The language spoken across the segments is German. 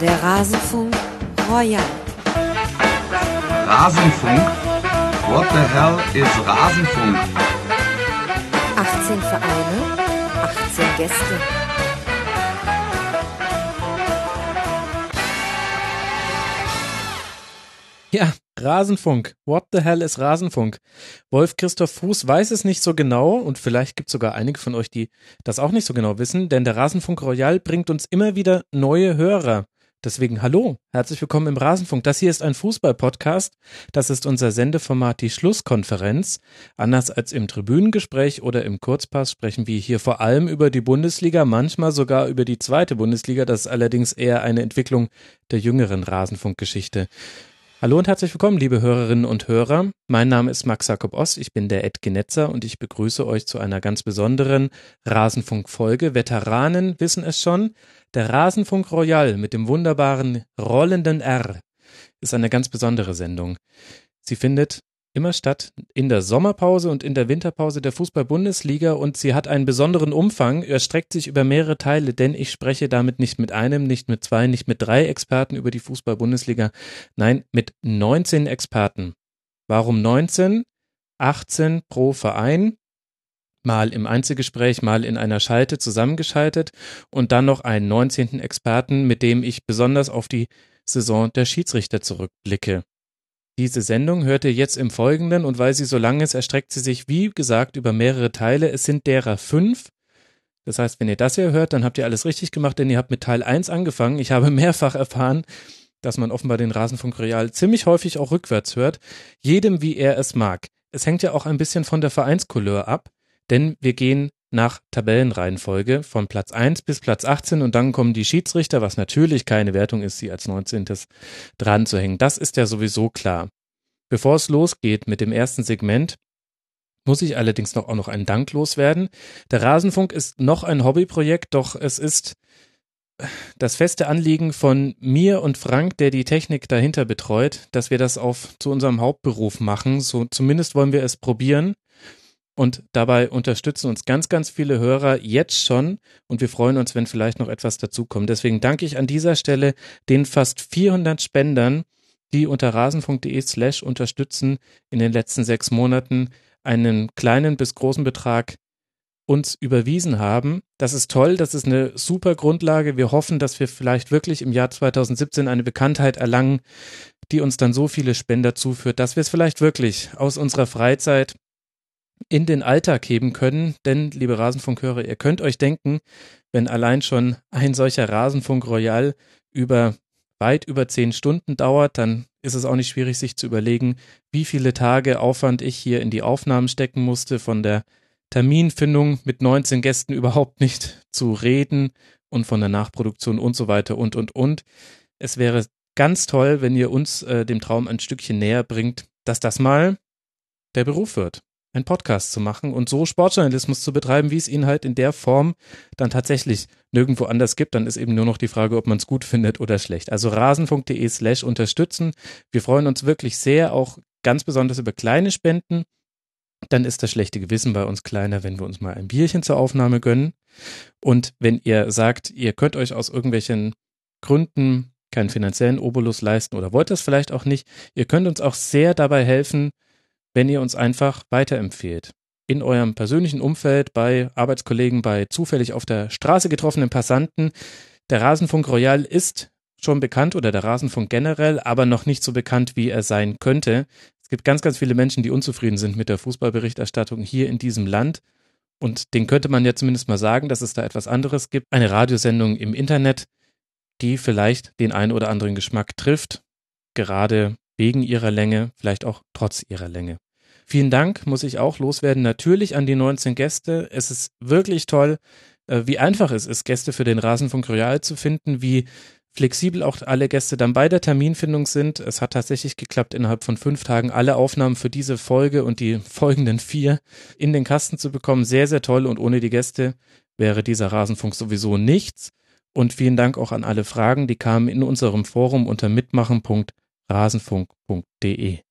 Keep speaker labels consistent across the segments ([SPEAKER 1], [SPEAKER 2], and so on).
[SPEAKER 1] Der Rasenfunk Royal.
[SPEAKER 2] Rasenfunk? What the hell is Rasenfunk?
[SPEAKER 1] 18 Vereine, 18 Gäste.
[SPEAKER 3] Ja, Rasenfunk. What the hell ist Rasenfunk? Wolf Christoph Fuß weiß es nicht so genau und vielleicht gibt es sogar einige von euch, die das auch nicht so genau wissen, denn der Rasenfunk Royal bringt uns immer wieder neue Hörer. Deswegen hallo, herzlich willkommen im Rasenfunk. Das hier ist ein Fußball-Podcast. Das ist unser Sendeformat, die Schlusskonferenz. Anders als im Tribünengespräch oder im Kurzpass sprechen wir hier vor allem über die Bundesliga, manchmal sogar über die zweite Bundesliga. Das ist allerdings eher eine Entwicklung der jüngeren Rasenfunkgeschichte. Hallo und herzlich willkommen, liebe Hörerinnen und Hörer. Mein Name ist Max Jakob Ost, ich bin der Ed Genetzer und ich begrüße euch zu einer ganz besonderen Rasenfunk-Folge. Veteranen wissen es schon, der Rasenfunk Royal mit dem wunderbaren rollenden R ist eine ganz besondere Sendung. Sie findet immer statt in der Sommerpause und in der Winterpause der Fußball-Bundesliga und sie hat einen besonderen Umfang, erstreckt sich über mehrere Teile, denn ich spreche damit nicht mit einem, nicht mit zwei, nicht mit drei Experten über die Fußball-Bundesliga, nein, mit 19 Experten. Warum 19? 18 pro Verein, mal im Einzelgespräch, mal in einer Schalte zusammengeschaltet und dann noch einen 19. Experten, mit dem ich besonders auf die Saison der Schiedsrichter zurückblicke. Diese Sendung hört ihr jetzt im Folgenden und weil sie so lang ist, erstreckt sie sich, wie gesagt, über mehrere Teile. Es sind derer fünf. Das heißt, wenn ihr das hier hört, dann habt ihr alles richtig gemacht, denn ihr habt mit Teil 1 angefangen. Ich habe mehrfach erfahren, dass man offenbar den Rasenfunk Real ziemlich häufig auch rückwärts hört. Jedem, wie er es mag. Es hängt ja auch ein bisschen von der Vereinscouleur ab, denn wir gehen nach Tabellenreihenfolge von Platz 1 bis Platz 18 und dann kommen die Schiedsrichter, was natürlich keine Wertung ist, sie als 19. dran zu hängen. Das ist ja sowieso klar. Bevor es losgeht mit dem ersten Segment, muss ich allerdings noch auch noch einen Dank loswerden. Der Rasenfunk ist noch ein Hobbyprojekt, doch es ist das feste Anliegen von mir und Frank, der die Technik dahinter betreut, dass wir das auf zu unserem Hauptberuf machen. So zumindest wollen wir es probieren. Und dabei unterstützen uns ganz, ganz viele Hörer jetzt schon und wir freuen uns, wenn vielleicht noch etwas dazukommt. Deswegen danke ich an dieser Stelle den fast 400 Spendern, die unter rasenfunk.de slash unterstützen in den letzten sechs Monaten einen kleinen bis großen Betrag uns überwiesen haben. Das ist toll, das ist eine super Grundlage. Wir hoffen, dass wir vielleicht wirklich im Jahr 2017 eine Bekanntheit erlangen, die uns dann so viele Spender zuführt, dass wir es vielleicht wirklich aus unserer Freizeit in den Alltag heben können. Denn, liebe Rasenfunkhörer, ihr könnt euch denken, wenn allein schon ein solcher Rasenfunk Royal über weit über zehn Stunden dauert, dann ist es auch nicht schwierig, sich zu überlegen, wie viele Tage Aufwand ich hier in die Aufnahmen stecken musste, von der Terminfindung mit 19 Gästen überhaupt nicht zu reden und von der Nachproduktion und so weiter und und und. Es wäre ganz toll, wenn ihr uns äh, dem Traum ein Stückchen näher bringt, dass das mal der Beruf wird einen Podcast zu machen und so Sportjournalismus zu betreiben, wie es ihn halt in der Form dann tatsächlich nirgendwo anders gibt. Dann ist eben nur noch die Frage, ob man es gut findet oder schlecht. Also rasen.de slash unterstützen. Wir freuen uns wirklich sehr, auch ganz besonders über kleine Spenden. Dann ist das schlechte Gewissen bei uns kleiner, wenn wir uns mal ein Bierchen zur Aufnahme gönnen. Und wenn ihr sagt, ihr könnt euch aus irgendwelchen Gründen keinen finanziellen Obolus leisten oder wollt das vielleicht auch nicht, ihr könnt uns auch sehr dabei helfen, wenn ihr uns einfach weiterempfehlt. In eurem persönlichen Umfeld, bei Arbeitskollegen, bei zufällig auf der Straße getroffenen Passanten. Der Rasenfunk Royal ist schon bekannt oder der Rasenfunk generell, aber noch nicht so bekannt, wie er sein könnte. Es gibt ganz, ganz viele Menschen, die unzufrieden sind mit der Fußballberichterstattung hier in diesem Land. Und den könnte man ja zumindest mal sagen, dass es da etwas anderes gibt. Eine Radiosendung im Internet, die vielleicht den einen oder anderen Geschmack trifft. Gerade wegen ihrer Länge, vielleicht auch trotz ihrer Länge. Vielen Dank, muss ich auch loswerden, natürlich an die 19 Gäste. Es ist wirklich toll, äh, wie einfach es ist, Gäste für den Rasenfunk Royal zu finden, wie flexibel auch alle Gäste dann bei der Terminfindung sind. Es hat tatsächlich geklappt, innerhalb von fünf Tagen alle Aufnahmen für diese Folge und die folgenden vier in den Kasten zu bekommen. Sehr, sehr toll und ohne die Gäste wäre dieser Rasenfunk sowieso nichts. Und vielen Dank auch an alle Fragen, die kamen in unserem Forum unter mitmachen.rasenfunk.de.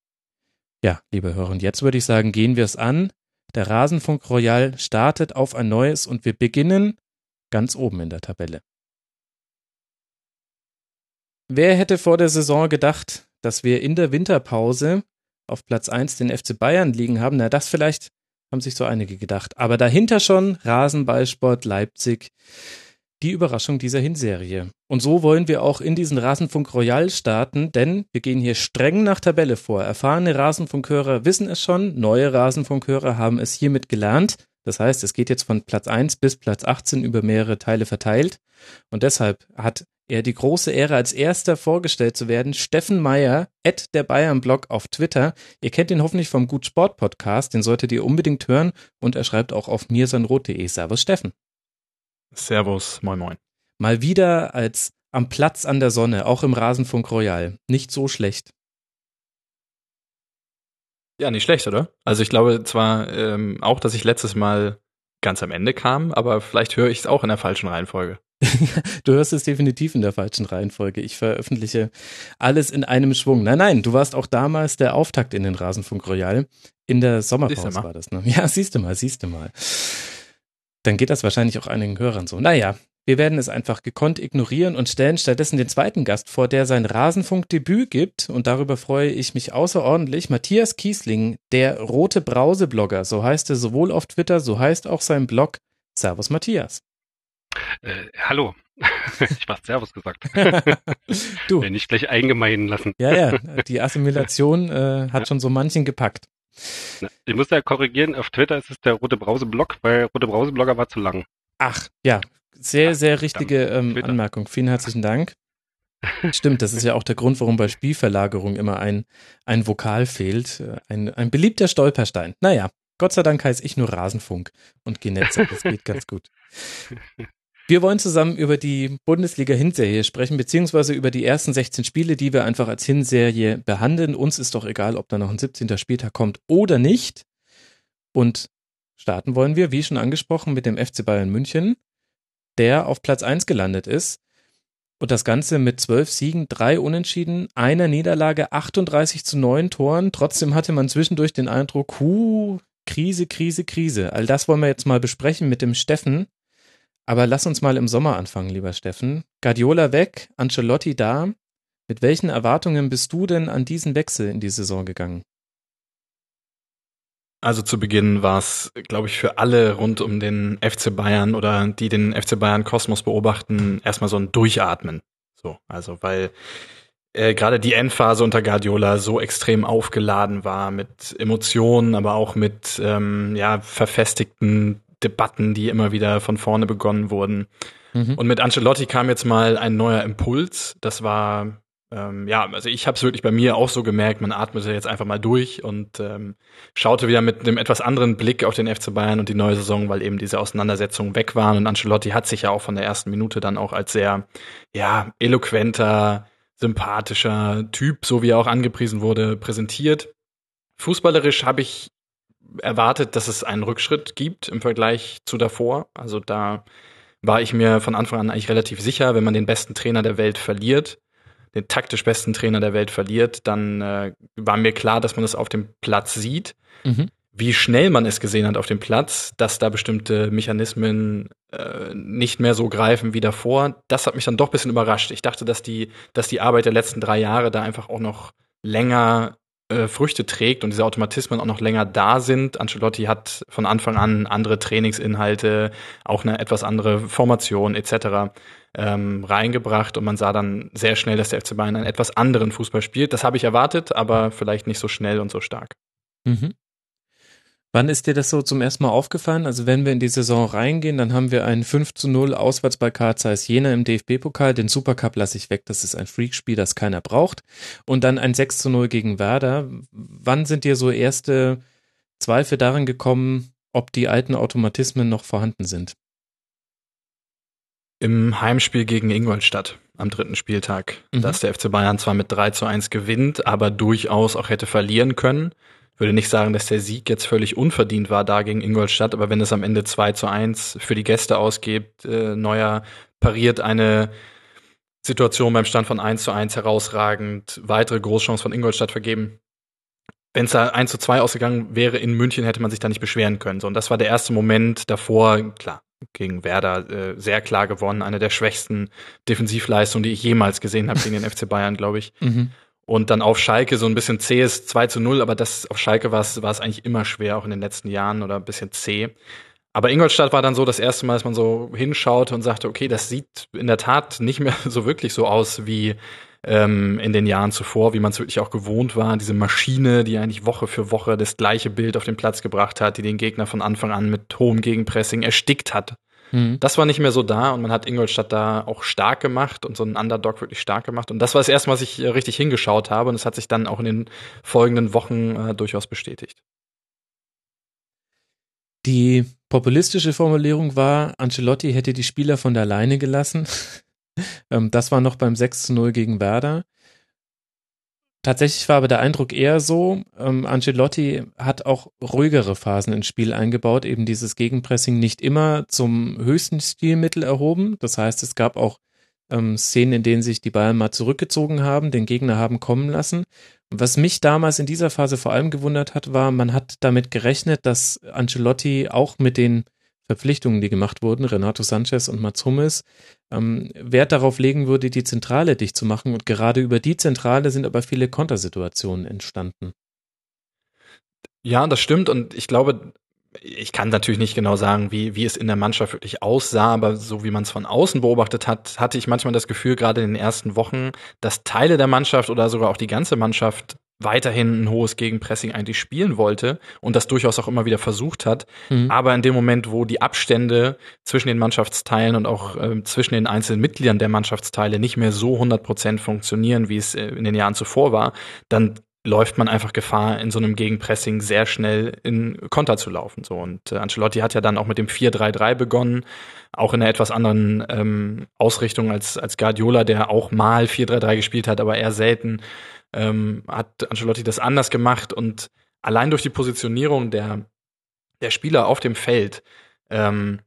[SPEAKER 3] Ja, liebe Hörer, und jetzt würde ich sagen, gehen wir es an. Der Rasenfunk Royal startet auf ein neues und wir beginnen ganz oben in der Tabelle. Wer hätte vor der Saison gedacht, dass wir in der Winterpause auf Platz 1 den FC Bayern liegen haben? Na, das vielleicht haben sich so einige gedacht. Aber dahinter schon Rasenballsport Leipzig. Die Überraschung dieser Hinserie. Und so wollen wir auch in diesen Rasenfunk Royal starten, denn wir gehen hier streng nach Tabelle vor. Erfahrene Rasenfunkhörer wissen es schon, neue Rasenfunkhörer haben es hiermit gelernt. Das heißt, es geht jetzt von Platz 1 bis Platz 18 über mehrere Teile verteilt. Und deshalb hat er die große Ehre, als erster vorgestellt zu werden. Steffen Meyer, at der Bayern-Blog auf Twitter. Ihr kennt ihn hoffentlich vom Gut Sport Podcast, den solltet ihr unbedingt hören. Und er schreibt auch auf mirsanrot.de. Servus Steffen.
[SPEAKER 4] Servus, moin moin.
[SPEAKER 3] Mal wieder als am Platz an der Sonne, auch im Rasenfunk Royal. Nicht so schlecht.
[SPEAKER 4] Ja, nicht schlecht, oder? Also ich glaube zwar ähm, auch, dass ich letztes Mal ganz am Ende kam, aber vielleicht höre ich es auch in der falschen Reihenfolge.
[SPEAKER 3] du hörst es definitiv in der falschen Reihenfolge. Ich veröffentliche alles in einem Schwung. Nein, nein, du warst auch damals der Auftakt in den Rasenfunk Royal. In der Sommerpause war das, ne? Ja, siehst du mal, siehst du mal. Dann geht das wahrscheinlich auch einigen Hörern so. Naja, wir werden es einfach gekonnt ignorieren und stellen stattdessen den zweiten Gast vor, der sein Rasenfunkdebüt gibt. Und darüber freue ich mich außerordentlich. Matthias Kiesling, der rote Brause-Blogger. So heißt er sowohl auf Twitter, so heißt auch sein Blog. Servus, Matthias.
[SPEAKER 5] Äh, hallo. ich war Servus gesagt.
[SPEAKER 3] du.
[SPEAKER 5] Wenn nicht gleich eingemeinen lassen.
[SPEAKER 3] ja, ja. Die Assimilation äh, hat ja. schon so manchen gepackt.
[SPEAKER 5] Ich muss ja korrigieren, auf Twitter ist es der Rote Brause Blog, weil Rote Brause Blogger war zu lang.
[SPEAKER 3] Ach, ja. Sehr, sehr richtige ähm, Anmerkung. Vielen herzlichen Dank. Stimmt, das ist ja auch der Grund, warum bei Spielverlagerung immer ein, ein Vokal fehlt. Ein, ein beliebter Stolperstein. Naja, Gott sei Dank heiße ich nur Rasenfunk und Genetze. Das geht ganz gut. Wir wollen zusammen über die Bundesliga-Hinserie sprechen, beziehungsweise über die ersten 16 Spiele, die wir einfach als Hinserie behandeln. Uns ist doch egal, ob da noch ein 17. Spieltag kommt oder nicht. Und starten wollen wir, wie schon angesprochen, mit dem FC Bayern München, der auf Platz 1 gelandet ist. Und das Ganze mit zwölf Siegen, drei Unentschieden, einer Niederlage, 38 zu neun Toren. Trotzdem hatte man zwischendurch den Eindruck, hu, Krise, Krise, Krise. All das wollen wir jetzt mal besprechen mit dem Steffen. Aber lass uns mal im Sommer anfangen, lieber Steffen. Guardiola weg, Ancelotti da. Mit welchen Erwartungen bist du denn an diesen Wechsel in die Saison gegangen?
[SPEAKER 4] Also zu Beginn war es, glaube ich, für alle rund um den FC Bayern oder die den FC Bayern Kosmos beobachten, erstmal so ein Durchatmen. So, also weil äh, gerade die Endphase unter Guardiola so extrem aufgeladen war mit Emotionen, aber auch mit ähm, ja verfestigten Debatten, die immer wieder von vorne begonnen wurden. Mhm. Und mit Ancelotti kam jetzt mal ein neuer Impuls. Das war ähm, ja, also ich habe es wirklich bei mir auch so gemerkt, man atmete jetzt einfach mal durch und ähm, schaute wieder mit einem etwas anderen Blick auf den FC Bayern und die neue Saison, weil eben diese Auseinandersetzungen weg waren und Ancelotti hat sich ja auch von der ersten Minute dann auch als sehr, ja, eloquenter, sympathischer Typ, so wie er auch angepriesen wurde, präsentiert. Fußballerisch habe ich erwartet, dass es einen Rückschritt gibt im Vergleich zu davor. Also da war ich mir von Anfang an eigentlich relativ sicher, wenn man den besten Trainer der Welt verliert, den taktisch besten Trainer der Welt verliert, dann äh, war mir klar, dass man das auf dem Platz sieht. Mhm. Wie schnell man es gesehen hat auf dem Platz, dass da bestimmte Mechanismen äh, nicht mehr so greifen wie davor, das hat mich dann doch ein bisschen überrascht. Ich dachte, dass die, dass die Arbeit der letzten drei Jahre da einfach auch noch länger äh, Früchte trägt und diese Automatismen auch noch länger da sind. Ancelotti hat von Anfang an andere Trainingsinhalte, auch eine etwas andere Formation etc. Ähm, reingebracht und man sah dann sehr schnell, dass der FC Bayern einen etwas anderen Fußball spielt. Das habe ich erwartet, aber vielleicht nicht so schnell und so stark.
[SPEAKER 3] Mhm. Wann ist dir das so zum ersten Mal aufgefallen? Also wenn wir in die Saison reingehen, dann haben wir ein 5 zu 0 auswärts bei Karl Jena im DFB-Pokal. Den Supercup lasse ich weg, das ist ein Freakspiel, das keiner braucht. Und dann ein 6 zu 0 gegen Werder. Wann sind dir so erste Zweifel daran gekommen, ob die alten Automatismen noch vorhanden sind?
[SPEAKER 4] Im Heimspiel gegen Ingolstadt am dritten Spieltag, mhm. dass der FC Bayern zwar mit 3 zu 1 gewinnt, aber durchaus auch hätte verlieren können würde nicht sagen, dass der Sieg jetzt völlig unverdient war da gegen Ingolstadt, aber wenn es am Ende 2 zu 1 für die Gäste ausgeht, äh, Neuer pariert eine Situation beim Stand von 1 zu 1 herausragend, weitere Großchance von Ingolstadt vergeben. Wenn es da 1 zu 2 ausgegangen wäre in München, hätte man sich da nicht beschweren können. So, und das war der erste Moment davor, klar, gegen Werder äh, sehr klar gewonnen. Eine der schwächsten Defensivleistungen, die ich jemals gesehen habe gegen den FC Bayern, glaube ich.
[SPEAKER 3] Mhm.
[SPEAKER 4] Und dann auf Schalke so ein bisschen zähes 2 zu 0, aber das auf Schalke war es, war es eigentlich immer schwer, auch in den letzten Jahren oder ein bisschen zäh. Aber Ingolstadt war dann so das erste Mal, dass man so hinschaute und sagte, okay, das sieht in der Tat nicht mehr so wirklich so aus wie ähm, in den Jahren zuvor, wie man es wirklich auch gewohnt war. Diese Maschine, die eigentlich Woche für Woche das gleiche Bild auf den Platz gebracht hat, die den Gegner von Anfang an mit hohem Gegenpressing erstickt hat.
[SPEAKER 3] Mhm.
[SPEAKER 4] Das war nicht mehr so da und man hat Ingolstadt da auch stark gemacht und so einen Underdog wirklich stark gemacht. Und das war das erste Mal, was ich äh, richtig hingeschaut habe und es hat sich dann auch in den folgenden Wochen äh, durchaus bestätigt.
[SPEAKER 3] Die populistische Formulierung war, Ancelotti hätte die Spieler von der Leine gelassen. Ähm, das war noch beim 6 zu 0 gegen Werder. Tatsächlich war aber der Eindruck eher so, ähm, Ancelotti hat auch ruhigere Phasen ins Spiel eingebaut, eben dieses Gegenpressing nicht immer zum höchsten Stilmittel erhoben. Das heißt, es gab auch ähm, Szenen, in denen sich die Bayern mal zurückgezogen haben, den Gegner haben kommen lassen. Was mich damals in dieser Phase vor allem gewundert hat, war, man hat damit gerechnet, dass Ancelotti auch mit den Verpflichtungen, die gemacht wurden, Renato Sanchez und Mats Hummels, ähm, Wert darauf legen würde, die Zentrale dicht zu machen. Und gerade über die Zentrale sind aber viele Kontersituationen entstanden.
[SPEAKER 4] Ja, das stimmt. Und ich glaube, ich kann natürlich nicht genau sagen, wie, wie es in der Mannschaft wirklich aussah, aber so wie man es von außen beobachtet hat, hatte ich manchmal das Gefühl, gerade in den ersten Wochen, dass Teile der Mannschaft oder sogar auch die ganze Mannschaft weiterhin ein hohes Gegenpressing eigentlich spielen wollte und das durchaus auch immer wieder versucht hat.
[SPEAKER 3] Mhm.
[SPEAKER 4] Aber in dem Moment, wo die Abstände zwischen den Mannschaftsteilen und auch äh, zwischen den einzelnen Mitgliedern der Mannschaftsteile nicht mehr so 100 Prozent funktionieren, wie es äh, in den Jahren zuvor war, dann läuft man einfach Gefahr, in so einem Gegenpressing sehr schnell in Konter zu laufen. So und äh, Ancelotti hat ja dann auch mit dem 4-3-3 begonnen, auch in einer etwas anderen ähm, Ausrichtung als als Guardiola, der auch mal 4-3-3 gespielt hat, aber eher selten ähm, hat Ancelotti das anders gemacht und allein durch die Positionierung der, der Spieler auf dem Feld ähm,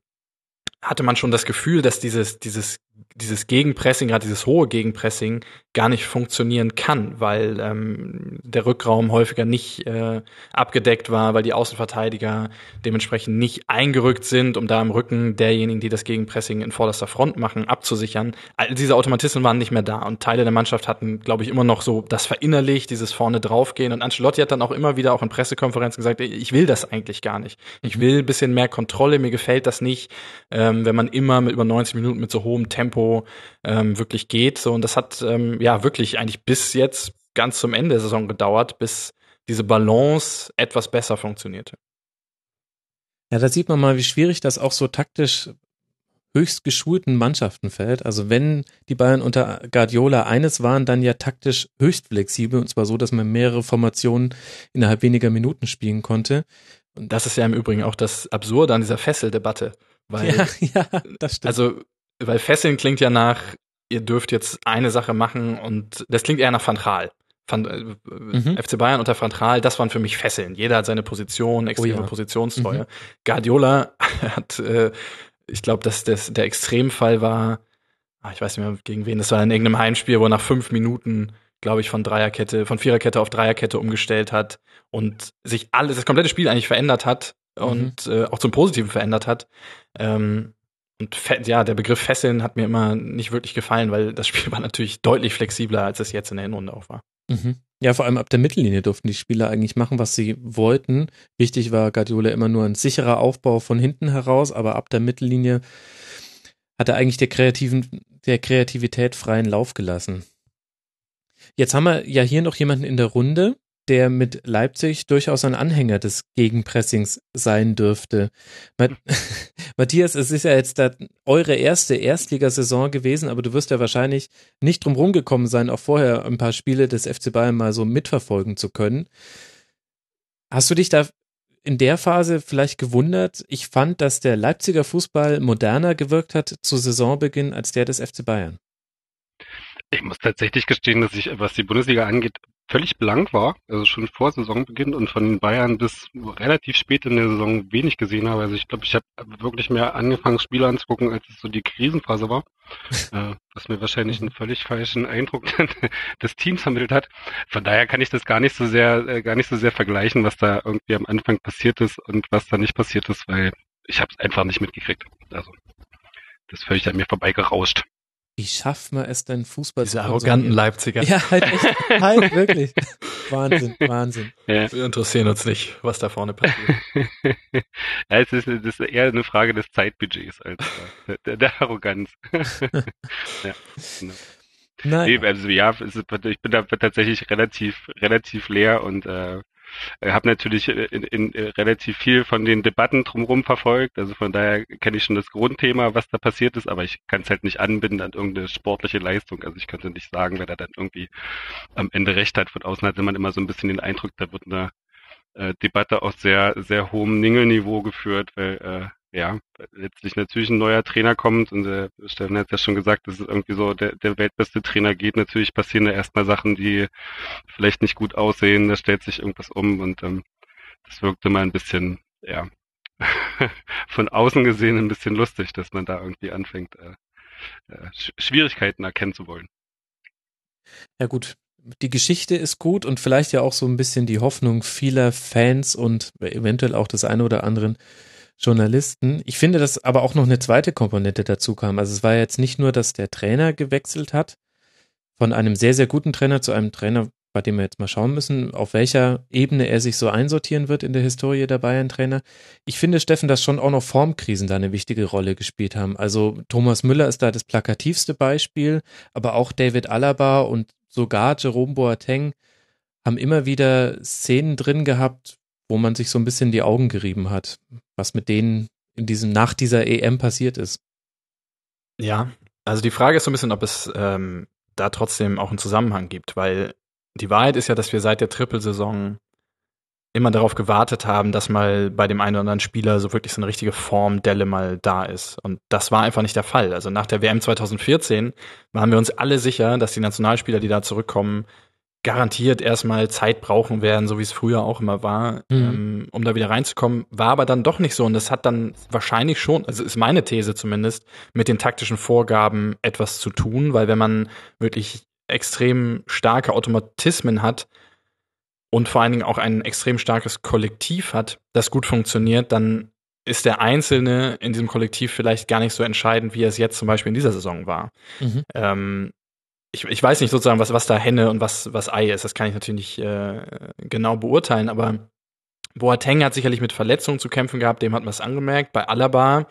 [SPEAKER 4] hatte man schon das Gefühl, dass dieses, dieses dieses Gegenpressing, gerade dieses hohe Gegenpressing, gar nicht funktionieren kann, weil ähm, der Rückraum häufiger nicht äh, abgedeckt war, weil die Außenverteidiger dementsprechend nicht eingerückt sind, um da im Rücken derjenigen, die das Gegenpressing in vorderster Front machen, abzusichern. All diese Automatismen waren nicht mehr da und Teile der Mannschaft hatten, glaube ich, immer noch so das verinnerlicht, dieses vorne draufgehen. Und Ancelotti hat dann auch immer wieder auch in Pressekonferenzen gesagt, ich will das eigentlich gar nicht. Ich will ein bisschen mehr Kontrolle, mir gefällt das nicht, ähm, wenn man immer mit über 90 Minuten mit so hohem Tempo ähm, wirklich geht. So, und das hat ähm, ja wirklich eigentlich bis jetzt ganz zum Ende der Saison gedauert, bis diese Balance etwas besser funktionierte.
[SPEAKER 3] Ja, da sieht man mal, wie schwierig das auch so taktisch höchst geschulten Mannschaften fällt. Also wenn die Bayern unter Guardiola eines waren, dann ja taktisch höchst flexibel und zwar so, dass man mehrere Formationen innerhalb weniger Minuten spielen konnte.
[SPEAKER 4] Und das ist ja im Übrigen auch das Absurde an dieser Fesseldebatte. Weil,
[SPEAKER 3] Ja, ja, das stimmt.
[SPEAKER 4] also, weil Fesseln klingt ja nach, ihr dürft jetzt eine Sache machen und das klingt eher nach Van Gaal. Van, äh,
[SPEAKER 3] Mhm.
[SPEAKER 4] FC Bayern unter Van Gaal, das waren für mich Fesseln. Jeder hat seine Position, extreme
[SPEAKER 3] ja.
[SPEAKER 4] Positionstreue.
[SPEAKER 3] Mhm.
[SPEAKER 4] Guardiola hat, äh, ich glaube, dass das, der Extremfall war, ah, ich weiß nicht mehr gegen wen, das war in irgendeinem Heimspiel, wo er nach fünf Minuten, glaube ich, von Dreierkette, von Viererkette auf Dreierkette umgestellt hat und sich alles, das komplette Spiel eigentlich verändert hat und äh, auch zum Positiven verändert hat. Ähm, und ja, der Begriff Fesseln hat mir immer nicht wirklich gefallen, weil das Spiel war natürlich deutlich flexibler, als es jetzt in der Hinrunde auch war.
[SPEAKER 3] Mhm. Ja, vor allem ab der Mittellinie durften die Spieler eigentlich machen, was sie wollten. Wichtig war Guardiola immer nur ein sicherer Aufbau von hinten heraus, aber ab der Mittellinie hat er eigentlich der kreativen, der Kreativität freien Lauf gelassen. Jetzt haben wir ja hier noch jemanden in der Runde, der mit Leipzig durchaus ein Anhänger des Gegenpressings sein dürfte. Mat- Matthias, es ist ja jetzt eure erste Erstligasaison gewesen, aber du wirst ja wahrscheinlich nicht drum rumgekommen sein, auch vorher ein paar Spiele des FC Bayern mal so mitverfolgen zu können. Hast du dich da in der Phase vielleicht gewundert? Ich fand, dass der Leipziger Fußball moderner gewirkt hat zu Saisonbeginn als der des FC Bayern.
[SPEAKER 5] Ich muss tatsächlich gestehen, dass ich, was die Bundesliga angeht, völlig blank war. Also schon vor Saisonbeginn und von den Bayern bis relativ spät in der Saison wenig gesehen habe. Also ich glaube, ich habe wirklich mehr angefangen, Spiele anzugucken, als es so die Krisenphase war. äh, was mir wahrscheinlich einen völlig falschen Eindruck des Teams vermittelt hat. Von daher kann ich das gar nicht so sehr, äh, gar nicht so sehr vergleichen, was da irgendwie am Anfang passiert ist und was da nicht passiert ist, weil ich habe es einfach nicht mitgekriegt. Also, das ist völlig an mir vorbeigerauscht.
[SPEAKER 3] Wie schafft man es denn, Fußball
[SPEAKER 4] Diese
[SPEAKER 3] zu
[SPEAKER 4] arroganten? Leipziger.
[SPEAKER 3] Ja, halt echt. halt, wirklich. Wahnsinn, Wahnsinn.
[SPEAKER 5] Ja.
[SPEAKER 4] Wir interessieren uns nicht, was da vorne passiert.
[SPEAKER 5] ja, es ist, das ist eher eine Frage des Zeitbudgets als der, der Arroganz. ja, genau.
[SPEAKER 3] Nein.
[SPEAKER 5] Nee, also ja, ist, ich bin da tatsächlich relativ, relativ leer und äh, habe natürlich in, in, in relativ viel von den Debatten drumherum verfolgt. Also von daher kenne ich schon das Grundthema, was da passiert ist, aber ich kann es halt nicht anbinden an irgendeine sportliche Leistung. Also ich könnte nicht sagen, wer da dann irgendwie am Ende recht hat. Von außen hatte man immer so ein bisschen den Eindruck, da wird eine äh, Debatte auf sehr, sehr hohem Ningelniveau geführt, weil äh, ja, letztlich natürlich ein neuer Trainer kommt und der Steffen hat ja schon gesagt, das ist irgendwie so, der, der weltbeste Trainer geht, natürlich passieren da erstmal Sachen, die vielleicht nicht gut aussehen, da stellt sich irgendwas um und ähm, das wirkte mal ein bisschen, ja, von außen gesehen ein bisschen lustig, dass man da irgendwie anfängt, äh, äh, Schwierigkeiten erkennen zu wollen.
[SPEAKER 3] Ja gut, die Geschichte ist gut und vielleicht ja auch so ein bisschen die Hoffnung vieler Fans und eventuell auch des einen oder anderen Journalisten. Ich finde, dass aber auch noch eine zweite Komponente dazu kam. Also es war jetzt nicht nur, dass der Trainer gewechselt hat, von einem sehr, sehr guten Trainer zu einem Trainer, bei dem wir jetzt mal schauen müssen, auf welcher Ebene er sich so einsortieren wird in der Historie der Bayern-Trainer. Ich finde, Steffen, dass schon auch noch Formkrisen da eine wichtige Rolle gespielt haben. Also Thomas Müller ist da das plakativste Beispiel, aber auch David Alaba und sogar Jerome Boateng haben immer wieder Szenen drin gehabt, wo man sich so ein bisschen die Augen gerieben hat, was mit denen in diesem, nach dieser EM passiert ist.
[SPEAKER 4] Ja, also die Frage ist so ein bisschen, ob es ähm, da trotzdem auch einen Zusammenhang gibt, weil die Wahrheit ist ja, dass wir seit der Trippelsaison immer darauf gewartet haben, dass mal bei dem einen oder anderen Spieler so wirklich so eine richtige Formdelle mal da ist. Und das war einfach nicht der Fall. Also nach der WM 2014 waren wir uns alle sicher, dass die Nationalspieler, die da zurückkommen, garantiert erstmal Zeit brauchen werden, so wie es früher auch immer war, mhm. ähm, um da wieder reinzukommen. War aber dann doch nicht so. Und das hat dann wahrscheinlich schon, also ist meine These zumindest, mit den taktischen Vorgaben etwas zu tun, weil wenn man wirklich extrem starke Automatismen hat und vor allen Dingen auch ein extrem starkes Kollektiv hat, das gut funktioniert, dann ist der Einzelne in diesem Kollektiv vielleicht gar nicht so entscheidend, wie er es jetzt zum Beispiel in dieser Saison war. Mhm. Ähm, ich, ich weiß nicht sozusagen, was, was da Henne und was, was Ei ist. Das kann ich natürlich nicht äh, genau beurteilen, aber Boateng hat sicherlich mit Verletzungen zu kämpfen gehabt, dem hat man es angemerkt. Bei Alaba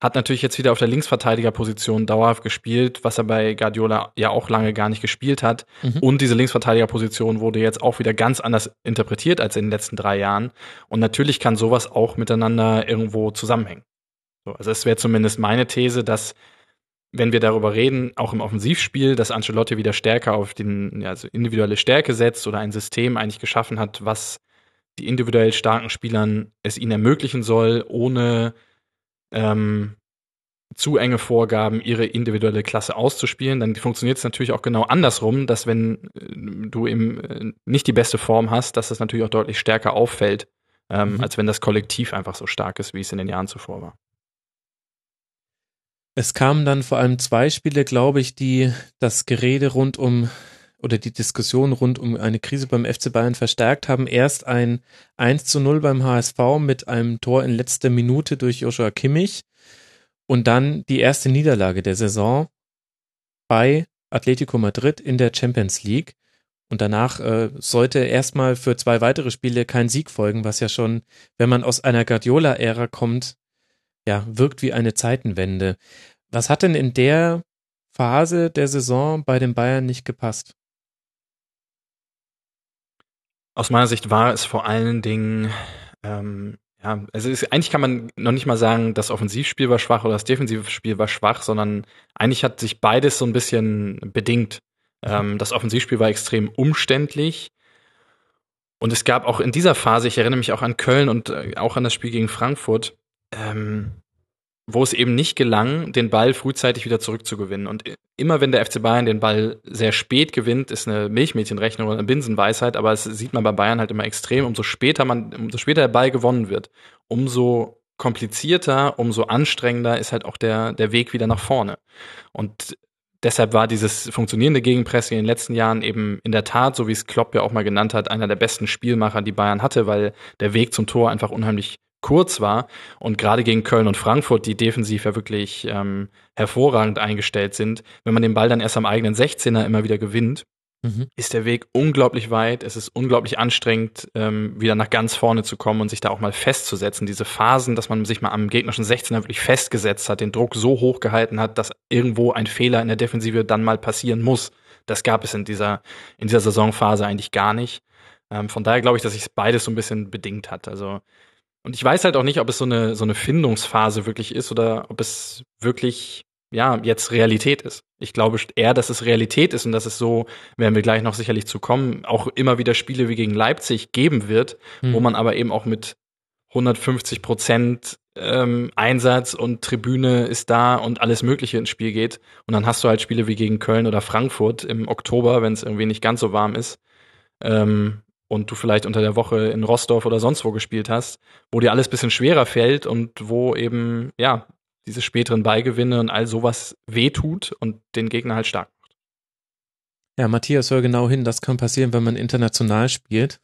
[SPEAKER 4] hat natürlich jetzt wieder auf der Linksverteidigerposition dauerhaft gespielt, was er bei Guardiola ja auch lange gar nicht gespielt hat. Mhm. Und diese Linksverteidigerposition wurde jetzt auch wieder ganz anders interpretiert als in den letzten drei Jahren. Und natürlich kann sowas auch miteinander irgendwo zusammenhängen. So, also es wäre zumindest meine These, dass wenn wir darüber reden, auch im Offensivspiel, dass Ancelotti wieder stärker auf den, also individuelle Stärke setzt oder ein System eigentlich geschaffen hat, was die individuell starken Spielern es ihnen ermöglichen soll, ohne ähm, zu enge Vorgaben ihre individuelle Klasse auszuspielen, dann funktioniert es natürlich auch genau andersrum, dass wenn äh, du eben äh, nicht die beste Form hast, dass das natürlich auch deutlich stärker auffällt, ähm, mhm. als wenn das Kollektiv einfach so stark ist, wie es in den Jahren zuvor war.
[SPEAKER 3] Es kamen dann vor allem zwei Spiele, glaube ich, die das Gerede rund um oder die Diskussion rund um eine Krise beim FC Bayern verstärkt haben. Erst ein 1 zu 0 beim HSV mit einem Tor in letzter Minute durch Joshua Kimmich und dann die erste Niederlage der Saison bei Atletico Madrid in der Champions League. Und danach äh, sollte erstmal für zwei weitere Spiele kein Sieg folgen, was ja schon, wenn man aus einer Guardiola-Ära kommt, ja, wirkt wie eine Zeitenwende. Was hat denn in der Phase der Saison bei den Bayern nicht gepasst?
[SPEAKER 4] Aus meiner Sicht war es vor allen Dingen, ähm, ja, also ist, eigentlich kann man noch nicht mal sagen, das Offensivspiel war schwach oder das Defensivspiel war schwach, sondern eigentlich hat sich beides so ein bisschen bedingt. Ähm, das Offensivspiel war extrem umständlich. Und es gab auch in dieser Phase, ich erinnere mich auch an Köln und äh, auch an das Spiel gegen Frankfurt, ähm, wo es eben nicht gelang, den Ball frühzeitig wieder zurückzugewinnen. Und immer wenn der FC Bayern den Ball sehr spät gewinnt, ist eine Milchmädchenrechnung oder eine Binsenweisheit, aber es sieht man bei Bayern halt immer extrem, umso später man, umso später der Ball gewonnen wird, umso komplizierter, umso anstrengender ist halt auch der, der Weg wieder nach vorne. Und deshalb war dieses funktionierende Gegenpressing in den letzten Jahren eben in der Tat, so wie es Klopp ja auch mal genannt hat, einer der besten Spielmacher, die Bayern hatte, weil der Weg zum Tor einfach unheimlich kurz war und gerade gegen Köln und Frankfurt, die defensiv ja wirklich ähm, hervorragend eingestellt sind, wenn man den Ball dann erst am eigenen 16er immer wieder gewinnt, mhm. ist der Weg unglaublich weit. Es ist unglaublich anstrengend, ähm, wieder nach ganz vorne zu kommen und sich da auch mal festzusetzen. Diese Phasen, dass man sich mal am gegnerischen 16er wirklich festgesetzt hat, den Druck so hoch gehalten hat, dass irgendwo ein Fehler in der Defensive dann mal passieren muss. Das gab es in dieser, in dieser Saisonphase eigentlich gar nicht. Ähm, von daher glaube ich, dass sich beides so ein bisschen bedingt hat. Also und ich weiß halt auch nicht, ob es so eine, so eine Findungsphase wirklich ist oder ob es wirklich, ja, jetzt Realität ist. Ich glaube eher, dass es Realität ist und dass es so, werden wir gleich noch sicherlich zu kommen, auch immer wieder Spiele wie gegen Leipzig geben wird, hm. wo man aber eben auch mit 150 Prozent ähm, Einsatz und Tribüne ist da und alles Mögliche ins Spiel geht. Und dann hast du halt Spiele wie gegen Köln oder Frankfurt im Oktober, wenn es irgendwie nicht ganz so warm ist. Ähm, und du vielleicht unter der Woche in Rostorf oder sonst wo gespielt hast, wo dir alles bisschen schwerer fällt und wo eben, ja, diese späteren Beigewinne und all sowas wehtut und den Gegner halt stark macht.
[SPEAKER 3] Ja, Matthias, hör genau hin, das kann passieren, wenn man international spielt.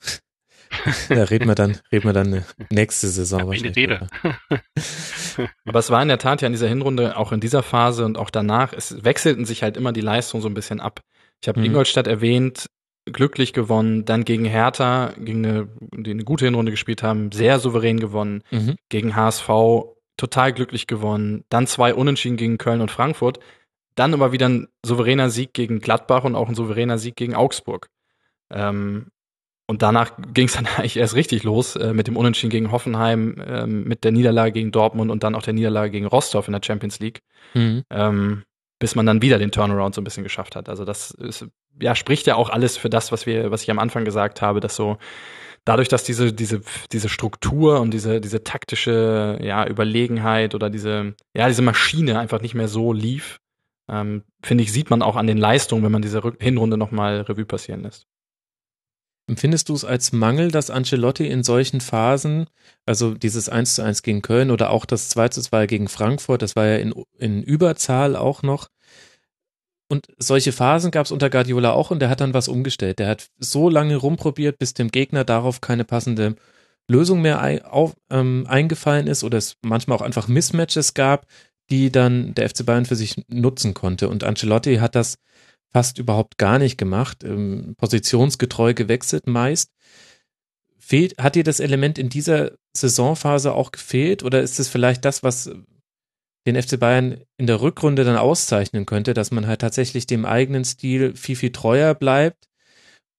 [SPEAKER 3] da reden wir dann, reden wir dann nächste Saison
[SPEAKER 5] ja, wahrscheinlich. Rede.
[SPEAKER 4] Aber es war in der Tat ja in dieser Hinrunde, auch in dieser Phase und auch danach, es wechselten sich halt immer die Leistungen so ein bisschen ab. Ich habe mhm. Ingolstadt erwähnt, glücklich gewonnen, dann gegen Hertha, gegen eine, die eine gute Hinrunde gespielt haben, sehr souverän gewonnen, mhm. gegen HSV total glücklich gewonnen, dann zwei Unentschieden gegen Köln und Frankfurt, dann aber wieder ein souveräner Sieg gegen Gladbach und auch ein souveräner Sieg gegen Augsburg. Ähm, und danach ging es dann eigentlich erst richtig los äh, mit dem Unentschieden gegen Hoffenheim, äh, mit der Niederlage gegen Dortmund und dann auch der Niederlage gegen Rostov in der Champions League. Mhm. Ähm, bis man dann wieder den Turnaround so ein bisschen geschafft hat. Also das ist ja, spricht ja auch alles für das, was wir, was ich am Anfang gesagt habe, dass so dadurch, dass diese, diese, diese Struktur und diese, diese taktische, ja, Überlegenheit oder diese, ja, diese Maschine einfach nicht mehr so lief, ähm, finde ich, sieht man auch an den Leistungen, wenn man diese Hinrunde nochmal Revue passieren lässt.
[SPEAKER 3] Empfindest du es als Mangel, dass Ancelotti in solchen Phasen, also dieses 1 zu 1 gegen Köln oder auch das 2 zu 2 gegen Frankfurt, das war ja in, in Überzahl auch noch, und solche Phasen gab es unter Guardiola auch und der hat dann was umgestellt. Der hat so lange rumprobiert, bis dem Gegner darauf keine passende Lösung mehr ein, auf, ähm, eingefallen ist oder es manchmal auch einfach Mismatches gab, die dann der FC Bayern für sich nutzen konnte. Und Ancelotti hat das fast überhaupt gar nicht gemacht, ähm, positionsgetreu gewechselt meist. Fehlt, hat dir das Element in dieser Saisonphase auch gefehlt oder ist es vielleicht das, was den FC Bayern in der Rückrunde dann auszeichnen könnte, dass man halt tatsächlich dem eigenen Stil viel, viel treuer bleibt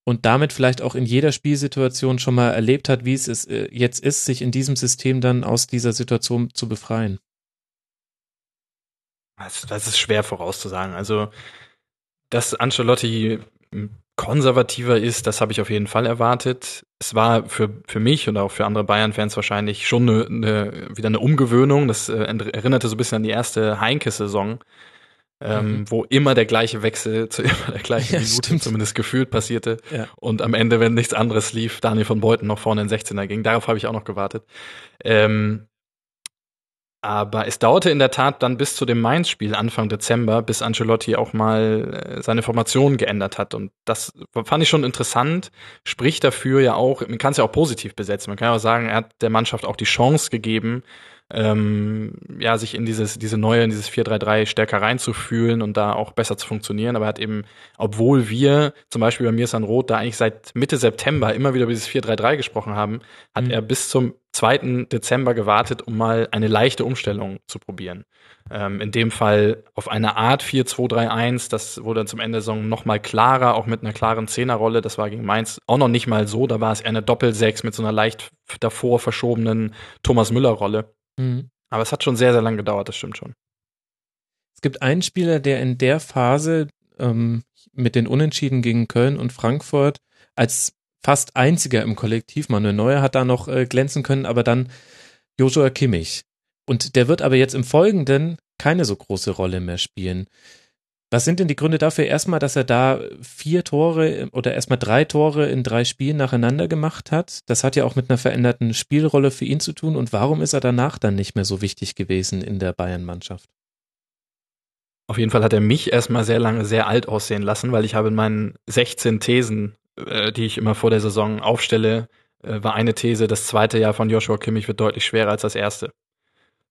[SPEAKER 3] und damit vielleicht auch in jeder Spielsituation schon mal erlebt hat, wie es äh, jetzt ist, sich in diesem System dann aus dieser Situation zu befreien.
[SPEAKER 4] Das, das ist schwer vorauszusagen. Also, dass Ancelotti konservativer ist, das habe ich auf jeden Fall erwartet. Es war für, für mich und auch für andere Bayern-Fans wahrscheinlich schon eine, eine, wieder eine Umgewöhnung. Das äh, erinnerte so ein bisschen an die erste Heinke-Saison, ähm, mhm. wo immer der gleiche Wechsel zu immer der gleichen ja, Minute stimmt. zumindest gefühlt passierte. Ja. Und am Ende, wenn nichts anderes lief, Daniel von Beuten noch vorne in 16er ging. Darauf habe ich auch noch gewartet. Ähm, aber es dauerte in der Tat dann bis zu dem Mainz-Spiel Anfang Dezember, bis Ancelotti auch mal äh, seine Formation geändert hat. Und das fand ich schon interessant. Spricht dafür ja auch, man kann es ja auch positiv besetzen. Man kann ja auch sagen, er hat der Mannschaft auch die Chance gegeben, ähm, ja, sich in dieses, diese neue, in dieses 4-3-3 stärker reinzufühlen und da auch besser zu funktionieren. Aber er hat eben, obwohl wir zum Beispiel bei mir San Roth da eigentlich seit Mitte September immer wieder über dieses 4-3-3 gesprochen haben, hat mhm. er bis zum 2. Dezember gewartet, um mal eine leichte Umstellung zu probieren. Ähm, in dem Fall auf eine Art 4-2-3-1, das wurde dann zum Ende der Saison noch mal klarer, auch mit einer klaren Zehnerrolle. Das war gegen Mainz auch noch nicht mal so. Da war es eher eine Doppel-Sechs mit so einer leicht davor verschobenen Thomas Müller-Rolle. Mhm. Aber es hat schon sehr, sehr lange gedauert, das stimmt schon.
[SPEAKER 3] Es gibt einen Spieler, der in der Phase ähm, mit den Unentschieden gegen Köln und Frankfurt als fast einziger im Kollektiv, Manuel Neuer hat da noch äh, glänzen können, aber dann Joshua Kimmich. Und der wird aber jetzt im Folgenden keine so große Rolle mehr spielen. Was sind denn die Gründe dafür? Erstmal, dass er da vier Tore oder erstmal drei Tore in drei Spielen nacheinander gemacht hat. Das hat ja auch mit einer veränderten Spielrolle für ihn zu tun. Und warum ist er danach dann nicht mehr so wichtig gewesen in der Bayern-Mannschaft?
[SPEAKER 4] Auf jeden Fall hat er mich erstmal sehr lange sehr alt aussehen lassen, weil ich habe in meinen 16 Thesen, äh, die ich immer vor der Saison aufstelle, äh, war eine These, das zweite Jahr von Joshua Kimmich wird deutlich schwerer als das erste.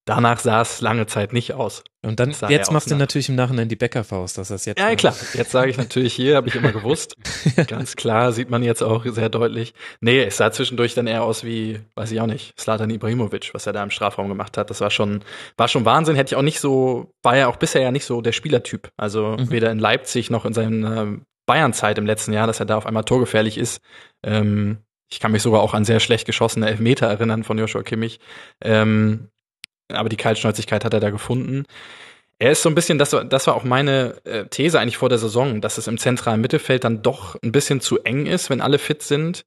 [SPEAKER 4] Danach sah es lange Zeit nicht aus.
[SPEAKER 3] Und dann, jetzt machst du
[SPEAKER 4] nach-
[SPEAKER 3] natürlich im Nachhinein die Bäckerfaust, dass das jetzt.
[SPEAKER 4] Ja, klar. Jetzt sage ich natürlich hier, habe ich immer gewusst. Ganz klar, sieht man jetzt auch sehr deutlich. Nee, es sah zwischendurch dann eher aus wie, weiß ich auch nicht, Slatan Ibrahimovic, was er da im Strafraum gemacht hat. Das war schon, war schon Wahnsinn. Hätte ich auch nicht so, war ja auch bisher ja nicht so der Spielertyp. Also
[SPEAKER 3] Mhm.
[SPEAKER 4] weder in Leipzig noch in seiner Bayern-Zeit im letzten Jahr, dass er da auf einmal torgefährlich ist. Ähm, ich kann mich sogar auch an sehr schlecht geschossene Elfmeter erinnern von Joshua Kimmich. Ähm, aber die Kaltschnäuzigkeit hat er da gefunden. Er ist so ein bisschen, das war, das war auch meine äh, These eigentlich vor der Saison, dass es im zentralen Mittelfeld dann doch ein bisschen zu eng ist, wenn alle fit sind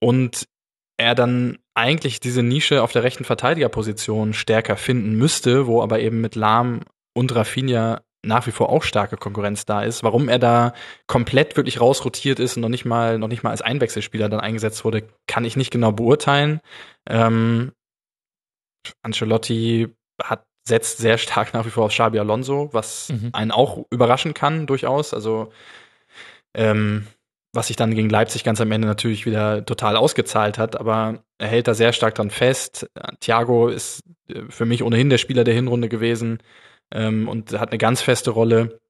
[SPEAKER 4] und er dann eigentlich diese Nische auf der rechten Verteidigerposition stärker finden müsste, wo aber eben mit Lahm und Rafinha nach wie vor auch starke Konkurrenz da ist. Warum er da komplett wirklich rausrotiert ist und noch nicht mal, noch nicht mal als Einwechselspieler dann eingesetzt wurde, kann ich nicht genau beurteilen. Ähm, Ancelotti hat setzt sehr stark nach wie vor auf Xabi Alonso, was
[SPEAKER 3] Mhm.
[SPEAKER 4] einen auch überraschen kann durchaus. Also ähm, was sich dann gegen Leipzig ganz am Ende natürlich wieder total ausgezahlt hat, aber er hält da sehr stark dran fest. Thiago ist äh, für mich ohnehin der Spieler der Hinrunde gewesen ähm, und hat eine ganz feste Rolle.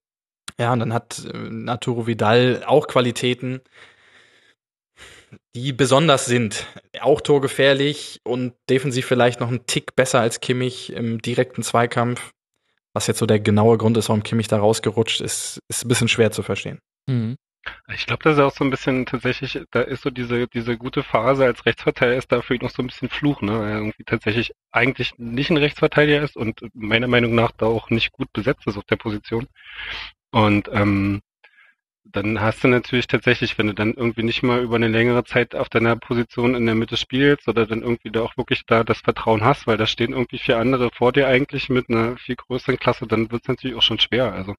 [SPEAKER 4] Ja, und dann hat äh, Arturo Vidal auch Qualitäten, die besonders sind. Auch torgefährlich und defensiv vielleicht noch einen Tick besser als Kimmich im direkten Zweikampf. Was jetzt so der genaue Grund ist, warum Kimmich da rausgerutscht ist, ist ein bisschen schwer zu verstehen.
[SPEAKER 3] Mhm.
[SPEAKER 5] Ich glaube, das ist auch so ein bisschen tatsächlich, da ist so diese, diese gute Phase als Rechtsverteidiger ist da für ihn noch so ein bisschen Fluch, ne? Er irgendwie tatsächlich eigentlich nicht ein Rechtsverteidiger ist und meiner Meinung nach da auch nicht gut besetzt ist auf der Position. Und ähm, dann hast du natürlich tatsächlich, wenn du dann irgendwie nicht mal über eine längere Zeit auf deiner Position in der Mitte spielst oder dann irgendwie da auch wirklich da das Vertrauen hast, weil da stehen irgendwie vier andere vor dir eigentlich mit einer viel größeren Klasse, dann wird es natürlich auch schon schwer. Also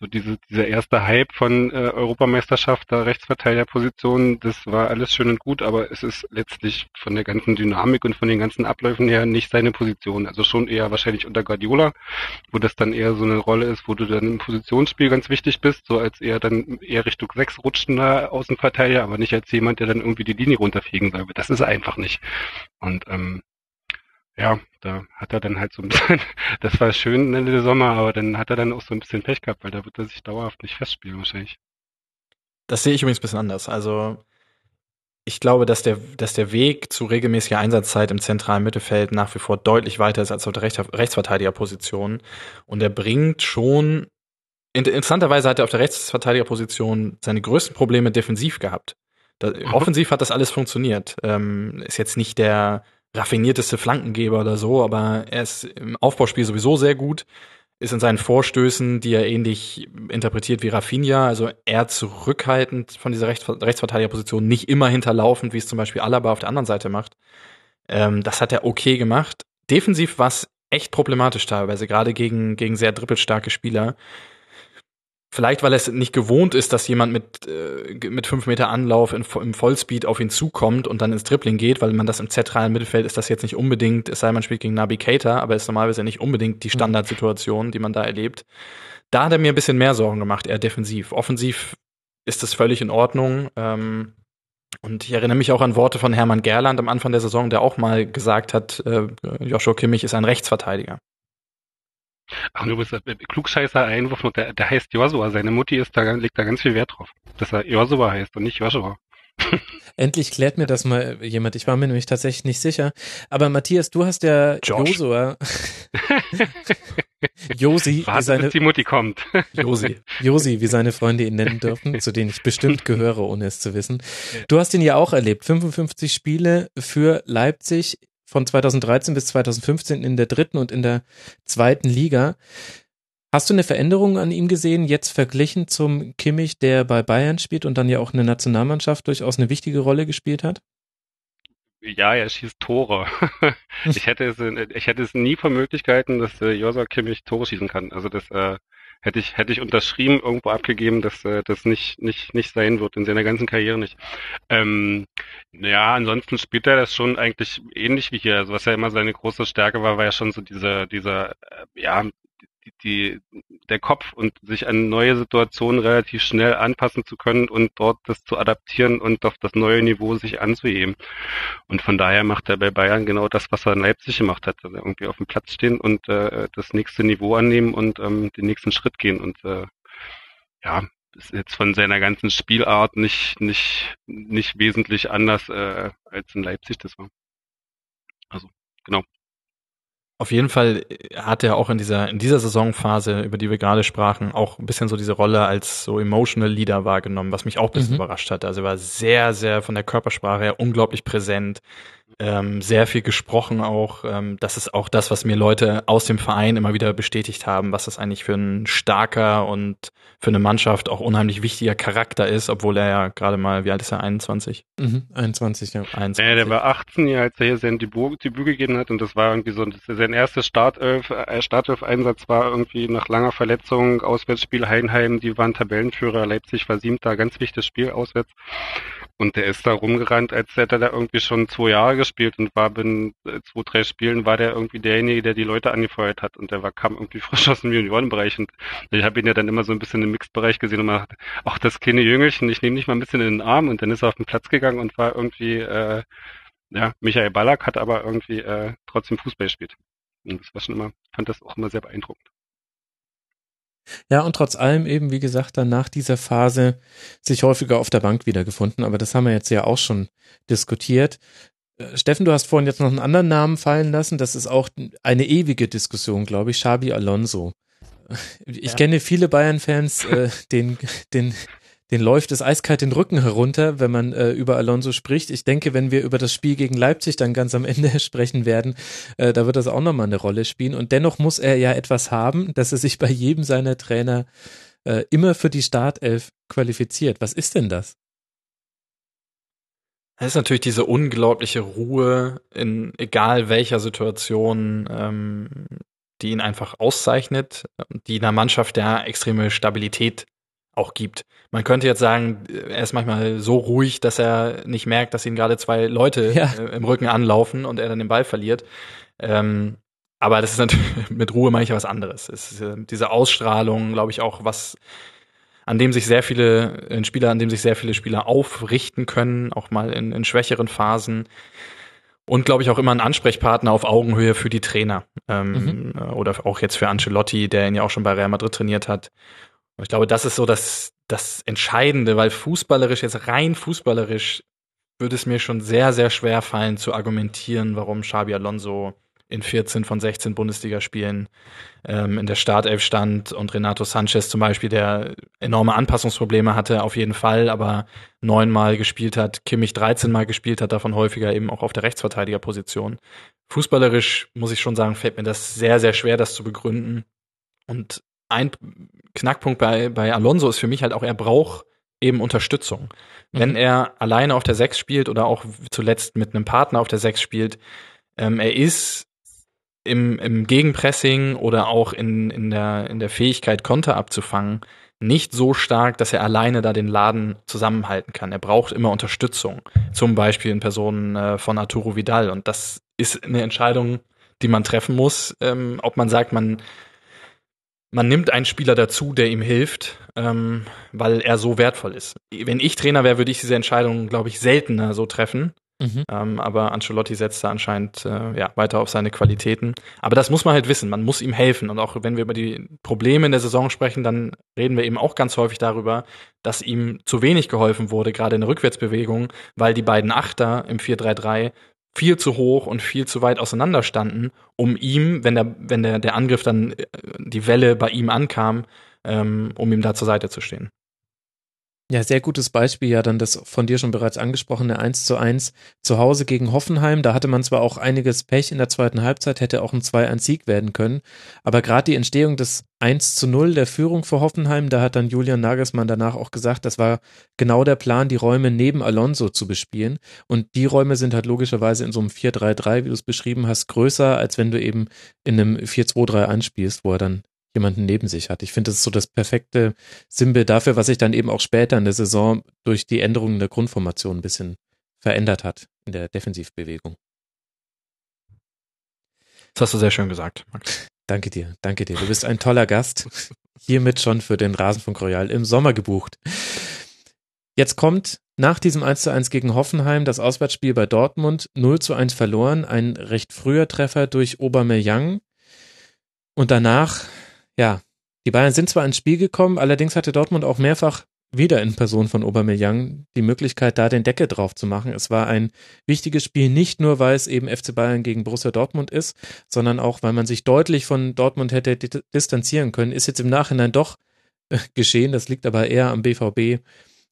[SPEAKER 5] so diese, dieser erste Hype von äh, Europameisterschaft, da Rechtsverteidigerposition, das war alles schön und gut, aber es ist letztlich von der ganzen Dynamik und von den ganzen Abläufen her nicht seine Position. Also schon eher wahrscheinlich unter Guardiola, wo das dann eher so eine Rolle ist, wo du dann im Positionsspiel ganz wichtig bist, so als eher dann eher Richtung sechs rutschender Außenverteidiger, aber nicht als jemand, der dann irgendwie die Linie runterfegen soll. Das ist einfach nicht. Und ähm, ja, da hat er dann halt so ein bisschen, das war schön Ende der Sommer, aber dann hat er dann auch so ein bisschen Pech gehabt, weil da wird er sich dauerhaft nicht festspielen wahrscheinlich.
[SPEAKER 4] Das sehe ich übrigens ein bisschen anders. Also ich glaube, dass der, dass der Weg zu regelmäßiger Einsatzzeit im zentralen Mittelfeld nach wie vor deutlich weiter ist als auf der Rechts Rechtsverteidigerposition. Und er bringt schon, in- interessanterweise hat er auf der Rechtsverteidigerposition seine größten Probleme defensiv gehabt. Da, offensiv hat das alles funktioniert. Ähm, ist jetzt nicht der raffinierteste Flankengeber oder so, aber er ist im Aufbauspiel sowieso sehr gut ist in seinen Vorstößen, die er ähnlich interpretiert wie Rafinha, also eher zurückhaltend von dieser Rechts Rechtsverteidigerposition, nicht immer hinterlaufend, wie es zum Beispiel Alaba auf der anderen Seite macht. Ähm, das hat er okay gemacht. Defensiv war es echt problematisch teilweise, gerade gegen, gegen sehr dribbelstarke Spieler. Vielleicht, weil es nicht gewohnt ist, dass jemand mit, äh, mit fünf Meter Anlauf in, im Vollspeed auf ihn zukommt und dann ins Dribbling geht, weil man das im zentralen Mittelfeld ist das jetzt nicht unbedingt, es sei man spielt gegen Nabi Keita, aber ist normalerweise nicht unbedingt die Standardsituation, die man da erlebt. Da hat er mir ein bisschen mehr Sorgen gemacht, eher defensiv. Offensiv ist es völlig in Ordnung. Ähm, und ich erinnere mich auch an Worte von Hermann Gerland am Anfang der Saison, der auch mal gesagt hat, äh, Joshua Kimmich ist ein Rechtsverteidiger.
[SPEAKER 5] Ach, du bist ein klugscheißer Einwurf, der, der heißt Joshua. Seine Mutti ist da, legt da ganz viel Wert drauf, dass er Joshua heißt und nicht Joshua.
[SPEAKER 3] Endlich klärt mir das mal jemand. Ich war mir nämlich tatsächlich nicht sicher. Aber Matthias, du hast ja
[SPEAKER 4] Josh.
[SPEAKER 3] Josua. Josi, wie
[SPEAKER 5] Warte,
[SPEAKER 3] seine,
[SPEAKER 5] bis die Mutti kommt.
[SPEAKER 4] Josi.
[SPEAKER 3] Josi, wie seine Freunde ihn nennen dürfen, zu denen ich bestimmt gehöre, ohne es zu wissen. Du hast ihn ja auch erlebt. 55 Spiele für Leipzig von 2013 bis 2015 in der dritten und in der zweiten Liga. Hast du eine Veränderung an ihm gesehen, jetzt verglichen zum Kimmich, der bei Bayern spielt und dann ja auch eine Nationalmannschaft durchaus eine wichtige Rolle gespielt hat?
[SPEAKER 5] Ja, er schießt Tore. ich hätte es, ich hätte es nie für Möglichkeiten, dass äh, Joshua Kimmich Tore schießen kann. Also das äh, hätte ich, hätte ich unterschrieben, irgendwo abgegeben, dass äh, das nicht, nicht, nicht sein wird, in seiner ganzen Karriere nicht. Ähm, ja, ansonsten spielt er das schon eigentlich ähnlich wie hier. Also was ja immer seine große Stärke war, war ja schon so dieser, dieser, äh, ja, die, die, der Kopf und sich an neue Situationen relativ schnell anpassen zu können und dort das zu adaptieren und auf das neue Niveau sich anzuheben. Und von daher macht er bei Bayern genau das, was er in Leipzig gemacht hat. Also irgendwie auf dem Platz stehen und äh, das nächste Niveau annehmen und ähm, den nächsten Schritt gehen. Und äh, ja, ist jetzt von seiner ganzen Spielart nicht, nicht, nicht wesentlich anders äh, als in Leipzig das war. Also, genau.
[SPEAKER 4] Auf jeden Fall hat er auch in dieser, in dieser Saisonphase, über die wir gerade sprachen, auch ein bisschen so diese Rolle als so emotional Leader wahrgenommen, was mich auch ein bisschen mhm. überrascht hat. Also er war sehr, sehr von der Körpersprache her unglaublich präsent, ähm, sehr viel gesprochen auch. Ähm, das ist auch das, was mir Leute aus dem Verein immer wieder bestätigt haben, was das eigentlich für ein starker und für eine Mannschaft auch unheimlich wichtiger Charakter ist, obwohl er ja gerade mal, wie alt ist er, 21?
[SPEAKER 3] Mhm, 21, ja. 21.
[SPEAKER 5] Ja, der war 18, ja, als er hier sein Debüt, Debüt gegeben hat und das war irgendwie so, sein erstes Startelf, äh, Startelf-Einsatz war irgendwie nach langer Verletzung, Auswärtsspiel Heinheim, die waren Tabellenführer, Leipzig war siebter, ganz wichtiges Spiel auswärts. Und der ist da rumgerannt, als hätte er da irgendwie schon zwei Jahre gespielt und war bin äh, zwei, drei Spielen war der irgendwie derjenige, der die Leute angefeuert hat und der war, kam irgendwie frisch aus dem Juniorenbereich und ich habe ihn ja dann immer so ein bisschen im Mixbereich gesehen und man dachte, ach, das kleine Jüngelchen, ich nehme dich mal ein bisschen in den Arm und dann ist er auf den Platz gegangen und war irgendwie, äh, ja, Michael Ballack hat aber irgendwie äh, trotzdem Fußball gespielt. Und das war schon immer, fand das auch immer sehr beeindruckend.
[SPEAKER 3] Ja, und trotz allem eben, wie gesagt, dann nach dieser Phase sich häufiger auf der Bank wiedergefunden. Aber das haben wir jetzt ja auch schon diskutiert. Äh, Steffen, du hast vorhin jetzt noch einen anderen Namen fallen lassen. Das ist auch eine ewige Diskussion, glaube ich. Xabi Alonso. Ich ja. kenne viele Bayern-Fans, äh, den, den den läuft es eiskalt den Rücken herunter, wenn man äh, über Alonso spricht. Ich denke, wenn wir über das Spiel gegen Leipzig dann ganz am Ende sprechen werden, äh, da wird das auch nochmal eine Rolle spielen. Und dennoch muss er ja etwas haben, dass er sich bei jedem seiner Trainer äh, immer für die Startelf qualifiziert. Was ist denn das?
[SPEAKER 4] Es ist natürlich diese unglaubliche Ruhe in egal welcher Situation, ähm, die ihn einfach auszeichnet, die in einer Mannschaft ja extreme Stabilität auch gibt. Man könnte jetzt sagen, er ist manchmal so ruhig, dass er nicht merkt, dass ihn gerade zwei Leute ja. äh, im Rücken anlaufen und er dann den Ball verliert. Ähm, aber das ist natürlich mit Ruhe manchmal was anderes. Es ist äh, diese Ausstrahlung, glaube ich, auch was an dem sich sehr viele ein Spieler, an dem sich sehr viele Spieler aufrichten können, auch mal in, in schwächeren Phasen. Und glaube ich auch immer ein Ansprechpartner auf Augenhöhe für die Trainer. Ähm, mhm. Oder auch jetzt für Ancelotti, der ihn ja auch schon bei Real Madrid trainiert hat. Ich glaube, das ist so das, das Entscheidende, weil fußballerisch, jetzt rein fußballerisch, würde es mir schon sehr, sehr schwer fallen zu argumentieren, warum Xabi Alonso in 14 von 16 Bundesligaspielen ähm, in der Startelf stand und Renato Sanchez zum Beispiel, der enorme Anpassungsprobleme hatte, auf jeden Fall, aber neunmal gespielt hat, Kimmich 13 Mal gespielt hat, davon häufiger eben auch auf der Rechtsverteidigerposition. Fußballerisch muss ich schon sagen, fällt mir das sehr, sehr schwer, das zu begründen. Und ein Knackpunkt bei, bei Alonso ist für mich halt auch, er braucht eben Unterstützung. Mhm. Wenn er alleine auf der Sechs spielt oder auch zuletzt mit einem Partner auf der Sechs spielt, ähm, er ist im, im Gegenpressing oder auch in, in, der, in der Fähigkeit, Konter abzufangen, nicht so stark, dass er alleine da den Laden zusammenhalten kann. Er braucht immer Unterstützung. Zum Beispiel in Personen äh, von Arturo Vidal. Und das ist eine Entscheidung, die man treffen muss, ähm, ob man sagt, man man nimmt einen Spieler dazu, der ihm hilft, ähm, weil er so wertvoll ist. Wenn ich Trainer wäre, würde ich diese Entscheidung, glaube ich, seltener so treffen. Mhm. Ähm, aber Ancelotti setzt da anscheinend äh, ja, weiter auf seine Qualitäten. Aber das muss man halt wissen. Man muss ihm helfen. Und auch wenn wir über die Probleme in der Saison sprechen, dann reden wir eben auch ganz häufig darüber, dass ihm zu wenig geholfen wurde, gerade in der Rückwärtsbewegung, weil die beiden Achter im 4-3-3 viel zu hoch und viel zu weit auseinander standen, um ihm, wenn der, wenn der, der Angriff dann äh, die Welle bei ihm ankam, ähm, um ihm da zur Seite zu stehen.
[SPEAKER 3] Ja, sehr gutes Beispiel, ja, dann das von dir schon bereits angesprochene 1 zu 1 zu Hause gegen Hoffenheim. Da hatte man zwar auch einiges Pech in der zweiten Halbzeit, hätte auch ein 2-1-Sieg werden können. Aber gerade die Entstehung des 1 zu 0 der Führung für Hoffenheim, da hat dann Julian Nagelsmann danach auch gesagt, das war genau der Plan, die Räume neben Alonso zu bespielen. Und die Räume sind halt logischerweise in so einem 4-3-3, wie du es beschrieben hast, größer, als wenn du eben in einem 4-2-3 anspielst, wo er dann jemanden neben sich hat. Ich finde, das ist so das perfekte Symbol dafür, was sich dann eben auch später in der Saison durch die Änderungen der Grundformation ein bisschen verändert hat in der Defensivbewegung.
[SPEAKER 4] Das hast du sehr schön gesagt, Max.
[SPEAKER 3] Danke dir, danke dir. Du bist ein toller Gast. Hiermit schon für den Rasenfunk Royal im Sommer gebucht. Jetzt kommt nach diesem 1 zu 1 gegen Hoffenheim das Auswärtsspiel bei Dortmund 0 zu 1 verloren, ein recht früher Treffer durch Aubameyang und danach, ja, die Bayern sind zwar ins Spiel gekommen, allerdings hatte Dortmund auch mehrfach wieder in Person von Aubameyang die Möglichkeit, da den Deckel drauf zu machen. Es war ein wichtiges Spiel, nicht nur, weil es eben FC Bayern gegen Borussia Dortmund ist, sondern auch, weil man sich deutlich von Dortmund hätte distanzieren können. Ist jetzt im Nachhinein doch äh, geschehen. Das liegt aber eher am BVB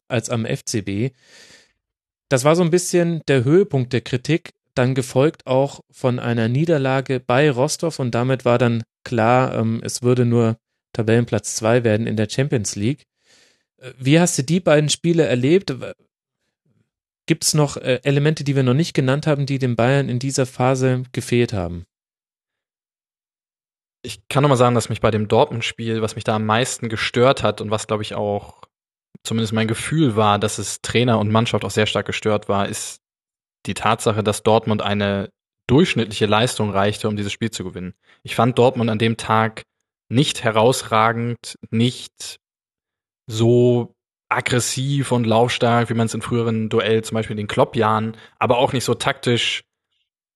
[SPEAKER 3] als am FCB. Das war so ein bisschen der Höhepunkt der Kritik, dann gefolgt auch von einer Niederlage bei Rostov und damit war dann klar, ähm, es würde nur Tabellenplatz zwei werden in der Champions League. Wie hast du die beiden Spiele erlebt? Gibt es noch äh, Elemente, die wir noch nicht genannt haben, die den Bayern in dieser Phase gefehlt haben?
[SPEAKER 4] Ich kann nochmal sagen, dass mich bei dem Dortmund-Spiel, was mich da am meisten gestört hat und was, glaube ich, auch zumindest mein Gefühl war, dass es Trainer und Mannschaft auch sehr stark gestört war, ist die Tatsache, dass Dortmund eine durchschnittliche Leistung reichte, um dieses Spiel zu gewinnen. Ich fand Dortmund an dem Tag nicht herausragend, nicht so aggressiv und laufstark, wie man es in früheren Duell zum Beispiel in den Klopp-Jahren, aber auch nicht so taktisch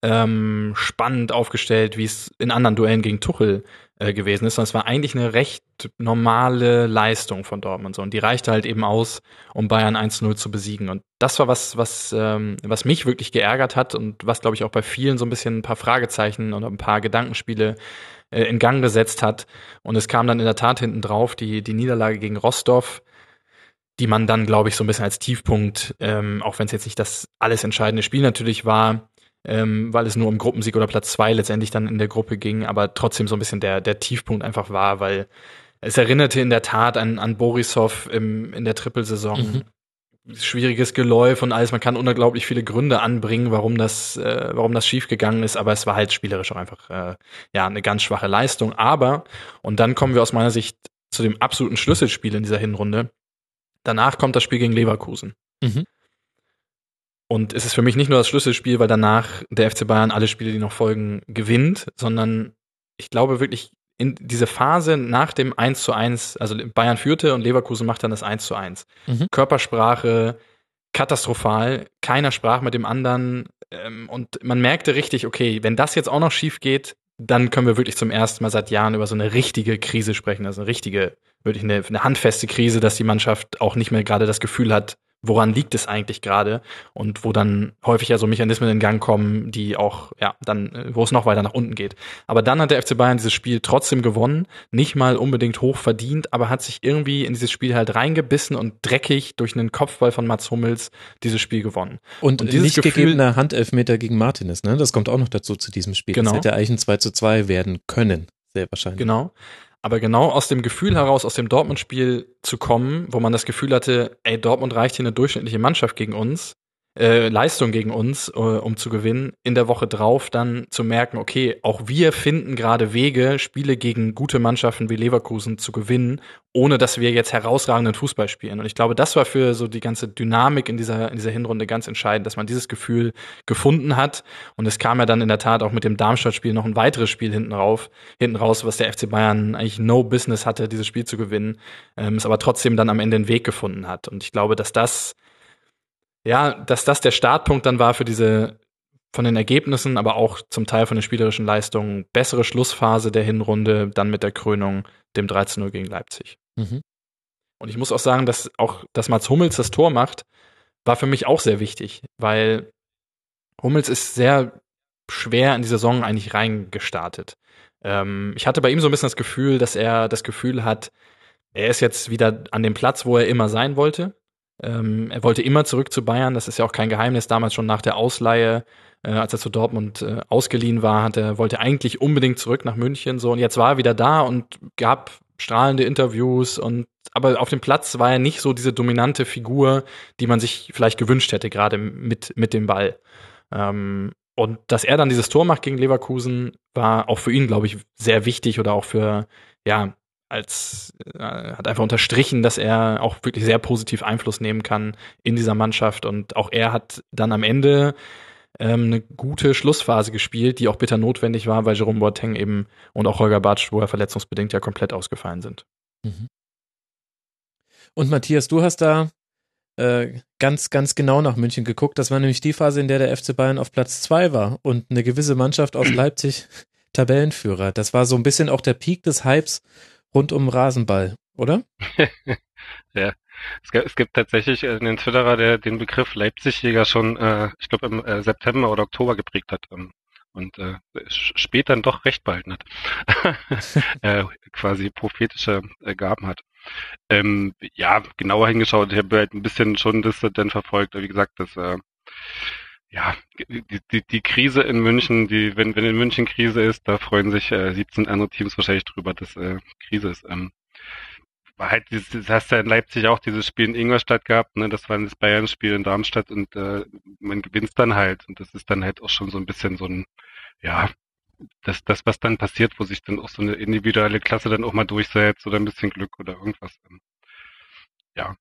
[SPEAKER 4] ähm, spannend aufgestellt, wie es in anderen Duellen gegen Tuchel äh, gewesen ist, sondern es war eigentlich eine recht normale Leistung von Dortmund so. Und die reichte halt eben aus, um Bayern 1-0 zu besiegen. Und das war was, was, ähm, was mich wirklich geärgert hat und was glaube ich auch bei vielen so ein bisschen ein paar Fragezeichen und ein paar Gedankenspiele äh, in Gang gesetzt hat. Und es kam dann in der Tat hinten drauf die, die Niederlage gegen Rostov, die man dann, glaube ich, so ein bisschen als Tiefpunkt, ähm, auch wenn es jetzt nicht das alles entscheidende Spiel natürlich war, ähm, weil es nur um Gruppensieg oder Platz zwei letztendlich dann in der Gruppe ging, aber trotzdem so ein bisschen der, der Tiefpunkt einfach war, weil es erinnerte in der Tat an, an Borisov im, in der Trippelsaison. Mhm schwieriges Geläuf und alles. Man kann unglaublich viele Gründe anbringen, warum das, äh, warum das schiefgegangen ist, aber es war halt spielerisch auch einfach äh, ja eine ganz schwache Leistung. Aber und dann kommen wir aus meiner Sicht zu dem absoluten Schlüsselspiel in dieser Hinrunde. Danach kommt das Spiel gegen Leverkusen. Mhm. Und es ist für mich nicht nur das Schlüsselspiel, weil danach der FC Bayern alle Spiele, die noch folgen, gewinnt, sondern ich glaube wirklich in diese Phase nach dem 1 zu 1, also Bayern führte und Leverkusen macht dann das 1 zu 1. Mhm. Körpersprache katastrophal, keiner sprach mit dem anderen ähm, und man merkte richtig, okay, wenn das jetzt auch noch schief geht, dann können wir wirklich zum ersten Mal seit Jahren über so eine richtige Krise sprechen, also eine richtige, wirklich eine, eine handfeste Krise, dass die Mannschaft auch nicht mehr gerade das Gefühl hat, woran liegt es eigentlich gerade und wo dann häufig ja so Mechanismen in Gang kommen, die auch, ja, dann, wo es noch weiter nach unten geht. Aber dann hat der FC Bayern dieses Spiel trotzdem gewonnen, nicht mal unbedingt hoch verdient, aber hat sich irgendwie in dieses Spiel halt reingebissen und dreckig durch einen Kopfball von Mats Hummels dieses Spiel gewonnen.
[SPEAKER 3] Und, und dieses nicht Gefühl, gegebener Handelfmeter gegen Martinez, ne? Das kommt auch noch dazu zu diesem Spiel. Genau. Das hätte eigentlich ein 2 zu 2 werden können, sehr wahrscheinlich.
[SPEAKER 4] Genau. Aber genau aus dem Gefühl heraus, aus dem Dortmund-Spiel zu kommen, wo man das Gefühl hatte, ey, Dortmund reicht hier eine durchschnittliche Mannschaft gegen uns, äh, Leistung gegen uns, äh, um zu gewinnen, in der Woche drauf dann zu merken, okay, auch wir finden gerade Wege, Spiele gegen gute Mannschaften wie Leverkusen zu gewinnen, ohne dass wir jetzt herausragenden Fußball spielen. Und ich glaube, das war für so die ganze Dynamik in dieser, in dieser Hinrunde ganz entscheidend, dass man dieses Gefühl gefunden hat. Und es kam ja dann in der Tat auch mit dem Darmstadt-Spiel noch ein weiteres Spiel hinten rauf, hinten raus, was der FC Bayern eigentlich no business hatte, dieses Spiel zu gewinnen, ähm, es aber trotzdem dann am Ende einen Weg gefunden hat. Und ich glaube, dass das ja, dass das der Startpunkt dann war für diese von den Ergebnissen, aber auch zum Teil von den spielerischen Leistungen bessere Schlussphase der Hinrunde, dann mit der Krönung dem 13-0 gegen Leipzig. Mhm. Und ich muss auch sagen, dass auch, dass Mats Hummels das Tor macht, war für mich auch sehr wichtig, weil Hummels ist sehr schwer in die Saison eigentlich reingestartet. Ähm, ich hatte bei ihm so ein bisschen das Gefühl, dass er das Gefühl hat, er ist jetzt wieder an dem Platz, wo er immer sein wollte. Ähm, er wollte immer zurück zu Bayern, das ist ja auch kein Geheimnis, damals schon nach der Ausleihe, äh, als er zu Dortmund äh, ausgeliehen war, hat er, wollte eigentlich unbedingt zurück nach München so und jetzt war er wieder da und gab strahlende Interviews und aber auf dem Platz war er nicht so diese dominante Figur, die man sich vielleicht gewünscht hätte, gerade mit, mit dem Ball. Ähm, und dass er dann dieses Tor macht gegen Leverkusen, war auch für ihn, glaube ich, sehr wichtig oder auch für, ja, als äh, hat einfach unterstrichen, dass er auch wirklich sehr positiv Einfluss nehmen kann in dieser Mannschaft und auch er hat dann am Ende ähm, eine gute Schlussphase gespielt, die auch bitter notwendig war, weil Jerome Boateng eben und auch Holger Bartsch vorher verletzungsbedingt ja komplett ausgefallen sind. Mhm.
[SPEAKER 3] Und Matthias, du hast da äh, ganz, ganz genau nach München geguckt. Das war nämlich die Phase, in der der FC Bayern auf Platz zwei war und eine gewisse Mannschaft aus Leipzig Tabellenführer. Das war so ein bisschen auch der Peak des Hypes rund um Rasenball, oder?
[SPEAKER 5] ja. Es gibt, es gibt tatsächlich einen Twitterer, der den Begriff Leipzigjäger schon, äh, ich glaube, im äh, September oder Oktober geprägt hat ähm, und äh, später dann doch recht behalten hat. äh, quasi prophetische äh, Gaben hat. Ähm, ja, genauer hingeschaut, ich habe halt ein bisschen schon das dann verfolgt. Wie gesagt, das äh, ja, die, die, die Krise in München, die, wenn, wenn in München Krise ist, da freuen sich äh, 17 andere Teams wahrscheinlich drüber, dass äh, Krise ist. Ähm, war halt dieses, das hast ja in Leipzig auch dieses Spiel in Ingolstadt gehabt, ne? Das war das Bayern-Spiel in Darmstadt und äh, man gewinnt dann halt. Und das ist dann halt auch schon so ein bisschen so ein, ja, das, das, was dann passiert, wo sich dann auch so eine individuelle Klasse dann auch mal durchsetzt oder ein bisschen Glück oder irgendwas. Ähm, ja.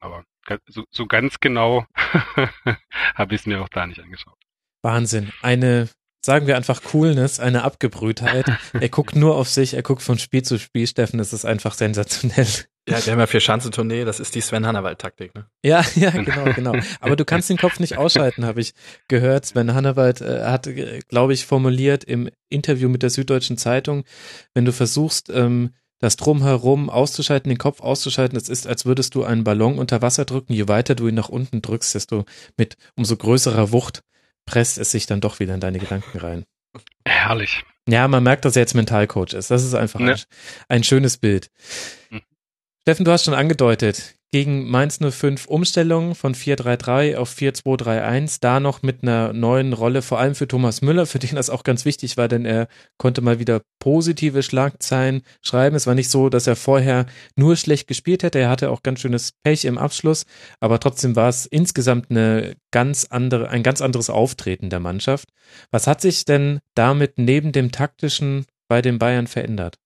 [SPEAKER 5] Aber so, so ganz genau habe ich es mir auch da nicht angeschaut.
[SPEAKER 3] Wahnsinn. Eine, sagen wir einfach Coolness, eine Abgebrühtheit. er guckt nur auf sich, er guckt von Spiel zu Spiel, Steffen, das ist einfach sensationell.
[SPEAKER 4] Ja, wir haben ja vier Schanzentournee, das ist die Sven Hannawald-Taktik, ne?
[SPEAKER 3] Ja, ja, genau, genau. Aber du kannst den Kopf nicht ausschalten, habe ich gehört. Sven Hannawald äh, hat, äh, glaube ich, formuliert im Interview mit der Süddeutschen Zeitung, wenn du versuchst, ähm, das Drumherum auszuschalten, den Kopf auszuschalten, es ist, als würdest du einen Ballon unter Wasser drücken. Je weiter du ihn nach unten drückst, desto mit umso größerer Wucht presst es sich dann doch wieder in deine Gedanken rein.
[SPEAKER 5] Herrlich.
[SPEAKER 3] Ja, man merkt, dass er jetzt Mentalcoach ist. Das ist einfach ne. ein, ein, schönes Bild. Steffen, du hast schon angedeutet, gegen Mainz 05 Umstellung von 4-3-3 auf 4-2-3-1, da noch mit einer neuen Rolle, vor allem für Thomas Müller, für den das auch ganz wichtig war, denn er konnte mal wieder positive Schlagzeilen schreiben. Es war nicht so, dass er vorher nur schlecht gespielt hätte, er hatte auch ganz schönes Pech im Abschluss, aber trotzdem war es insgesamt eine ganz andere, ein ganz anderes Auftreten der Mannschaft. Was hat sich denn damit neben dem taktischen bei den Bayern verändert?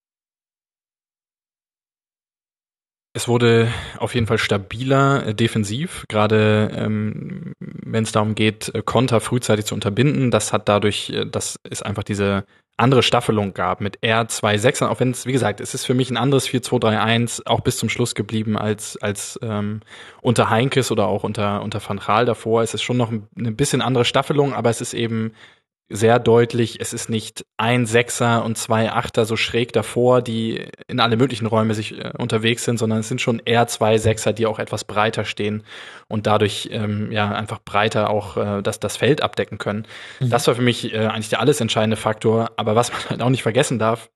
[SPEAKER 4] Es wurde auf jeden Fall stabiler äh, defensiv, gerade ähm, wenn es darum geht, äh, Konter frühzeitig zu unterbinden. Das hat dadurch, äh, dass es einfach diese andere Staffelung gab mit R2-6, auch wenn es, wie gesagt, es ist für mich ein anderes 4-2-3-1 auch bis zum Schluss geblieben als, als ähm, unter Heinkes oder auch unter, unter Van Gaal davor. Es ist schon noch ein, eine bisschen andere Staffelung, aber es ist eben sehr deutlich, es ist nicht ein Sechser und zwei Achter so schräg davor, die in alle möglichen Räume sich äh, unterwegs sind, sondern es sind schon eher zwei Sechser, die auch etwas breiter stehen und dadurch ähm, ja einfach breiter auch äh, das, das Feld abdecken können. Mhm. Das war für mich äh, eigentlich der alles entscheidende Faktor. Aber was man halt auch nicht vergessen darf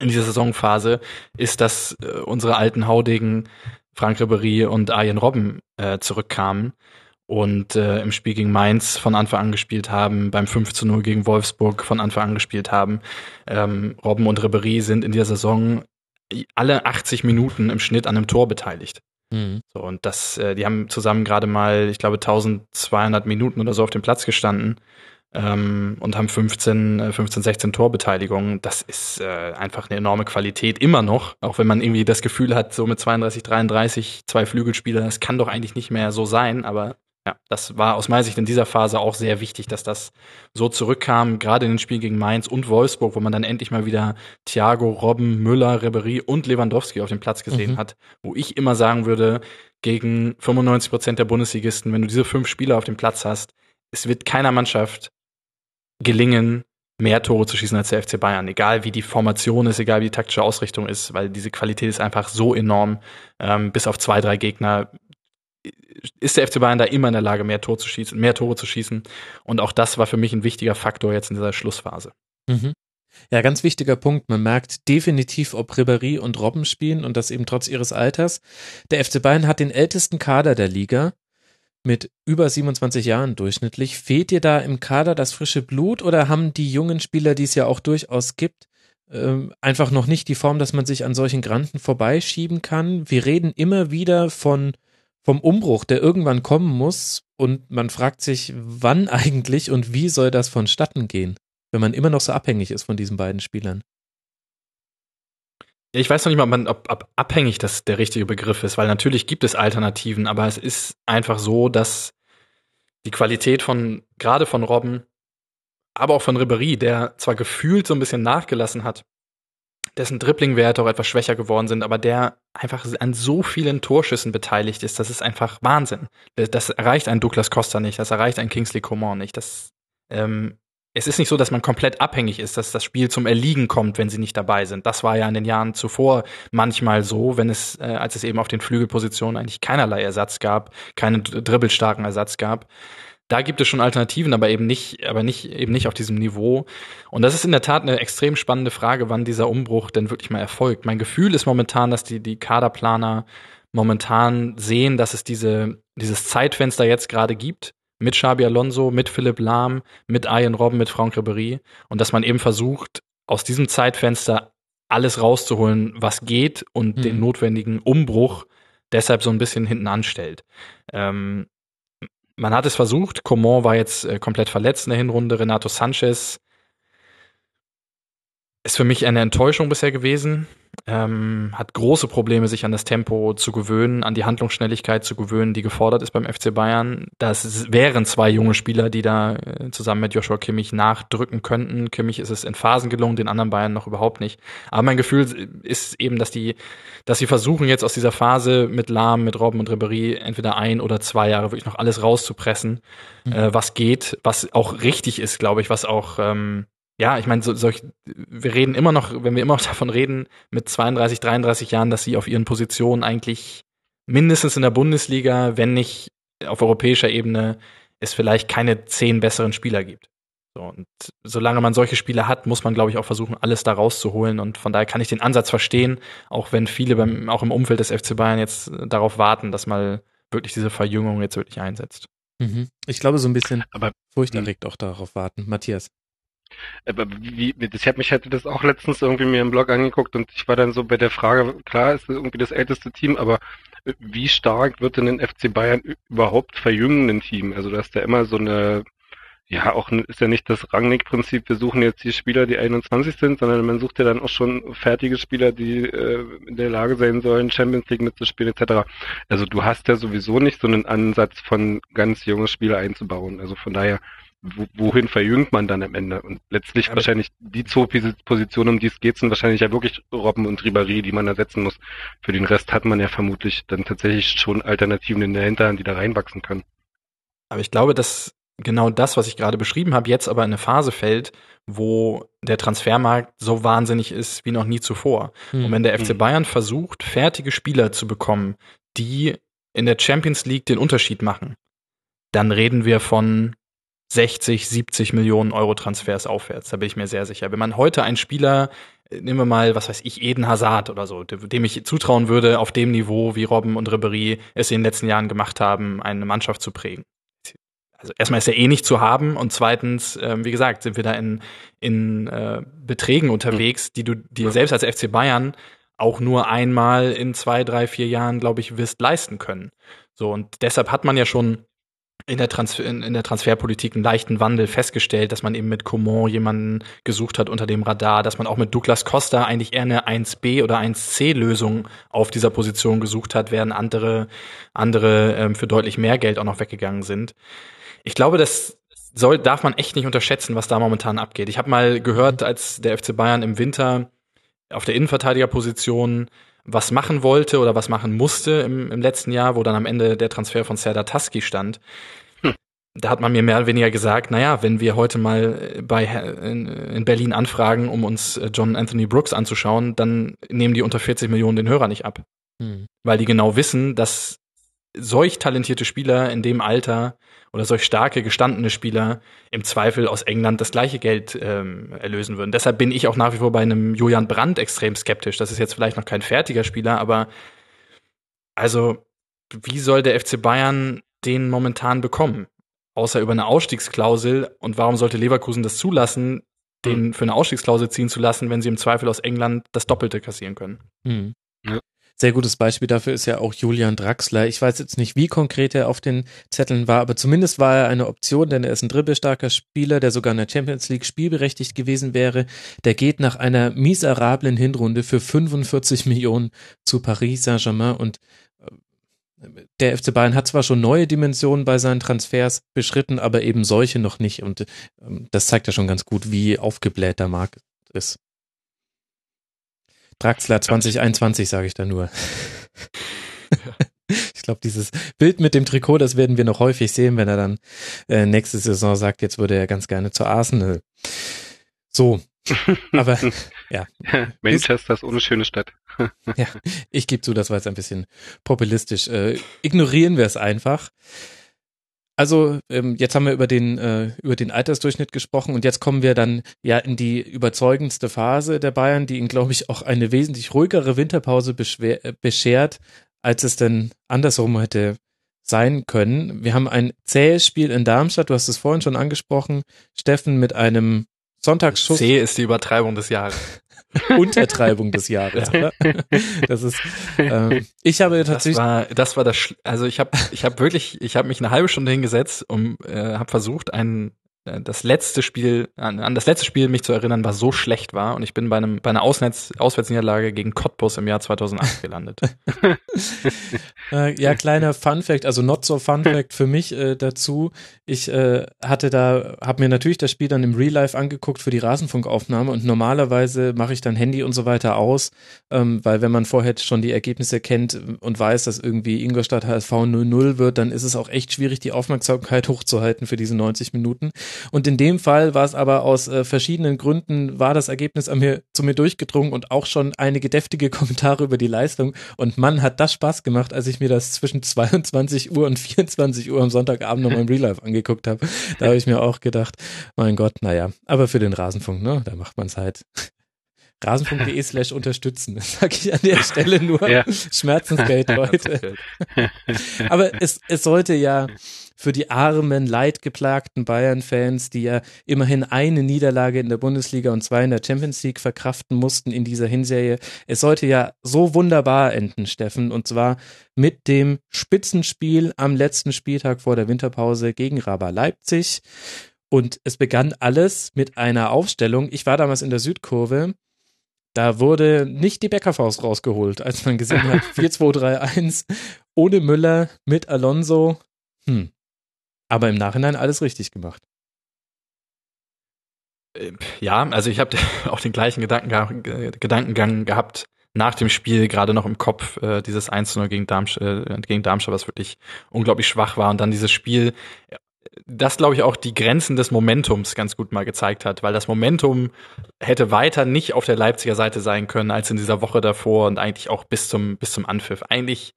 [SPEAKER 4] in dieser Saisonphase, ist, dass äh, unsere alten Haudegen Frank Ribery und Arjen Robben äh, zurückkamen und äh, im Spiel gegen Mainz von Anfang an gespielt haben, beim 5 zu 0 gegen Wolfsburg von Anfang an gespielt haben. Ähm, Robben und Ribery sind in der Saison alle 80 Minuten im Schnitt an einem Tor beteiligt. Mhm. So, und das, äh, die haben zusammen gerade mal, ich glaube, 1200 Minuten oder so auf dem Platz gestanden ähm, und haben 15, 15, 16 Torbeteiligungen. Das ist äh, einfach eine enorme Qualität immer noch, auch wenn man irgendwie das Gefühl hat, so mit 32, 33, zwei Flügelspieler, das kann doch eigentlich nicht mehr so sein, aber ja, das war aus meiner Sicht in dieser Phase auch sehr wichtig, dass das so zurückkam, gerade in den Spielen gegen Mainz und Wolfsburg, wo man dann endlich mal wieder Thiago, Robben, Müller, Ribery und Lewandowski auf dem Platz gesehen mhm. hat, wo ich immer sagen würde, gegen 95 Prozent der Bundesligisten, wenn du diese fünf Spieler auf dem Platz hast, es wird keiner Mannschaft gelingen, mehr Tore zu schießen als der FC Bayern, egal wie die Formation ist, egal wie die taktische Ausrichtung ist, weil diese Qualität ist einfach so enorm. Ähm, bis auf zwei, drei Gegner ist der FC Bayern da immer in der Lage, mehr, Tor zu schießen, mehr Tore zu schießen. Und auch das war für mich ein wichtiger Faktor jetzt in dieser Schlussphase.
[SPEAKER 3] Mhm. Ja, ganz wichtiger Punkt. Man merkt definitiv, ob Ribéry und Robben spielen und das eben trotz ihres Alters. Der FC Bayern hat den ältesten Kader der Liga mit über 27 Jahren durchschnittlich. Fehlt dir da im Kader das frische Blut oder haben die jungen Spieler, die es ja auch durchaus gibt, ähm, einfach noch nicht die Form, dass man sich an solchen Granten vorbeischieben kann? Wir reden immer wieder von vom Umbruch, der irgendwann kommen muss und man fragt sich, wann eigentlich und wie soll das vonstatten gehen, wenn man immer noch so abhängig ist von diesen beiden Spielern.
[SPEAKER 4] Ich weiß noch nicht mal, ob, man, ob, ob abhängig das der richtige Begriff ist, weil natürlich gibt es Alternativen, aber es ist einfach so, dass die Qualität von, gerade von Robben, aber auch von Ribéry, der zwar gefühlt so ein bisschen nachgelassen hat, dessen Dribblingwerte auch etwas schwächer geworden sind, aber der einfach an so vielen Torschüssen beteiligt ist, das ist einfach Wahnsinn. Das erreicht ein Douglas Costa nicht, das erreicht ein Kingsley Coman nicht. Das, ähm, es ist nicht so, dass man komplett abhängig ist, dass das Spiel zum Erliegen kommt, wenn sie nicht dabei sind. Das war ja in den Jahren zuvor manchmal so, wenn es, äh, als es eben auf den Flügelpositionen eigentlich keinerlei Ersatz gab, keinen dribbelstarken Ersatz gab. Da gibt es schon Alternativen, aber eben nicht, aber nicht, eben nicht auf diesem Niveau. Und das ist in der Tat eine extrem spannende Frage, wann dieser Umbruch denn wirklich mal erfolgt. Mein Gefühl ist momentan, dass die, die Kaderplaner momentan sehen, dass es diese, dieses Zeitfenster jetzt gerade gibt, mit Xabi Alonso, mit Philipp Lahm, mit Ian Robben, mit Franck Ribéry und dass man eben versucht, aus diesem Zeitfenster alles rauszuholen, was geht und mhm. den notwendigen Umbruch deshalb so ein bisschen hinten anstellt. Ähm, man hat es versucht. Coman war jetzt äh, komplett verletzt in der Hinrunde. Renato Sanchez ist für mich eine Enttäuschung bisher gewesen. Ähm, hat große Probleme, sich an das Tempo zu gewöhnen, an die Handlungsschnelligkeit zu gewöhnen, die gefordert ist beim FC Bayern. Das wären zwei junge Spieler, die da äh, zusammen mit Joshua Kimmich nachdrücken könnten. Kimmich ist es in Phasen gelungen, den anderen Bayern noch überhaupt nicht. Aber mein Gefühl ist eben, dass die, dass sie versuchen jetzt aus dieser Phase mit Lahm, mit Robben und Ribéry entweder ein oder zwei Jahre wirklich noch alles rauszupressen, mhm. äh, was geht, was auch richtig ist, glaube ich, was auch ähm, ja, ich meine, so, solch, wir reden immer noch, wenn wir immer noch davon reden, mit 32, 33 Jahren, dass sie auf ihren Positionen eigentlich mindestens in der Bundesliga, wenn nicht auf europäischer Ebene, es vielleicht keine zehn besseren Spieler gibt. So, und solange man solche Spiele hat, muss man, glaube ich, auch versuchen, alles da rauszuholen. Und von daher kann ich den Ansatz verstehen, auch wenn viele beim, auch im Umfeld des FC Bayern jetzt darauf warten, dass mal wirklich diese Verjüngung jetzt wirklich einsetzt.
[SPEAKER 3] Mhm. Ich glaube, so ein bisschen Aber, furchterregt auch darauf warten. Matthias.
[SPEAKER 5] Aber wie, ich habe mich hätte das auch letztens irgendwie mir im Blog angeguckt und ich war dann so bei der Frage, klar, ist irgendwie das älteste Team, aber wie stark wird denn ein FC Bayern überhaupt verjüngen, ein Team? Also du hast ja immer so eine, ja, auch ist ja nicht das Rangnick-Prinzip, wir suchen jetzt die Spieler, die 21 sind, sondern man sucht ja dann auch schon fertige Spieler, die äh, in der Lage sein sollen, Champions League mitzuspielen, etc. Also du hast ja sowieso nicht so einen Ansatz von ganz junge Spieler einzubauen. Also von daher wohin verjüngt man dann am Ende? Und letztlich ja, wahrscheinlich die zwei Positionen, um die es geht, sind wahrscheinlich ja wirklich Robben und Ribéry, die man ersetzen muss. Für den Rest hat man ja vermutlich dann tatsächlich schon Alternativen in der Hinterhand, die da reinwachsen können.
[SPEAKER 4] Aber ich glaube, dass genau das, was ich gerade beschrieben habe, jetzt aber in eine Phase fällt, wo der Transfermarkt so wahnsinnig ist wie noch nie zuvor. Hm. Und wenn der FC hm. Bayern versucht, fertige Spieler zu bekommen, die in der Champions League den Unterschied machen, dann reden wir von 60, 70 Millionen Euro Transfers aufwärts. Da bin ich mir sehr sicher. Wenn man heute einen Spieler, äh, nehmen wir mal, was weiß ich, Eden Hazard oder so, dem ich zutrauen würde, auf dem Niveau, wie Robben und Ribéry es in den letzten Jahren gemacht haben, eine Mannschaft zu prägen. Also erstmal ist er eh nicht zu haben und zweitens, ähm, wie gesagt, sind wir da in, in äh, Beträgen unterwegs, die du dir selbst als FC Bayern auch nur einmal in zwei, drei, vier Jahren, glaube ich, wirst leisten können. So, und deshalb hat man ja schon in der, Transfer, in, in der Transferpolitik einen leichten Wandel festgestellt, dass man eben mit Coman jemanden gesucht hat unter dem Radar, dass man auch mit Douglas Costa eigentlich eher eine 1B oder 1C-Lösung auf dieser Position gesucht hat, während andere, andere ähm, für deutlich mehr Geld auch noch weggegangen sind. Ich glaube, das soll, darf man echt nicht unterschätzen, was da momentan abgeht. Ich habe mal gehört, als der FC Bayern im Winter auf der Innenverteidigerposition was machen wollte oder was machen musste im, im letzten Jahr, wo dann am Ende der Transfer von Serdar Taski stand. Hm. Da hat man mir mehr oder weniger gesagt, naja, wenn wir heute mal bei in, in Berlin anfragen, um uns äh, John Anthony Brooks anzuschauen, dann nehmen die unter 40 Millionen den Hörer nicht ab. Hm. Weil die genau wissen, dass solch talentierte Spieler in dem Alter oder solch starke, gestandene Spieler im Zweifel aus England das gleiche Geld ähm, erlösen würden. Deshalb bin ich auch nach wie vor bei einem Julian Brandt extrem skeptisch. Das ist jetzt vielleicht noch kein fertiger Spieler, aber also wie soll der FC Bayern den momentan bekommen? Außer über eine Ausstiegsklausel. Und warum sollte Leverkusen das zulassen, den hm. für eine Ausstiegsklausel ziehen zu lassen, wenn sie im Zweifel aus England das Doppelte kassieren können? Mhm.
[SPEAKER 3] Ja. Sehr gutes Beispiel dafür ist ja auch Julian Draxler. Ich weiß jetzt nicht, wie konkret er auf den Zetteln war, aber zumindest war er eine Option, denn er ist ein dribbelstarker Spieler, der sogar in der Champions League spielberechtigt gewesen wäre. Der geht nach einer miserablen Hinrunde für 45 Millionen zu Paris Saint-Germain und äh, der FC Bayern hat zwar schon neue Dimensionen bei seinen Transfers beschritten, aber eben solche noch nicht. Und ähm, das zeigt ja schon ganz gut, wie aufgebläht der Markt ist. Draxler 2021, sage ich da nur. Ich glaube, dieses Bild mit dem Trikot, das werden wir noch häufig sehen, wenn er dann äh, nächste Saison sagt, jetzt würde er ganz gerne zu Arsenal. So, aber ja.
[SPEAKER 5] Manchester ist ohne schöne Stadt.
[SPEAKER 3] ja, ich gebe zu, das war jetzt ein bisschen populistisch. Äh, ignorieren wir es einfach. Also ähm, jetzt haben wir über den äh, über den Altersdurchschnitt gesprochen und jetzt kommen wir dann ja in die überzeugendste Phase der Bayern, die ihnen glaube ich auch eine wesentlich ruhigere Winterpause beschwer, äh, beschert, als es denn andersrum hätte sein können. Wir haben ein zähes Spiel in Darmstadt, du hast es vorhin schon angesprochen, Steffen mit einem Sonntagsschuss.
[SPEAKER 4] C ist die Übertreibung des Jahres.
[SPEAKER 3] Untertreibung des Jahres. Oder? Das ist. Ähm, ich habe tatsächlich.
[SPEAKER 4] Das war, das war das. Also ich habe, ich habe wirklich, ich habe mich eine halbe Stunde hingesetzt und äh, habe versucht, einen das letzte Spiel, an, an, das letzte Spiel mich zu erinnern, was so schlecht war. Und ich bin bei einem, bei einer Ausnetz, Auswärtsniederlage gegen Cottbus im Jahr 2008 gelandet.
[SPEAKER 3] äh, ja, kleiner Fun Fact, also not so Fun Fact für mich äh, dazu. Ich äh, hatte da, habe mir natürlich das Spiel dann im Real Life angeguckt für die Rasenfunkaufnahme und normalerweise mache ich dann Handy und so weiter aus, ähm, weil wenn man vorher schon die Ergebnisse kennt und weiß, dass irgendwie Ingolstadt HSV 0-0 wird, dann ist es auch echt schwierig, die Aufmerksamkeit hochzuhalten für diese 90 Minuten. Und in dem Fall war es aber aus äh, verschiedenen Gründen, war das Ergebnis an mir, zu mir durchgedrungen und auch schon einige deftige Kommentare über die Leistung. Und Mann, hat das Spaß gemacht, als ich mir das zwischen 22 Uhr und 24 Uhr am Sonntagabend noch im Real Life angeguckt habe. Da habe ich mir auch gedacht, mein Gott, naja, aber für den Rasenfunk, ne, da macht man es halt rasenfunk.de slash unterstützen. Das sage ich an der Stelle nur. Ja. Schmerzensgeld, Leute. Aber es, es sollte ja für die armen, leidgeplagten Bayern-Fans, die ja immerhin eine Niederlage in der Bundesliga und zwei in der Champions League verkraften mussten in dieser Hinserie. Es sollte ja so wunderbar enden, Steffen, und zwar mit dem Spitzenspiel am letzten Spieltag vor der Winterpause gegen Raba Leipzig. Und es begann alles mit einer Aufstellung. Ich war damals in der Südkurve da wurde nicht die Bäckerfaust rausgeholt, als man gesehen hat, 4-2-3-1 ohne Müller mit Alonso. Hm. Aber im Nachhinein alles richtig gemacht.
[SPEAKER 4] Äh, ja, also ich habe auch den gleichen Gedankengang, Gedankengang gehabt nach dem Spiel, gerade noch im Kopf, äh, dieses 1-0 gegen, Darmstadt, äh, gegen Darmstadt, was wirklich unglaublich schwach war. Und dann dieses Spiel das, glaube ich, auch die Grenzen des Momentums ganz gut mal gezeigt hat, weil das Momentum hätte weiter nicht auf der Leipziger Seite sein können als in dieser Woche davor und eigentlich auch bis zum, bis zum Anpfiff. Eigentlich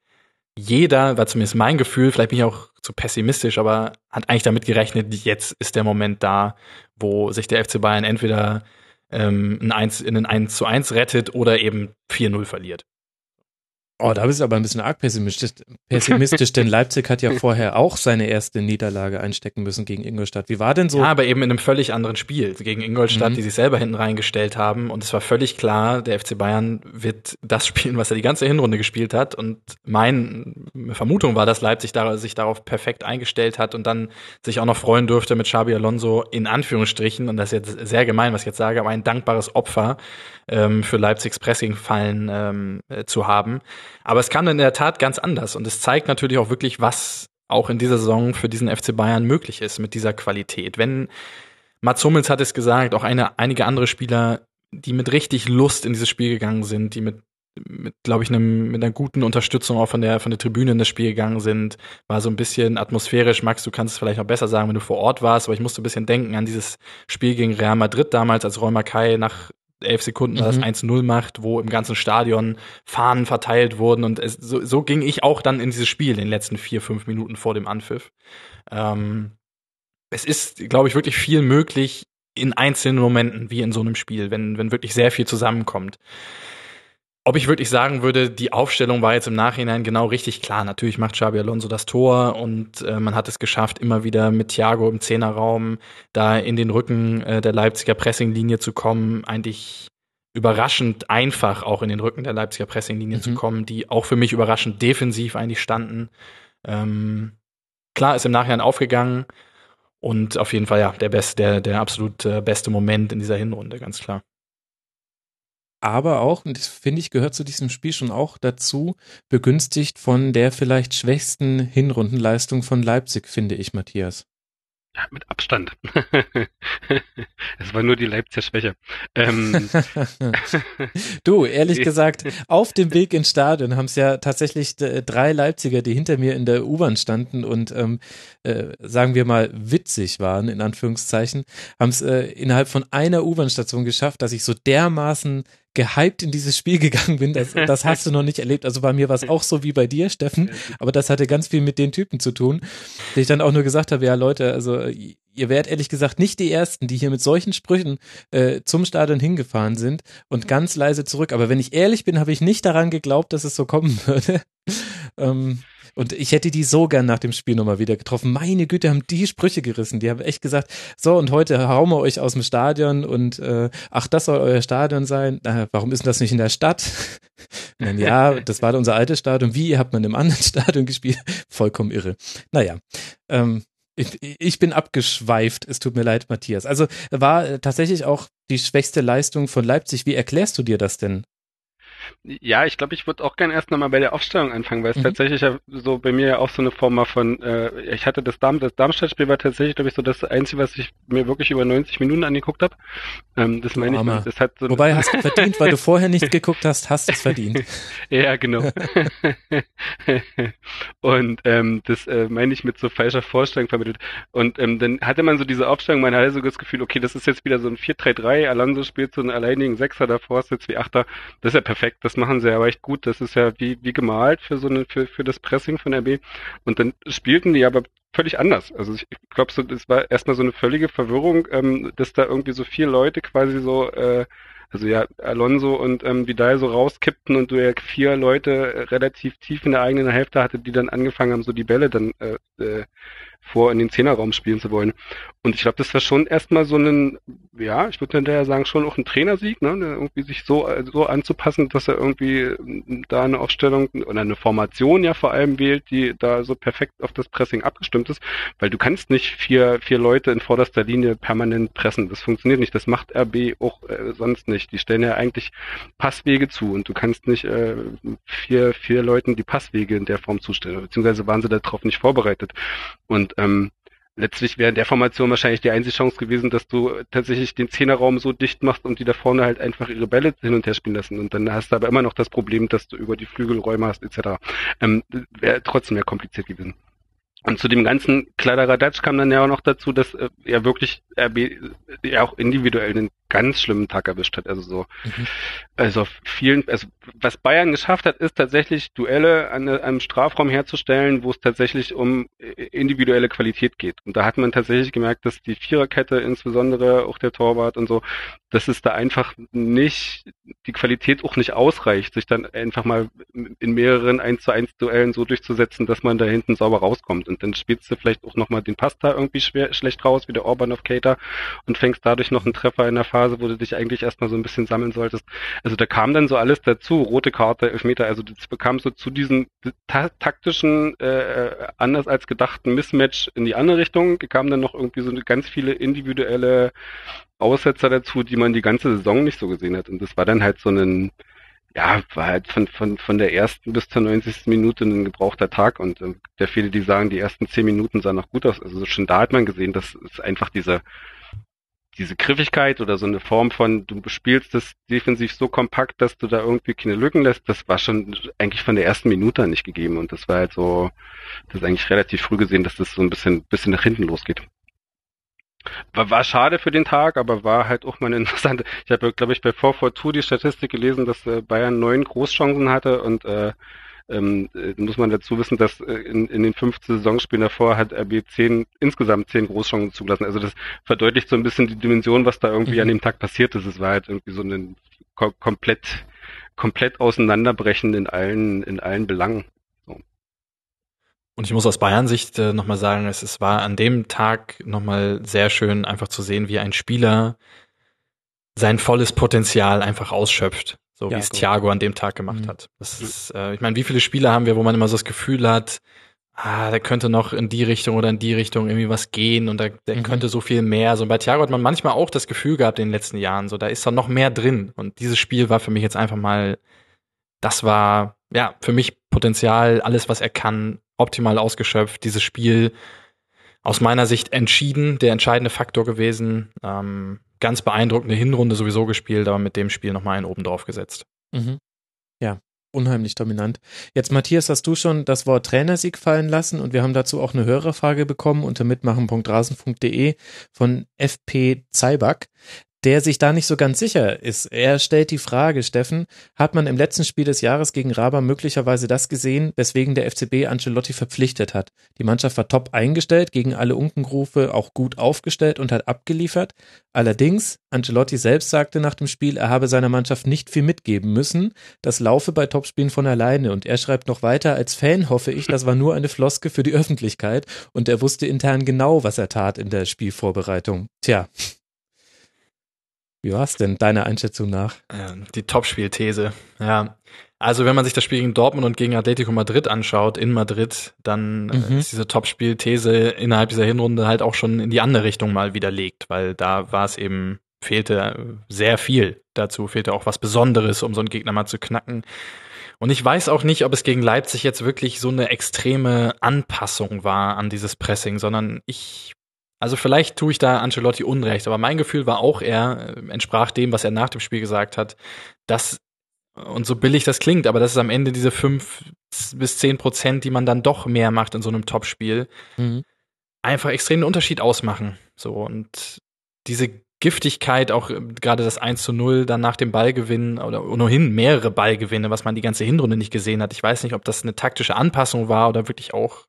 [SPEAKER 4] jeder, war zumindest mein Gefühl, vielleicht bin ich auch zu pessimistisch, aber hat eigentlich damit gerechnet, jetzt ist der Moment da, wo sich der FC Bayern entweder ähm, ein 1, in ein 1 zu 1 rettet oder eben 4-0 verliert.
[SPEAKER 3] Oh, da bist du aber ein bisschen arg pessimistisch, pessimistisch denn Leipzig hat ja vorher auch seine erste Niederlage einstecken müssen gegen Ingolstadt. Wie war denn so?
[SPEAKER 4] Ja, aber eben in einem völlig anderen Spiel gegen Ingolstadt, mhm. die sich selber hinten reingestellt haben. Und es war völlig klar, der FC Bayern wird das spielen, was er die ganze Hinrunde gespielt hat. Und meine Vermutung war, dass Leipzig sich darauf perfekt eingestellt hat und dann sich auch noch freuen durfte mit Xabi Alonso in Anführungsstrichen. Und das ist jetzt sehr gemein, was ich jetzt sage, aber ein dankbares Opfer ähm, für Leipzigs Pressing-Fallen ähm, äh, zu haben. Aber es kam dann in der Tat ganz anders und es zeigt natürlich auch wirklich, was auch in dieser Saison für diesen FC Bayern möglich ist mit dieser Qualität. Wenn Mats Hummels hat es gesagt, auch eine, einige andere Spieler, die mit richtig Lust in dieses Spiel gegangen sind, die mit mit, glaube ich, einem, mit einer guten Unterstützung auch von der, von der Tribüne in das Spiel gegangen sind. War so ein bisschen atmosphärisch. Max, du kannst es vielleicht noch besser sagen, wenn du vor Ort warst, aber ich musste ein bisschen denken an dieses Spiel gegen Real Madrid damals, als Roy Mackay nach elf Sekunden mhm. das 1-0 macht, wo im ganzen Stadion Fahnen verteilt wurden. Und es, so, so ging ich auch dann in dieses Spiel in den letzten vier, fünf Minuten vor dem Anpfiff. Ähm, es ist, glaube ich, wirklich viel möglich in einzelnen Momenten, wie in so einem Spiel, wenn, wenn wirklich sehr viel zusammenkommt. Ob ich wirklich sagen würde, die Aufstellung war jetzt im Nachhinein genau richtig klar. Natürlich macht Xabi Alonso das Tor und äh, man hat es geschafft, immer wieder mit Thiago im Zehnerraum da in den Rücken äh, der Leipziger Pressinglinie zu kommen. Eigentlich überraschend einfach auch in den Rücken der Leipziger Pressinglinie mhm. zu kommen, die auch für mich überraschend defensiv eigentlich standen. Ähm, klar ist im Nachhinein aufgegangen und auf jeden Fall ja der beste, der, der absolut äh, beste Moment in dieser Hinrunde, ganz klar.
[SPEAKER 3] Aber auch, und das finde ich, gehört zu diesem Spiel schon auch dazu, begünstigt von der vielleicht schwächsten Hinrundenleistung von Leipzig, finde ich, Matthias.
[SPEAKER 5] Ja, mit Abstand. es war nur die Leipziger Schwäche. Ähm,
[SPEAKER 3] du, ehrlich gesagt, auf dem Weg ins Stadion haben es ja tatsächlich drei Leipziger, die hinter mir in der U-Bahn standen und ähm, äh, sagen wir mal witzig waren, in Anführungszeichen, haben es äh, innerhalb von einer U-Bahn-Station geschafft, dass ich so dermaßen gehypt in dieses Spiel gegangen bin. Das, das hast du noch nicht erlebt. Also bei mir war es auch so wie bei dir, Steffen. Aber das hatte ganz viel mit den Typen zu tun, die ich dann auch nur gesagt habe, ja Leute, also ihr werdet ehrlich gesagt nicht die Ersten, die hier mit solchen Sprüchen äh, zum Stadion hingefahren sind und ganz leise zurück. Aber wenn ich ehrlich bin, habe ich nicht daran geglaubt, dass es so kommen würde. ähm, und ich hätte die so gern nach dem Spiel nochmal wieder getroffen. Meine Güte, haben die Sprüche gerissen. Die haben echt gesagt, so und heute hauen wir euch aus dem Stadion und äh, ach, das soll euer Stadion sein. Äh, warum ist denn das nicht in der Stadt? Dann, ja, das war unser altes Stadion. Wie, ihr habt man im anderen Stadion gespielt? Vollkommen irre. Naja, ähm, ich, ich bin abgeschweift. Es tut mir leid, Matthias. Also war tatsächlich auch die schwächste Leistung von Leipzig. Wie erklärst du dir das denn?
[SPEAKER 5] Ja, ich glaube, ich würde auch gerne erst nochmal bei der Aufstellung anfangen, weil es mhm. tatsächlich ja so bei mir ja auch so eine Form von, äh, ich hatte das Darm, das Darmstadt-Spiel war tatsächlich, glaube ich, so das Einzige, was ich mir wirklich über 90 Minuten angeguckt habe. Ähm, das meine ich, das hat so
[SPEAKER 3] Wobei hast du verdient, weil du vorher nicht geguckt hast, hast es verdient.
[SPEAKER 5] ja, genau. und ähm, das äh, meine ich mit so falscher Vorstellung vermittelt. Und ähm, dann hatte man so diese Aufstellung, man hatte so das Gefühl, okay, das ist jetzt wieder so ein 4-3-3, Alonso spielt so einen alleinigen Sechser davor, ist jetzt wie Achter, das ist ja perfekt das machen sie aber echt gut. Das ist ja wie, wie gemalt für so eine, für, für das Pressing von RB. Und dann spielten die aber völlig anders. Also ich glaube, so, das war erstmal so eine völlige Verwirrung, ähm, dass da irgendwie so vier Leute quasi so, äh, also ja, Alonso und ähm, Vidal so rauskippten und du ja vier Leute relativ tief in der eigenen Hälfte hatte, die dann angefangen haben, so die Bälle dann äh, äh, vor in den Zehnerraum spielen zu wollen. Und ich glaube, das war schon erstmal so ein, ja, ich würde hinterher sagen, schon auch ein Trainersieg, ne, irgendwie sich so, so anzupassen, dass er irgendwie ähm, da eine Aufstellung oder eine Formation ja vor allem wählt, die da so perfekt auf das Pressing abgestimmt ist, weil du kannst nicht vier, vier Leute in vorderster Linie permanent pressen. Das funktioniert nicht. Das macht RB auch äh, sonst nicht. Die stellen ja eigentlich Passwege zu und du kannst nicht äh, vier, vier Leuten die Passwege in der Form zustellen, beziehungsweise waren sie darauf nicht vorbereitet. Und ähm, letztlich wäre in der Formation wahrscheinlich die einzige Chance gewesen, dass du tatsächlich den Zehnerraum so dicht machst und die da vorne halt einfach ihre Bälle hin und her spielen lassen. Und dann hast du aber immer noch das Problem, dass du über die Flügelräume hast, etc. Ähm, wäre trotzdem mehr kompliziert gewesen. Und zu dem ganzen Kladderadatsch kam dann ja auch noch dazu, dass äh, er wirklich RB ja auch individuell einen ganz schlimmen Tag erwischt hat. Also so, mhm. also vielen, also was Bayern geschafft hat, ist tatsächlich Duelle an einem Strafraum herzustellen, wo es tatsächlich um individuelle Qualität geht. Und da hat man tatsächlich gemerkt, dass die Viererkette, insbesondere auch der Torwart und so, dass es da einfach nicht, die Qualität auch nicht ausreicht, sich dann einfach mal in mehreren 1 zu 1 Duellen so durchzusetzen, dass man da hinten sauber rauskommt. Und dann spielst du vielleicht auch nochmal den Pasta irgendwie schwer, schlecht raus, wie der Orban of Cater, und fängst dadurch noch einen Treffer in der Phase, wo du dich eigentlich erstmal so ein bisschen sammeln solltest. Also da kam dann so alles dazu, rote Karte, Elfmeter, also das bekam so zu diesem ta taktischen, äh, anders als gedachten Mismatch in die andere Richtung, kam dann noch irgendwie so ganz viele individuelle Aussetzer dazu, die man die ganze Saison nicht so gesehen hat. Und das war dann halt so ein, ja, war halt von, von, von der ersten bis zur 90. Minute ein gebrauchter Tag und äh, der viele, die sagen, die ersten zehn Minuten sahen noch gut aus. Also schon da hat man gesehen, dass es einfach diese, diese Griffigkeit oder so eine Form von, du spielst das defensiv so kompakt, dass du da irgendwie keine Lücken lässt, das war schon eigentlich von der ersten Minute nicht gegeben und das war halt so, das ist eigentlich relativ früh gesehen, dass das so ein bisschen, bisschen nach hinten losgeht. War, war schade für den Tag, aber war halt auch mal eine interessante. Ich habe, glaube ich, bei 442 die Statistik gelesen, dass äh, Bayern neun Großchancen hatte und äh, ähm, äh, muss man dazu wissen, dass äh, in, in den 15 Saisonspielen davor hat RB zehn, insgesamt zehn Großchancen zugelassen. Also das verdeutlicht so ein bisschen die Dimension, was da irgendwie mhm. an dem Tag passiert ist. Es war halt irgendwie so ein ko komplett, komplett auseinanderbrechen in allen, in allen Belangen.
[SPEAKER 4] Und ich muss aus Bayern-Sicht äh, nochmal sagen, es, es war an dem Tag nochmal sehr schön, einfach zu sehen, wie ein Spieler sein volles Potenzial einfach ausschöpft. So ja, wie es gut. Thiago an dem Tag gemacht mhm. hat. Das ist, äh, ich meine, wie viele Spieler haben wir, wo man immer so das Gefühl hat, ah, der könnte noch in die Richtung oder in die Richtung irgendwie was gehen und da, der
[SPEAKER 3] Mhm.
[SPEAKER 4] könnte so viel mehr. So bei Thiago hat man manchmal auch das Gefühl gehabt in den letzten Jahren, so da ist doch noch mehr drin. Und dieses Spiel war für mich jetzt einfach mal, das war ja für mich Potenzial, alles was er kann, optimal ausgeschöpft. Dieses Spiel aus meiner Sicht entschieden, der entscheidende Faktor gewesen. Ähm, ganz beeindruckende Hinrunde sowieso gespielt, aber mit dem Spiel nochmal einen oben drauf gesetzt.
[SPEAKER 3] Mhm. Ja, unheimlich dominant. Jetzt, Matthias, hast du schon das Wort Trainersieg fallen lassen und wir haben dazu auch eine Hörerfrage bekommen unter mitmachen.rasen.de von FP Zeiback, der sich da nicht so ganz sicher ist. Er stellt die Frage, Steffen, hat man im letzten Spiel des Jahres gegen Raba möglicherweise das gesehen, weswegen der FCB Ancelotti verpflichtet hat? Die Mannschaft war top eingestellt, gegen alle Unkenrufe auch gut aufgestellt und hat abgeliefert. Allerdings, Ancelotti selbst sagte nach dem Spiel, er habe seiner Mannschaft nicht viel mitgeben müssen. Das laufe bei Topspielen von alleine. Und er schreibt noch weiter, als Fan hoffe ich, das war nur eine Floske für die Öffentlichkeit und er wusste intern genau, was er tat in der Spielvorbereitung. Tja. Wie war's denn deiner Einschätzung nach?
[SPEAKER 4] Ja, die Topspielthese. Ja. Also wenn man sich das Spiel gegen Dortmund und gegen Atletico Madrid anschaut, in Madrid, dann
[SPEAKER 3] Mhm.
[SPEAKER 4] äh, ist diese Topspielthese innerhalb dieser Hinrunde halt auch schon in die andere Richtung mal widerlegt, weil da war es eben, fehlte sehr viel. Dazu fehlte auch was Besonderes, um so einen Gegner mal zu knacken. Und ich weiß auch nicht, ob es gegen Leipzig jetzt wirklich so eine extreme Anpassung war an dieses Pressing, sondern ich also vielleicht tue ich da Ancelotti Unrecht, aber mein Gefühl war auch er, äh, entsprach dem, was er nach dem Spiel gesagt hat, dass, und so billig das klingt, aber dass es am Ende diese fünf bis zehn Prozent, die man dann doch mehr macht in so einem Topspiel,
[SPEAKER 3] Mhm.
[SPEAKER 4] einfach extrem einen Unterschied ausmachen. So, und diese Giftigkeit, auch äh, gerade das 1 zu 0 dann nach dem Ballgewinn oder ohnehin mehrere Ballgewinne, was man die ganze Hinrunde nicht gesehen hat. Ich weiß nicht, ob das eine taktische Anpassung war oder wirklich auch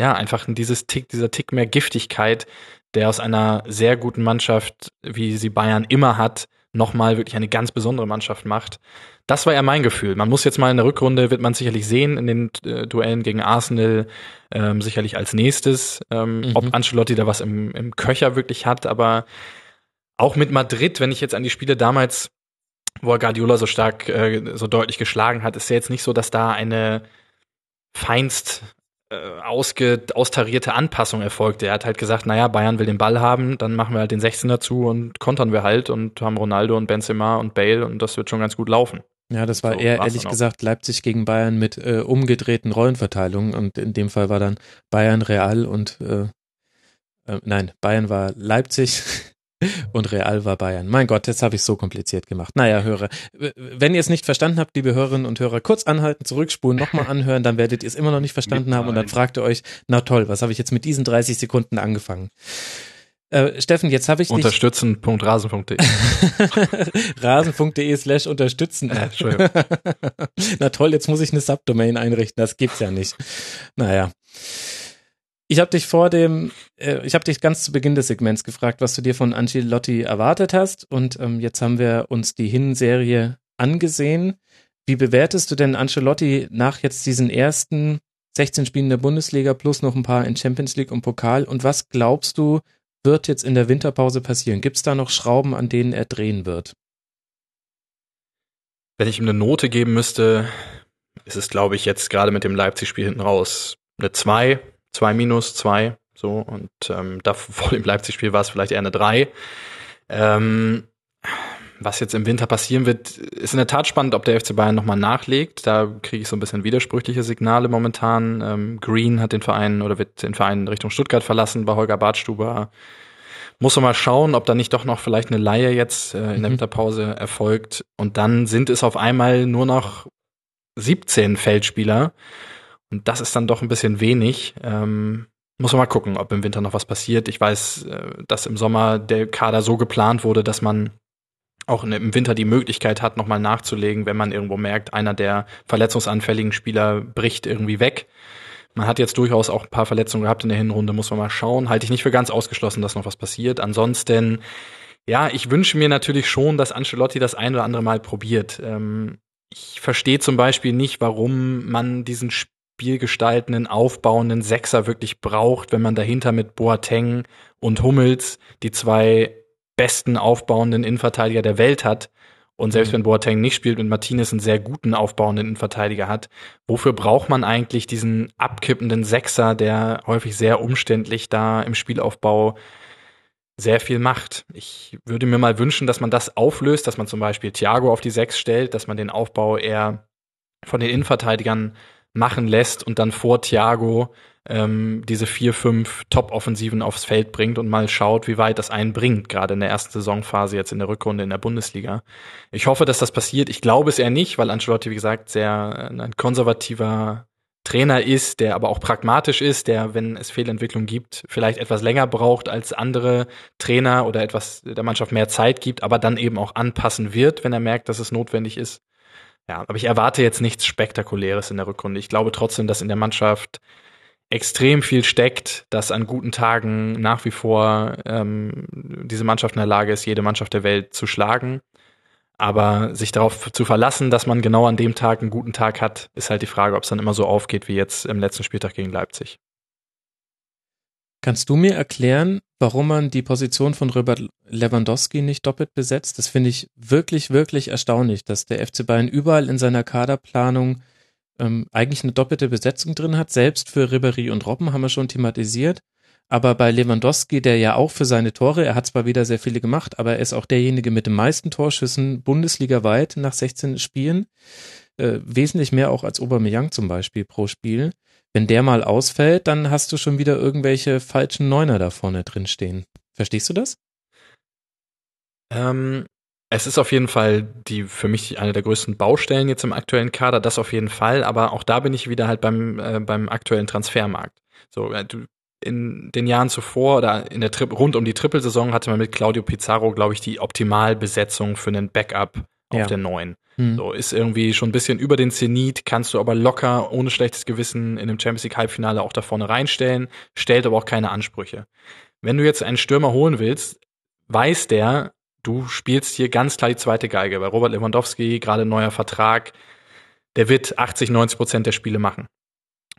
[SPEAKER 4] ja, einfach dieses Tick, dieser Tick mehr Giftigkeit, der aus einer sehr guten Mannschaft, wie sie Bayern immer hat, nochmal wirklich eine ganz besondere Mannschaft macht. Das war ja mein Gefühl. Man muss jetzt mal in der Rückrunde, wird man sicherlich sehen, in den äh, Duellen gegen Arsenal, ähm, sicherlich als nächstes, ähm,
[SPEAKER 3] Mhm.
[SPEAKER 4] ob Ancelotti da was im, im Köcher wirklich hat, aber auch mit Madrid, wenn ich jetzt an die Spiele damals, wo er Guardiola so stark, äh, so deutlich geschlagen hat, ist ja jetzt nicht so, dass da eine feinst ausge, austarierte Anpassung erfolgte. Er hat halt gesagt, naja, Bayern will den Ball haben, dann machen wir halt den 16 dazu und kontern wir halt und haben Ronaldo und Benzema und Bale und das wird schon ganz gut laufen.
[SPEAKER 3] Ja, das war
[SPEAKER 4] So
[SPEAKER 3] eher ehrlich gesagt Leipzig gegen Bayern mit äh, umgedrehten Rollenverteilungen und in dem Fall war dann Bayern Real und äh, äh, nein, Bayern war Leipzig und Real war Bayern. Mein Gott, jetzt habe ich so kompliziert gemacht. Naja, Hörer, wenn ihr es nicht verstanden habt, liebe Hörerinnen und Hörer, kurz anhalten, zurückspulen, nochmal anhören, dann werdet ihr es immer noch nicht verstanden haben und dann fragt ihr euch, na toll, was habe ich jetzt mit diesen 30 Sekunden angefangen? Äh, Steffen, jetzt habe ich
[SPEAKER 4] Unterstützen.rasen.de.
[SPEAKER 3] rasen.de slash unterstützen.
[SPEAKER 4] Äh.
[SPEAKER 3] Na toll, jetzt muss ich eine Subdomain einrichten, das gibt's ja nicht. Naja. Ich habe dich vor dem, äh, ich habe dich ganz zu Beginn des Segments gefragt, was du dir von Ancelotti erwartet hast und ähm, jetzt haben wir uns die Hin-Serie angesehen. Wie bewertest du denn Ancelotti nach jetzt diesen ersten 16 Spielen der Bundesliga plus noch ein paar in Champions League und Pokal und was glaubst du, wird jetzt in der Winterpause passieren? Gibt's da noch Schrauben, an denen er drehen wird?
[SPEAKER 4] Wenn ich ihm eine Note geben müsste, ist es, glaube ich, jetzt gerade mit dem Leipzig-Spiel hinten raus eine 2, 2 minus, 2, so. Und ähm, da vor dem Leipzig-Spiel war es vielleicht eher eine 3. Ähm, was jetzt im Winter passieren wird, ist in der Tat spannend, ob der FC Bayern nochmal nachlegt. Da kriege ich so ein bisschen widersprüchliche Signale momentan. Ähm, Green hat den Verein oder wird den Verein Richtung Stuttgart verlassen bei Holger Badstuber. Muss man mal schauen, ob da nicht doch noch vielleicht eine Laie jetzt äh, in der
[SPEAKER 3] Mhm.
[SPEAKER 4] Winterpause erfolgt. Und dann sind es auf einmal nur noch 17 Feldspieler. Und das ist dann doch ein bisschen wenig. Ähm, muss man mal gucken, ob im Winter noch was passiert. Ich weiß, äh, dass im Sommer der Kader so geplant wurde, dass man auch im Winter die Möglichkeit hat, nochmal nachzulegen, wenn man irgendwo merkt, einer der verletzungsanfälligen Spieler bricht irgendwie weg. Man hat jetzt durchaus auch ein paar Verletzungen gehabt in der Hinrunde, muss man mal schauen. Halte ich nicht für ganz ausgeschlossen, dass noch was passiert. Ansonsten, ja, ich wünsche mir natürlich schon, dass Ancelotti das ein oder andere Mal probiert. Ähm, ich verstehe zum Beispiel nicht, warum man diesen spielgestaltenden, aufbauenden Sechser wirklich braucht, wenn man dahinter mit Boateng und Hummels die zwei besten aufbauenden Innenverteidiger der Welt hat Und selbst
[SPEAKER 3] Mhm.
[SPEAKER 4] wenn Boateng nicht spielt und Martinez einen sehr guten aufbauenden Innenverteidiger hat, wofür braucht man eigentlich diesen abkippenden Sechser, der häufig sehr umständlich da im Spielaufbau sehr viel macht? Ich würde mir mal wünschen, dass man das auflöst, dass man zum Beispiel Thiago auf die Sechs stellt, dass man den Aufbau eher von den Innenverteidigern machen lässt und dann vor Thiago ähm, diese vier, fünf Top-Offensiven aufs Feld bringt und mal schaut, wie weit das einen bringt, gerade in der ersten Saisonphase jetzt in der Rückrunde in der Bundesliga. Ich hoffe, dass das passiert. Ich glaube es eher nicht, weil Ancelotti, wie gesagt, sehr äh, ein konservativer Trainer ist, der aber auch pragmatisch ist, der, wenn es Fehlentwicklung gibt, vielleicht etwas länger braucht als andere Trainer oder etwas der Mannschaft mehr Zeit gibt, aber dann eben auch anpassen wird, wenn er merkt, dass es notwendig ist. Ja, aber ich erwarte jetzt nichts Spektakuläres in der Rückrunde. Ich glaube trotzdem, dass in der Mannschaft extrem viel steckt, dass an guten Tagen nach wie vor ähm, diese Mannschaft in der Lage ist, jede Mannschaft der Welt zu schlagen. Aber sich darauf zu verlassen, dass man genau an dem Tag einen guten Tag hat, ist halt die Frage, ob es dann immer so aufgeht wie jetzt im letzten Spieltag gegen Leipzig.
[SPEAKER 3] Kannst du mir erklären, warum man die Position von Robert Lewandowski nicht doppelt besetzt? Das finde ich wirklich, wirklich erstaunlich, dass der FC Bayern überall in seiner Kaderplanung ähm, eigentlich eine doppelte Besetzung drin hat. Selbst für Ribéry und Robben haben wir schon thematisiert. Aber bei Lewandowski, der ja auch für seine Tore, er hat zwar wieder sehr viele gemacht, aber er ist auch derjenige mit den meisten Torschüssen bundesligaweit nach 16 Spielen, äh, wesentlich mehr auch als Aubameyang zum Beispiel pro Spiel. Wenn der mal ausfällt, dann hast du schon wieder irgendwelche falschen Neuner da vorne drin stehen. Verstehst du das?
[SPEAKER 4] Ähm, es ist auf jeden Fall die für mich eine der größten Baustellen jetzt im aktuellen Kader, das auf jeden Fall, aber auch da bin ich wieder halt beim, äh, beim aktuellen Transfermarkt. So, äh, du, in den Jahren zuvor oder in der Tri rund um die Trippelsaison hatte man mit Claudio Pizarro, glaube ich, die Optimalbesetzung für einen Backup auf
[SPEAKER 3] Ja.
[SPEAKER 4] der neuen.
[SPEAKER 3] Hm.
[SPEAKER 4] So, ist irgendwie schon ein bisschen über den Zenit, kannst du aber locker, ohne schlechtes Gewissen in dem Champions League Halbfinale auch da vorne reinstellen, stellt aber auch keine Ansprüche. Wenn du jetzt einen Stürmer holen willst, weiß der, du spielst hier ganz klar die zweite Geige. Bei Robert Lewandowski, gerade neuer Vertrag, der wird 80, 90 Prozent der Spiele machen.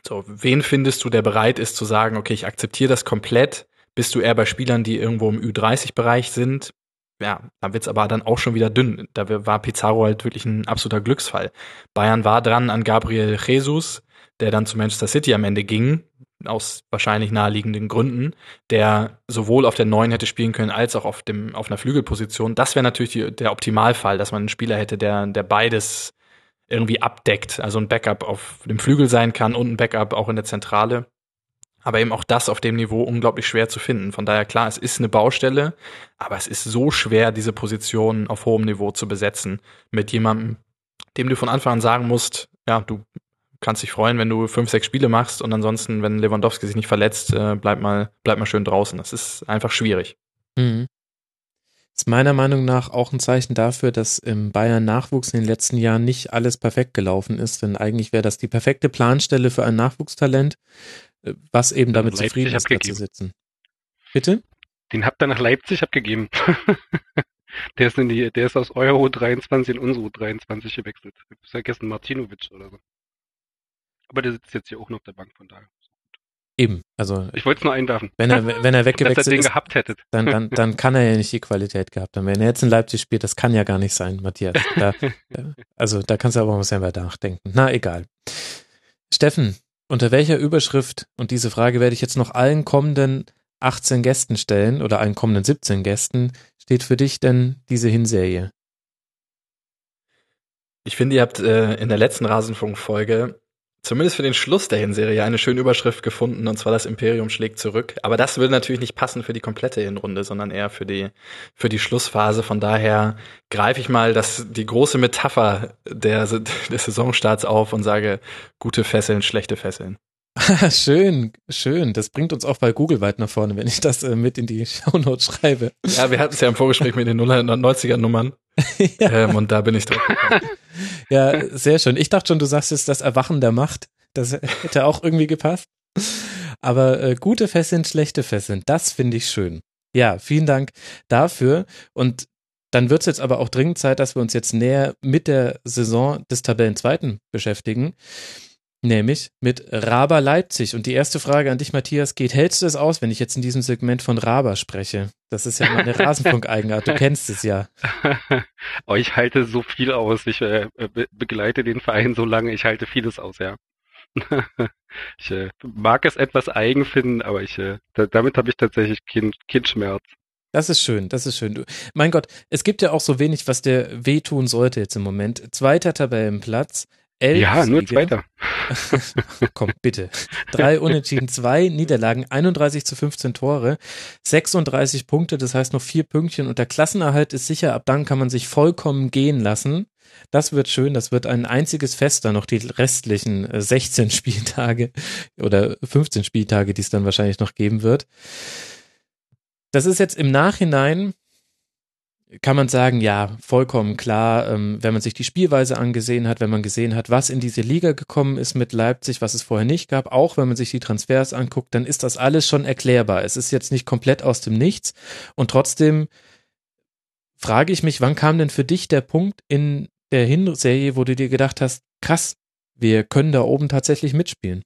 [SPEAKER 4] So, wen findest du, der bereit ist zu sagen, okay, ich akzeptiere das komplett? Bist du eher bei Spielern, die irgendwo im Ü30-Bereich sind? Ja, da wird's aber dann auch schon wieder dünn. Da war Pizarro halt wirklich ein absoluter Glücksfall. Bayern war dran an Gabriel Jesus, der dann zu Manchester City am Ende ging, aus wahrscheinlich naheliegenden Gründen, der sowohl auf der neuen hätte spielen können, als auch auf dem auf einer Flügelposition. Das wäre natürlich die, der Optimalfall, dass man einen Spieler hätte, der der beides irgendwie abdeckt, also ein Backup auf dem Flügel sein kann und ein Backup auch in der Zentrale. Aber eben auch das auf dem Niveau unglaublich schwer zu finden. Von daher klar, es ist eine Baustelle, aber es ist so schwer, diese Position auf hohem Niveau zu besetzen mit jemandem, dem du von Anfang an sagen musst, ja, du kannst dich freuen, wenn du fünf, sechs Spiele machst und ansonsten, wenn Lewandowski sich nicht verletzt, äh, bleib mal, bleib mal schön draußen. Das ist einfach schwierig.
[SPEAKER 3] Mhm. Ist meiner Meinung nach auch ein Zeichen dafür, dass im Bayern Nachwuchs in den letzten Jahren nicht alles perfekt gelaufen ist, denn eigentlich wäre das die perfekte Planstelle für ein Nachwuchstalent, was eben damit
[SPEAKER 5] Leipzig
[SPEAKER 3] zufrieden ist, da zu sitzen. Bitte?
[SPEAKER 5] Den habt ihr nach Leipzig abgegeben. der ist in die, der ist aus Euro 23 in unsere 23 gewechselt. Ich hab vergessen, Martinovic oder so. Aber der sitzt jetzt hier auch noch auf der Bank, von daher.
[SPEAKER 3] Eben. Also
[SPEAKER 5] Ich wollte es nur einwerfen.
[SPEAKER 3] wenn er, wenn er weggewechselt ist, dann, dann, dann kann er ja nicht die Qualität gehabt haben. Wenn er jetzt in Leipzig spielt, das kann ja gar nicht sein, Matthias. Da, da- also da kannst du aber mal selber nachdenken. Na, egal. Steffen, unter welcher Überschrift, und diese Frage werde ich jetzt noch allen kommenden 18 Gästen stellen oder allen kommenden 17 Gästen, steht für dich denn diese Hinserie?
[SPEAKER 4] Ich finde, ihr habt äh, in der letzten Rasenfunk-Folge zumindest für den Schluss der Hinserie eine schöne Überschrift gefunden, und zwar das Imperium schlägt zurück. Aber das würde natürlich nicht passen für die komplette Hinrunde, sondern eher für die, für die Schlussphase. Von daher greife ich mal das, die große Metapher der, des Saisonstarts auf und sage, gute Fesseln, schlechte Fesseln.
[SPEAKER 3] schön, schön. Das bringt uns auch bei Google weit nach vorne, wenn ich das äh, mit in die Shownotes schreibe.
[SPEAKER 4] Ja, wir hatten es ja im Vorgespräch mit den 090er Nummern.
[SPEAKER 3] ja.
[SPEAKER 4] Ähm, und da bin ich drauf.
[SPEAKER 3] Ja, sehr schön. Ich dachte schon, du sagst jetzt das Erwachen der Macht. Das hätte auch irgendwie gepasst. Aber äh, gute Fesseln, schlechte Fesseln, das finde ich schön. Ja, vielen Dank dafür. Und dann wird es jetzt aber auch dringend Zeit, dass wir uns jetzt näher mit der Saison des Tabellenzweiten beschäftigen. Nämlich mit Raber Leipzig. Und die erste Frage an dich, Matthias, geht, hältst du es aus, wenn ich jetzt in diesem Segment von Raber spreche? Das ist ja meine Rasenfunk-Eigenart, du kennst es ja.
[SPEAKER 5] oh, ich halte so viel aus. Ich äh, be begleite den Verein so lange, ich halte vieles aus, ja. ich äh, mag es etwas eigen finden, aber ich, äh, da, damit habe ich tatsächlich keinen kein Schmerz.
[SPEAKER 3] Das ist schön, das ist schön. Du, mein Gott, es gibt ja auch so wenig, was dir wehtun sollte jetzt im Moment. Zweiter Tabellenplatz, Elf
[SPEAKER 5] ja, nur Siege. Zweiter.
[SPEAKER 3] Komm, bitte. Drei Unentschieden, zwei Niederlagen, 31 zu 15 Tore, 36 Punkte, das heißt noch vier Pünktchen und der Klassenerhalt ist sicher, ab dann kann man sich vollkommen gehen lassen. Das wird schön, das wird ein einziges Fest dann noch die restlichen 16 Spieltage oder 15 Spieltage, die es dann wahrscheinlich noch geben wird. Das ist jetzt im Nachhinein kann man sagen, ja, vollkommen klar, ähm, wenn man sich die Spielweise angesehen hat, wenn man gesehen hat, was in diese Liga gekommen ist mit Leipzig, was es vorher nicht gab, auch wenn man sich die Transfers anguckt, dann ist das alles schon erklärbar. Es ist jetzt nicht komplett aus dem Nichts und trotzdem frage ich mich, wann kam denn für dich der Punkt in der Hinserie, wo du dir gedacht hast, krass, wir können da oben tatsächlich mitspielen?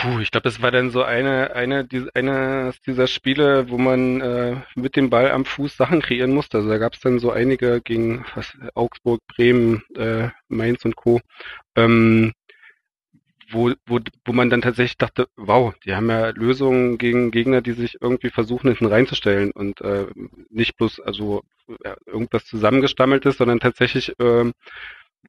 [SPEAKER 5] Puh, ich glaube, das war dann so eine, eine, die, eines dieser Spiele, wo man äh, mit dem Ball am Fuß Sachen kreieren musste. Also da gab es dann so einige gegen was, Augsburg, Bremen, äh, Mainz und Co. Ähm, wo, wo, wo man dann tatsächlich dachte, wow, die haben ja Lösungen gegen Gegner, die sich irgendwie versuchen, hinten reinzustellen und äh, nicht bloß also ja, irgendwas zusammengestammeltes, sondern tatsächlich äh,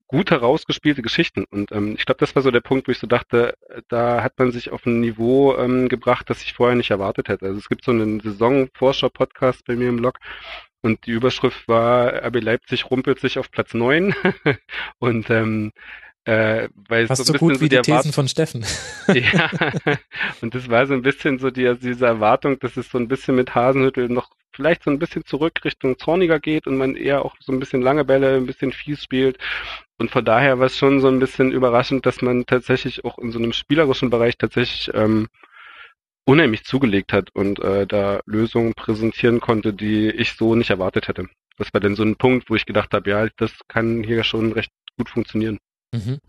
[SPEAKER 5] gut herausgespielte Geschichten. Und ähm, ich glaube, das war so der Punkt, wo ich so dachte, da hat man sich auf ein Niveau ähm, gebracht, das ich vorher nicht erwartet hätte. Also es gibt so einen Saisonforscher-Podcast bei mir im Blog und die Überschrift war, RB Leipzig rumpelt sich auf Platz neun und ähm, äh, weil
[SPEAKER 3] Fast so, so gut wie die Thesen von Steffen.
[SPEAKER 5] ja, und das war so ein bisschen so die, diese Erwartung, dass es so ein bisschen mit Hasenhüttel noch vielleicht so ein bisschen zurück Richtung Zorniger geht und man eher auch so ein bisschen lange Bälle, ein bisschen fies spielt. Und von daher war es schon so ein bisschen überraschend, dass man tatsächlich auch in so einem spielerischen Bereich tatsächlich ähm, unheimlich zugelegt hat und äh, da Lösungen präsentieren konnte, die ich so nicht erwartet hätte. Das war dann so ein Punkt, wo ich gedacht habe, ja, das kann hier schon recht gut funktionieren. Mhm.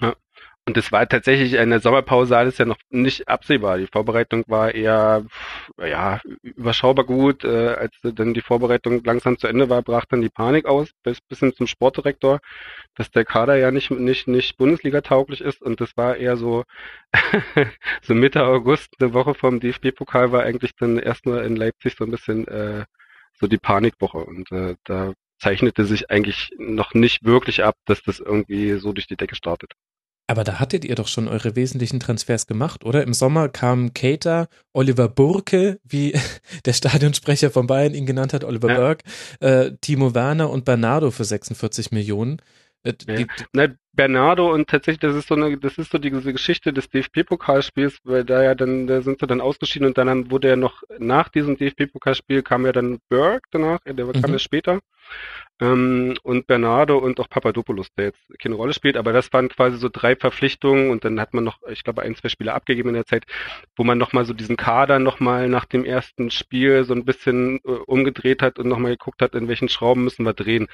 [SPEAKER 5] Ja. Und es war tatsächlich eine Sommerpause alles ja noch nicht absehbar. Die Vorbereitung war eher ja überschaubar gut. Äh, als dann die Vorbereitung langsam zu Ende war, brach dann die Panik aus, bis, bis hin zum Sportdirektor, dass der Kader ja nicht nicht nicht Bundesliga tauglich ist. Und das war eher so so Mitte August, eine Woche vom DFB-Pokal war eigentlich dann erstmal in Leipzig so ein bisschen äh, so die Panikwoche. Und äh, da zeichnete sich eigentlich noch nicht wirklich ab, dass das irgendwie so durch die Decke startet.
[SPEAKER 3] Aber da hattet ihr doch schon eure wesentlichen Transfers gemacht, oder? Im Sommer kamen Cater, Oliver Burke, wie der Stadionsprecher von Bayern ihn genannt hat, Oliver ja. Burke, äh, Timo Werner und Bernardo für 46 Millionen.
[SPEAKER 5] Äh, ja. Ne, Bernardo und tatsächlich, das ist so eine, das ist so diese Geschichte des DFB-Pokalspiels, weil da ja dann, da sind sie dann ausgeschieden und dann wurde ja noch nach diesem DFB-Pokalspiel kam ja dann Burke danach, der kam mhm. ja später. Ähm, und Bernardo und auch Papadopoulos, der jetzt keine Rolle spielt, aber das waren quasi so drei Verpflichtungen und dann hat man noch, ich glaube, ein, zwei Spiele abgegeben in der Zeit, wo man nochmal so diesen Kader nochmal nach dem ersten Spiel so ein bisschen äh, umgedreht hat und nochmal geguckt hat, in welchen Schrauben müssen wir drehen.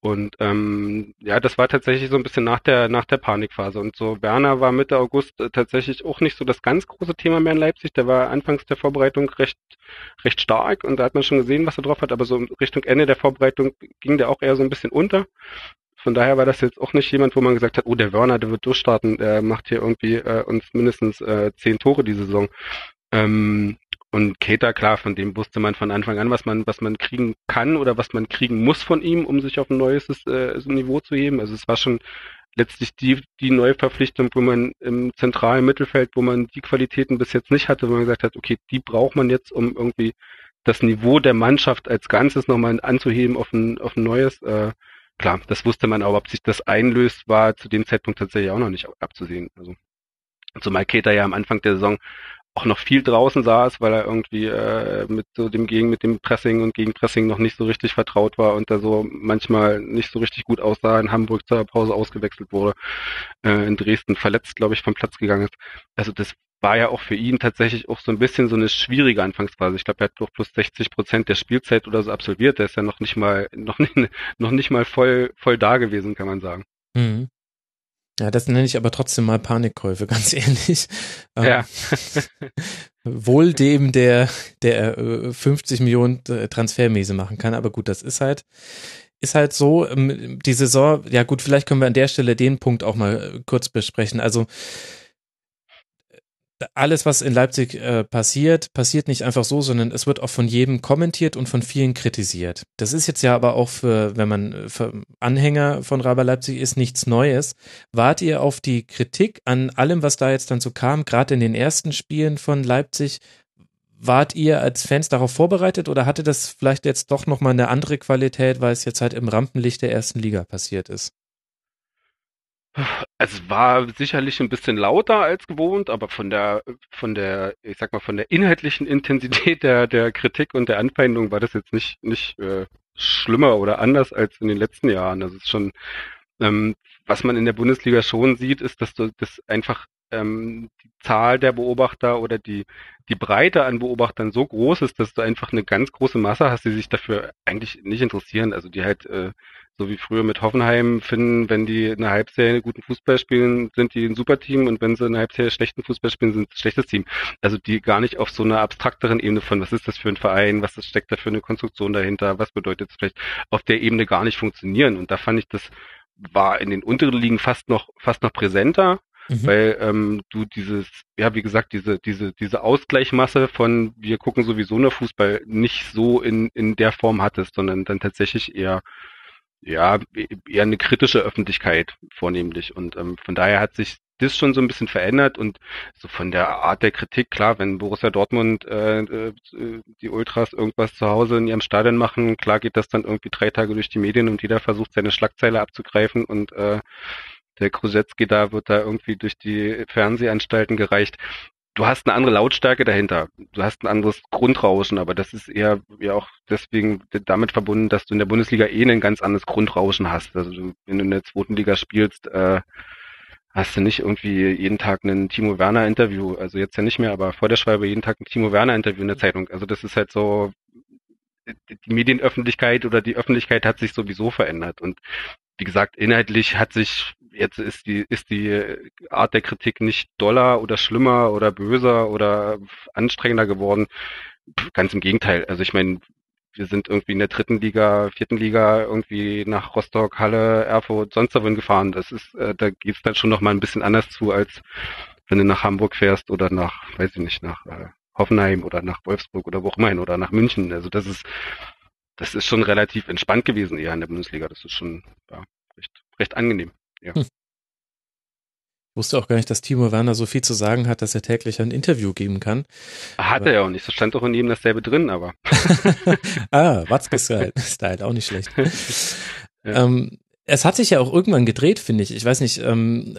[SPEAKER 5] Und ähm, ja, das war tatsächlich so ein bisschen nach der nach der Panikphase. Und so Werner war Mitte August äh, tatsächlich auch nicht so das ganz große Thema mehr in Leipzig. Der war anfangs der Vorbereitung recht recht stark und da hat man schon gesehen, was er drauf hat. Aber so Richtung Ende der Vorbereitung ging der auch eher so ein bisschen unter. Von daher war das jetzt auch nicht jemand, wo man gesagt hat, oh der Werner, der wird durchstarten, der macht hier irgendwie äh, uns mindestens äh, zehn Tore die Saison. Ähm, und Cater, klar, von dem wusste man von Anfang an, was man, was man kriegen kann oder was man kriegen muss von ihm, um sich auf ein neues äh, Niveau zu heben. Also es war schon letztlich die, die neue Verpflichtung, wo man im zentralen Mittelfeld, wo man die Qualitäten bis jetzt nicht hatte, wo man gesagt hat, okay, die braucht man jetzt, um irgendwie das Niveau der Mannschaft als Ganzes nochmal anzuheben auf ein, auf ein neues. Äh, klar, das wusste man, aber ob sich das einlöst, war zu dem Zeitpunkt tatsächlich auch noch nicht abzusehen. Also zumal Keter ja am Anfang der Saison auch noch viel draußen saß, weil er irgendwie äh, mit so dem Gegen, mit dem Pressing und Gegenpressing noch nicht so richtig vertraut war und da so manchmal nicht so richtig gut aussah, in Hamburg zur Pause ausgewechselt wurde, äh, in Dresden verletzt, glaube ich, vom Platz gegangen ist. Also das war ja auch für ihn tatsächlich auch so ein bisschen so eine schwierige Anfangsphase. Ich glaube, er hat doch plus 60 Prozent der Spielzeit oder so absolviert. Der ist ja noch nicht mal, noch nicht, noch nicht mal voll, voll da gewesen, kann man sagen. Mhm.
[SPEAKER 3] Ja, das nenne ich aber trotzdem mal Panikkäufe, ganz ehrlich. Ähm,
[SPEAKER 5] Ja.
[SPEAKER 3] Wohl dem, der, der äh, 50 Millionen äh, Transfermäse machen kann, aber gut, das ist halt, ist halt so, ähm, die Saison, ja gut, vielleicht können wir an der Stelle den Punkt auch mal äh, kurz besprechen. Also alles, was in Leipzig äh, passiert, passiert nicht einfach so, sondern es wird auch von jedem kommentiert und von vielen kritisiert. Das ist jetzt ja aber auch für, wenn man äh, für Anhänger von Raber Leipzig ist, nichts Neues. Wart ihr auf die Kritik an allem, was da jetzt dann so kam, gerade in den ersten Spielen von Leipzig? Wart ihr als Fans darauf vorbereitet oder hatte das vielleicht jetzt doch nochmal eine andere Qualität, weil es jetzt halt im Rampenlicht der ersten Liga passiert ist?
[SPEAKER 5] Es war sicherlich ein bisschen lauter als gewohnt, aber von der, von der, ich sag mal, von der inhaltlichen Intensität der, der Kritik und der Anfeindung war das jetzt nicht, nicht äh, schlimmer oder anders als in den letzten Jahren. Das ist schon, ähm, was man in der Bundesliga schon sieht, ist, dass du das einfach ähm, die Zahl der Beobachter oder die, die Breite an Beobachtern so groß ist, dass du einfach eine ganz große Masse hast, die sich dafür eigentlich nicht interessieren. Also die halt äh, so wie früher mit Hoffenheim finden, wenn die eine Halbserie guten Fußball spielen, sind die ein super Team und wenn sie eine Halbserie schlechten Fußball spielen, sind sie ein schlechtes Team. Also die gar nicht auf so einer abstrakteren Ebene von, was ist das für ein Verein, was steckt da für eine Konstruktion dahinter, was bedeutet es vielleicht, auf der Ebene gar nicht funktionieren. Und da fand ich, das war in den unteren Ligen fast noch, fast noch präsenter,
[SPEAKER 3] Mhm.
[SPEAKER 5] weil ähm, du dieses, ja wie gesagt, diese, diese, diese Ausgleichmasse von wir gucken sowieso nur Fußball nicht so in, in der Form hattest, sondern dann tatsächlich eher ja, eher eine kritische Öffentlichkeit vornehmlich. Und ähm, von daher hat sich das schon so ein bisschen verändert und so von der Art der Kritik, klar, wenn Borussia Dortmund äh, äh, die Ultras irgendwas zu Hause in ihrem Stadion machen, klar geht das dann irgendwie drei Tage durch die Medien und jeder versucht seine Schlagzeile abzugreifen und äh, der Krusetski da wird da irgendwie durch die Fernsehanstalten gereicht du hast eine andere Lautstärke dahinter. Du hast ein anderes Grundrauschen, aber das ist eher ja auch deswegen damit verbunden, dass du in der Bundesliga eh ein ganz anderes Grundrauschen hast. Also du, wenn du in der zweiten Liga spielst, äh, hast du nicht irgendwie jeden Tag ein Timo Werner Interview. Also jetzt ja nicht mehr, aber vor der Schwalbe jeden Tag ein Timo Werner Interview in der Zeitung. Also das ist halt so, die Medienöffentlichkeit oder die Öffentlichkeit hat sich sowieso verändert und wie gesagt, inhaltlich hat sich jetzt ist die ist die Art der Kritik nicht doller oder schlimmer oder böser oder anstrengender geworden. Ganz im Gegenteil. Also ich meine, wir sind irgendwie in der dritten Liga, vierten Liga irgendwie nach Rostock, Halle, Erfurt, sonst wohin gefahren. Das ist, äh, da geht's dann schon noch mal ein bisschen anders zu, als wenn du nach Hamburg fährst oder nach, weiß ich nicht, nach äh, Hoffenheim oder nach Wolfsburg oder wo auch immer oder nach München. Also das ist das ist schon relativ entspannt gewesen eher in der Bundesliga. Das ist schon ja, recht, recht angenehm. Ja. Hm.
[SPEAKER 3] Ich wusste auch gar nicht, dass Timo Werner so viel zu sagen hat, dass er täglich ein Interview geben kann.
[SPEAKER 5] Hat aber er ja auch nicht. Das stand doch in jedem dasselbe drin, aber.
[SPEAKER 3] ah, Watzke-Style. Style, auch nicht schlecht. Ja. Ähm, es hat sich ja auch irgendwann gedreht, finde ich. Ich weiß nicht, ähm,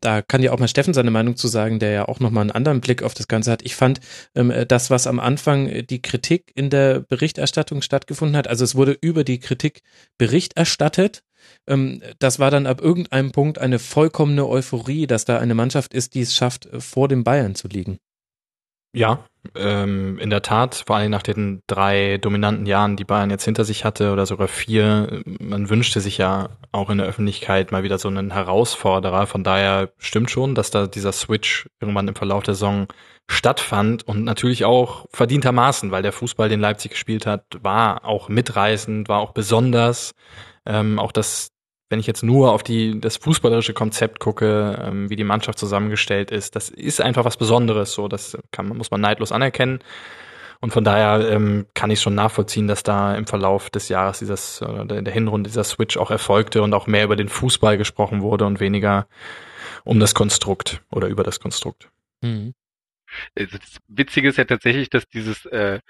[SPEAKER 3] da kann ja auch mal Steffen seine Meinung zu sagen, der ja auch nochmal einen anderen Blick auf das Ganze hat. Ich fand ähm, das, was am Anfang die Kritik in der Berichterstattung stattgefunden hat, also es wurde über die Kritik Bericht erstattet. Ähm, das war dann ab irgendeinem Punkt eine vollkommene Euphorie, dass da eine Mannschaft ist, die es schafft, vor dem Bayern zu liegen.
[SPEAKER 4] Ja, ähm, in der Tat, vor allem nach den drei dominanten Jahren, die Bayern jetzt hinter sich hatte oder sogar vier, man wünschte sich ja auch in der Öffentlichkeit mal wieder so einen Herausforderer. Von daher stimmt schon, dass da dieser Switch irgendwann im Verlauf der Saison stattfand und natürlich auch verdientermaßen, weil der Fußball, den Leipzig gespielt hat, war auch mitreißend, war auch besonders. Ähm, auch das wenn ich jetzt nur auf die, das fußballerische Konzept gucke, ähm, wie die Mannschaft zusammengestellt ist, das ist einfach was Besonderes. So, das kann, muss man neidlos anerkennen. Und von daher ähm, kann ich schon nachvollziehen, dass da im Verlauf des Jahres dieses, äh, der Hinrunde dieser Switch auch erfolgte und auch mehr über den Fußball gesprochen wurde und weniger um das Konstrukt oder über das Konstrukt. Mhm.
[SPEAKER 5] Also das Witzige ist ja tatsächlich, dass dieses äh,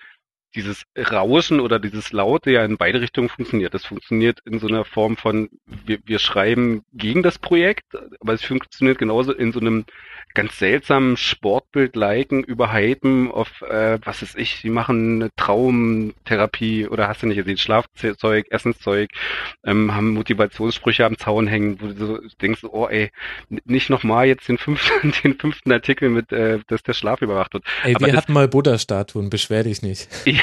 [SPEAKER 5] dieses Rauschen oder dieses Laute ja in beide Richtungen funktioniert. Das funktioniert in so einer Form von, wir, wir schreiben gegen das Projekt, aber es funktioniert genauso in so einem ganz seltsamen Sportbild liken, überhypen auf, äh, was ist ich, sie machen eine Traumtherapie oder hast du nicht gesehen, Schlafzeug, Essenszeug, ähm, haben Motivationssprüche am Zaun hängen, wo du so denkst, oh ey, nicht nochmal jetzt den fünften, den fünften Artikel mit, äh, dass der Schlaf überwacht wird.
[SPEAKER 3] Ey, aber wir das, hatten mal Buddha-Statuen, beschwer dich nicht.
[SPEAKER 5] Ja,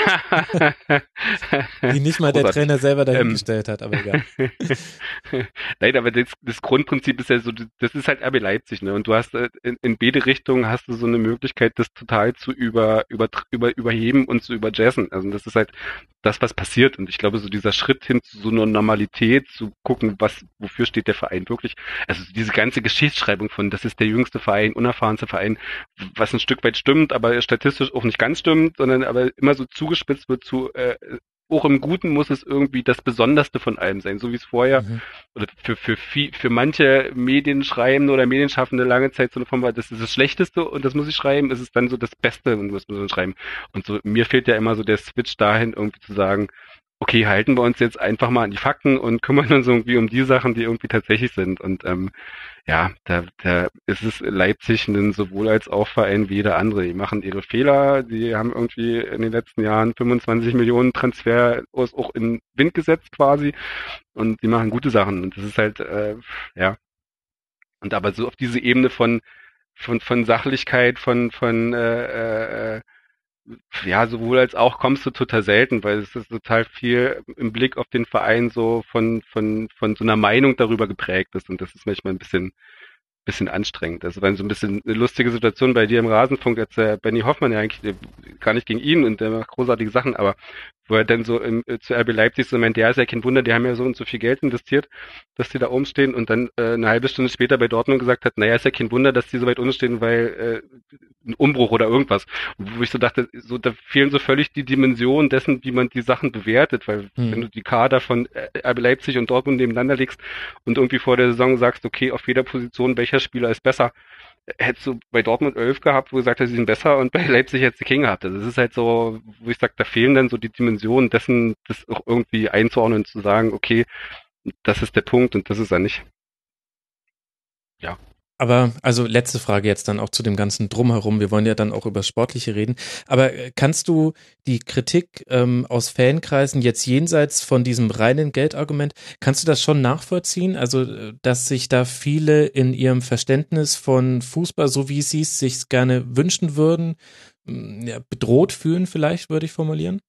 [SPEAKER 3] Die nicht mal der. Trainer selber
[SPEAKER 5] Ähm,
[SPEAKER 3] dahingestellt hat, aber egal.
[SPEAKER 5] Nein, aber das, das Grundprinzip ist ja so, das ist halt RB Leipzig, ne? Und du hast äh, in, in beide Richtungen hast du so eine Möglichkeit, das total zu über, über, über, überheben und zu überjazzen. Also das ist halt das, was passiert. Und ich glaube, so dieser Schritt hin zu so einer Normalität, zu gucken, was, wofür steht der Verein wirklich. Also diese ganze Geschichtsschreibung von, das ist der jüngste Verein, unerfahrenste Verein, was ein Stück weit stimmt, aber statistisch auch nicht ganz stimmt, sondern aber immer so zugespitzt wird zu, äh, auch im Guten muss es irgendwie das Besonderste von allem sein, so wie es vorher
[SPEAKER 3] Mhm.
[SPEAKER 5] oder für, für, viel, für manche Medienschreibende oder Medienschaffende lange Zeit so eine Form war, das ist das Schlechteste und das muss ich schreiben, ist es dann so das Beste und das muss man schreiben. Und so, mir fehlt ja immer so der Switch dahin, irgendwie zu sagen, okay, halten wir uns jetzt einfach mal an die Fakten und kümmern uns irgendwie um die Sachen, die irgendwie tatsächlich sind. Und ähm, ja, da, da ist es Leipzig ein sowohl als auch Verein wie jeder andere. Die machen ihre Fehler, die haben irgendwie in den letzten Jahren 25 Millionen Transfer aus- auch in Wind gesetzt quasi und die machen gute Sachen. Und das ist halt, äh, ja. Und aber so auf diese Ebene von von von Sachlichkeit, von von äh, äh, ja, sowohl als auch kommst du total selten, weil es ist total viel im Blick auf den Verein so von, von, von so einer Meinung darüber geprägt ist. Und das ist manchmal ein bisschen, bisschen anstrengend. Das war so ein bisschen eine lustige Situation bei dir im Rasenfunk, als der Benny Hoffmann ja eigentlich äh, gar nicht gegen ihn und der macht großartige Sachen, aber wo er dann so im, äh, zu RB Leipzig so meint, ja, ist ja kein Wunder, die haben ja so und so viel Geld investiert, dass die da oben stehen und dann äh, eine halbe Stunde später bei Dortmund gesagt hat, naja, ist ja kein Wunder, dass die so weit unten stehen, weil äh, ein Umbruch oder irgendwas. Wo ich so dachte, so da fehlen so völlig die Dimensionen dessen, wie man die Sachen bewertet, weil
[SPEAKER 3] Hm.
[SPEAKER 5] wenn du die Kader von äh, RB Leipzig und Dortmund nebeneinander legst und irgendwie vor der Saison sagst, okay, auf jeder Position welcher Spieler ist besser, hättest du bei Dortmund elf gehabt, wo du gesagt hast, sie sind besser und bei Leipzig hättest du King gehabt. Also es ist halt so, wo ich sage, da fehlen dann so die Dimensionen dessen, das auch irgendwie einzuordnen und zu sagen, okay, das ist der Punkt und das ist er nicht.
[SPEAKER 3] Aber, also letzte Frage jetzt dann auch zu dem ganzen Drumherum. Wir wollen ja dann auch über Sportliche reden. Aber äh, kannst du die Kritik ähm, aus Fankreisen jetzt jenseits von diesem reinen Geldargument, kannst du das schon nachvollziehen? Also, äh, dass sich da viele in ihrem Verständnis von Fußball, so wie sie es sich gerne wünschen würden, ja, bedroht fühlen vielleicht, würde ich formulieren?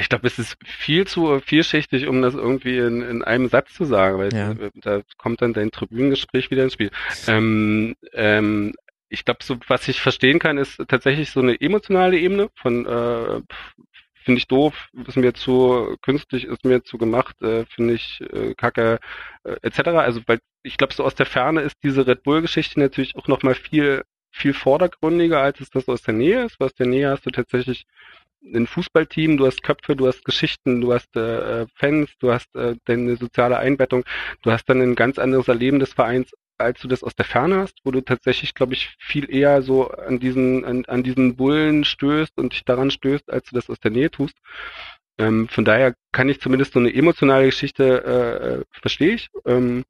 [SPEAKER 5] Ich glaube, es ist viel zu vielschichtig, um das irgendwie in, in einem Satz zu sagen, weil
[SPEAKER 3] Ja.
[SPEAKER 5] da kommt dann dein Tribünengespräch wieder ins Spiel. Ähm, ähm, ich glaube, so was ich verstehen kann, ist tatsächlich so eine emotionale Ebene von äh, finde ich doof, ist mir zu künstlich, ist mir zu gemacht, äh, finde ich äh, kacke, äh, etc. Also weil ich glaube, so aus der Ferne ist diese Red Bull-Geschichte natürlich auch noch mal viel viel vordergründiger, als es das aus der Nähe ist. Aus der Nähe hast du tatsächlich ein Fußballteam, du hast Köpfe, du hast Geschichten, du hast äh, Fans, du hast äh, deine soziale Einbettung, du hast dann ein ganz anderes Erleben des Vereins, als du das aus der Ferne hast, wo du tatsächlich, glaube ich, viel eher so an diesen, an, an diesen Bullen stößt und dich daran stößt, als du das aus der Nähe tust. Ähm, von daher kann ich zumindest so eine emotionale Geschichte äh, äh, verstehe ich. Ähm,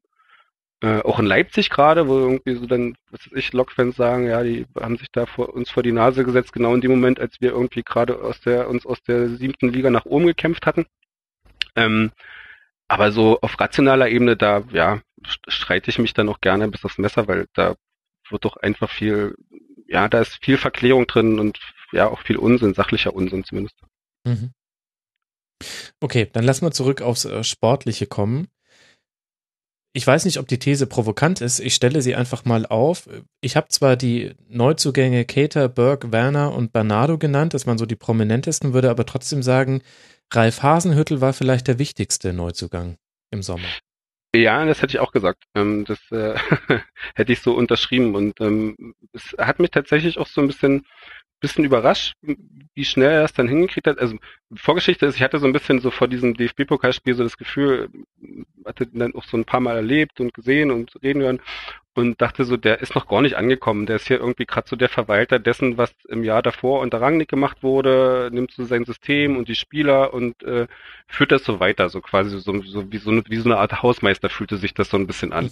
[SPEAKER 5] äh, auch in Leipzig gerade, wo irgendwie so dann, was weiß ich, Lokfans sagen, ja, die haben sich da vor, uns vor die Nase gesetzt, genau in dem Moment, als wir irgendwie gerade aus der, uns aus der siebten Liga nach oben gekämpft hatten. Ähm, aber so auf rationaler Ebene, da, ja, st- streite ich mich dann auch gerne bis aufs Messer, weil da wird doch einfach viel, ja, da ist viel Verklärung drin und ja, auch viel Unsinn, sachlicher Unsinn zumindest.
[SPEAKER 3] Mhm. Okay, dann lassen wir zurück aufs äh, Sportliche kommen. Ich weiß nicht, ob die These provokant ist. Ich stelle sie einfach mal auf. Ich habe zwar die Neuzugänge Cater, Burke, Werner und Bernardo genannt, dass man so die prominentesten würde, aber trotzdem sagen, Ralf Hasenhüttel war vielleicht der wichtigste Neuzugang im Sommer.
[SPEAKER 5] Ja, das hätte ich auch gesagt. Ähm, das äh, hätte ich so unterschrieben und ähm, es hat mich tatsächlich auch so ein bisschen bisschen überrascht, wie schnell er es dann hingekriegt hat. Also Vorgeschichte ist, ich hatte so ein bisschen so vor diesem DFB-Pokalspiel so das Gefühl, hatte ihn dann auch so ein paar Mal erlebt und gesehen und reden hören und dachte so, der ist noch gar nicht angekommen. Der ist hier irgendwie gerade so der Verwalter dessen, was im Jahr davor unter Rangnick gemacht wurde, nimmt so sein System und die Spieler und äh, führt das so weiter, so quasi so, so wie so eine wie so eine Art Hausmeister fühlte sich das so ein bisschen an.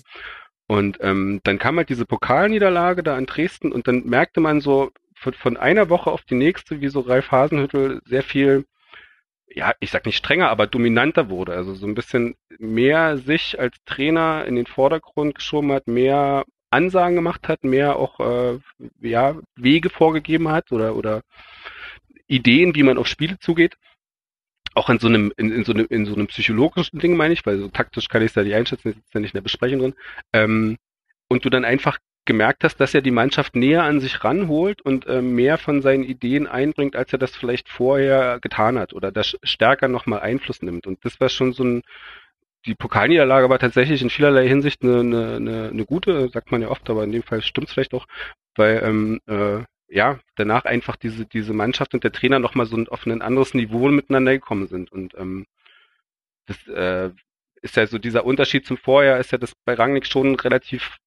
[SPEAKER 5] Und ähm, dann kam halt diese Pokalniederlage da in Dresden und dann merkte man so von, von einer Woche auf die nächste, wie so Ralf Hasenhüttel sehr viel, ja, ich sag nicht strenger, aber dominanter wurde. Also so ein bisschen mehr sich als Trainer in den Vordergrund geschoben hat, mehr Ansagen gemacht hat, mehr auch äh, ja, Wege vorgegeben hat oder oder Ideen, wie man auf Spiele zugeht. Auch in so einem, in, in so einem, in so einem psychologischen Ding meine ich, weil so taktisch kann ich es ja nicht einschätzen, ist ja nicht in der Besprechung drin. Ähm, und du dann einfach gemerkt hast, dass er die Mannschaft näher an sich ranholt und äh, mehr von seinen Ideen einbringt, als er das vielleicht vorher getan hat oder das stärker nochmal Einfluss nimmt. Und das war schon so ein, die Pokalniederlage war tatsächlich in vielerlei Hinsicht eine, eine, eine, eine gute, sagt man ja oft, aber in dem Fall stimmt es vielleicht auch, weil ähm, äh, ja, danach einfach diese, diese Mannschaft und der Trainer nochmal so auf ein anderes Niveau miteinander gekommen sind. Und ähm, das äh, ist ja so dieser Unterschied zum Vorjahr, ist ja, dass bei Rangnick schon relativ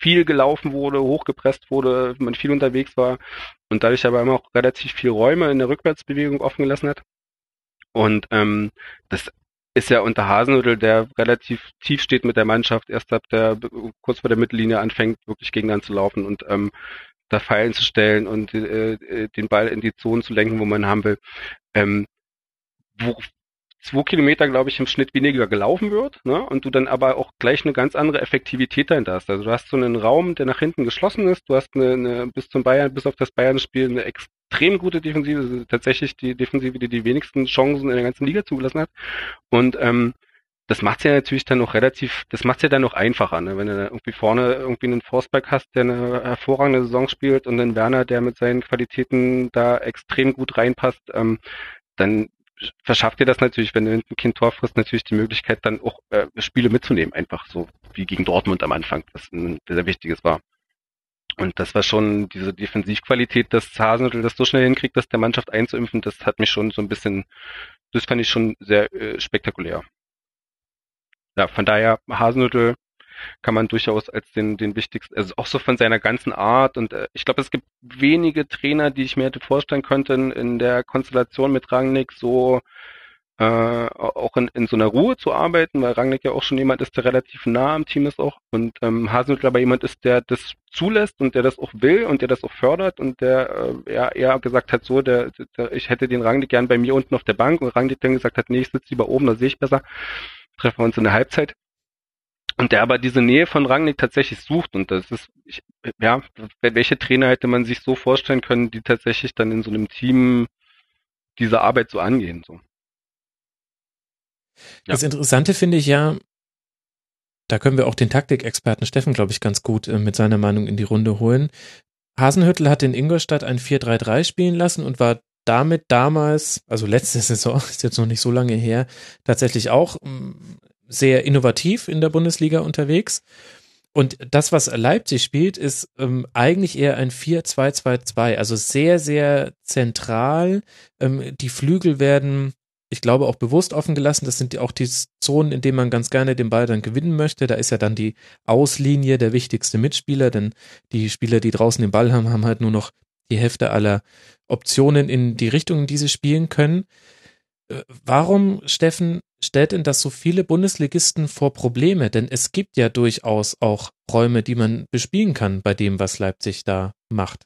[SPEAKER 5] viel gelaufen wurde, hochgepresst wurde, man viel unterwegs war und dadurch aber immer auch relativ viel Räume in der Rückwärtsbewegung offen gelassen hat. Und ähm, das ist ja unter Hasenhüttel, der relativ tief steht mit der Mannschaft, erst ab der kurz vor der Mittellinie anfängt, wirklich gegen zu laufen und ähm, da Pfeilen zu stellen und äh, äh, den Ball in die Zone zu lenken, wo man haben will. Ähm, wo, zwei Kilometer, glaube ich, im Schnitt weniger gelaufen wird, ne? Und du dann aber auch gleich eine ganz andere Effektivität dahinter hast. Also du hast so einen Raum, der nach hinten geschlossen ist, du hast eine, eine bis zum Bayern, bis auf das Bayern-Spiel eine extrem gute Defensive, also tatsächlich die Defensive, die die wenigsten Chancen in der ganzen Liga zugelassen hat. Und ähm, das macht ja natürlich dann noch relativ, das macht ja dann noch einfacher, ne? wenn du irgendwie vorne irgendwie einen Forsberg hast, der eine hervorragende Saison spielt und einen Werner, der mit seinen Qualitäten da extrem gut reinpasst, ähm, dann verschafft dir das natürlich, wenn du ein Kind Tor frisst, natürlich die Möglichkeit, dann auch äh, Spiele mitzunehmen, einfach so wie gegen Dortmund am Anfang, was ein sehr wichtiges war. Und das war schon diese Defensivqualität, dass Hasenhüttl das so schnell hinkriegt, das der Mannschaft einzuimpfen, das hat mich schon so ein bisschen, das fand ich schon sehr äh, spektakulär. Ja, von daher Hasenhüttl kann man durchaus als den, den wichtigsten, also auch so von seiner ganzen Art und äh, ich glaube, es gibt wenige Trainer, die ich mir hätte vorstellen können, in der Konstellation mit Rangnick so äh, auch in, in so einer Ruhe zu arbeiten, weil Rangnick ja auch schon jemand ist, der relativ nah am Team ist auch und ähm, Hasenhüttl aber jemand ist, der das zulässt und der das auch will und der das auch fördert und der äh, ja eher gesagt hat, so, der, der ich hätte den Rangnick gern bei mir unten auf der Bank und Rangnick dann gesagt hat, nee, ich sitze lieber oben, da sehe ich besser, treffen wir uns in der Halbzeit. Und der aber diese Nähe von Rangnick tatsächlich sucht. Und das ist, ich, ja, welche Trainer hätte man sich so vorstellen können, die tatsächlich dann in so einem Team diese Arbeit so angehen, so.
[SPEAKER 3] Ja. Das Interessante finde ich ja, da können wir auch den Taktikexperten Steffen, glaube ich, ganz gut äh, mit seiner Meinung in die Runde holen. Hasenhüttel hat in Ingolstadt ein 4-3-3 spielen lassen und war damit damals, also letzte Saison, ist jetzt noch nicht so lange her, tatsächlich auch mm, sehr innovativ in der Bundesliga unterwegs. Und das, was Leipzig spielt, ist ähm, eigentlich eher ein 4-2-2-2, also sehr, sehr zentral. Ähm, die Flügel werden, ich glaube, auch bewusst offen gelassen. Das sind auch die Zonen, in denen man ganz gerne den Ball dann gewinnen möchte. Da ist ja dann die Auslinie der wichtigste Mitspieler, denn die Spieler, die draußen den Ball haben, haben halt nur noch die Hälfte aller Optionen in die Richtung, in die sie spielen können. Äh, warum, Steffen, stellt denn das so viele Bundesligisten vor Probleme? Denn es gibt ja durchaus auch Räume, die man bespielen kann bei dem, was Leipzig da macht.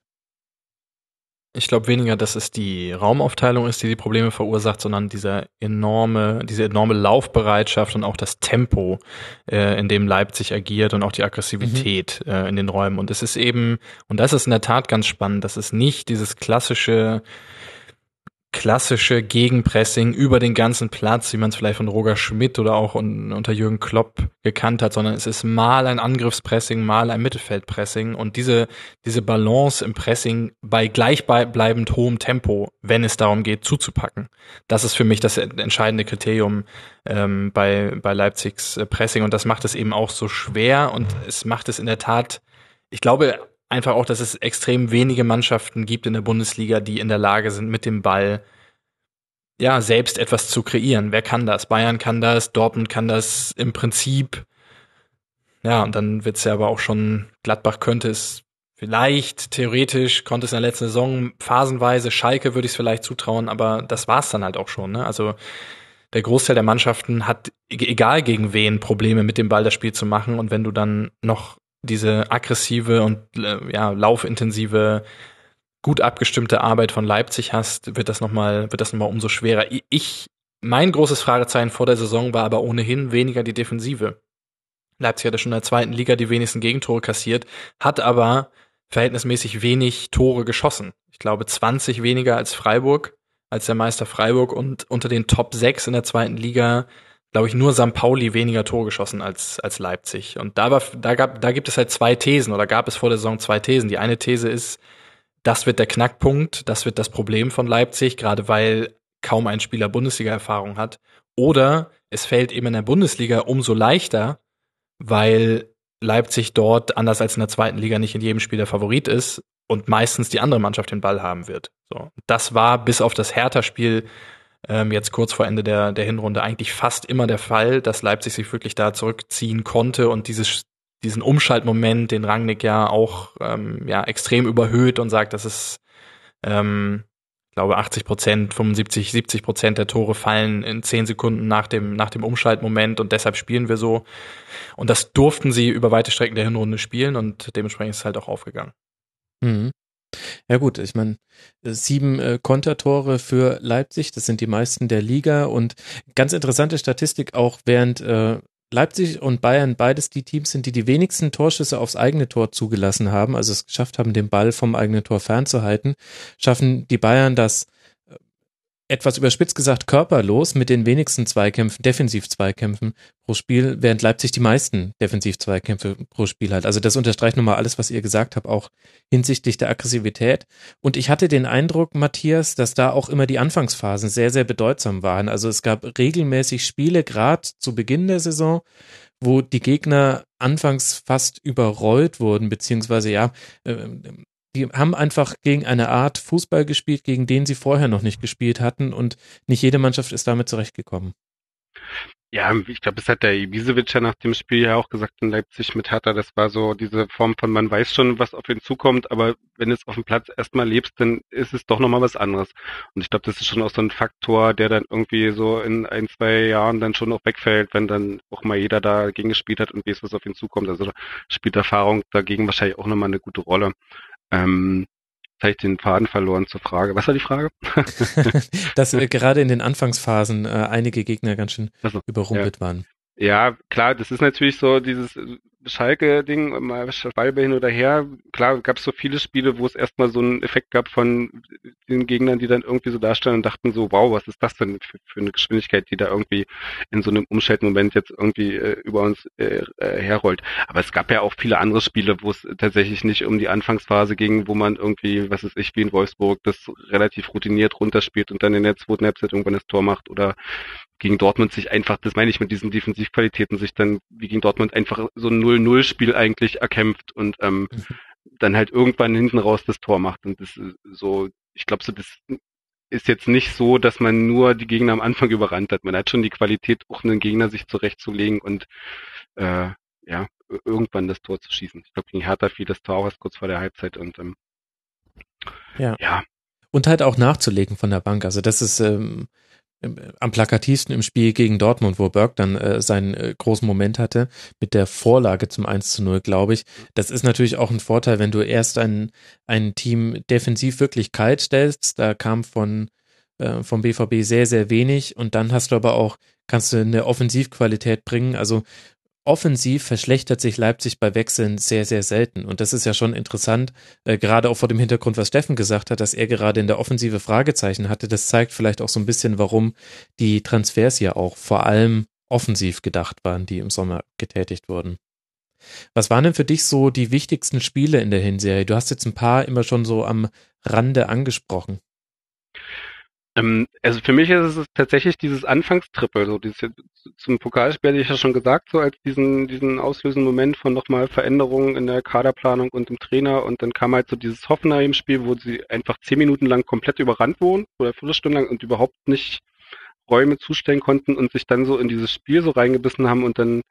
[SPEAKER 4] Ich glaube weniger, dass es die Raumaufteilung ist, die die Probleme verursacht, sondern dieser enorme, diese enorme Laufbereitschaft und auch das Tempo, äh, in dem Leipzig agiert und auch die Aggressivität mhm. äh, in den Räumen. Und es ist eben, und das ist in der Tat ganz spannend, das ist nicht dieses klassische klassische Gegenpressing über den ganzen Platz, wie man es vielleicht von Roger Schmidt oder auch un unter Jürgen Klopp gekannt hat, sondern es ist mal ein Angriffspressing, mal ein Mittelfeldpressing und diese, diese Balance im Pressing bei gleichbleibend hohem Tempo, wenn es darum geht, zuzupacken. Das ist für mich das entscheidende Kriterium ähm, bei, bei Leipzigs äh, Pressing und das macht es eben auch so schwer und es macht es in der Tat, ich glaube, einfach auch, dass es extrem wenige Mannschaften gibt in der Bundesliga, die in der Lage sind, mit dem Ball ja selbst etwas zu kreieren. Wer kann das? Bayern kann das, Dortmund kann das im Prinzip. Ja, und dann wird's ja aber auch schon, Gladbach könnte es vielleicht, theoretisch, konnte es in der letzten Saison phasenweise, Schalke würde ich es vielleicht zutrauen, aber das war's dann halt auch schon. Ne? Also der Großteil der Mannschaften hat, e-, egal gegen wen, Probleme mit dem Ball das Spiel zu machen. Und wenn du dann noch diese aggressive und äh, ja, laufintensive, gut abgestimmte Arbeit von Leipzig hast, wird das nochmal, wird das nochmal umso schwerer. Ich, mein großes Fragezeichen vor der Saison war aber ohnehin weniger die Defensive. Leipzig hatte schon in der zweiten Liga die wenigsten Gegentore kassiert, hat aber verhältnismäßig wenig Tore geschossen. Ich glaube 20 weniger als Freiburg, als der Meister Freiburg und unter den Top 6 in der zweiten Liga glaube ich, nur St. Pauli weniger Tore geschossen als, als Leipzig. Und da war, da gab, da gibt es halt zwei Thesen oder gab es vor der Saison zwei Thesen. Die eine These ist, das wird der Knackpunkt, das wird das Problem von Leipzig, gerade weil kaum ein Spieler Bundesliga-Erfahrung hat. Oder es fällt eben in der Bundesliga umso leichter, weil Leipzig dort, anders als in der zweiten Liga, nicht in jedem Spiel der Favorit ist und meistens die andere Mannschaft den Ball haben wird. So. Das war bis auf das Hertha-Spiel ähm, jetzt kurz vor Ende der, der Hinrunde eigentlich fast immer der Fall, dass Leipzig sich wirklich da zurückziehen konnte und dieses, diesen Umschaltmoment, den Rangnick ja auch ähm, ja, extrem überhöht und sagt, dass es ähm, ich glaube 80 Prozent, 75, 70 Prozent der Tore fallen in zehn Sekunden nach dem, nach dem Umschaltmoment und deshalb spielen wir so. Und das durften sie über weite Strecken der Hinrunde spielen und dementsprechend ist es halt auch aufgegangen.
[SPEAKER 3] Mhm. Ja gut, ich meine, sieben äh, Kontertore für Leipzig, das sind die meisten der Liga und ganz interessante Statistik auch, während äh, Leipzig und Bayern beides die Teams sind, die die wenigsten Torschüsse aufs eigene Tor zugelassen haben, also es geschafft haben, den Ball vom eigenen Tor fernzuhalten, schaffen die Bayern das etwas überspitzt gesagt körperlos mit den wenigsten Zweikämpfen, Defensiv-Zweikämpfen pro Spiel, während Leipzig die meisten Defensiv-Zweikämpfe pro Spiel hat. Also das unterstreicht nochmal alles, was ihr gesagt habt, auch hinsichtlich der Aggressivität. Und ich hatte den Eindruck, Matthias, dass da auch immer die Anfangsphasen sehr, sehr bedeutsam waren. Also es gab regelmäßig Spiele, gerade zu Beginn der Saison, wo die Gegner anfangs fast überrollt wurden, beziehungsweise ja, äh, die haben einfach gegen eine Art Fußball gespielt, gegen den sie vorher noch nicht gespielt hatten und nicht jede Mannschaft ist damit zurechtgekommen.
[SPEAKER 5] Ja, ich glaube, es hat der Ibisevic ja nach dem Spiel ja auch gesagt in Leipzig mit Hertha, das war so diese Form von, man weiß schon, was auf ihn zukommt, aber wenn du es auf dem Platz erstmal lebst, dann ist es doch nochmal was anderes. Und ich glaube, das ist schon auch so ein Faktor, der dann irgendwie so in ein, zwei Jahren dann schon auch wegfällt, wenn dann auch mal jeder dagegen gespielt hat und weiß, was auf ihn zukommt. Also spielt Erfahrung dagegen wahrscheinlich auch nochmal eine gute Rolle. Ähm, jetzt habe ich den Faden verloren zur Frage. Was war die Frage?
[SPEAKER 3] Dass äh, gerade in den Anfangsphasen äh, einige Gegner ganz schön also, überrumpelt ja. waren.
[SPEAKER 5] Ja, klar, das ist natürlich so dieses Schalke-Ding, mal Schwalbe hin oder her. Klar, gab es so viele Spiele, wo es erstmal so einen Effekt gab von den Gegnern, die dann irgendwie so darstellen und dachten so, wow, was ist das denn für, für eine Geschwindigkeit, die da irgendwie in so einem Umschaltmoment jetzt irgendwie äh, über uns äh, äh, herrollt. Aber es gab ja auch viele andere Spiele, wo es tatsächlich nicht um die Anfangsphase ging, wo man irgendwie, was ist ich, wie in Wolfsburg, das relativ routiniert runterspielt und dann in der zweiten Halbzeit irgendwann das Tor macht oder gegen Dortmund sich einfach, das meine ich mit diesen Defensivqualitäten, sich dann wie gegen Dortmund einfach so ein 0-0-Spiel eigentlich erkämpft und ähm, mhm. dann halt irgendwann hinten raus das Tor macht. Und das ist so, ich glaube so, das ist jetzt nicht so, dass man nur die Gegner am Anfang überrannt hat. Man hat schon die Qualität, auch einen Gegner sich zurechtzulegen und äh, ja, irgendwann das Tor zu schießen. Ich glaube, gegen Hertha fiel das Tor auch erst kurz vor der Halbzeit und ähm,
[SPEAKER 3] ja. ja. Und halt auch nachzulegen von der Bank. Also das ist ähm, am plakativsten im Spiel gegen Dortmund, wo Berg dann äh, seinen äh, großen Moment hatte, mit der Vorlage zum 1 zu 0, glaube ich. Das ist natürlich auch ein Vorteil, wenn du erst ein, ein Team defensiv wirklich kalt stellst. Da kam von, äh, vom BVB sehr, sehr wenig und dann hast du aber auch, kannst du eine Offensivqualität bringen. Also offensiv verschlechtert sich Leipzig bei Wechseln sehr, sehr selten. Und das ist ja schon interessant, äh, gerade auch vor dem Hintergrund, was Steffen gesagt hat, dass er gerade in der Offensive Fragezeichen hatte. Das zeigt vielleicht auch so ein bisschen, warum die Transfers ja auch vor allem offensiv gedacht waren, die im Sommer getätigt wurden. Was waren denn für dich so die wichtigsten Spiele in der Hinserie? Du hast jetzt ein paar immer schon so am Rande angesprochen.
[SPEAKER 5] Ähm, also für mich ist es tatsächlich dieses Anfangstrippel, so dieses zum Pokalspiel hatte ich ja schon gesagt, so als diesen diesen auslösenden Moment von nochmal Veränderungen in der Kaderplanung und im Trainer. Und dann kam halt so dieses Hoffenheim-Spiel, wo sie einfach zehn Minuten lang komplett überrannt wurden oder Viertelstunde lang und überhaupt nicht Räume zustellen konnten und sich dann so in dieses Spiel so reingebissen haben und dann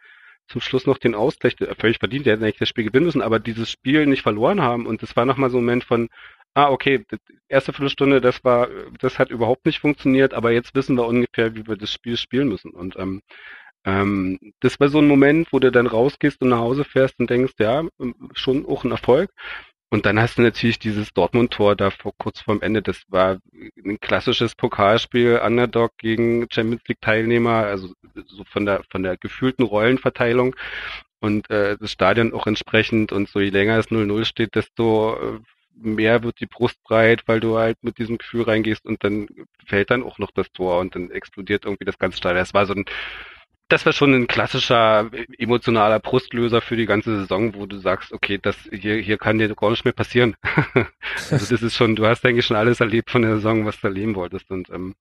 [SPEAKER 5] zum Schluss noch den Ausgleich, völlig verdient, der hätten eigentlich das Spiel gewinnen müssen, aber dieses Spiel nicht verloren haben. Und das war nochmal so ein Moment von, ah, okay, die erste Viertelstunde, das war, das hat überhaupt nicht funktioniert, aber jetzt wissen wir ungefähr, wie wir das Spiel spielen müssen. Und ähm, ähm, das war so ein Moment, wo du dann rausgehst und nach Hause fährst und denkst, ja, schon auch ein Erfolg. Und dann hast du natürlich dieses Dortmund-Tor da vor, kurz vorm Ende. Das war ein klassisches Pokalspiel, Underdog gegen Champions League-Teilnehmer, also so von der von der gefühlten Rollenverteilung. und äh, das Stadion auch entsprechend und so je länger es 0-0 steht, desto äh, mehr wird die Brust breit, weil du halt mit diesem Gefühl reingehst und dann fällt dann auch noch das Tor und dann explodiert irgendwie das ganze Stadion. Das war so ein das war schon ein klassischer emotionaler Brustlöser für die ganze Saison, wo du sagst, okay, das hier hier kann dir gar nicht mehr passieren. also das ist schon, du hast eigentlich schon alles erlebt von der Saison, was du erleben wolltest und ähm,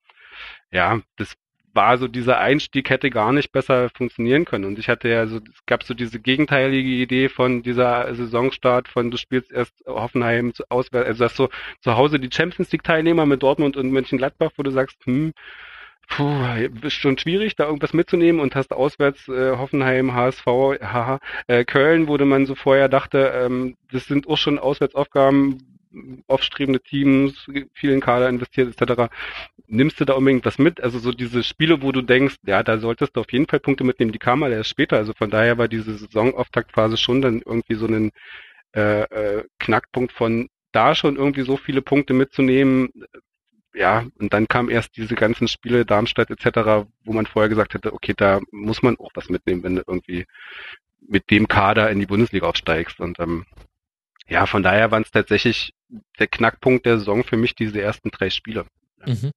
[SPEAKER 5] ja, das war so dieser Einstieg hätte gar nicht besser funktionieren können. Und ich hatte ja so, es gab so diese gegenteilige Idee von dieser Saisonstart von du spielst erst Hoffenheim zu auswärts, also hast so zu Hause die Champions League Teilnehmer mit Dortmund und Mönchengladbach, wo du sagst, hm, puh, ist schon schwierig, da irgendwas mitzunehmen und hast auswärts äh, Hoffenheim, HSV, haha, äh, Köln, wo man so vorher dachte, ähm, das sind auch schon Auswärtsaufgaben, aufstrebende Teams, vielen Kader investiert etc. Nimmst du da unbedingt was mit? Also so diese Spiele, wo du denkst, ja, da solltest du auf jeden Fall Punkte mitnehmen, die kamen mal erst später. Also von daher war diese Saisonauftaktphase schon dann irgendwie so ein äh, äh, Knackpunkt von da schon irgendwie so viele Punkte mitzunehmen. Ja, und dann kam erst diese ganzen Spiele, Darmstadt etc., wo man vorher gesagt hätte, okay, da muss man auch was mitnehmen, wenn du irgendwie mit dem Kader in die Bundesliga aufsteigst. Und ähm, ja, von daher waren es tatsächlich der Knackpunkt der Saison für mich diese ersten drei Spiele.
[SPEAKER 3] Mhm.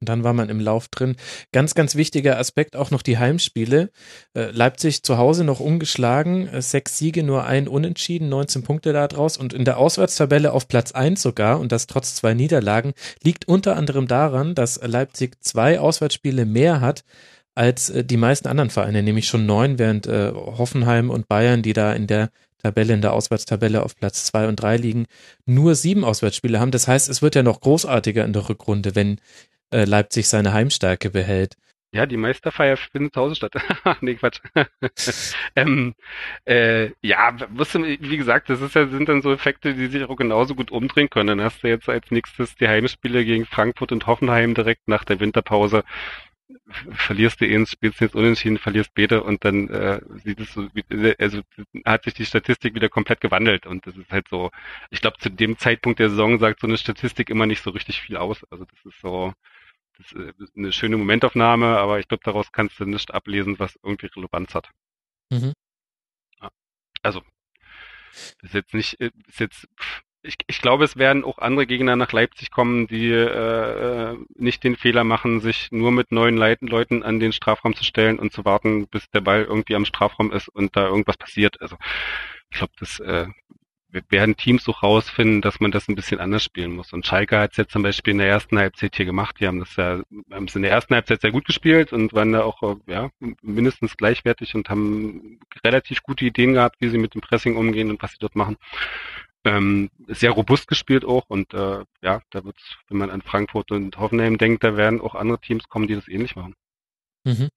[SPEAKER 3] Und dann war man im Lauf drin. Ganz, ganz wichtiger Aspekt auch noch die Heimspiele. Äh, Leipzig zu Hause noch ungeschlagen, äh, sechs Siege, nur ein Unentschieden, 19 Punkte da draus und in der Auswärtstabelle auf Platz eins sogar und das trotz zwei Niederlagen liegt unter anderem daran, dass Leipzig zwei Auswärtsspiele mehr hat als äh, die meisten anderen Vereine, nämlich schon neun, während Hoffenheim und Bayern, die da in der Tabelle, in der Auswärtstabelle auf Platz zwei und drei liegen, nur sieben Auswärtsspiele haben. Das heißt, es wird ja noch großartiger in der Rückrunde, wenn äh, Leipzig seine Heimstärke behält.
[SPEAKER 5] Ja, die Meisterfeier findet zu Hause statt. nee, Quatsch. ähm, äh, ja, musst du, wie gesagt, das ist ja, sind dann so Effekte, die sich auch genauso gut umdrehen können. Dann hast du jetzt als nächstes die Heimspiele gegen Frankfurt und Hoffenheim direkt nach der Winterpause verlierst du eins, spielst jetzt unentschieden, verlierst beide und dann äh, sieht es so, also hat sich die Statistik wieder komplett gewandelt und das ist halt so, ich glaube zu dem Zeitpunkt der Saison sagt so eine Statistik immer nicht so richtig viel aus. Also das ist so, das ist eine schöne Momentaufnahme, aber ich glaube daraus kannst du nicht ablesen, was irgendwie Relevanz hat. Mhm. Also ist jetzt nicht, ist jetzt ich, ich glaube, es werden auch andere Gegner nach Leipzig kommen, die äh, äh, nicht den Fehler machen, sich nur mit neuen Leit Leuten an den Strafraum zu stellen und zu warten, bis der Ball irgendwie am Strafraum ist und da irgendwas passiert. Also ich glaube, das äh, werden Teams auch rausfinden, dass man das ein bisschen anders spielen muss. Und Schalke hat es jetzt zum Beispiel in der ersten Halbzeit hier gemacht. Die haben das ja haben es in der ersten Halbzeit sehr gut gespielt und waren da auch äh, ja mindestens gleichwertig und haben relativ gute Ideen gehabt, wie sie mit dem Pressing umgehen und was sie dort machen ähm, sehr robust gespielt auch und äh, ja, da wird wenn man an Frankfurt und Hoffenheim denkt, da werden auch andere Teams kommen, die das ähnlich machen.
[SPEAKER 3] Mhm.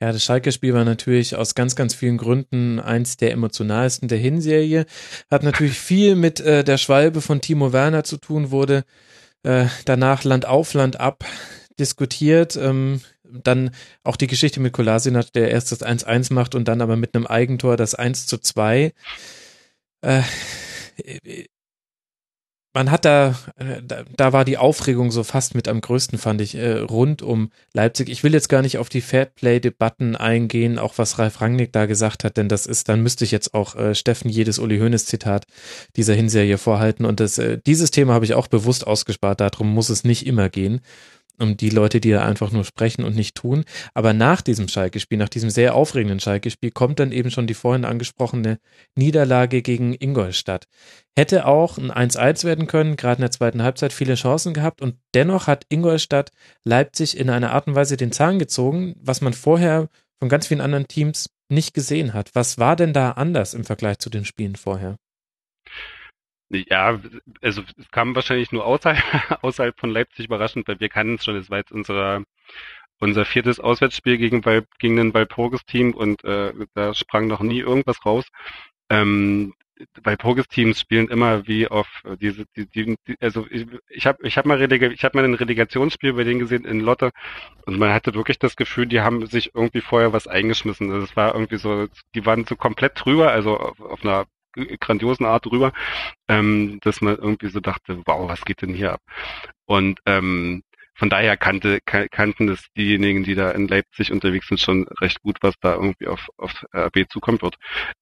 [SPEAKER 3] Ja, das Schalke-Spiel war natürlich aus ganz, ganz vielen Gründen eins der emotionalsten der Hinserie. Hat natürlich viel mit äh, der Schwalbe von Timo Werner zu tun, wurde äh, danach Land auf, Land ab diskutiert. Ähm, dann auch die Geschichte mit Kolasinac, der erst das 1-1 macht und dann aber mit einem Eigentor das 1 zu 2 äh, man hat da, äh, da, da war die Aufregung so fast mit am größten, fand ich, äh, rund um Leipzig. Ich will jetzt gar nicht auf die Fairplay-Debatten eingehen, auch was Ralf Rangnick da gesagt hat, denn das ist, dann müsste ich jetzt auch äh, Steffen jedes Uli Hoeneß Zitat dieser Hinserie vorhalten. Und das, äh, dieses Thema habe ich auch bewusst ausgespart, darum muss es nicht immer gehen um die Leute, die da einfach nur sprechen und nicht tun. Aber nach diesem Schalke-Spiel, nach diesem sehr aufregenden Schalke-Spiel, kommt dann eben schon die vorhin angesprochene Niederlage gegen Ingolstadt. Hätte auch ein 1-1 werden können, gerade in der zweiten Halbzeit viele Chancen gehabt und dennoch hat Ingolstadt Leipzig in einer Art und Weise den Zahn gezogen, was man vorher von ganz vielen anderen Teams nicht gesehen hat. Was war denn da anders im Vergleich zu den Spielen vorher?
[SPEAKER 5] Ja, also es kam wahrscheinlich nur außerhalb, außerhalb von Leipzig überraschend, weil wir kannten es schon, es war jetzt unser, unser viertes Auswärtsspiel gegen, gegen ein Walpurgis-Team und äh, da sprang noch nie irgendwas raus. Ähm, Walpurgis-Teams spielen immer wie auf diese, die, die, also ich, ich habe ich hab mal, Relega, ich hab mal ein Relegationsspiel bei denen gesehen in Lotte und man hatte wirklich das Gefühl, die haben sich irgendwie vorher was eingeschmissen. Also es war irgendwie so, die waren so komplett drüber, also auf, auf einer grandiosen Art drüber, ähm, dass man irgendwie so dachte, wow, was geht denn hier ab? Und ähm, von daher kannte, kannten das diejenigen, die da in Leipzig unterwegs sind, schon recht gut, was da irgendwie auf, auf RB zukommen wird.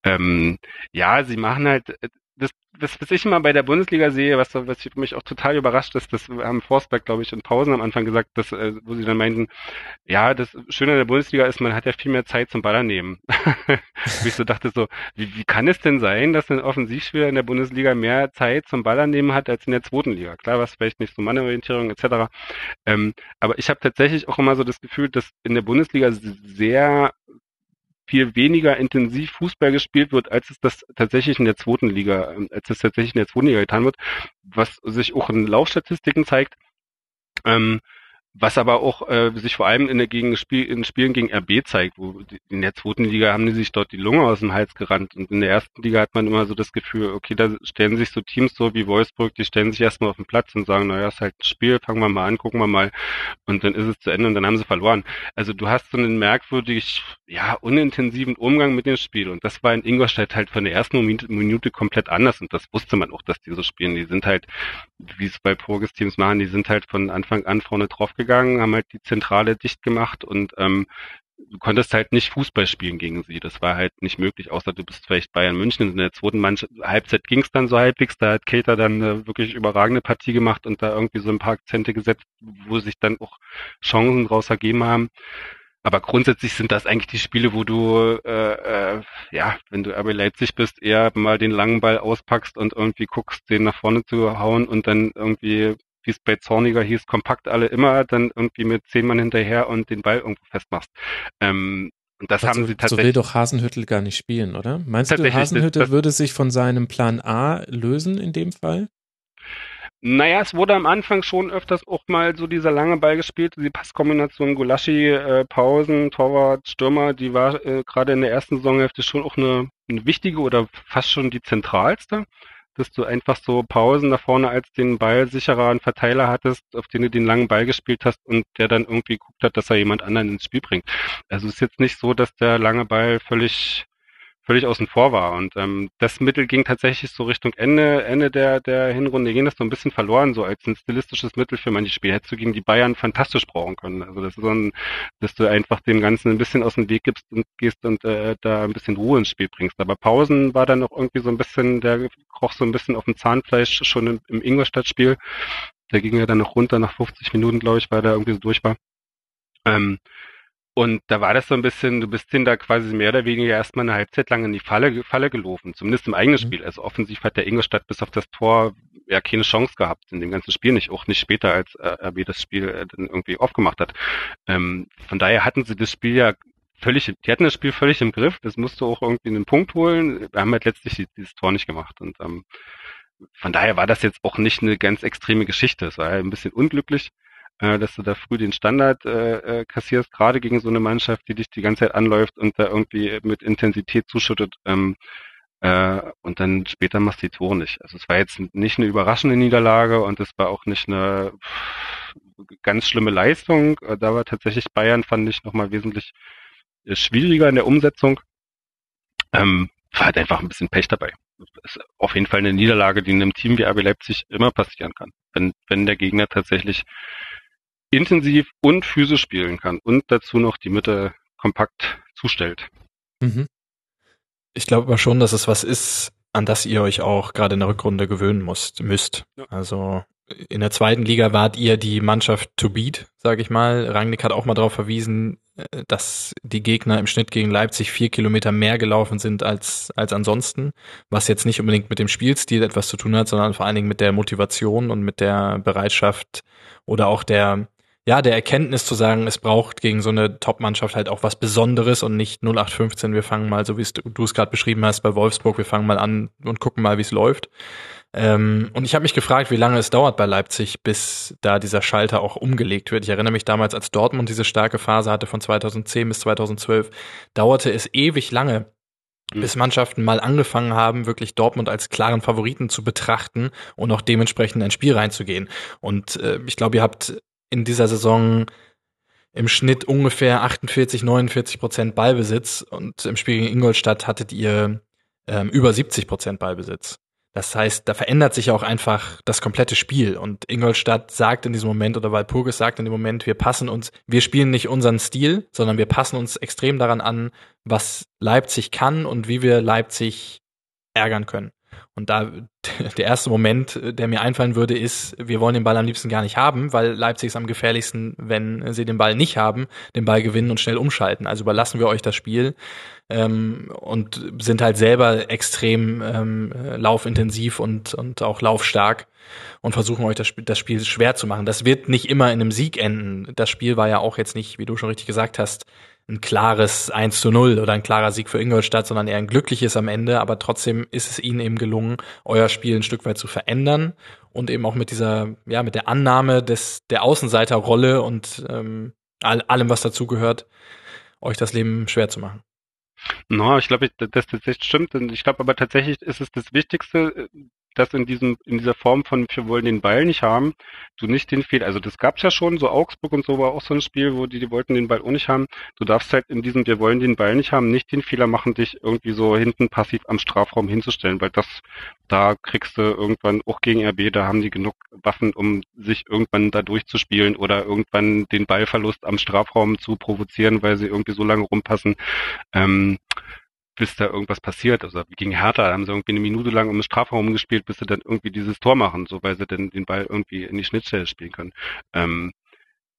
[SPEAKER 5] Ähm, ja, sie machen halt das, das, was ich immer bei der Bundesliga sehe, was, was mich auch total überrascht ist, das haben Forsberg, glaube ich, in Pausen am Anfang gesagt, dass, äh, wo sie dann meinten, ja, das Schöne an der Bundesliga ist, man hat ja viel mehr Zeit zum Ballernehmen. wo ich so dachte so, wie, wie kann es denn sein, dass ein Offensivspieler in der Bundesliga mehr Zeit zum Ballernehmen hat als in der zweiten Liga? Klar, was vielleicht nicht so Mannorientierung etc. Ähm, aber ich habe tatsächlich auch immer so das Gefühl, dass in der Bundesliga sehr viel weniger intensiv Fußball gespielt wird, als es das tatsächlich in der zweiten Liga, ähm, als es tatsächlich in der zweiten Liga getan wird, was sich auch in Laufstatistiken zeigt. Ähm, was aber auch äh, sich vor allem in, der gegen Spiel, in Spielen gegen RB zeigt, wo die, in der zweiten Liga haben die sich dort die Lunge aus dem Hals gerannt und in der ersten Liga hat man immer so das Gefühl, okay, da stellen sich so Teams so wie Wolfsburg, die stellen sich erstmal auf den Platz und sagen, naja, ist halt ein Spiel, fangen wir mal an, gucken wir mal und dann ist es zu Ende und dann haben sie verloren. Also du hast so einen merkwürdig, ja, unintensiven Umgang mit dem Spiel und das war in Ingolstadt halt von der ersten Minute komplett anders und das wusste man auch, dass die so spielen. Die sind halt, wie es bei Progress-Teams machen, die sind halt von Anfang an vorne drauf gegangen, haben halt die Zentrale dicht gemacht und ähm, du konntest halt nicht Fußball spielen gegen sie. Das war halt nicht möglich, außer du bist vielleicht Bayern München. In der zweiten Mannschaft, Halbzeit ging es dann so halbwegs. Da hat Kater dann eine wirklich überragende Partie gemacht und da irgendwie so ein paar Akzente gesetzt, wo sich dann auch Chancen draus ergeben haben. Aber grundsätzlich sind das eigentlich die Spiele, wo du, äh, äh, ja, wenn du RB Leipzig bist, eher mal den langen Ball auspackst und irgendwie guckst, den nach vorne zu hauen und dann irgendwie wie es bei Zorniger hieß, kompakt alle immer, dann irgendwie mit zehn Mann hinterher und den Ball irgendwo festmachst. Ähm, und das also, haben sie tatsächlich.
[SPEAKER 3] So will doch Hasenhüttel gar nicht spielen, oder? Meinst du, Hasenhüttel das, würde sich von seinem Plan A lösen in dem Fall?
[SPEAKER 5] Naja, es wurde am Anfang schon öfters auch mal so dieser lange Ball gespielt, die Passkombination Gulaschi, äh, Pausen, Torwart, Stürmer, die war äh, gerade in der ersten Saisonhälfte schon auch eine, eine wichtige oder fast schon die zentralste dass du einfach so Pausen da vorne als den Ball sicherer Verteiler hattest, auf den du den langen Ball gespielt hast und der dann irgendwie guckt hat, dass er jemand anderen ins Spiel bringt. Also es ist jetzt nicht so, dass der lange Ball völlig völlig außen vor war. Und ähm, das Mittel ging tatsächlich so Richtung Ende, Ende der, der Hinrunde, ging das so ein bisschen verloren, so als ein stilistisches Mittel für manche Spiele. Hättest du gegen die Bayern fantastisch brauchen können. Also das ist so ein, dass du einfach dem Ganzen ein bisschen aus dem Weg gibst und gehst und äh, da ein bisschen Ruhe ins Spiel bringst. Aber Pausen war dann noch irgendwie so ein bisschen, der kroch so ein bisschen auf dem Zahnfleisch schon im, im Ingolstadt-Spiel. Der ging ja dann noch runter nach 50 Minuten, glaube ich, weil der irgendwie so durch war. Ähm, und da war das so ein bisschen, du bist hin da quasi mehr oder weniger erstmal eine Halbzeit lang in die Falle, Falle gelaufen, zumindest im eigenen mhm. Spiel. Also offensiv hat der Ingolstadt bis auf das Tor ja keine Chance gehabt, in dem ganzen Spiel nicht, auch nicht später, als äh, RB das Spiel äh, dann irgendwie aufgemacht hat. Ähm, von daher hatten sie das Spiel ja völlig, die hatten das Spiel völlig im Griff, das musst du auch irgendwie einen Punkt holen. Wir haben halt letztlich dieses Tor nicht gemacht und ähm, von daher war das jetzt auch nicht eine ganz extreme Geschichte. Es war ja ein bisschen unglücklich äh, dass du da früh den Standard äh, äh, kassierst, gerade gegen so eine Mannschaft, die dich die ganze Zeit anläuft und da irgendwie mit Intensität zuschüttet. Ähm, äh, und dann später machst du die Tore nicht. Also es war jetzt nicht eine überraschende Niederlage und es war auch nicht eine ganz schlimme Leistung. Äh, da war tatsächlich Bayern, fand ich, nochmal wesentlich schwieriger in der Umsetzung. Ähm, war halt einfach ein bisschen Pech dabei. Das ist auf jeden Fall eine Niederlage, die in einem Team wie RB Leipzig immer passieren kann. Wenn, wenn der Gegner tatsächlich intensiv und physisch spielen kann und dazu noch die Mitte kompakt zustellt.
[SPEAKER 4] Mhm. Ich glaube aber schon, dass es was ist, an das ihr euch auch gerade in der Rückrunde gewöhnen musst, müsst. Ja. Also in der zweiten Liga wart ihr die Mannschaft to beat, sage ich mal. Rangnick hat auch mal darauf verwiesen, äh, dass die Gegner im Schnitt gegen Leipzig vier Kilometer mehr gelaufen sind als, als ansonsten, was jetzt nicht unbedingt mit dem Spielstil etwas zu tun hat, sondern vor allen Dingen mit der Motivation und mit der Bereitschaft oder auch der, ja, der Erkenntnis zu sagen, es braucht gegen so eine Top-Mannschaft halt auch was Besonderes und nicht 0815, wir fangen mal, so wie du es gerade beschrieben hast, bei Wolfsburg, wir fangen mal an und gucken mal, wie es läuft. Ähm, und ich habe mich gefragt, wie lange es dauert bei Leipzig, bis da dieser Schalter auch umgelegt wird. Ich erinnere mich damals, als Dortmund diese starke Phase hatte von 2010 bis 2012, dauerte es ewig lange, mhm. bis Mannschaften mal angefangen haben, wirklich Dortmund als klaren Favoriten zu betrachten und auch dementsprechend ein Spiel reinzugehen. Und äh, ich glaube, ihr habt in dieser Saison im Schnitt ungefähr 48, 49 Prozent Ballbesitz und im Spiel gegen Ingolstadt hattet ihr ähm, über 70 Prozent Ballbesitz. Das heißt, da verändert sich auch einfach das komplette Spiel. Und Ingolstadt sagt in diesem Moment, oder Walpurgis sagt in dem Moment, wir passen uns, wir spielen nicht unseren Stil, sondern wir passen uns extrem daran an, was Leipzig kann und wie wir Leipzig ärgern können. Und da der erste Moment, der mir einfallen würde, ist, wir wollen den Ball am liebsten gar nicht haben, weil Leipzig ist am gefährlichsten, wenn sie den Ball nicht haben, den Ball gewinnen und schnell umschalten. Also überlassen wir euch das Spiel ähm, und sind halt selber extrem ähm, laufintensiv und, und auch laufstark und versuchen euch das Spiel, das Spiel schwer zu machen. Das wird nicht immer in einem Sieg enden. Das Spiel war ja auch jetzt nicht, wie du schon richtig gesagt hast, ein klares 1 zu 0 oder ein klarer Sieg für Ingolstadt, sondern eher ein glückliches am Ende. Aber trotzdem ist es ihnen eben gelungen, euer Spiel ein Stück weit zu verändern und eben auch mit dieser, ja, mit der Annahme des, der Außenseiterrolle und ähm, all, allem, was dazugehört, euch das Leben schwer zu machen.
[SPEAKER 5] No, ich glaube, das tatsächlich stimmt. Und ich glaube aber tatsächlich ist es das Wichtigste, dass in diesem, in dieser Form von wir wollen den Ball nicht haben, du nicht den Fehler, also das gab's ja schon, so Augsburg und so war auch so ein Spiel, wo die, die wollten den Ball auch nicht haben. Du darfst halt in diesem wir wollen den Ball nicht haben, nicht den Fehler machen, dich irgendwie so hinten passiv am Strafraum hinzustellen, weil das, da kriegst du irgendwann auch gegen RB, da haben die genug Waffen, um sich irgendwann da durchzuspielen oder irgendwann den Ballverlust am Strafraum zu provozieren, weil sie irgendwie so lange rumpassen. Ähm, bis da irgendwas passiert. Also gegen Hertha haben sie irgendwie eine Minute lang um den Strafraum gespielt, bis sie dann irgendwie dieses Tor machen, so weil sie dann den Ball irgendwie in die Schnittstelle spielen können. Ähm,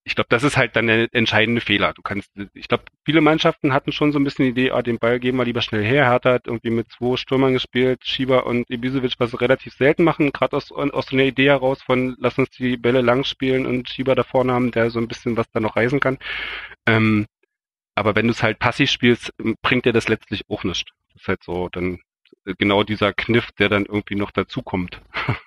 [SPEAKER 5] ich glaube, das ist halt dann der entscheidende Fehler. Du kannst, ich glaube, viele Mannschaften hatten schon so ein bisschen die Idee, ah, den Ball geben wir lieber schnell her. Hertha hat irgendwie mit zwei Stürmern gespielt, Schieber und Ibisevic, was sie relativ selten machen, gerade aus, aus so einer Idee heraus von, lass uns die Bälle lang spielen und Schieber da vorne haben, der so ein bisschen was da noch reisen kann. Ähm, aber wenn du es halt passiv spielst, bringt dir das letztlich auch nichts. Das ist halt so dann äh, genau dieser Kniff, der dann irgendwie noch dazukommt.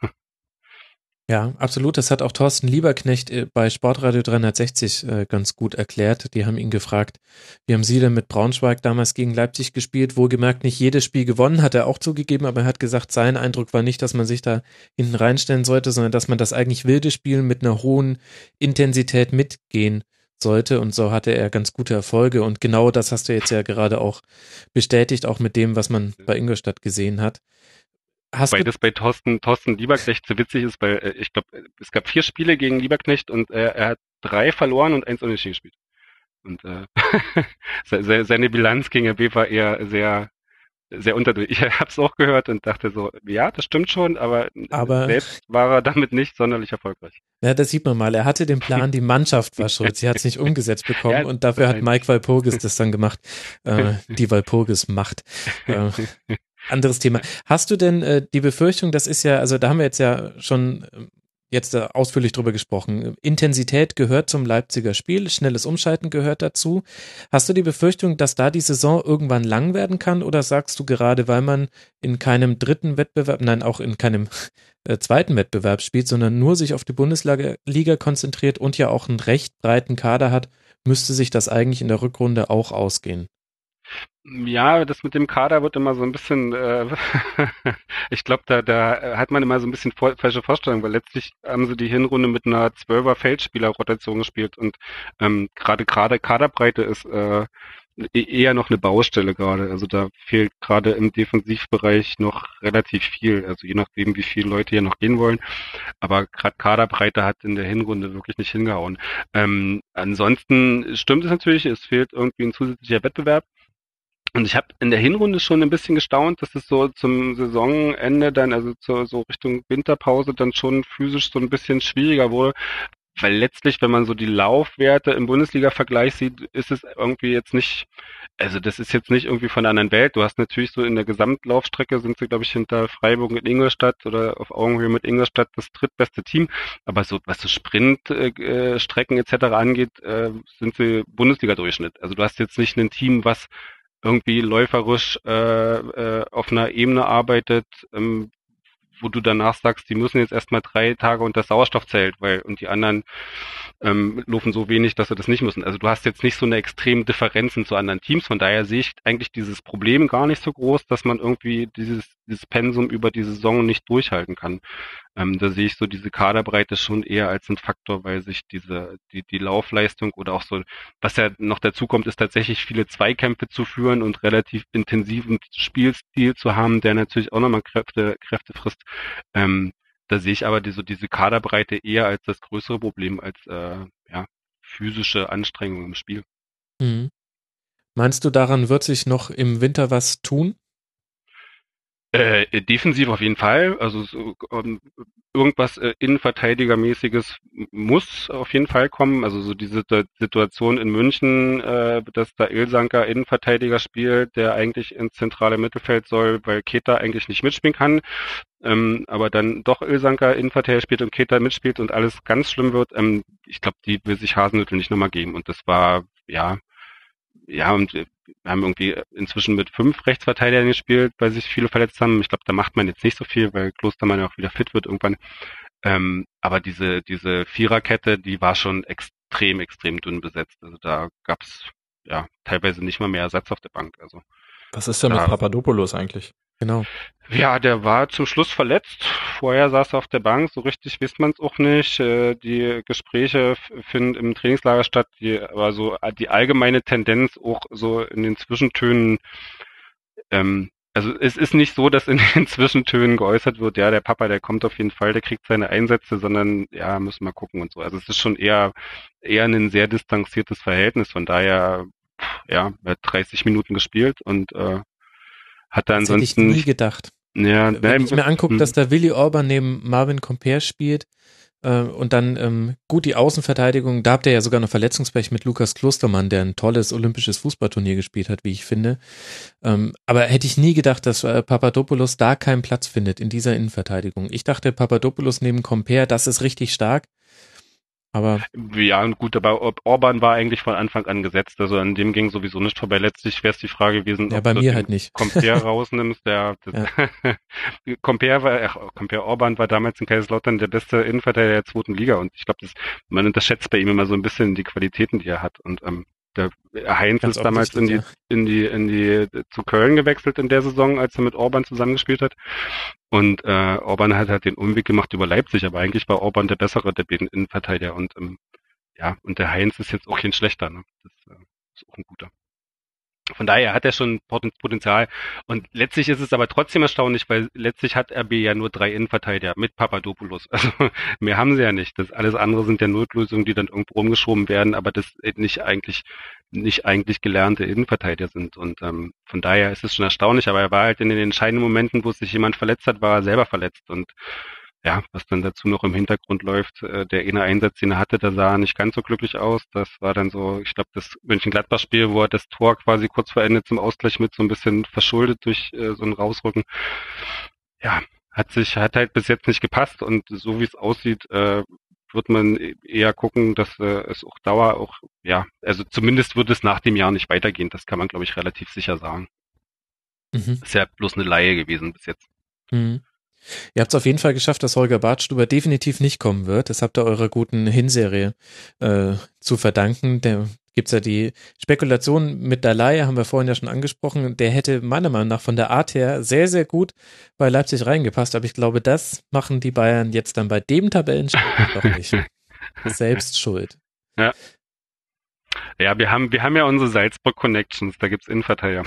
[SPEAKER 3] Ja, absolut. Das hat auch Thorsten Lieberknecht äh, bei Sportradio 360 äh, ganz gut erklärt. Die haben ihn gefragt, wie haben Sie denn mit Braunschweig damals gegen Leipzig gespielt? Wohlgemerkt nicht jedes Spiel gewonnen, hat er auch zugegeben, aber er hat gesagt, sein Eindruck war nicht, dass man sich da hinten reinstellen sollte, sondern dass man das eigentlich wilde Spiel mit einer hohen Intensität mitgehen sollte und so hatte er ganz gute Erfolge und genau das hast du jetzt ja gerade auch bestätigt, auch mit dem, was man bei Ingolstadt gesehen hat.
[SPEAKER 5] Hast weil das bei Thorsten, Thorsten Lieberknecht so witzig ist, weil äh, ich glaube, es gab vier Spiele gegen Lieberknecht und äh, er hat drei verloren und eins unentschieden gespielt. Und äh, seine Bilanz gegen RB war eher sehr sehr unterdurch. Ich habe es auch gehört und dachte so, ja, das stimmt schon, aber, aber selbst war er damit nicht sonderlich erfolgreich.
[SPEAKER 3] Ja, das sieht man mal. Er hatte den Plan, die Mannschaft war schuld. Sie hat es nicht umgesetzt bekommen ja, und dafür hat Mike Walpurgis das dann gemacht. Äh, die Walpurgis macht. Äh, anderes Thema. Hast du denn äh, die Befürchtung, das ist ja, also da haben wir jetzt ja schon jetzt ausführlich drüber gesprochen. Intensität gehört zum Leipziger Spiel, schnelles Umschalten gehört dazu. Hast du die Befürchtung, dass da die Saison irgendwann lang werden kann oder sagst du gerade, weil man in keinem dritten Wettbewerb, nein, auch in keinem äh, zweiten Wettbewerb spielt, sondern nur sich auf die Bundesliga konzentriert und ja auch einen recht breiten Kader hat, müsste sich das eigentlich in der Rückrunde auch ausgehen?
[SPEAKER 5] Ja, das mit dem Kader wird immer so ein bisschen, äh, ich glaube, da, da hat man immer so ein bisschen vor, falsche Vorstellungen, weil letztlich haben sie die Hinrunde mit einer Zwölfer Feldspieler-Rotation gespielt und ähm, gerade gerade Kaderbreite ist äh, e-, eher noch eine Baustelle gerade. Also da fehlt gerade im Defensivbereich noch relativ viel, also je nachdem, wie viele Leute hier noch gehen wollen. Aber gerade Kaderbreite hat in der Hinrunde wirklich nicht hingehauen. Ähm, ansonsten stimmt es natürlich, es fehlt irgendwie ein zusätzlicher Wettbewerb. Und ich habe in der Hinrunde schon ein bisschen gestaunt, dass es so zum Saisonende dann, also zur, so Richtung Winterpause, dann schon physisch so ein bisschen schwieriger wurde. Weil letztlich, wenn man so die Laufwerte im Bundesliga-Vergleich sieht, ist es irgendwie jetzt nicht, also das ist jetzt nicht irgendwie von der anderen Welt. Du hast natürlich so in der Gesamtlaufstrecke sind sie, glaube ich, hinter Freiburg und Ingolstadt oder auf Augenhöhe mit Ingolstadt das drittbeste Team. Aber so, was so Sprintstrecken äh, etc. angeht, äh, sind sie Bundesliga-Durchschnitt. Also du hast jetzt nicht ein Team, was irgendwie läuferisch äh, äh, auf einer Ebene arbeitet, ähm, wo du danach sagst, die müssen jetzt erstmal drei Tage unter Sauerstoffzelt, weil und die anderen ähm, laufen so wenig, dass sie das nicht müssen. Also du hast jetzt nicht so eine extreme Differenzen zu anderen Teams. Von daher sehe ich eigentlich dieses Problem gar nicht so groß, dass man irgendwie dieses dieses Pensum über die Saison nicht durchhalten kann. Ähm, da sehe ich so diese Kaderbreite schon eher als ein Faktor, weil sich diese, die, die Laufleistung oder auch so, was ja noch dazu kommt, ist tatsächlich viele Zweikämpfe zu führen und relativ intensiven Spielstil zu haben, der natürlich auch nochmal Kräfte, Kräfte frisst. Ähm, da sehe ich aber die, so diese Kaderbreite eher als das größere Problem als äh, ja, physische Anstrengung im Spiel.
[SPEAKER 3] Mhm. Meinst du, daran wird sich noch im Winter was tun?
[SPEAKER 5] Äh, defensiv auf jeden Fall. Also so, um, irgendwas äh, Innenverteidigermäßiges muss auf jeden Fall kommen. Also so diese Situation in München, äh, dass da Ilsanker Innenverteidiger spielt, der eigentlich ins zentrale Mittelfeld soll, weil Keta eigentlich nicht mitspielen kann. Ähm, aber dann doch Ilsanker Innenverteidiger spielt und Keta mitspielt und alles ganz schlimm wird. Ähm, ich glaube, die will sich Hasenhüttel nicht nochmal geben. Und das war, ja, ja, und wir haben irgendwie inzwischen mit fünf Rechtsverteidigern gespielt, weil sich viele verletzt haben. Ich glaube, da macht man jetzt nicht so viel, weil Klostermann ja auch wieder fit wird irgendwann. Ähm, aber diese, diese Viererkette, die war schon extrem, extrem dünn besetzt. Also da gab's ja teilweise nicht mal mehr Ersatz auf der Bank. Also
[SPEAKER 4] was ist denn mit Papadopoulos eigentlich?
[SPEAKER 3] Genau.
[SPEAKER 5] Ja, der war zum Schluss verletzt. Vorher saß er auf der Bank, so richtig wisst man es auch nicht. Äh, die Gespräche finden im Trainingslager statt, die, aber so äh, die allgemeine Tendenz auch so in den Zwischentönen, ähm, also es ist nicht so, dass in den Zwischentönen geäußert wird, ja, der Papa, der kommt auf jeden Fall, der kriegt seine Einsätze, sondern ja, müssen wir gucken und so. Also es ist schon eher eher ein sehr distanziertes Verhältnis. Von daher, ja, er hat 30 Minuten gespielt und äh, hat er ansonsten.
[SPEAKER 3] Das hätte ich nie gedacht.
[SPEAKER 5] Ja,
[SPEAKER 3] Wenn nein, ich mir angucke, dass da Willy Orban neben Marvin Comper spielt äh, und dann ähm, gut die Außenverteidigung, da habt ihr ja sogar noch Verletzungspech mit Lukas Klostermann, der ein tolles olympisches Fußballturnier gespielt hat, wie ich finde. Ähm, aber hätte ich nie gedacht, dass äh, Papadopoulos da keinen Platz findet in dieser Innenverteidigung. Ich dachte, Papadopoulos neben Comper, das ist richtig stark. Aber
[SPEAKER 5] ja, gut, aber Orban war eigentlich von Anfang an gesetzt. Also an dem ging sowieso nicht vorbei. Letztlich wäre es die Frage gewesen,
[SPEAKER 3] ja, ob bei du mir halt nicht.
[SPEAKER 5] Compare rausnimmst. Der, das ja. Compare war, ach, Compare Orban war damals in Kaiserslautern der beste Innenverteidiger der zweiten Liga und ich glaube, man unterschätzt bei ihm immer so ein bisschen die Qualitäten, die er hat. Und ähm, der Heinz Ganz ist damals in die, ja. in die, in die, zu Köln gewechselt in der Saison, als er mit Orban zusammengespielt hat. Und äh, Orban hat halt den Umweg gemacht über Leipzig, aber eigentlich war Orban der bessere der beiden Innenverteidiger und ähm, ja, und der Heinz ist jetzt auch kein schlechter, ne? Das äh, ist auch ein guter. Von daher hat er schon Potenzial. Und letztlich ist es aber trotzdem erstaunlich, weil letztlich hat RB ja nur drei Innenverteidiger mit Papadopoulos. Also mehr haben sie ja nicht. Das alles andere sind ja Notlösungen, die dann irgendwo rumgeschoben werden, aber das nicht eigentlich nicht eigentlich gelernte Innenverteidiger sind. Und ähm, von daher ist es schon erstaunlich. Aber er war halt in den entscheidenden Momenten, wo sich jemand verletzt hat, war er selber verletzt. Und ja, was dann dazu noch im Hintergrund läuft, äh, der eine Einsatz, den er hatte, da sah er nicht ganz so glücklich aus. Das war dann so, ich glaube, das Mönchengladbach-Spiel, wo er das Tor quasi kurz vor Ende zum Ausgleich mit so ein bisschen verschuldet durch äh, so ein Rausrücken. Ja, hat sich, hat halt bis jetzt nicht gepasst und so wie es aussieht, äh, wird man eher gucken, dass äh, es auch Dauer auch, ja, also zumindest wird es nach dem Jahr nicht weitergehen. Das kann man, glaube ich, relativ sicher sagen. Mhm. Ist ja bloß eine Laie gewesen bis jetzt.
[SPEAKER 3] Mhm. Ihr habt es auf jeden Fall geschafft, dass Holger Bartstuber definitiv nicht kommen wird. Das habt ihr eurer guten Hinserie äh, zu verdanken. Da gibt's ja die Spekulation mit Dalai, haben wir vorhin ja schon angesprochen. Der hätte meiner Meinung nach von der Art her sehr, sehr gut bei Leipzig reingepasst. Aber ich glaube, das machen die Bayern jetzt dann bei dem Tabellenspiel doch nicht. Selbst schuld.
[SPEAKER 5] Ja. Ja, wir haben, wir haben ja unsere Salzburg Connections, da gibt's Innenverteidiger.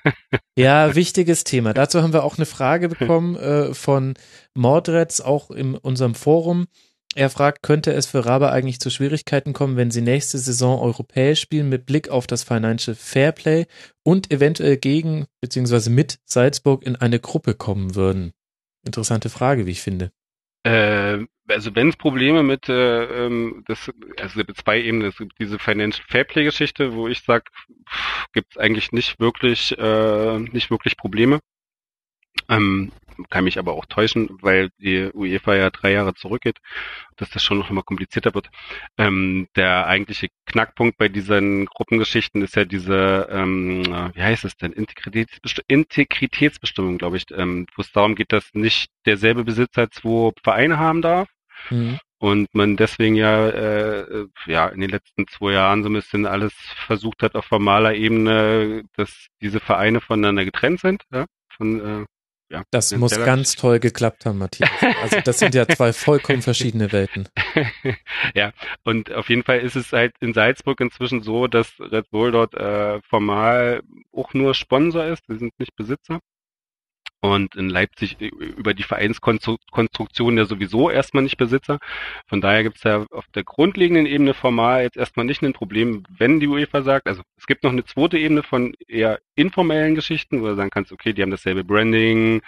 [SPEAKER 3] ja, wichtiges Thema. Dazu haben wir auch eine Frage bekommen äh, von Mordretz, auch in unserem Forum. Er fragt, könnte es für Rabe eigentlich zu Schwierigkeiten kommen, wenn sie nächste Saison europäisch spielen mit Blick auf das Financial Fairplay und eventuell gegen bzw. mit Salzburg in eine Gruppe kommen würden? Interessante Frage, wie ich finde.
[SPEAKER 5] Äh, also wenn es Probleme mit äh, ähm, das, also zwei Ebenen, es gibt diese Financial Fairplay Geschichte, wo ich sage, gibt es eigentlich nicht wirklich, äh, nicht wirklich Probleme. Ähm, kann mich aber auch täuschen, weil die UEFA ja drei Jahre zurückgeht, dass das schon noch mal komplizierter wird. Ähm, der eigentliche Knackpunkt bei diesen Gruppengeschichten ist ja diese, ähm, wie heißt es denn, Integritätsbestimmung, Integritätsbestimmung glaube ich, ähm, wo es darum geht, dass nicht derselbe Besitzer zwei Vereine haben darf. Mhm. Und man deswegen ja, äh, ja in den letzten zwei Jahren so ein bisschen alles versucht hat auf formaler Ebene, dass diese Vereine voneinander getrennt sind, ja, von äh, ja.
[SPEAKER 3] Das muss ganz toll geklappt haben, Matthias. Also das sind ja zwei vollkommen verschiedene Welten.
[SPEAKER 5] ja, und auf jeden Fall ist es halt in Salzburg inzwischen so, dass Red Bull dort äh, formal auch nur Sponsor ist, sie sind nicht Besitzer und in Leipzig über die Vereinskonstruktion ja sowieso erstmal nicht Besitzer. Von daher gibt es ja auf der grundlegenden Ebene formal jetzt erstmal nicht ein Problem, wenn die UEFA sagt, also es gibt noch eine zweite Ebene von eher informellen Geschichten, wo du sagen kannst, okay, die haben dasselbe Branding,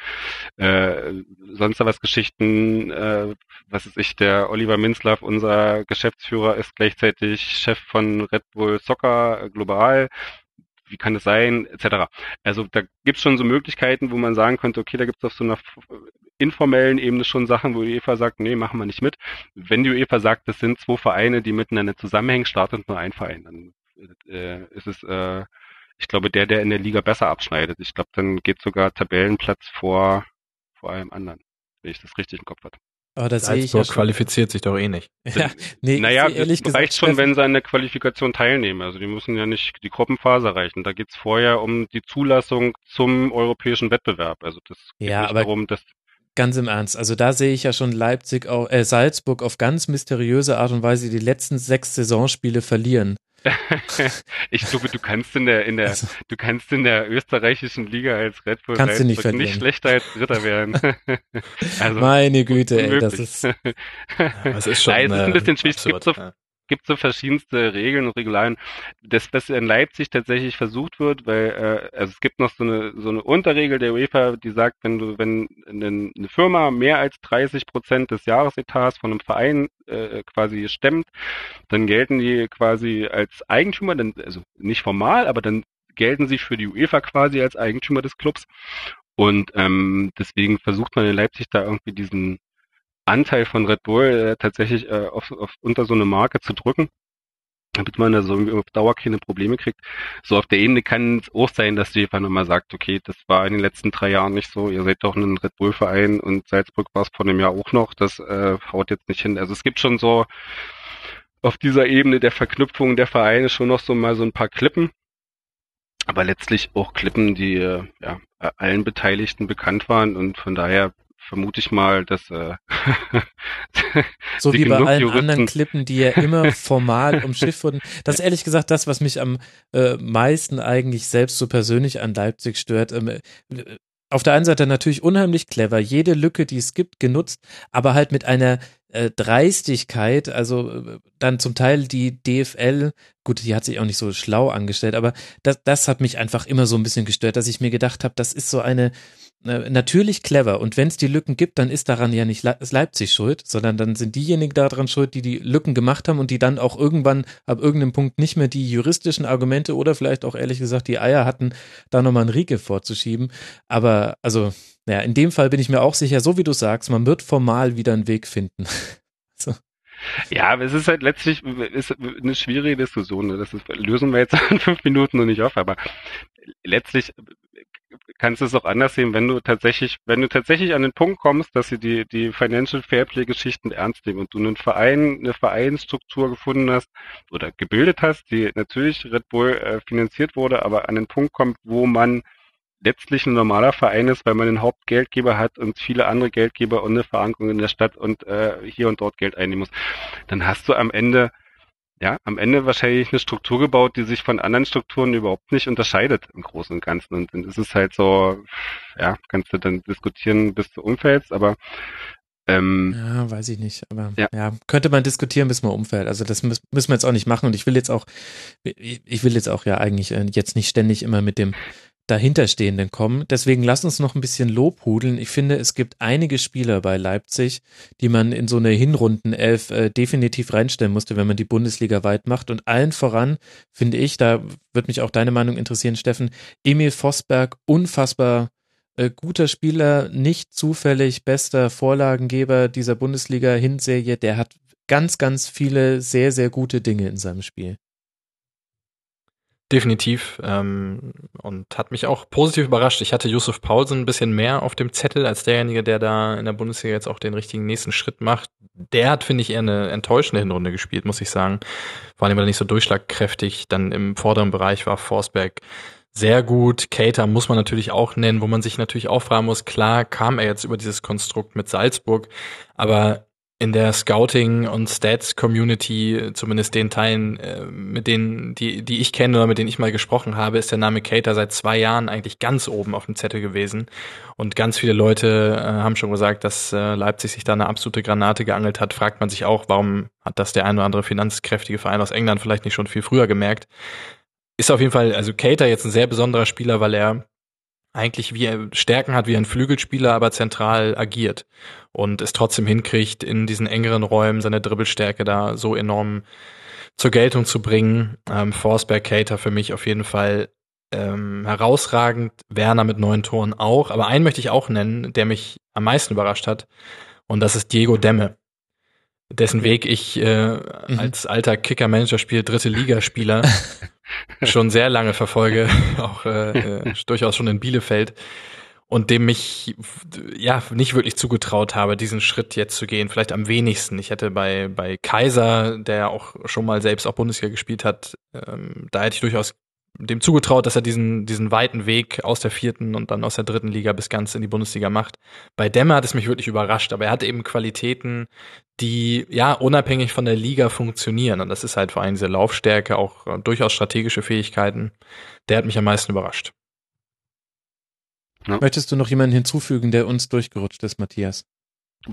[SPEAKER 5] äh, sonst was Geschichten, äh, was ist ich, der Oliver Minzlaff, unser Geschäftsführer, ist gleichzeitig Chef von Red Bull Soccer global wie kann es sein, etc. Also da gibt es schon so Möglichkeiten, wo man sagen könnte, okay, da gibt es auf so einer informellen Ebene schon Sachen, wo die UEFA sagt, nee, machen wir nicht mit. Wenn die UEFA sagt, das sind zwei Vereine, die miteinander zusammenhängen, startet nur ein Verein, dann äh, ist es, äh, ich glaube, der, der in der Liga besser abschneidet. Ich glaube, dann geht sogar Tabellenplatz vor, vor allem anderen, wenn ich das richtig im Kopf habe.
[SPEAKER 3] Aber das sehe ich ja schon.
[SPEAKER 4] qualifiziert sich doch eh nicht.
[SPEAKER 3] Ja, nee,
[SPEAKER 5] naja, ehrlich das reicht schon, wenn sie an der Qualifikation teilnehmen. Also die müssen ja nicht die Gruppenphase erreichen. Da geht's vorher um die Zulassung zum europäischen Wettbewerb. Also das geht
[SPEAKER 3] ja,
[SPEAKER 5] nicht
[SPEAKER 3] aber
[SPEAKER 5] darum, dass
[SPEAKER 3] Ganz im Ernst, also da sehe ich ja schon Leipzig, auch, äh, Salzburg auf ganz mysteriöse Art und Weise die letzten sechs Saisonspiele verlieren.
[SPEAKER 5] ich glaube, du kannst in der in der also, du kannst in der österreichischen Liga als Red Bull
[SPEAKER 3] kannst du nicht,
[SPEAKER 5] nicht schlechter als Dritter werden.
[SPEAKER 3] also, Meine Güte, ey, das ist.
[SPEAKER 4] Ja, es ist schon.
[SPEAKER 5] Nein, es ist ein bisschen schwierig.
[SPEAKER 4] Es gibt
[SPEAKER 5] so, gibt so verschiedenste Regeln und Regularien. Das, was in Leipzig tatsächlich versucht wird, weil äh, also es gibt noch so eine so eine Unterregel der UEFA, die sagt, wenn du wenn eine, Firma mehr als 30 Prozent des Jahresetats von einem Verein äh, quasi stemmt, dann gelten die quasi als Eigentümer, dann, also nicht formal, aber dann gelten sie für die UEFA quasi als Eigentümer des Clubs. Und ähm, deswegen versucht man in Leipzig da irgendwie diesen Anteil von Red Bull äh, tatsächlich äh, auf, auf unter so eine Marke zu drücken, damit man da so auf Dauer keine Probleme kriegt. So auf der Ebene kann es auch sein, dass einfach nochmal sagt, okay, das war in den letzten drei Jahren nicht so, ihr seid doch ein Red Bull-Verein und Salzburg war es vor einem Jahr auch noch, das äh, haut jetzt nicht hin. Also es gibt schon so auf dieser Ebene der Verknüpfung der Vereine schon noch so mal so ein paar Klippen, aber letztlich auch Klippen, die äh, ja, allen Beteiligten bekannt waren und von daher vermute ich mal, dass äh,
[SPEAKER 3] so wie bei allen Juristen anderen Klippen, die ja immer formal umschifft wurden. Das ist ehrlich gesagt das, was mich am äh, meisten eigentlich selbst so persönlich an Leipzig stört. Ähm, äh, auf der einen Seite natürlich unheimlich clever, jede Lücke, die es gibt, genutzt, aber halt mit einer äh, Dreistigkeit, also äh, dann zum Teil die DFL, gut, die hat sich auch nicht so schlau angestellt, aber das, das hat mich einfach immer so ein bisschen gestört, dass ich mir gedacht habe, das ist so eine, natürlich clever. Und wenn es die Lücken gibt, dann ist daran ja nicht Leipzig schuld, sondern dann sind diejenigen daran schuld, die die Lücken gemacht haben und die dann auch irgendwann ab irgendeinem Punkt nicht mehr die juristischen Argumente oder vielleicht auch ehrlich gesagt die Eier hatten, da nochmal einen Riegel vorzuschieben. Aber also, ja, in dem Fall bin ich mir auch sicher, so wie du sagst, man wird formal wieder einen Weg finden. so.
[SPEAKER 5] Ja, aber es ist halt letztlich ist eine schwierige Diskussion. Ne? Das ist, lösen wir jetzt in fünf Minuten noch nicht auf, aber letztlich kannst du es auch anders sehen, wenn du tatsächlich, wenn du tatsächlich an den Punkt kommst, dass sie die, die Financial Fairplay Geschichten ernst nehmen und du einen Verein, eine Vereinsstruktur gefunden hast oder gebildet hast, die natürlich Red Bull äh, finanziert wurde, aber an den Punkt kommt, wo man letztlich ein normaler Verein ist, weil man einen Hauptgeldgeber hat und viele andere Geldgeber und eine Verankerung in der Stadt und äh, hier und dort Geld einnehmen muss, dann hast du am Ende ja, am Ende wahrscheinlich eine Struktur gebaut, die sich von anderen Strukturen überhaupt nicht unterscheidet im Großen und Ganzen. Und dann ist es halt so, ja, kannst du dann diskutieren, bis du umfällst, aber ähm,
[SPEAKER 3] ja, weiß ich nicht, aber ja. ja. könnte man diskutieren, bis man umfällt. Also das müssen wir jetzt auch nicht machen und ich will jetzt auch, ich will jetzt auch ja eigentlich äh, jetzt nicht ständig immer mit dem dahinterstehenden kommen. Deswegen lass uns noch ein bisschen lobhudeln. Ich finde, es gibt einige Spieler bei Leipzig, die man in so eine Hinrundenelf äh, definitiv reinstellen musste, wenn man die Bundesliga weit macht. Und allen voran finde ich, da wird mich auch deine Meinung interessieren, Steffen, Emil Vosberg, unfassbar äh, guter Spieler, nicht zufällig bester Vorlagengeber dieser Bundesliga-Hinserie. Der hat ganz, ganz viele sehr, sehr gute Dinge in seinem Spiel.
[SPEAKER 4] Definitiv ähm, und hat mich auch positiv überrascht. Ich hatte Yusuf Paulsen ein bisschen mehr auf dem Zettel als derjenige, der da in der Bundesliga jetzt auch den richtigen nächsten Schritt macht. Der hat, finde ich, eher eine enttäuschende Hinrunde gespielt, muss ich sagen. Vor allem, weil er nicht so durchschlagkräftig dann im vorderen Bereich war. Forsberg sehr gut. Cater muss man natürlich auch nennen, wo man sich natürlich auch fragen muss, klar kam er jetzt über dieses Konstrukt mit Salzburg, aber in der Scouting und Stats Community, zumindest den Teilen, äh, mit denen, die, die ich kenne oder mit denen ich mal gesprochen habe, ist der Name Cater seit zwei Jahren eigentlich ganz oben auf dem Zettel gewesen. Und ganz viele Leute äh, haben schon gesagt, dass äh, Leipzig sich da eine absolute Granate geangelt hat. Fragt man sich auch, warum hat das der ein oder andere finanzkräftige Verein aus England vielleicht nicht schon viel früher gemerkt? Ist auf jeden Fall, also Cater jetzt ein sehr besonderer Spieler, weil er eigentlich wie er Stärken hat wie ein Flügelspieler, aber zentral agiert und es trotzdem hinkriegt, in diesen engeren Räumen seine Dribbelstärke da so enorm zur Geltung zu bringen. Ähm, Forsberg, Cater für mich auf jeden Fall ähm, herausragend, Werner mit neun Toren auch, aber einen möchte ich auch nennen, der mich am meisten überrascht hat und das ist Diego Demme dessen Weg ich äh, mhm. als alter Kicker-Manager-Spiel dritte Ligaspieler schon sehr lange verfolge, auch äh, äh, durchaus schon in Bielefeld und dem mich ja nicht wirklich zugetraut habe, diesen Schritt jetzt zu gehen. Vielleicht am wenigsten. Ich hätte bei bei Kaiser, der auch schon mal selbst auch Bundesliga gespielt hat, ähm, da hätte ich durchaus dem zugetraut, dass er diesen, diesen weiten Weg aus der vierten und dann aus der dritten Liga bis ganz in die Bundesliga macht. Bei Demme hat es mich wirklich überrascht, aber er hat eben Qualitäten, die ja unabhängig von der Liga funktionieren. Und das ist halt vor allem diese Laufstärke, auch äh, durchaus strategische Fähigkeiten. Der hat mich am meisten überrascht.
[SPEAKER 3] Ja. Möchtest du noch jemanden hinzufügen, der uns durchgerutscht ist, Matthias?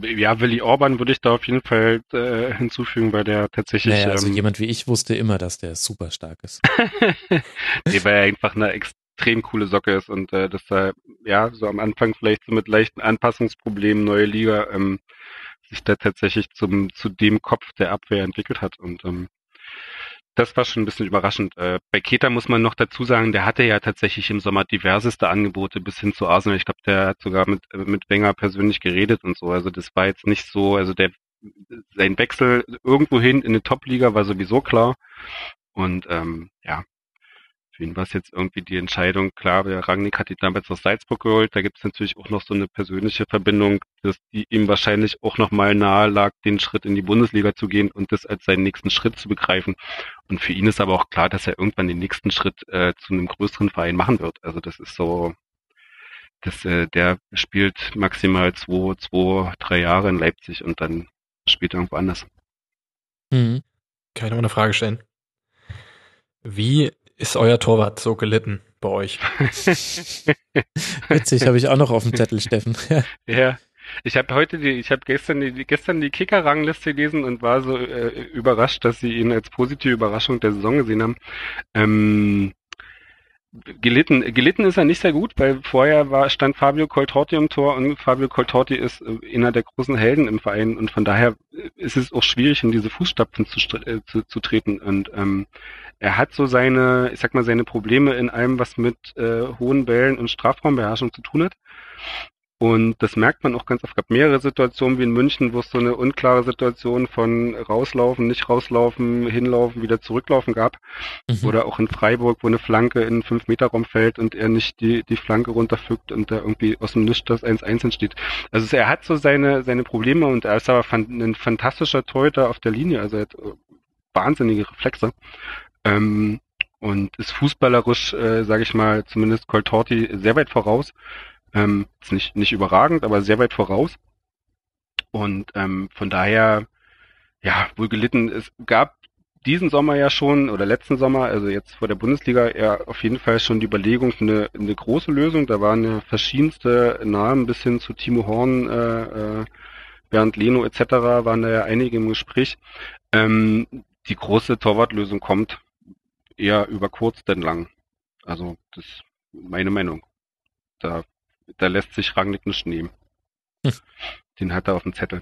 [SPEAKER 5] Ja, Willi Orban würde ich da auf jeden Fall äh, hinzufügen, weil der tatsächlich.
[SPEAKER 3] Naja, also ähm, jemand wie ich wusste immer, dass der super stark ist.
[SPEAKER 5] nee, weil er einfach eine extrem coole Socke ist und äh, dass er ja so am Anfang vielleicht so mit leichten Anpassungsproblemen neue Liga ähm, sich da tatsächlich zum zu dem Kopf der Abwehr entwickelt hat und ähm, das war schon ein bisschen überraschend. Äh, bei Keta muss man noch dazu sagen, der hatte ja tatsächlich im Sommer diverseste Angebote bis hin zu Arsenal. Ich glaube, der hat sogar mit, mit Wenger persönlich geredet und so. Also das war jetzt nicht so, also der sein Wechsel irgendwohin in eine Top-Liga war sowieso klar. Und ähm, ja, für ihn war jetzt irgendwie die Entscheidung, klar, der Rangnick hat ihn damals aus Salzburg geholt, da gibt es natürlich auch noch so eine persönliche Verbindung, dass die ihm wahrscheinlich auch noch mal nahe lag, den Schritt in die Bundesliga zu gehen und das als seinen nächsten Schritt zu begreifen. Und für ihn ist aber auch klar, dass er irgendwann den nächsten Schritt äh, zu einem größeren Verein machen wird. Also das ist so, dass äh, der spielt maximal zwei, zwei, drei Jahre in Leipzig und dann spielt er irgendwo anders.
[SPEAKER 4] Mhm. Kann ich noch eine Frage stellen? Wie ist euer Torwart so gelitten bei euch?
[SPEAKER 3] Witzig, habe ich auch noch auf dem Zettel, Steffen.
[SPEAKER 5] ja. ja. Ich habe heute die, ich habe gestern die, gestern die Kicker-Rangliste gelesen und war so äh, überrascht, dass sie ihn als positive Überraschung der Saison gesehen haben. Ähm, gelitten, gelitten ist er nicht sehr gut, weil vorher war, stand Fabio Coltorti im Tor und Fabio Coltorti ist äh, einer der großen Helden im Verein und von daher ist es auch schwierig, in diese Fußstapfen zu, äh, zu, zu treten und ähm, er hat so seine, ich sag mal, seine Probleme in allem, was mit äh, hohen Bällen und Strafraumbeherrschung zu tun hat. Und das merkt man auch ganz oft. Es gab mehrere Situationen wie in München, wo es so eine unklare Situation von rauslaufen, nicht rauslaufen, hinlaufen, wieder zurücklaufen gab. Mhm. Oder auch in Freiburg, wo eine Flanke in einen 5-Meter-Raum fällt und er nicht die, die Flanke runterfügt und da irgendwie aus dem Nichts das 1-1 entsteht. Also er hat so seine, seine Probleme und er ist aber ein fantastischer Torhüter auf der Linie. Also er hat äh, wahnsinnige Reflexe. Ähm, und ist fußballerisch, äh, sage ich mal, zumindest Coltorti sehr weit voraus. Ähm, ist nicht, nicht überragend, aber sehr weit voraus. Und ähm, von daher, ja, wohl gelitten. Es gab diesen Sommer ja schon, oder letzten Sommer, also jetzt vor der Bundesliga, ja auf jeden Fall schon die Überlegung, eine, eine große Lösung. Da waren ja verschiedenste Namen bis hin zu Timo Horn, äh, äh, Bernd Leno etc. waren da ja einige im Gespräch. Ähm, die große Torwartlösung kommt eher über kurz denn lang. Also das ist meine Meinung. Da, da lässt sich Rangnick nicht nehmen. Hm. Den hat er auf dem Zettel.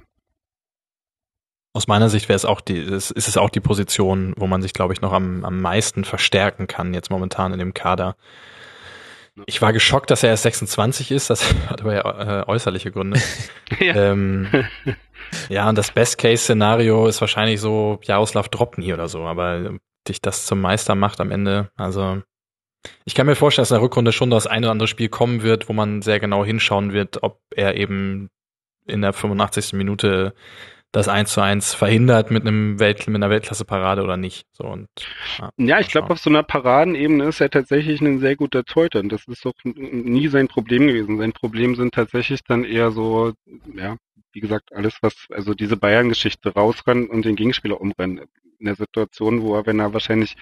[SPEAKER 4] Aus meiner Sicht wäre es auch die, ist, ist es auch die Position, wo man sich, glaube ich, noch am, am meisten verstärken kann, jetzt momentan in dem Kader. Ich war geschockt, dass er erst 26 ist, das hat aber ja äh, äußerliche Gründe. ja. Ähm, ja, und das Best-Case-Szenario ist wahrscheinlich so Jaroslav Dropny oder so, aber dich das zum Meister macht am Ende. Also ich kann mir vorstellen, dass in der Rückrunde schon das eine oder andere Spiel kommen wird, wo man sehr genau hinschauen wird, ob er eben in der 85. Minute das 1 zu 1 verhindert mit einem Welt, mit einer Weltklasse-Parade oder nicht. So und
[SPEAKER 5] ja, ja ich glaube, auf so einer Paradenebene ist er tatsächlich ein sehr guter Torhüter. Und das ist doch nie sein Problem gewesen. Sein Problem sind tatsächlich dann eher so, ja, wie gesagt, alles, was, also diese Bayern-Geschichte rausrennen und den Gegenspieler umrennen. In der Situation, wo er, wenn er wahrscheinlich,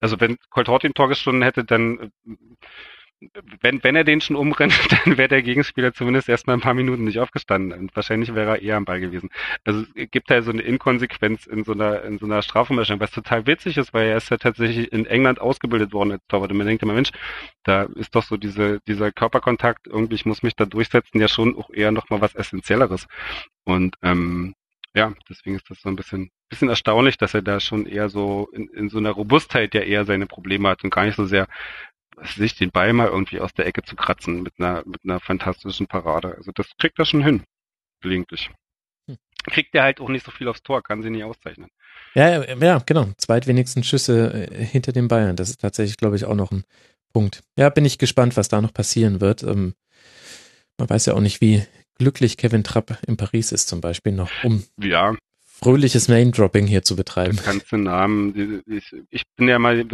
[SPEAKER 5] also wenn Colt Hort den Tor gestunden hätte, dann wenn, wenn er den schon umrennt, dann wäre der Gegenspieler zumindest erstmal ein paar Minuten nicht aufgestanden und wahrscheinlich wäre er eher am Ball gewesen. Also es gibt da so eine Inkonsequenz in so einer, in so einer Strafumbestellung, was total witzig ist, weil er ist ja tatsächlich in England ausgebildet worden als Torwart und man denkt immer, Mensch, da ist doch so diese, dieser Körperkontakt, irgendwie, ich muss mich da durchsetzen, ja schon auch eher nochmal was Essentielleres. Und, ähm, ja, deswegen ist das so ein bisschen, bisschen erstaunlich, dass er da schon eher so in, in so einer Robustheit ja eher seine Probleme hat und gar nicht so sehr sich den Ball mal irgendwie aus der Ecke zu kratzen mit einer, mit einer fantastischen Parade. Also das kriegt er schon hin, gelegentlich. Hm. Kriegt er halt auch nicht so viel aufs Tor, kann sie nicht auszeichnen.
[SPEAKER 3] Ja, ja, genau. Zweitwenigsten Schüsse äh, hinter den Bayern. Das ist tatsächlich, glaube ich, auch noch ein Punkt. Ja, bin ich gespannt, was da noch passieren wird. Ähm, man weiß ja auch nicht, wie glücklich Kevin Trapp in Paris ist, zum Beispiel noch, um
[SPEAKER 5] ja.
[SPEAKER 3] fröhliches Name-Dropping hier zu betreiben.
[SPEAKER 5] Du kannst den Namen, ich, ich bin ja mal,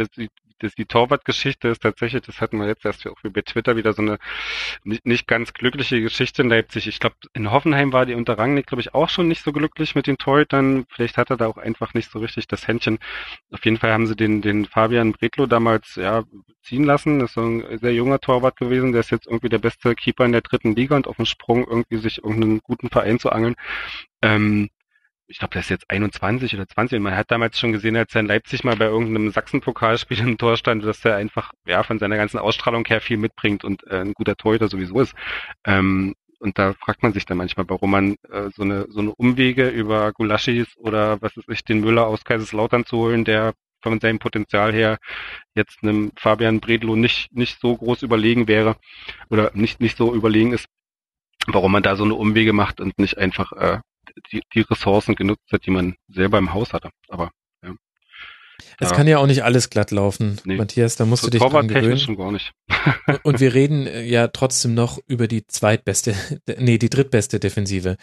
[SPEAKER 5] das, die Torwartgeschichte ist tatsächlich, das hatten wir jetzt erst auch bei Twitter wieder so eine nicht, nicht ganz glückliche Geschichte in Leipzig. Ich glaube, in Hoffenheim war die unter Rangnick, glaube ich, auch schon nicht so glücklich mit den Torhütern. Vielleicht hat er da auch einfach nicht so richtig das Händchen. Auf jeden Fall haben sie den, den Fabian Bretlo damals ja ziehen lassen. Das ist so ein sehr junger Torwart gewesen. Der ist jetzt irgendwie der beste Keeper in der dritten Liga und auf dem Sprung irgendwie sich irgendeinen guten Verein zu angeln. Ähm, ich glaube, der ist jetzt 21 oder 20 und man hat damals schon gesehen, als er in Leipzig mal bei irgendeinem Sachsen-Pokalspiel im Tor stand, dass er einfach ja von seiner ganzen Ausstrahlung her viel mitbringt und äh, ein guter Torhüter sowieso ist. Ähm, und da fragt man sich dann manchmal, warum man äh, so eine so eine Umwege über Gulaschis oder was ist ich den Müller aus Kaiserslautern zu holen, der von seinem Potenzial her jetzt einem Fabian Bredlo nicht nicht so groß überlegen wäre oder nicht nicht so überlegen ist, warum man da so eine Umwege macht und nicht einfach äh, die, die Ressourcen genutzt hat, die man selber im Haus hatte. Aber ja.
[SPEAKER 3] Es ja. kann ja auch nicht alles glatt laufen, nee. Matthias, da musst so du dich dran gewöhnen.
[SPEAKER 5] schon gar nicht.
[SPEAKER 3] Und wir reden äh, ja trotzdem noch über die zweitbeste, nee, die drittbeste Defensive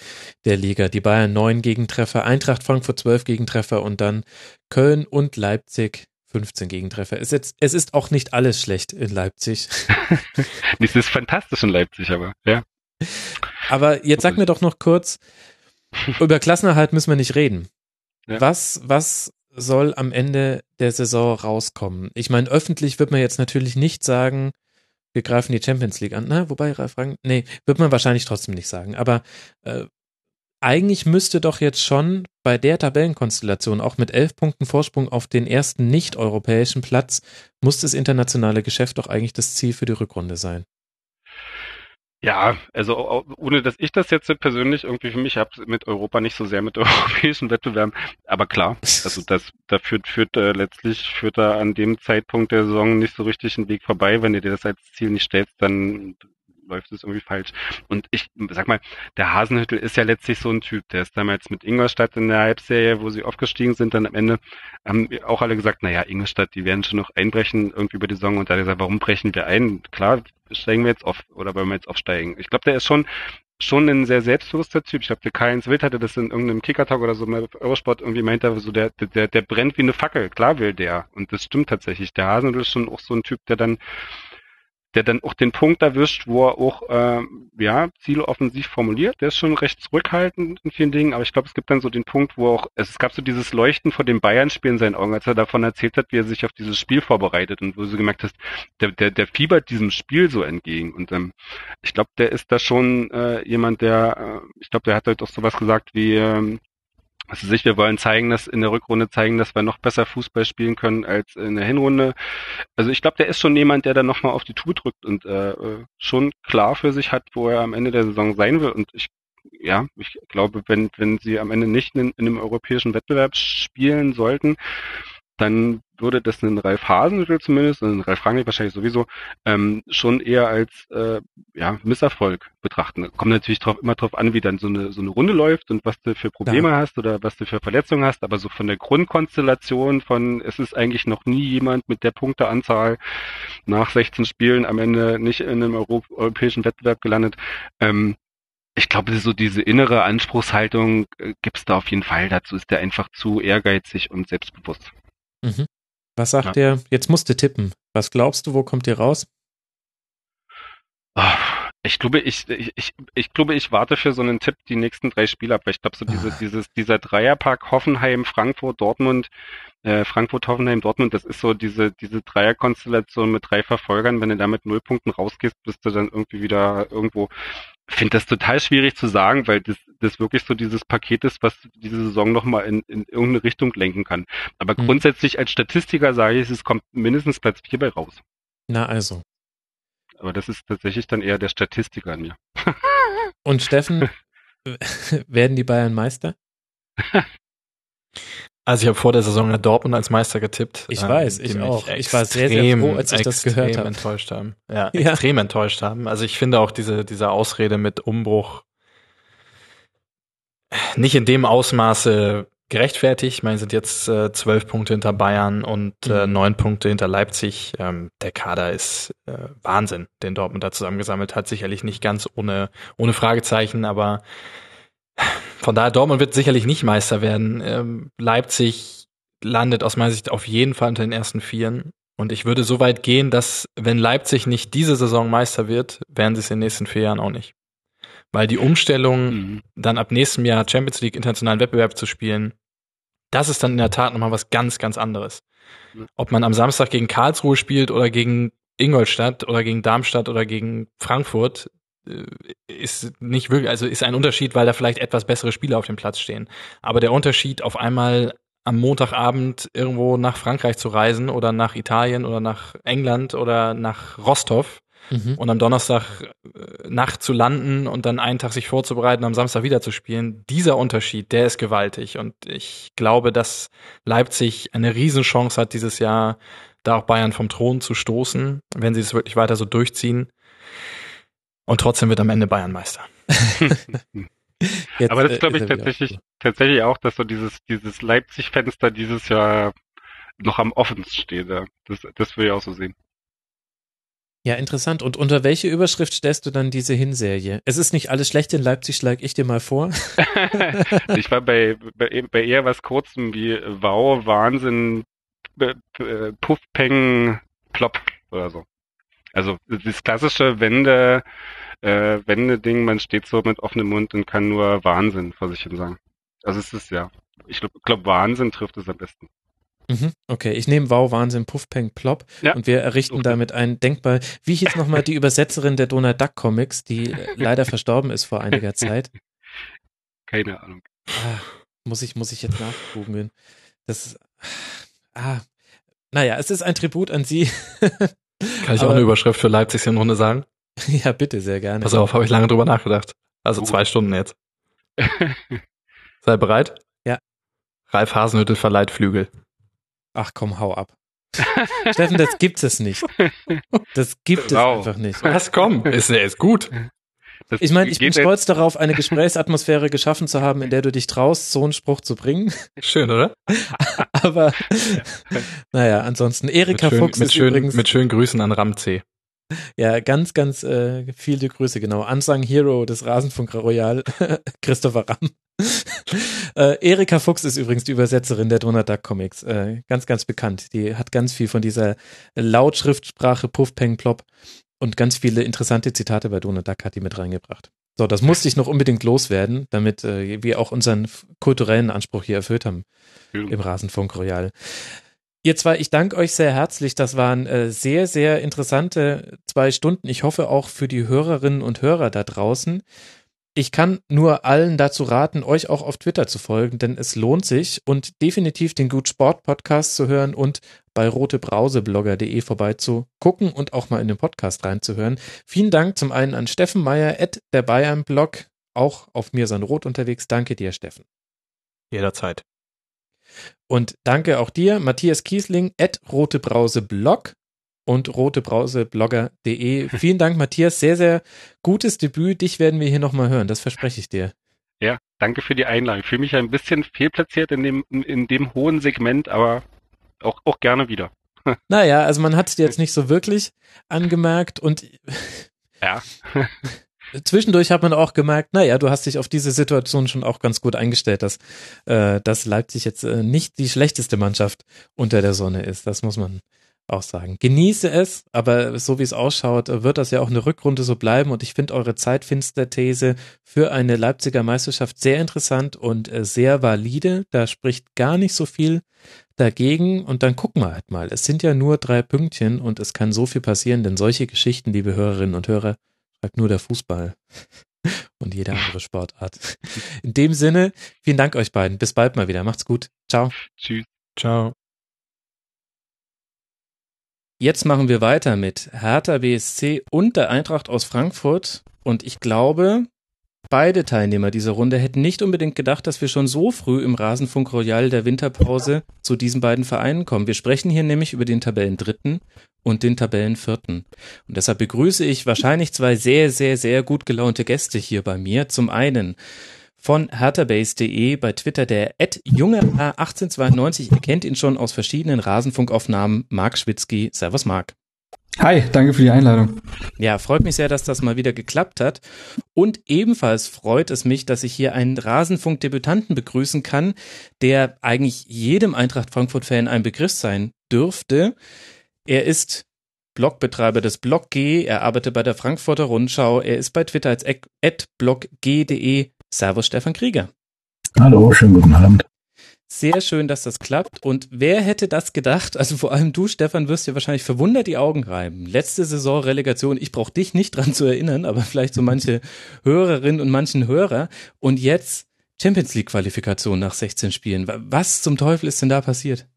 [SPEAKER 3] der Liga. Die Bayern neun Gegentreffer, Eintracht Frankfurt zwölf Gegentreffer und dann Köln und Leipzig 15 Gegentreffer. Es ist, es ist auch nicht alles schlecht in Leipzig.
[SPEAKER 5] es ist fantastisch in Leipzig, aber ja.
[SPEAKER 3] Aber jetzt sag mir doch noch kurz, über Klassenerhalt müssen wir nicht reden. Ja. Was, was soll am Ende der Saison rauskommen? Ich meine, öffentlich wird man jetzt natürlich nicht sagen, wir greifen die Champions League an. Na, wobei, Ralf Rang, nee, wird man wahrscheinlich trotzdem nicht sagen. Aber äh, eigentlich müsste doch jetzt schon bei der Tabellenkonstellation, auch mit elf Punkten Vorsprung auf den ersten nicht-europäischen Platz, muss das internationale Geschäft doch eigentlich das Ziel für die Rückrunde sein.
[SPEAKER 5] Ja, also ohne dass ich das jetzt persönlich irgendwie für mich habe mit Europa nicht so sehr mit europäischen Wettbewerben, aber klar, also das da führt führt äh, letztlich führt da an dem Zeitpunkt der Saison nicht so richtig ein Weg vorbei, wenn du dir das als Ziel nicht stellst, dann läuft es irgendwie falsch. Und ich sag mal, der Hasenhüttel ist ja letztlich so ein Typ, der ist damals mit Ingolstadt in der Halbserie, wo sie aufgestiegen sind, dann am Ende haben auch alle gesagt, naja, Ingolstadt, die werden schon noch einbrechen irgendwie über die Saison und da hat er gesagt, warum brechen wir ein? Klar, steigen wir jetzt auf oder wollen wir jetzt aufsteigen? Ich glaube, der ist schon schon ein sehr selbstbewusster Typ. Ich glaube, der Karl-Heinz Wild hatte das in irgendeinem Kickertag oder so mal Eurosport irgendwie meint er so, der, der, der brennt wie eine Fackel. Klar will der. Und das stimmt tatsächlich. Der Hasenhüttel ist schon auch so ein Typ, der dann der dann auch den Punkt erwischt, wo er auch äh, ja Ziele offensiv formuliert. Der ist schon recht zurückhaltend in vielen Dingen, aber ich glaube, es gibt dann so den Punkt, wo auch es gab so dieses Leuchten vor dem Bayern-Spiel in seinen Augen, als er davon erzählt hat, wie er sich auf dieses Spiel vorbereitet und wo du gemerkt hast, der der der fiebert diesem Spiel so entgegen und ähm, ich glaube, der ist da schon äh, jemand, der äh, ich glaube, der hat halt auch sowas gesagt wie ähm, also sich, wir wollen zeigen, dass in der Rückrunde zeigen, dass wir noch besser Fußball spielen können als in der Hinrunde. Also ich glaube, der ist schon jemand, der dann nochmal auf die Tube drückt und äh, schon klar für sich hat, wo er am Ende der Saison sein will. Und ich ja, ich glaube, wenn, wenn sie am Ende nicht in, in einem europäischen Wettbewerb spielen sollten, dann würde das einen Ralf Hasenhüttl zumindest, und einen Ralf Rangnick wahrscheinlich sowieso, ähm, schon eher als äh, ja, Misserfolg betrachten. Kommt natürlich drauf, immer drauf an, wie dann so eine, so eine Runde läuft und was du für Probleme ja. hast oder was du für Verletzungen hast, aber so von der Grundkonstellation von, es ist eigentlich noch nie jemand mit der Punkteanzahl nach 16 Spielen am Ende nicht in einem Euro europäischen Wettbewerb gelandet, ähm, ich glaube, so diese innere Anspruchshaltung äh, gibt's da auf jeden Fall. Dazu ist der einfach zu ehrgeizig und selbstbewusst.
[SPEAKER 3] Mhm. Was sagt ja. der? Jetzt musst du tippen. Was glaubst du, wo kommt ihr raus?
[SPEAKER 5] Ah, ich glaube, ich, ich, ich, ich glaube, ich warte für so einen Tipp die nächsten drei Spiele ab, weil ich glaube, so diese,
[SPEAKER 3] Ah.
[SPEAKER 5] dieses, dieser Dreierpack Hoffenheim, Frankfurt, Dortmund, äh, Frankfurt, Hoffenheim, Dortmund, das ist so diese, diese Dreierkonstellation mit drei Verfolgern. Wenn du da mit null Punkten rausgehst, bist du dann irgendwie wieder irgendwo. Ich finde das total schwierig zu sagen, weil das, das wirklich so dieses Paket ist, was diese Saison nochmal in, in irgendeine Richtung lenken kann. Aber
[SPEAKER 3] Mhm.
[SPEAKER 5] grundsätzlich als Statistiker sage ich, es kommt mindestens Platz vier bei raus.
[SPEAKER 3] Na also.
[SPEAKER 5] Aber das ist tatsächlich dann eher der Statistiker an mir.
[SPEAKER 3] Und Steffen, werden die Bayern Meister?
[SPEAKER 4] Also ich habe vor der Saison ja Dortmund als Meister getippt.
[SPEAKER 3] Ich
[SPEAKER 4] ähm,
[SPEAKER 3] weiß, ich auch. Ich war sehr, sehr
[SPEAKER 4] extrem,
[SPEAKER 3] froh, als ich das gehört habe.
[SPEAKER 4] enttäuscht haben. Ja,
[SPEAKER 3] Ja.
[SPEAKER 4] extrem enttäuscht haben. Also ich finde auch diese, diese Ausrede mit Umbruch nicht in dem Ausmaße gerechtfertigt. Ich meine, sind jetzt äh, zwölf Punkte hinter Bayern und äh,
[SPEAKER 3] Mhm.
[SPEAKER 4] neun Punkte hinter Leipzig. Ähm, der Kader ist äh, Wahnsinn, den Dortmund da zusammengesammelt hat. Sicherlich nicht ganz ohne, ohne Fragezeichen, aber von daher, Dortmund wird sicherlich nicht Meister werden. Ähm, Leipzig landet aus meiner Sicht auf jeden Fall unter den ersten Vieren. Und ich würde so weit gehen, dass wenn Leipzig nicht diese Saison Meister wird, werden sie es in den nächsten vier Jahren auch nicht. Weil die Umstellung,
[SPEAKER 5] Mhm.
[SPEAKER 4] dann ab nächstem Jahr Champions League internationalen Wettbewerb zu spielen, das ist dann in der Tat nochmal was ganz, ganz anderes. Ob man am Samstag gegen Karlsruhe spielt oder gegen Ingolstadt oder gegen Darmstadt oder gegen Frankfurt, ist nicht wirklich, also ist ein Unterschied, weil da vielleicht etwas bessere Spieler auf dem Platz stehen. Aber der Unterschied, auf einmal am Montagabend irgendwo nach Frankreich zu reisen oder nach Italien oder nach England oder nach Rostov
[SPEAKER 3] Mhm.
[SPEAKER 4] und am Donnerstag äh, Nacht zu landen und dann einen Tag sich vorzubereiten, am Samstag wieder zu spielen, dieser Unterschied, der ist gewaltig. Und ich glaube, dass Leipzig eine Riesenchance hat, dieses Jahr da auch Bayern vom Thron zu stoßen, wenn sie es wirklich weiter so durchziehen. Und trotzdem wird am Ende Bayern Meister.
[SPEAKER 3] Jetzt,
[SPEAKER 5] Aber das
[SPEAKER 3] äh,
[SPEAKER 5] glaube ich
[SPEAKER 3] er wieder
[SPEAKER 5] tatsächlich, tatsächlich auch, dass so dieses, dieses Leipzig-Fenster dieses Jahr noch am offensten steht. Ja. Das, das würde ich auch so sehen.
[SPEAKER 3] Ja, interessant. Und unter welche Überschrift stellst du dann diese Hinserie? Es ist nicht alles schlecht in Leipzig, schlage ich dir mal vor.
[SPEAKER 5] ich war bei, bei, bei eher was Kurzem wie Wow, Wahnsinn, Puff, Peng, Plop oder so. Also das klassische Wende, äh, Wende-Ding, man steht so mit offenem Mund und kann nur Wahnsinn vor sich hin sagen. Also es ist ja, ich glaube, glaub, Wahnsinn trifft es am besten.
[SPEAKER 3] Mhm. Okay, ich nehme Wow, Wahnsinn, Puff, Peng, Plop
[SPEAKER 5] Ja.
[SPEAKER 3] und wir errichten
[SPEAKER 5] Okay.
[SPEAKER 3] damit ein denkbar, wie hieß nochmal die Übersetzerin der Donald Duck Comics, die leider verstorben ist vor einiger Zeit.
[SPEAKER 5] Keine Ahnung.
[SPEAKER 3] Ah, muss ich, muss ich jetzt nachgoogeln. Das ist, ah, naja, es ist ein Tribut an sie.
[SPEAKER 4] Kann ich
[SPEAKER 3] Aber-
[SPEAKER 4] auch eine Überschrift für Leipzigs Hinrunde sagen?
[SPEAKER 3] ja, bitte, sehr gerne.
[SPEAKER 4] Pass auf, habe ich lange drüber nachgedacht. Also
[SPEAKER 5] Oh.
[SPEAKER 4] zwei Stunden jetzt. Sei bereit?
[SPEAKER 3] Ja.
[SPEAKER 4] Ralf Hasenhüttel verleiht Flügel.
[SPEAKER 3] Ach komm, hau ab. Steffen, das gibt es nicht. Das gibt es
[SPEAKER 5] Wow.
[SPEAKER 3] einfach nicht.
[SPEAKER 4] Was komm? Ist, ist gut.
[SPEAKER 5] Das
[SPEAKER 3] Ich meine, ich bin stolz darauf, eine Gesprächsatmosphäre geschaffen zu haben, in der du dich traust, so einen Spruch zu bringen.
[SPEAKER 4] Schön, oder?
[SPEAKER 3] Aber naja, ansonsten, Erika
[SPEAKER 4] mit, schön,
[SPEAKER 3] Fuchs
[SPEAKER 4] mit,
[SPEAKER 3] ist
[SPEAKER 4] schön,
[SPEAKER 3] übrigens,
[SPEAKER 4] mit schönen Grüßen an Ramsey.
[SPEAKER 3] ja, ganz, ganz äh, viele Grüße, genau. Unsung Hero des Rasenfunk Royal, Christopher Ramm. äh, Erika Fuchs ist übrigens die Übersetzerin der Donald Duck Comics. Äh, ganz, ganz bekannt. Die hat ganz viel von dieser Lautschriftsprache Puff, Peng, Plop und ganz viele interessante Zitate bei Donald Duck hat die mit reingebracht. So, das musste ich noch unbedingt loswerden, damit äh, wir auch unseren kulturellen Anspruch hier erfüllt haben im Rasenfunk Royal. Ihr zwei, ich danke euch sehr herzlich. Das waren äh, sehr, sehr interessante zwei Stunden. Ich hoffe auch für die Hörerinnen und Hörer da draußen. Ich kann nur allen dazu raten, euch auch auf Twitter zu folgen, denn es lohnt sich und definitiv den Gut Sport Podcast zu hören und bei rotebrauseblogger.de vorbeizugucken und auch mal in den Podcast reinzuhören. Vielen Dank zum einen an Steffen Meyer at der Bayern Blog, auch auf mir sein Rot unterwegs. Danke dir, Steffen.
[SPEAKER 4] Jederzeit.
[SPEAKER 3] Und danke auch dir, Matthias Kiesling, at rotebrauseblog und rotebrauseblogger.de. Vielen Dank, Matthias. Sehr, sehr gutes Debüt. Dich werden wir hier nochmal hören. Das verspreche ich dir.
[SPEAKER 5] Ja, danke für die Einladung. Ich fühle mich ein bisschen fehlplatziert in dem, in dem hohen Segment, aber auch, auch gerne wieder.
[SPEAKER 3] Naja, also man hat es dir jetzt nicht so wirklich angemerkt und
[SPEAKER 5] Ja.
[SPEAKER 3] zwischendurch hat man auch gemerkt, naja, du hast dich auf diese Situation schon auch ganz gut eingestellt, dass, äh, dass Leipzig jetzt äh, nicht die schlechteste Mannschaft unter der Sonne ist. Das muss man auch sagen. Genieße es, aber so wie es ausschaut, wird das ja auch eine Rückrunde so bleiben und ich finde eure Zeitfinster-These für eine Leipziger Meisterschaft sehr interessant und äh, sehr valide. Da spricht gar nicht so viel dagegen und dann gucken wir halt mal. Es sind ja nur drei Pünktchen und es kann so viel passieren, denn solche Geschichten, liebe Hörerinnen und Hörer, schreibt nur der Fußball und jede andere Sportart. In dem Sinne, vielen Dank euch beiden. Bis bald mal wieder. Macht's gut. Ciao.
[SPEAKER 5] Tschüss.
[SPEAKER 4] Ciao.
[SPEAKER 3] Jetzt machen wir weiter mit Hertha BSC und der Eintracht aus Frankfurt. Und ich glaube, beide Teilnehmer dieser Runde hätten nicht unbedingt gedacht, dass wir schon so früh im Rasenfunk Royal der Winterpause zu diesen beiden Vereinen kommen. Wir sprechen hier nämlich über den Tabellendritten und den Tabellenvierten. Und deshalb begrüße ich wahrscheinlich zwei sehr, sehr, sehr gut gelaunte Gäste hier bei mir. Zum einen von herterbase.de bei Twitter der junge1892. Ihr kennt ihn schon aus verschiedenen Rasenfunkaufnahmen. Marc Schwitzky. Servus, Marc.
[SPEAKER 6] Hi, danke für die Einladung.
[SPEAKER 3] Ja, freut mich sehr, dass das mal wieder geklappt hat. Und ebenfalls freut es mich, dass ich hier einen Rasenfunk-Debütanten begrüßen kann, der eigentlich jedem Eintracht Frankfurt-Fan ein Begriff sein dürfte. Er ist Blogbetreiber des Blog G, er arbeitet bei der Frankfurter Rundschau, er ist bei Twitter als blogg.de Servus Stefan Krieger.
[SPEAKER 7] Hallo, schönen guten Abend.
[SPEAKER 3] Sehr schön, dass das klappt. Und wer hätte das gedacht? Also vor allem du, Stefan, wirst dir wahrscheinlich verwundert die Augen reiben. Letzte Saison Relegation, ich brauche dich nicht dran zu erinnern, aber vielleicht so manche Hörerinnen und manchen Hörer. Und jetzt Champions League Qualifikation nach 16 Spielen. Was zum Teufel ist denn da passiert?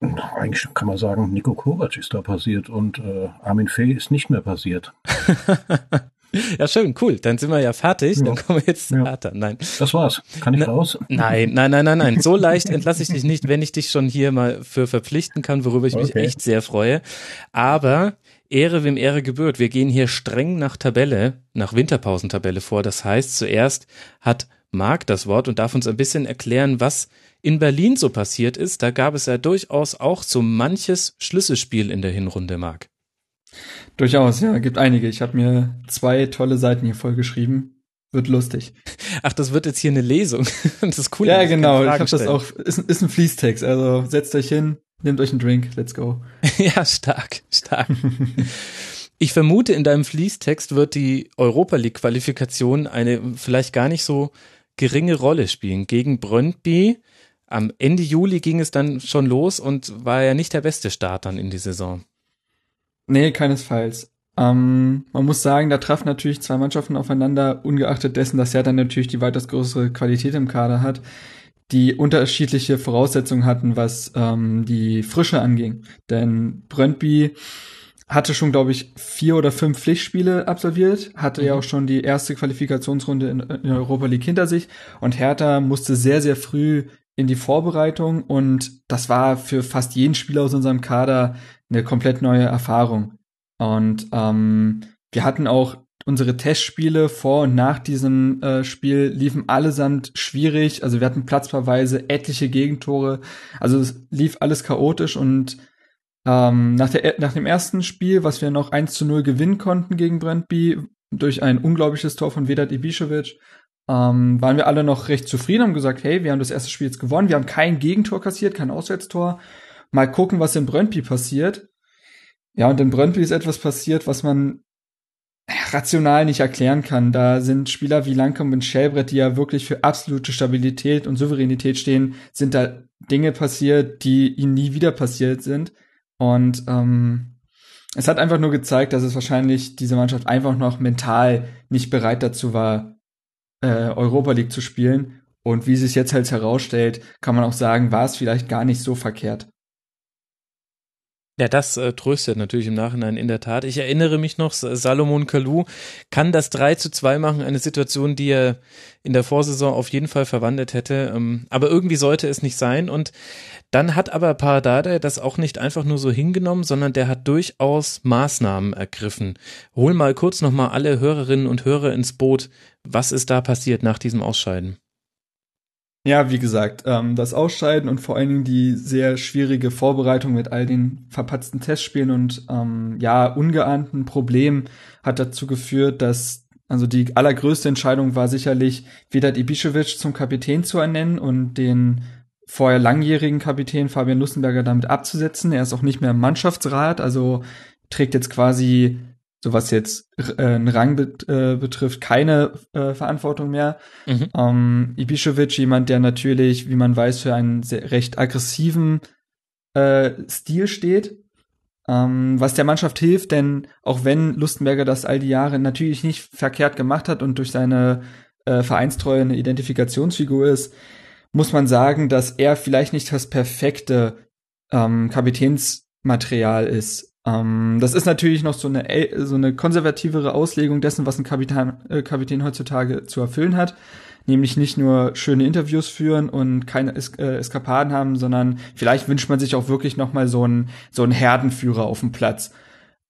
[SPEAKER 7] Eigentlich kann man sagen, Nico Kovac ist da passiert und äh, Armin Fee ist nicht mehr passiert.
[SPEAKER 3] Ja, schön, cool. Dann sind wir ja fertig. Ja. Dann kommen wir jetzt zu ja. Nein.
[SPEAKER 7] Das war's. Kann ich Na, raus?
[SPEAKER 3] Nein, nein, nein, nein, nein. So leicht entlasse ich dich nicht, wenn ich dich schon hier mal für verpflichten kann, worüber ich okay. mich echt sehr freue. Aber Ehre wem Ehre gebührt. Wir gehen hier streng nach Tabelle, nach Winterpausentabelle vor. Das heißt, zuerst hat Marc das Wort und darf uns ein bisschen erklären, was in Berlin so passiert ist. Da gab es ja durchaus auch so manches Schlüsselspiel in der Hinrunde, Marc.
[SPEAKER 6] Durchaus, ja, gibt einige. Ich habe mir zwei tolle Seiten hier vollgeschrieben. Wird lustig.
[SPEAKER 3] Ach, das wird jetzt hier eine Lesung. Das ist cool.
[SPEAKER 6] Ja, genau. Ich habe das auch. Ist, ist ein Fließtext. Also setzt euch hin, nehmt euch einen Drink, let's go.
[SPEAKER 3] ja, stark, stark. ich vermute, in deinem Fließtext wird die Europa League Qualifikation eine vielleicht gar nicht so geringe Rolle spielen. Gegen Brøndby. Am Ende Juli ging es dann schon los und war ja nicht der beste Start dann in die Saison.
[SPEAKER 6] Nee, keinesfalls. Ähm, man muss sagen, da trafen natürlich zwei Mannschaften aufeinander, ungeachtet dessen, dass er dann natürlich die weitaus größere Qualität im Kader hat, die unterschiedliche Voraussetzungen hatten, was ähm, die Frische anging. Denn Brøndby hatte schon, glaube ich, vier oder fünf Pflichtspiele absolviert, hatte mhm. ja auch schon die erste Qualifikationsrunde in, in Europa League hinter sich und Hertha musste sehr, sehr früh in die Vorbereitung und das war für fast jeden Spieler aus unserem Kader eine komplett neue Erfahrung. Und ähm, wir hatten auch unsere Testspiele vor und nach diesem äh, Spiel liefen allesamt schwierig. Also wir hatten platzpaarweise etliche Gegentore. Also es lief alles chaotisch und ähm, nach, der, nach dem ersten Spiel, was wir noch 1 zu 0 gewinnen konnten gegen Brentby, durch ein unglaubliches Tor von Vedat Ibišević, ähm, waren wir alle noch recht zufrieden, haben gesagt, hey, wir haben das erste Spiel jetzt gewonnen, wir haben kein Gegentor kassiert, kein Auswärtstor. Mal gucken, was in Brøndby passiert. Ja, und in Brøndby ist etwas passiert, was man rational nicht erklären kann. Da sind Spieler wie Lancome und Schellbrett, die ja wirklich für absolute Stabilität und Souveränität stehen, sind da Dinge passiert, die ihnen nie wieder passiert sind. Und ähm, es hat einfach nur gezeigt, dass es wahrscheinlich diese Mannschaft einfach noch mental nicht bereit dazu war, äh, Europa League zu spielen. Und wie sich jetzt halt herausstellt, kann man auch sagen, war es vielleicht gar nicht so verkehrt.
[SPEAKER 3] Ja, das äh, tröstet natürlich im Nachhinein in der Tat. Ich erinnere mich noch, Salomon Kalou kann das 3 zu 2 machen, eine Situation, die er in der Vorsaison auf jeden Fall verwandelt hätte. Ähm, aber irgendwie sollte es nicht sein. Und dann hat aber Paradade das auch nicht einfach nur so hingenommen, sondern der hat durchaus Maßnahmen ergriffen. Hol mal kurz nochmal alle Hörerinnen und Hörer ins Boot. Was ist da passiert nach diesem Ausscheiden?
[SPEAKER 6] Ja, wie gesagt, ähm, das Ausscheiden und vor allen Dingen die sehr schwierige Vorbereitung mit all den verpatzten Testspielen und ähm, ja, ungeahnten Problemen hat dazu geführt, dass also die allergrößte Entscheidung war sicherlich, Vedat Ibišević zum Kapitän zu ernennen und den vorher langjährigen Kapitän Fabian Lussenberger damit abzusetzen. Er ist auch nicht mehr im Mannschaftsrat, also trägt jetzt quasi so was jetzt äh, einen Rang bet, äh, betrifft, keine äh, Verantwortung mehr.
[SPEAKER 3] Mhm.
[SPEAKER 6] Ähm, Ibišević, jemand, der natürlich, wie man weiß, für einen sehr, recht aggressiven äh, Stil steht, ähm, was der Mannschaft hilft, denn auch wenn Lustenberger das all die Jahre natürlich nicht verkehrt gemacht hat und durch seine äh, Vereinstreue eine Identifikationsfigur ist, muss man sagen, dass er vielleicht nicht das perfekte ähm, Kapitänsmaterial ist ähm, das ist natürlich noch so eine, so eine konservativere Auslegung dessen, was ein Kapitän, äh, Kapitän heutzutage zu erfüllen hat. Nämlich nicht nur schöne Interviews führen und keine es äh, Eskapaden haben, sondern vielleicht wünscht man sich auch wirklich noch mal so einen, so einen Herdenführer auf dem Platz.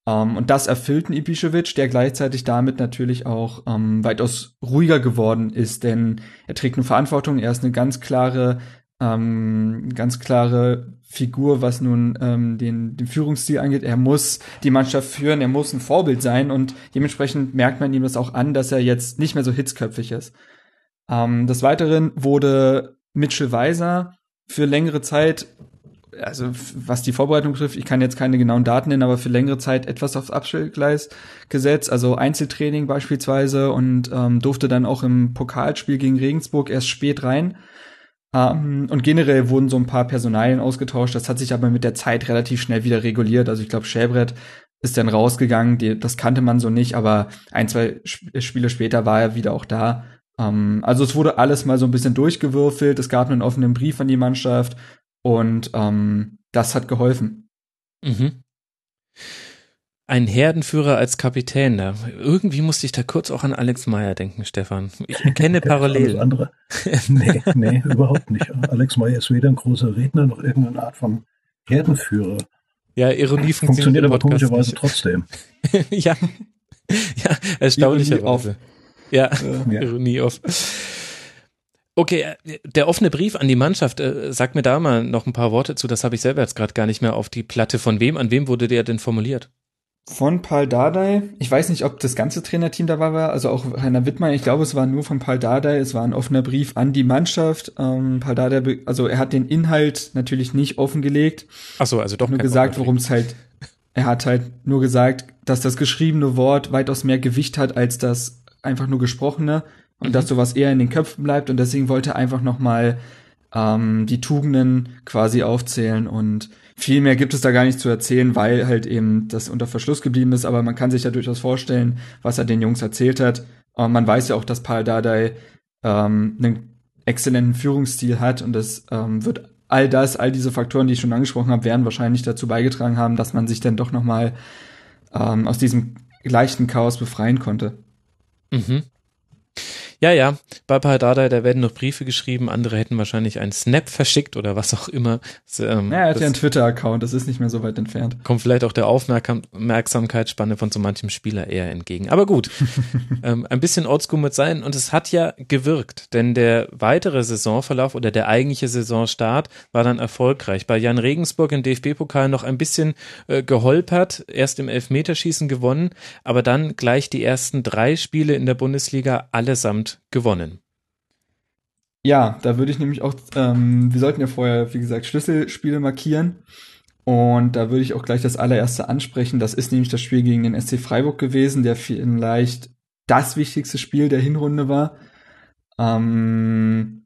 [SPEAKER 6] Um, ähm, und das erfüllt ein Ibišević, der gleichzeitig damit natürlich auch ähm, weitaus ruhiger geworden ist, denn er trägt eine Verantwortung, er ist eine ganz klare, um, ganz klare Figur, was nun ähm, den, den Führungsstil angeht. Er muss die Mannschaft führen, er muss ein Vorbild sein und dementsprechend merkt man ihm das auch an, dass er jetzt nicht mehr so hitzköpfig ist. Ähm, des Weiteren wurde Mitchell Weiser für längere Zeit, also was die Vorbereitung betrifft, ich kann jetzt keine genauen Daten nennen, aber für längere Zeit etwas aufs Abstellgleis gesetzt, also Einzeltraining beispielsweise und ähm, durfte dann auch im Pokalspiel gegen Regensburg erst spät rein. Um, und generell wurden so ein paar Personalien ausgetauscht. Das hat sich aber mit der Zeit relativ schnell wieder reguliert. Also ich glaube, Schäbrett ist dann rausgegangen. Die, das kannte man so nicht, aber ein, zwei Spiele später war er wieder auch da. Um, also es wurde alles mal so ein bisschen durchgewürfelt. Es gab einen offenen Brief an die Mannschaft und um, das hat geholfen.
[SPEAKER 3] Mhm ein Herdenführer als Kapitän. Da. Irgendwie musste ich da kurz auch an Alex Meyer denken, Stefan. Ich kenne Parallelen.
[SPEAKER 7] andere. Nee, nee, überhaupt nicht. Alex Meyer ist weder ein großer Redner noch irgendeine Art von Herdenführer.
[SPEAKER 3] Ja, Ironie funktioniert,
[SPEAKER 7] funktioniert aber komischerweise trotzdem.
[SPEAKER 3] ja, ja, erstaunlicherweise. Ja, ja, Ironie off. Okay, der offene Brief an die Mannschaft, äh, sag mir da mal noch ein paar Worte zu, das habe ich selber jetzt gerade gar nicht mehr auf die Platte. Von wem, an wem wurde der denn formuliert?
[SPEAKER 6] Von Paul Dardai. Ich weiß nicht, ob das ganze Trainerteam dabei war, also auch Heiner Wittmann. Ich glaube, es war nur von Paul Dardai. Es war ein offener Brief an die Mannschaft. Ähm, Paul Dardai, also er hat den Inhalt natürlich nicht offengelegt.
[SPEAKER 3] Ach so, also doch
[SPEAKER 6] nur gesagt, worum es halt. Er hat halt nur gesagt, dass das geschriebene Wort weitaus mehr Gewicht hat als das einfach nur gesprochene und mhm. dass sowas eher in den Köpfen bleibt und deswegen wollte er einfach noch mal ähm, die Tugenden quasi aufzählen und viel mehr gibt es da gar nicht zu erzählen, weil halt eben das unter Verschluss geblieben ist, aber man kann sich ja durchaus vorstellen, was er den Jungs erzählt hat. Und man weiß ja auch, dass Paul Dardai ähm, einen exzellenten Führungsstil hat und das ähm, wird all das, all diese Faktoren, die ich schon angesprochen habe, werden wahrscheinlich dazu beigetragen haben, dass man sich dann doch noch mal ähm, aus diesem leichten Chaos befreien konnte.
[SPEAKER 3] Mhm. Ja, ja, bei Pardada, da werden noch Briefe geschrieben, andere hätten wahrscheinlich einen Snap verschickt oder was auch immer.
[SPEAKER 6] Das, ähm, ja, er hat ja einen Twitter-Account, das ist nicht mehr so weit entfernt.
[SPEAKER 3] Kommt vielleicht auch der Aufmerksamkeitsspanne von so manchem Spieler eher entgegen. Aber gut, ähm, ein bisschen oldschool mit sein und es hat ja gewirkt, denn der weitere Saisonverlauf oder der eigentliche Saisonstart war dann erfolgreich. Bei Jan Regensburg im DFB-Pokal noch ein bisschen äh, geholpert, erst im Elfmeterschießen gewonnen, aber dann gleich die ersten drei Spiele in der Bundesliga allesamt gewonnen.
[SPEAKER 6] Ja, da würde ich nämlich auch, ähm, wir sollten ja vorher, wie gesagt, Schlüsselspiele markieren. Und da würde ich auch gleich das allererste ansprechen. Das ist nämlich das Spiel gegen den SC Freiburg gewesen, der vielleicht das wichtigste Spiel der Hinrunde war. Ähm,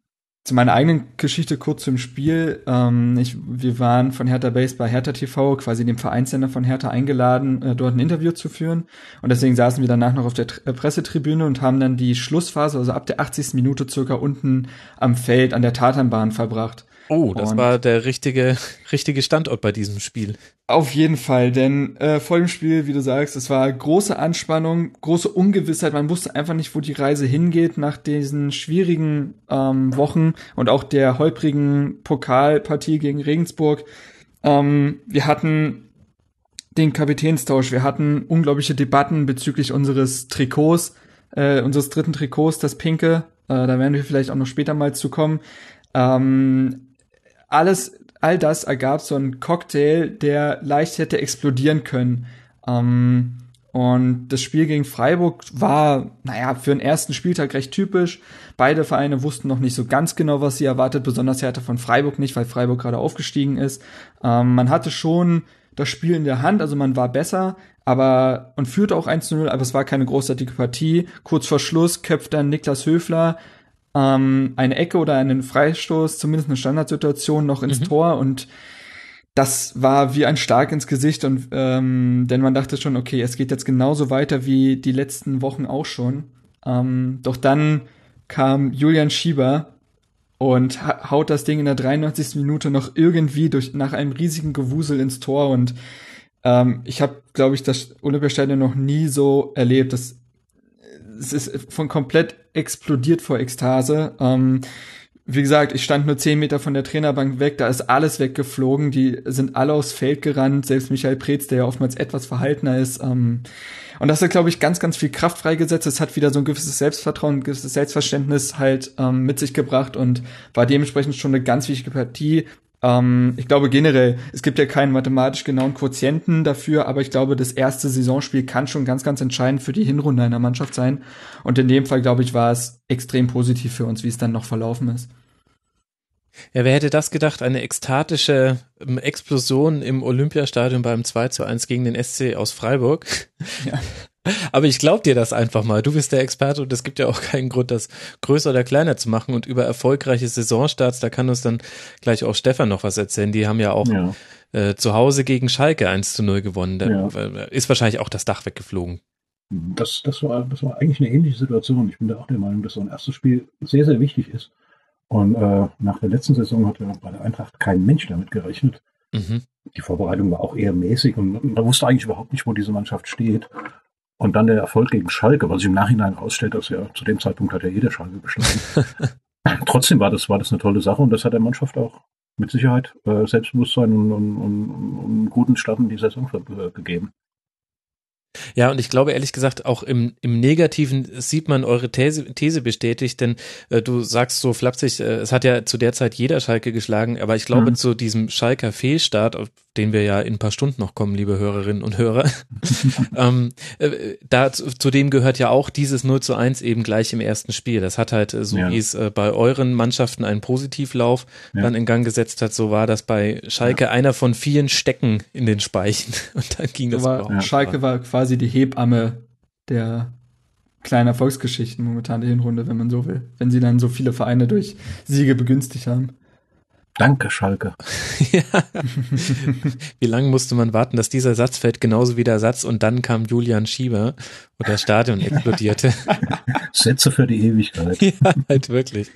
[SPEAKER 6] zu meiner eigenen Geschichte kurz zum Spiel. Ähm, ich, wir waren von Hertha Base bei Hertha TV, quasi dem Vereinssender von Hertha, eingeladen, äh, dort ein Interview zu führen. Und deswegen saßen wir danach noch auf der T äh, Pressetribüne und haben dann die Schlussphase, also ab der 80. Minute circa unten am Feld an der Tatanbahn verbracht.
[SPEAKER 3] Oh, das und war der richtige, richtige Standort bei diesem Spiel.
[SPEAKER 6] Auf jeden Fall, denn äh, vor dem Spiel, wie du sagst, es war große Anspannung, große Ungewissheit. Man wusste einfach nicht, wo die Reise hingeht nach diesen schwierigen ähm, Wochen und auch der holprigen Pokalpartie gegen Regensburg. Ähm, wir hatten den Kapitänstausch, wir hatten unglaubliche Debatten bezüglich unseres Trikots, äh, unseres dritten Trikots, das Pinke. Äh, da werden wir vielleicht auch noch später mal zu kommen. Ähm, alles, all das ergab so einen Cocktail, der leicht hätte explodieren können. Ähm, und das Spiel gegen Freiburg war, naja, für den ersten Spieltag recht typisch. Beide Vereine wussten noch nicht so ganz genau, was sie erwartet, besonders Hertha von Freiburg nicht, weil Freiburg gerade aufgestiegen ist. Ähm, man hatte schon das Spiel in der Hand, also man war besser, aber und führte auch 1 zu 0, aber es war keine großartige Partie. Kurz vor Schluss köpft dann Niklas Höfler ähm, eine Ecke oder einen Freistoß, zumindest eine Standardsituation, noch ins mhm. Tor und das war wie ein Schlag ins Gesicht und ähm, denn man dachte schon, okay, es geht jetzt genauso weiter wie die letzten Wochen auch schon. Ähm, doch dann kam Julian Schieber und haut das Ding in der 93. Minute noch irgendwie durch nach einem riesigen Gewusel ins Tor und ähm, ich habe, glaube ich, das Olympiastadion noch nie so erlebt. Das es ist von komplett explodiert vor Ekstase. Ähm, wie gesagt, ich stand nur zehn Meter von der Trainerbank weg, da ist alles weggeflogen, die sind alle aufs Feld gerannt, selbst Michael Preetz, der ja oftmals etwas verhaltener ist. Ähm, und das hat, glaube ich, ganz, ganz viel Kraft freigesetzt. Es hat wieder so ein gewisses Selbstvertrauen, ein gewisses Selbstverständnis halt ähm, mit sich gebracht und war dementsprechend schon eine ganz wichtige Partie. Ähm, ich glaube generell, es gibt ja keinen mathematisch genauen Quotienten dafür, aber ich glaube, das erste Saisonspiel kann schon ganz, ganz entscheidend für die Hinrunde einer Mannschaft sein. Und in dem Fall, glaube ich, war es extrem positiv für uns, wie es dann noch verlaufen ist.
[SPEAKER 3] Ja, wer hätte das gedacht? Eine ekstatische ähm, Explosion im Olympiastadion beim 2 zu 1 gegen den SC aus Freiburg. Ja. Aber ich glaube dir das einfach mal. Du bist der Experte und es gibt ja auch keinen Grund, das größer oder kleiner zu machen. Und über erfolgreiche Saisonstarts, da kann uns dann gleich auch Stefan noch was erzählen. Die haben ja auch ja. Äh, zu Hause gegen Schalke 1 zu 0 gewonnen. Da ja. ist wahrscheinlich auch das Dach weggeflogen.
[SPEAKER 7] Das, das, war, das war eigentlich eine ähnliche Situation. Ich bin da auch der Meinung, dass so ein erstes Spiel sehr, sehr wichtig ist. Und äh, nach der letzten Saison hat ja bei der Eintracht kein Mensch damit gerechnet. Mhm. Die Vorbereitung war auch eher mäßig und man wusste eigentlich überhaupt nicht, wo diese Mannschaft steht. Und dann der Erfolg gegen Schalke, was sich im Nachhinein herausstellt, dass ja zu dem Zeitpunkt hat ja jeder Schalke geschlagen. Trotzdem war das, war das eine tolle Sache und das hat der Mannschaft auch mit Sicherheit äh, Selbstbewusstsein und, und, und, und einen guten Start in die Saison äh, gegeben.
[SPEAKER 3] Ja, und ich glaube ehrlich gesagt, auch im, im Negativen sieht man eure These, These bestätigt, denn äh, du sagst so flapsig, äh, es hat ja zu der Zeit jeder Schalke geschlagen, aber ich glaube mhm. zu diesem Schalker Fehlstart, auf den wir ja in ein paar Stunden noch kommen, liebe Hörerinnen und Hörer, ähm, äh, da zu, zu, dem gehört ja auch dieses 0 zu 1 eben gleich im ersten Spiel. Das hat halt, äh, so ja. wie es äh, bei euren Mannschaften einen Positivlauf ja. dann in Gang gesetzt hat, so war das bei Schalke ja. einer von vielen Stecken in den Speichen und dann ging das
[SPEAKER 6] war, Schalke war quasi quasi die Hebamme der kleinen Erfolgsgeschichten momentan der Hinrunde, wenn man so will. Wenn sie dann so viele Vereine durch Siege begünstigt haben.
[SPEAKER 7] Danke, Schalke.
[SPEAKER 3] ja. Wie lange musste man warten, dass dieser Satz fällt, genauso wie der Satz und dann kam Julian Schieber und das Stadion explodierte.
[SPEAKER 7] Sätze für die Ewigkeit.
[SPEAKER 3] ja, halt wirklich.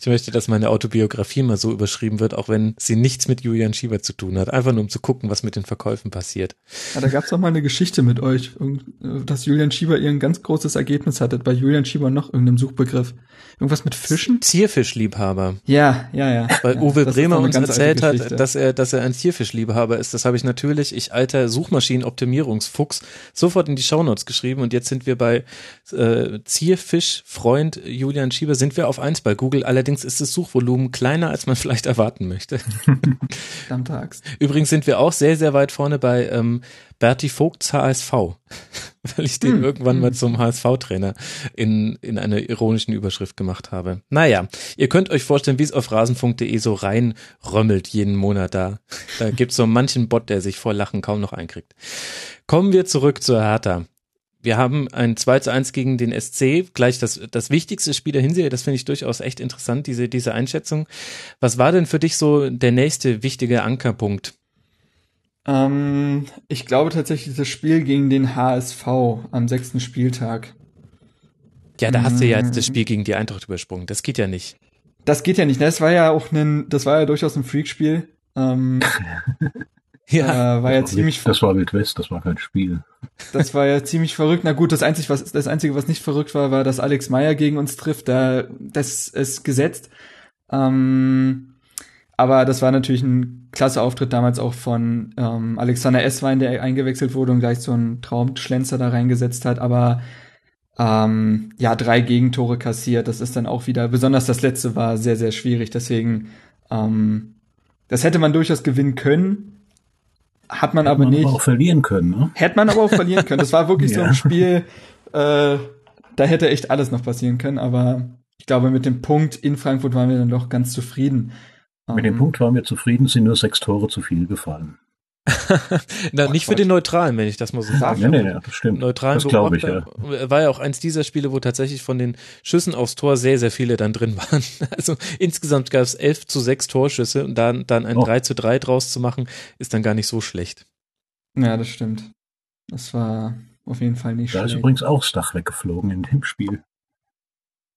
[SPEAKER 3] Ich möchte, dass meine Autobiografie mal so überschrieben wird, auch wenn sie nichts mit Julian Schieber zu tun hat. Einfach nur um zu gucken, was mit den Verkäufen passiert.
[SPEAKER 6] Ja, da gab's doch mal eine Geschichte mit euch, dass Julian Schieber ihr ein ganz großes Ergebnis hatte. Bei Julian Schieber noch irgendeinem Suchbegriff. Irgendwas mit Fischen?
[SPEAKER 3] Zierfischliebhaber.
[SPEAKER 6] Ja, ja, ja.
[SPEAKER 3] Uwe ja, Bremer uns erzählt hat, dass er, dass er ein Zierfischliebhaber ist. Das habe ich natürlich, ich alter Suchmaschinenoptimierungsfuchs, sofort in die Shownotes geschrieben und jetzt sind wir bei äh, Zierfischfreund Julian Schieber, sind wir auf eins bei Google. Allerdings ist das Suchvolumen kleiner, als man vielleicht erwarten möchte. Übrigens sind wir auch sehr, sehr weit vorne bei ähm, Berti Vogts HSV, weil ich den hm. irgendwann mal hm. zum HSV-Trainer in, in einer ironischen Überschrift gemacht habe. Naja, ihr könnt euch vorstellen, wie es auf rasenfunk.de so reinrömmelt jeden Monat da. Da gibt's so manchen Bot, der sich vor Lachen kaum noch einkriegt. Kommen wir zurück zur Hertha. Wir haben ein 2 zu 1 gegen den SC, gleich das, das wichtigste Spiel der Hinserie. Das finde ich durchaus echt interessant, diese, diese Einschätzung. Was war denn für dich so der nächste wichtige Ankerpunkt
[SPEAKER 6] ähm, ich glaube tatsächlich das Spiel gegen den HSV am sechsten Spieltag.
[SPEAKER 3] Ja, da hast du ja jetzt das mm. Spiel gegen die Eintracht übersprungen. Das geht ja nicht.
[SPEAKER 6] Das geht ja nicht. Das war ja auch ein, das war ja durchaus ein Freakspiel. Ähm, ja, äh, war ja
[SPEAKER 7] das
[SPEAKER 6] ziemlich.
[SPEAKER 7] Das war Wild West, das war kein Spiel.
[SPEAKER 6] Das war ja ziemlich verrückt. Na gut, das einzige, was, das einzige, was nicht verrückt war, war, dass Alex Meyer gegen uns trifft. Da, das ist gesetzt. Ähm, aber das war natürlich ein klasse Auftritt damals auch von ähm, Alexander Esswein, der eingewechselt wurde und gleich so einen Traumschlenzer da reingesetzt hat. Aber ähm, ja, drei Gegentore kassiert. Das ist dann auch wieder, besonders das letzte war sehr, sehr schwierig. Deswegen, ähm, das hätte man durchaus gewinnen können. Hat man
[SPEAKER 7] Hätte
[SPEAKER 6] aber
[SPEAKER 7] man
[SPEAKER 6] nicht.
[SPEAKER 7] Aber auch verlieren können, ne?
[SPEAKER 6] Hätte man aber auch verlieren können. Das war wirklich so
[SPEAKER 7] Ja.
[SPEAKER 6] ein Spiel, äh, da hätte echt alles noch passieren können. Aber ich glaube, mit dem Punkt in Frankfurt waren wir dann doch ganz zufrieden.
[SPEAKER 7] Mit dem
[SPEAKER 6] Ähm,
[SPEAKER 7] Punkt waren wir zufrieden, sind nur sechs Tore zu viel gefallen.
[SPEAKER 3] Na, nicht für den Neutralen, wenn ich das mal so sagen
[SPEAKER 7] Nee, nee, nee, das stimmt.
[SPEAKER 3] neutralen
[SPEAKER 7] das glaube ich, ja.
[SPEAKER 3] War ja auch eins dieser Spiele, wo tatsächlich von den Schüssen aufs Tor sehr, sehr viele dann drin waren. Also insgesamt gab es 11 zu 6 Torschüsse und dann, dann ein
[SPEAKER 7] Oh.
[SPEAKER 3] 3 zu 3 draus zu machen, ist dann gar nicht so schlecht.
[SPEAKER 6] Ja, das stimmt. Das war auf jeden Fall nicht
[SPEAKER 7] Da ist
[SPEAKER 6] schlecht.
[SPEAKER 7] übrigens auch das Dach weggeflogen in dem Spiel.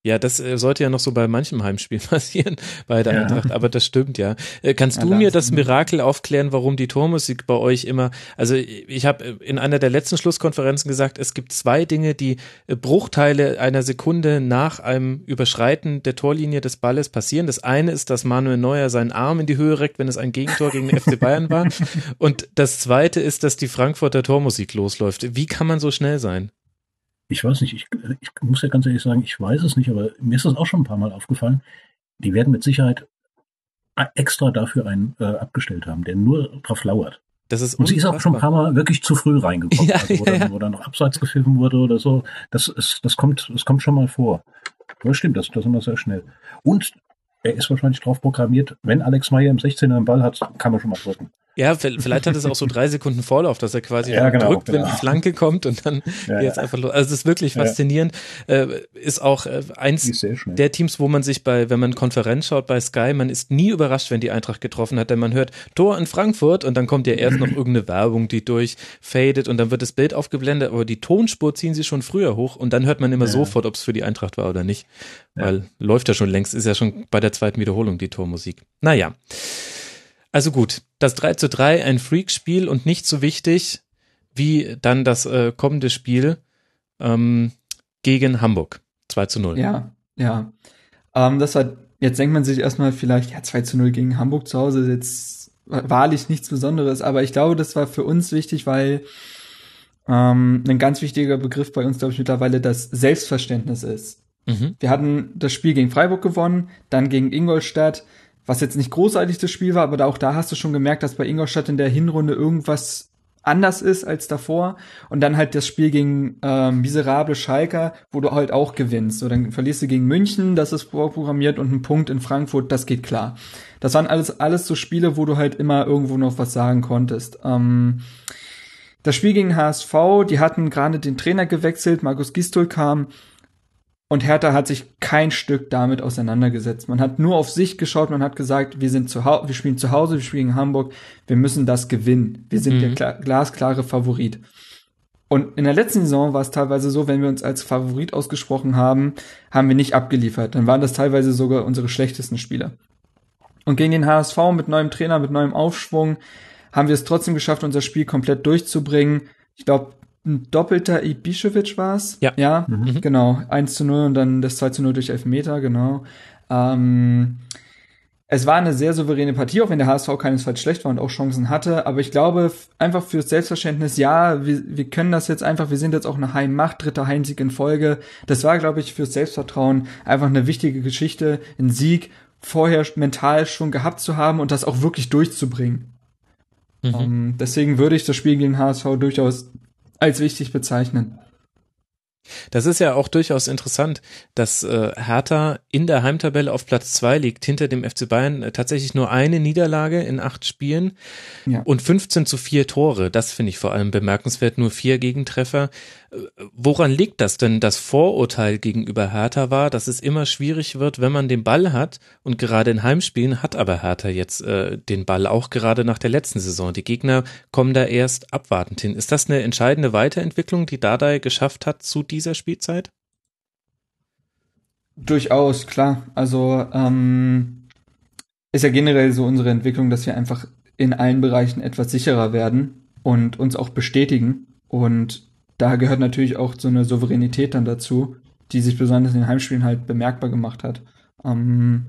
[SPEAKER 3] Ja, das äh, sollte ja noch so bei manchem Heimspiel passieren bei der
[SPEAKER 7] Ja.
[SPEAKER 3] Eintracht, aber das stimmt ja. Äh, kannst
[SPEAKER 6] Ja,
[SPEAKER 3] du mir das Mirakel aufklären, warum die Tormusik bei euch immer, also ich habe in einer der letzten Schlusskonferenzen gesagt, es gibt zwei Dinge, die äh, Bruchteile einer Sekunde nach einem Überschreiten der Torlinie des Balles passieren. Das eine ist, dass Manuel Neuer seinen Arm in die Höhe reckt, wenn es ein Gegentor gegen den FC Bayern war. Und das zweite ist, dass die Frankfurter Tormusik losläuft. Wie kann man so schnell sein?
[SPEAKER 7] Ich weiß nicht, ich, ich muss ja ganz ehrlich sagen, ich weiß es nicht, aber mir ist das auch schon ein paar Mal aufgefallen. Die werden mit Sicherheit extra dafür einen äh, abgestellt haben, der nur drauf lauert.
[SPEAKER 3] Das ist
[SPEAKER 7] Und sie ist auch schon ein paar Mal wirklich zu früh reingekommen,
[SPEAKER 3] Ja,
[SPEAKER 7] also, wo,
[SPEAKER 3] ja, ja.
[SPEAKER 7] dann, wo dann noch abseits gepfiffen wurde oder so. Das ist, das kommt, das kommt schon mal vor. Das stimmt, das, das ist immer sehr schnell. Und er ist wahrscheinlich drauf programmiert, wenn Alex Meyer im 16er einen Ball hat, kann man schon mal drücken.
[SPEAKER 3] Ja, vielleicht hat es auch so drei Sekunden Vorlauf, dass er quasi
[SPEAKER 7] Ja, genau,
[SPEAKER 3] drückt, wenn
[SPEAKER 7] genau.
[SPEAKER 3] die Flanke kommt und dann
[SPEAKER 7] Ja, ja.
[SPEAKER 3] einfach los. Also es ist wirklich faszinierend. Äh, ist auch äh, eins
[SPEAKER 7] ist
[SPEAKER 3] der Teams, wo man sich bei, wenn man Konferenz schaut bei Sky, man ist nie überrascht, wenn die Eintracht getroffen hat, denn man hört Tor in Frankfurt und dann kommt ja erst noch irgendeine Werbung, die durchfadet und dann wird das Bild aufgeblendet, aber die Tonspur ziehen sie schon früher hoch und dann hört man immer sofort, ob es für die Eintracht war oder nicht, weil läuft ja schon längst, ist ja schon bei der zweiten Wiederholung die Tormusik. Naja. Also gut, das 3 zu 3, ein Freak-Spiel und nicht so wichtig wie dann das äh, kommende Spiel ähm, gegen Hamburg. 2 zu 0.
[SPEAKER 6] Ja, ja. Ähm, das war, jetzt denkt man sich erstmal vielleicht, ja, 2 zu 0 gegen Hamburg zu Hause ist jetzt wahrlich nichts Besonderes, aber ich glaube, das war für uns wichtig, weil ähm, ein ganz wichtiger Begriff bei uns, glaube ich, mittlerweile das Selbstverständnis ist.
[SPEAKER 3] Mhm.
[SPEAKER 6] Wir hatten das Spiel gegen Freiburg gewonnen, dann gegen Ingolstadt, was jetzt nicht großartig das Spiel war, aber da, auch da hast du schon gemerkt, dass bei Ingolstadt in der Hinrunde irgendwas anders ist als davor. Und dann halt das Spiel gegen ähm, miserable Schalker, wo du halt auch gewinnst. So, dann verlierst du gegen München, das ist vorprogrammiert, und ein Punkt in Frankfurt, das geht klar. Das waren alles, alles so Spiele, wo du halt immer irgendwo noch was sagen konntest. Ähm, das Spiel gegen HSV, die hatten gerade den Trainer gewechselt, Markus Gistol kam und Hertha hat sich kein Stück damit auseinandergesetzt. Man hat nur auf sich geschaut, man hat gesagt, wir sind zu Hause, wir spielen zu Hause, wir spielen gegen Hamburg, wir müssen das gewinnen. Wir sind
[SPEAKER 3] Mhm.
[SPEAKER 6] der klar, glasklare Favorit. Und in der letzten Saison war es teilweise so, wenn wir uns als Favorit ausgesprochen haben, haben wir nicht abgeliefert. Dann waren das teilweise sogar unsere schlechtesten Spieler. Und gegen den HSV mit neuem Trainer, mit neuem Aufschwung, haben wir es trotzdem geschafft, unser Spiel komplett durchzubringen. Ich glaube, ein doppelter Ibišević war's.
[SPEAKER 3] Ja.
[SPEAKER 6] Ja,
[SPEAKER 3] Mhm.
[SPEAKER 6] genau. 1 zu 0 und dann das 2 zu 0 durch Elfmeter, genau. Ähm, es war eine sehr souveräne Partie, auch wenn der HSV keinesfalls schlecht war und auch Chancen hatte. Aber ich glaube, einfach fürs Selbstverständnis, ja, wir, wir können das jetzt einfach, wir sind jetzt auch eine Heimmacht, dritter Heimsieg in Folge. Das war, glaube ich, fürs Selbstvertrauen einfach eine wichtige Geschichte, einen Sieg vorher mental schon gehabt zu haben und das auch wirklich durchzubringen.
[SPEAKER 3] Mhm.
[SPEAKER 6] Ähm, deswegen würde ich das Spiel gegen HSV durchaus als wichtig bezeichnen.
[SPEAKER 3] Das ist ja auch durchaus interessant, dass äh, Hertha in der Heimtabelle auf Platz zwei liegt, hinter dem FC Bayern äh, tatsächlich nur eine Niederlage in acht Spielen
[SPEAKER 6] Ja.
[SPEAKER 3] und 15 zu vier Tore. Das finde ich vor allem bemerkenswert, nur vier Gegentreffer. Äh, Woran liegt das denn? Das Vorurteil gegenüber Hertha war, dass es immer schwierig wird, wenn man den Ball hat und gerade in Heimspielen hat aber Hertha jetzt äh, den Ball auch gerade nach der letzten Saison. Die Gegner kommen da erst abwartend hin. Ist das eine entscheidende Weiterentwicklung, die Dardai geschafft hat zu dieser Spielzeit?
[SPEAKER 6] Durchaus, klar. Also ähm, ist ja generell so unsere Entwicklung, dass wir einfach in allen Bereichen etwas sicherer werden und uns auch bestätigen. Und da gehört natürlich auch so eine Souveränität dann dazu, die sich besonders in den Heimspielen halt bemerkbar gemacht hat. Ähm,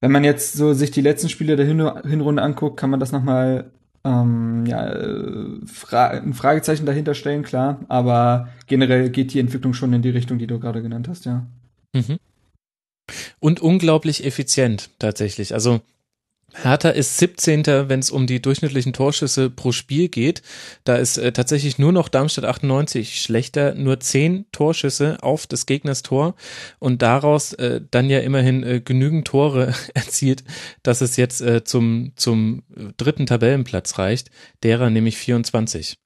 [SPEAKER 6] wenn man jetzt so sich die letzten Spiele der Hin Hinrunde anguckt, kann man das nochmal ähm, ja, äh, Fra ein Fragezeichen dahinter stellen, klar, aber generell geht die Entwicklung schon in die Richtung, die du gerade genannt hast, ja. Mhm.
[SPEAKER 3] Und unglaublich effizient tatsächlich. Also Hertha ist 17. wenn es um die durchschnittlichen Torschüsse pro Spiel geht. Da ist äh, tatsächlich nur noch Darmstadt 98 schlechter, nur 10 Torschüsse auf des Gegners Tor und daraus äh, dann ja immerhin äh, genügend Tore erzielt, dass es jetzt äh, zum, zum dritten Tabellenplatz reicht, derer nämlich 24.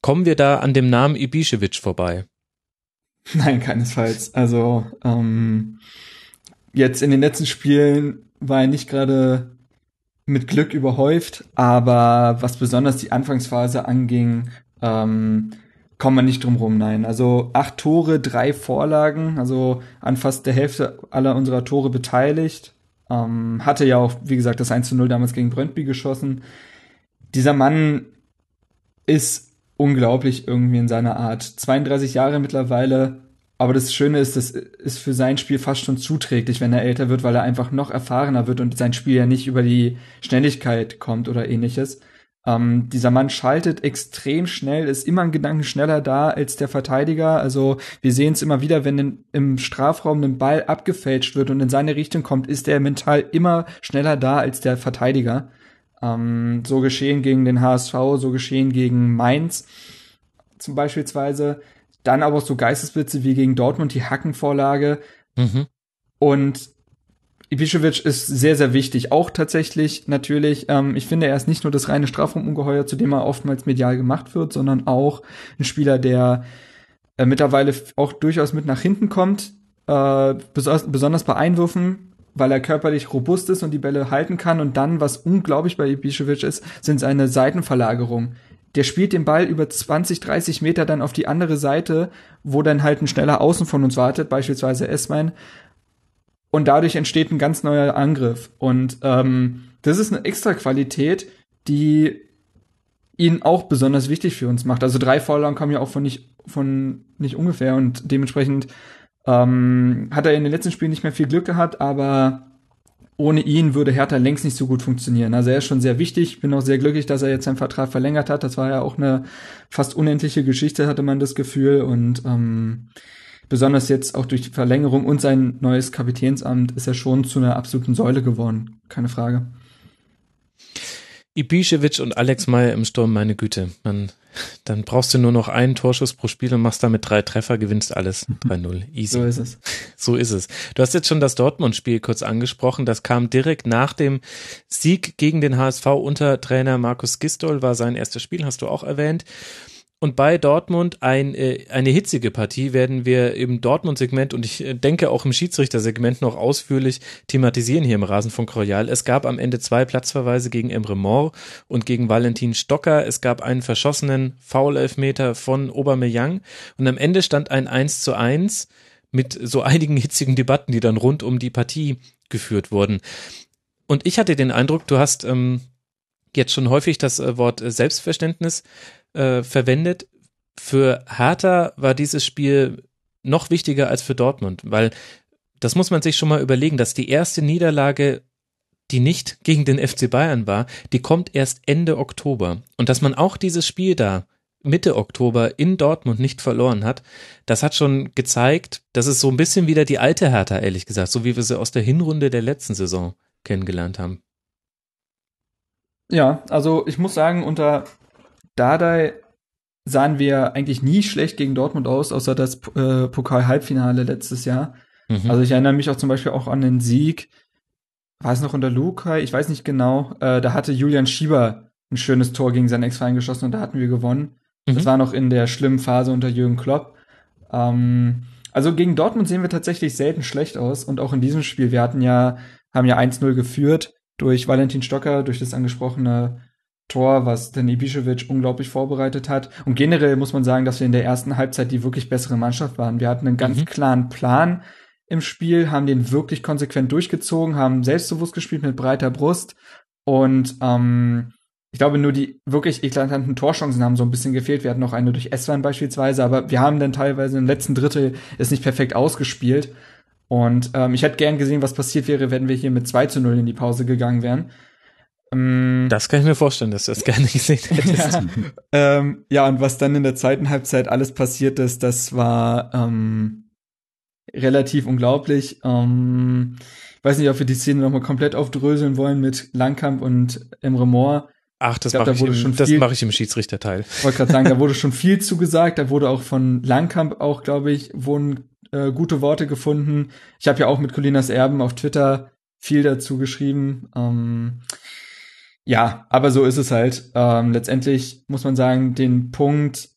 [SPEAKER 3] Kommen wir da an dem Namen Ibišević vorbei?
[SPEAKER 6] Nein, keinesfalls. Also ähm, jetzt in den letzten Spielen war er nicht gerade mit Glück überhäuft, aber was besonders die Anfangsphase anging, ähm, kommen wir nicht drum rum, nein. Also acht Tore, drei Vorlagen, also an fast der Hälfte aller unserer Tore beteiligt. Ähm, hatte ja auch, wie gesagt, das 1 zu 0 damals gegen Brøndby geschossen. Dieser Mann ist unglaublich irgendwie in seiner Art. 32 Jahre mittlerweile, aber das Schöne ist, das ist für sein Spiel fast schon zuträglich, wenn er älter wird, weil er einfach noch erfahrener wird und sein Spiel ja nicht über die Schnelligkeit kommt oder ähnliches. Ähm, dieser Mann schaltet extrem schnell, ist immer ein Gedanken schneller da als der Verteidiger. Also wir sehen es immer wieder, wenn in, im Strafraum ein Ball abgefälscht wird und in seine Richtung kommt, ist er mental immer schneller da als der Verteidiger. Ähm, so geschehen gegen den HSV, so geschehen gegen Mainz zum beispielsweise. Dann aber so Geistesblitze wie gegen Dortmund die Hackenvorlage. Mhm. Und Ibišević ist sehr, sehr wichtig. Auch tatsächlich natürlich, ähm, ich finde, er ist nicht nur das reine Strafraumungeheuer, zu dem er oftmals medial gemacht wird, sondern auch ein Spieler, der äh, mittlerweile auch durchaus mit nach hinten kommt, äh, bes besonders bei Einwürfen, weil er körperlich robust ist und die Bälle halten kann. Und dann, was unglaublich bei Ibišević ist, sind seine Seitenverlagerungen der spielt den Ball über 20, 30 Meter dann auf die andere Seite, wo dann halt ein schneller Außen von uns wartet, beispielsweise Esmein. Und dadurch entsteht ein ganz neuer Angriff. Und ähm, das ist eine extra Qualität, die ihn auch besonders wichtig für uns macht. Also drei Vorlagen kommen ja auch von nicht, von nicht ungefähr und dementsprechend ähm, hat er in den letzten Spielen nicht mehr viel Glück gehabt, aber ohne ihn würde Hertha längst nicht so gut funktionieren. Also er ist schon sehr wichtig. Bin auch sehr glücklich, dass er jetzt seinen Vertrag verlängert hat. Das war ja auch eine fast unendliche Geschichte, hatte man das Gefühl. Und ähm, besonders jetzt auch durch die Verlängerung und sein neues Kapitänsamt ist er schon zu einer absoluten Säule geworden. Keine Frage.
[SPEAKER 3] Ibišević und Alex Meyer im Sturm, meine Güte. Man, dann brauchst du nur noch einen Torschuss pro Spiel und machst damit drei Treffer, gewinnst alles 3-0. Easy.
[SPEAKER 6] So ist es.
[SPEAKER 3] So ist es. Du hast jetzt schon das Dortmund-Spiel kurz angesprochen. Das kam direkt nach dem Sieg gegen den HSV unter Trainer Markus Gistol, war sein erstes Spiel, hast du auch erwähnt. Und bei Dortmund ein, äh, eine hitzige Partie werden wir im Dortmund-Segment und ich äh, denke auch im Schiedsrichter-Segment noch ausführlich thematisieren hier im Rasenfunk Royal. Es gab am Ende zwei Platzverweise gegen Emre Mor und gegen Valentin Stocker. Es gab einen verschossenen Foul-Elfmeter von Aubameyang und am Ende stand ein 1 zu 1 mit so einigen hitzigen Debatten, die dann rund um die Partie geführt wurden. Und ich hatte den Eindruck, du hast ähm, jetzt schon häufig das äh, Wort äh, Selbstverständnis äh, verwendet. Für Hertha war dieses Spiel noch wichtiger als für Dortmund, weil das muss man sich schon mal überlegen, dass die erste Niederlage, die nicht gegen den FC Bayern war, die kommt erst Ende Oktober. Und dass man auch dieses Spiel da Mitte Oktober in Dortmund nicht verloren hat, das hat schon gezeigt, dass es so ein bisschen wieder die alte Hertha, ehrlich gesagt, so wie wir sie aus der Hinrunde der letzten Saison kennengelernt haben.
[SPEAKER 6] Ja, also ich muss sagen, unter Dardai sahen wir eigentlich nie schlecht gegen Dortmund aus, außer das äh, Pokal-Halbfinale letztes Jahr. Mhm. Also ich erinnere mich auch zum Beispiel auch an den Sieg, war es noch unter Lukai, ich weiß nicht genau, äh, da hatte Julian Schieber ein schönes Tor gegen seinen Ex-Verein geschossen und da hatten wir gewonnen. Mhm. Das war noch in der schlimmen Phase unter Jürgen Klopp. Ähm, also gegen Dortmund sehen wir tatsächlich selten schlecht aus und auch in diesem Spiel, wir hatten ja, haben ja 1-0 geführt durch Valentin Stocker, durch das angesprochene Tor, was dann Ibišević unglaublich vorbereitet hat. Und generell muss man sagen, dass wir in der ersten Halbzeit die wirklich bessere Mannschaft waren. Wir hatten einen ganz mhm. klaren Plan im Spiel, haben den wirklich konsequent durchgezogen, haben selbstbewusst gespielt mit breiter Brust und ähm, ich glaube, nur die wirklich eklatanten Torchancen haben so ein bisschen gefehlt. Wir hatten noch eine durch Eswan beispielsweise, aber wir haben dann teilweise im letzten Drittel es nicht perfekt ausgespielt. Und ähm, ich hätte gern gesehen, was passiert wäre, wenn wir hier mit 2 zu 0 in die Pause gegangen wären
[SPEAKER 3] das kann ich mir vorstellen, dass du das gerne gesehen hättest.
[SPEAKER 6] ja, ähm, ja, und was dann in der zweiten Halbzeit alles passiert ist, das war ähm, relativ unglaublich. Ähm, ich weiß nicht, ob wir die Szene nochmal komplett aufdröseln wollen mit Langkamp und Emre Moore.
[SPEAKER 3] Ach, das mache ich, das mach ich im Schiedsrichterteil.
[SPEAKER 6] Ich wollte gerade sagen, da wurde schon viel zugesagt. Da wurde auch von Langkamp auch, glaube ich, wurden äh, gute Worte gefunden. Ich habe ja auch mit Colinas Erben auf Twitter viel dazu geschrieben. Ähm, ja, aber so ist es halt. Ähm, letztendlich muss man sagen, den Punkt,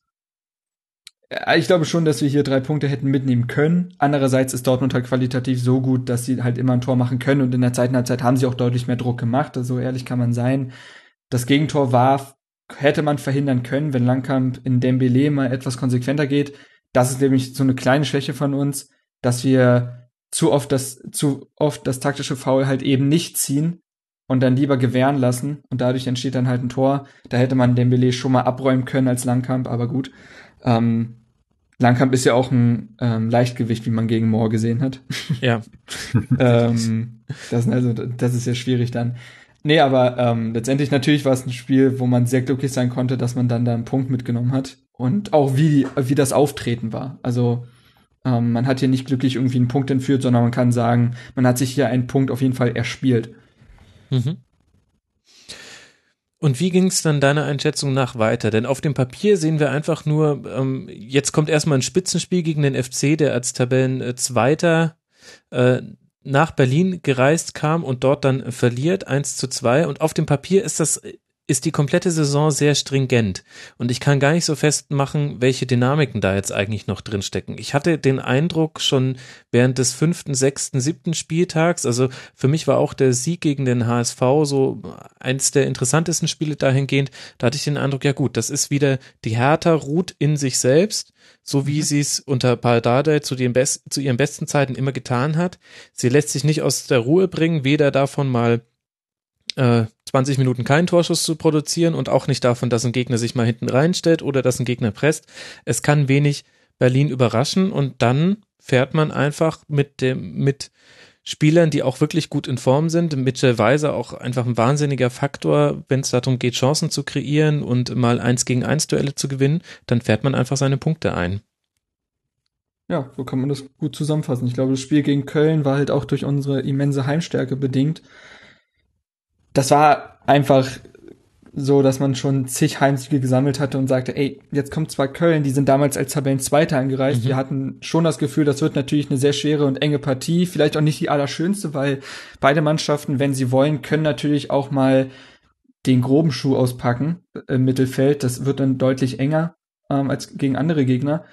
[SPEAKER 6] äh, ich glaube schon, dass wir hier drei Punkte hätten mitnehmen können. Andererseits ist Dortmund halt qualitativ so gut, dass sie halt immer ein Tor machen können und in der zweiten Halbzeit haben sie auch deutlich mehr Druck gemacht. Also ehrlich kann man sein. Das Gegentor war, hätte man verhindern können, wenn Langkamp in Dembele mal etwas konsequenter geht. Das ist nämlich so eine kleine Schwäche von uns, dass wir zu oft das, zu oft das taktische Foul halt eben nicht ziehen und dann lieber gewähren lassen und dadurch entsteht dann halt ein Tor. Da hätte man Dembele schon mal abräumen können als Langkamp, aber gut. Ähm, Langkamp ist ja auch ein ähm, Leichtgewicht, wie man gegen Moore gesehen hat.
[SPEAKER 3] Ja.
[SPEAKER 6] ähm, das, also, das ist ja schwierig dann. Nee, aber ähm, letztendlich natürlich war es ein Spiel, wo man sehr glücklich sein konnte, dass man dann da einen Punkt mitgenommen hat. Und auch wie, wie das Auftreten war. Also ähm, man hat hier nicht glücklich irgendwie einen Punkt entführt, sondern man kann sagen, man hat sich hier einen Punkt auf jeden Fall erspielt. Mhm.
[SPEAKER 3] Und wie ging es dann deiner Einschätzung nach weiter? Denn auf dem Papier sehen wir einfach nur, ähm, jetzt kommt erstmal ein Spitzenspiel gegen den FC, der als Tabellenzweiter äh, nach Berlin gereist kam und dort dann verliert, 1 zu 2. Und auf dem Papier ist das ist die komplette Saison sehr stringent und ich kann gar nicht so festmachen, welche Dynamiken da jetzt eigentlich noch drin stecken. Ich hatte den Eindruck schon während des fünften, sechsten, siebten Spieltags, also für mich war auch der Sieg gegen den HSV so eins der interessantesten Spiele dahingehend, da hatte ich den Eindruck, ja gut, das ist wieder die Hertha ruht in sich selbst, so wie mhm. sie es unter Paldade zu, den Best zu ihren besten Zeiten immer getan hat. Sie lässt sich nicht aus der Ruhe bringen, weder davon mal äh, 20 Minuten keinen Torschuss zu produzieren und auch nicht davon, dass ein Gegner sich mal hinten reinstellt oder dass ein Gegner presst. Es kann wenig Berlin überraschen und dann fährt man einfach mit dem, mit Spielern, die auch wirklich gut in Form sind. Mitchell Weiser auch einfach ein wahnsinniger Faktor, wenn es darum geht, Chancen zu kreieren und mal eins gegen eins Duelle zu gewinnen, dann fährt man einfach seine Punkte ein.
[SPEAKER 6] Ja, so kann man das gut zusammenfassen. Ich glaube, das Spiel gegen Köln war halt auch durch unsere immense Heimstärke bedingt das war einfach so, dass man schon zig Heimsiege gesammelt hatte und sagte, ey, jetzt kommt zwar Köln, die sind damals als Tabellenzweiter angereist. Mhm. Wir hatten schon das Gefühl, das wird natürlich eine sehr schwere und enge Partie, vielleicht auch nicht die allerschönste, weil beide Mannschaften, wenn sie wollen, können natürlich auch mal den groben Schuh auspacken im Mittelfeld. Das wird dann deutlich enger ähm, als gegen andere Gegner.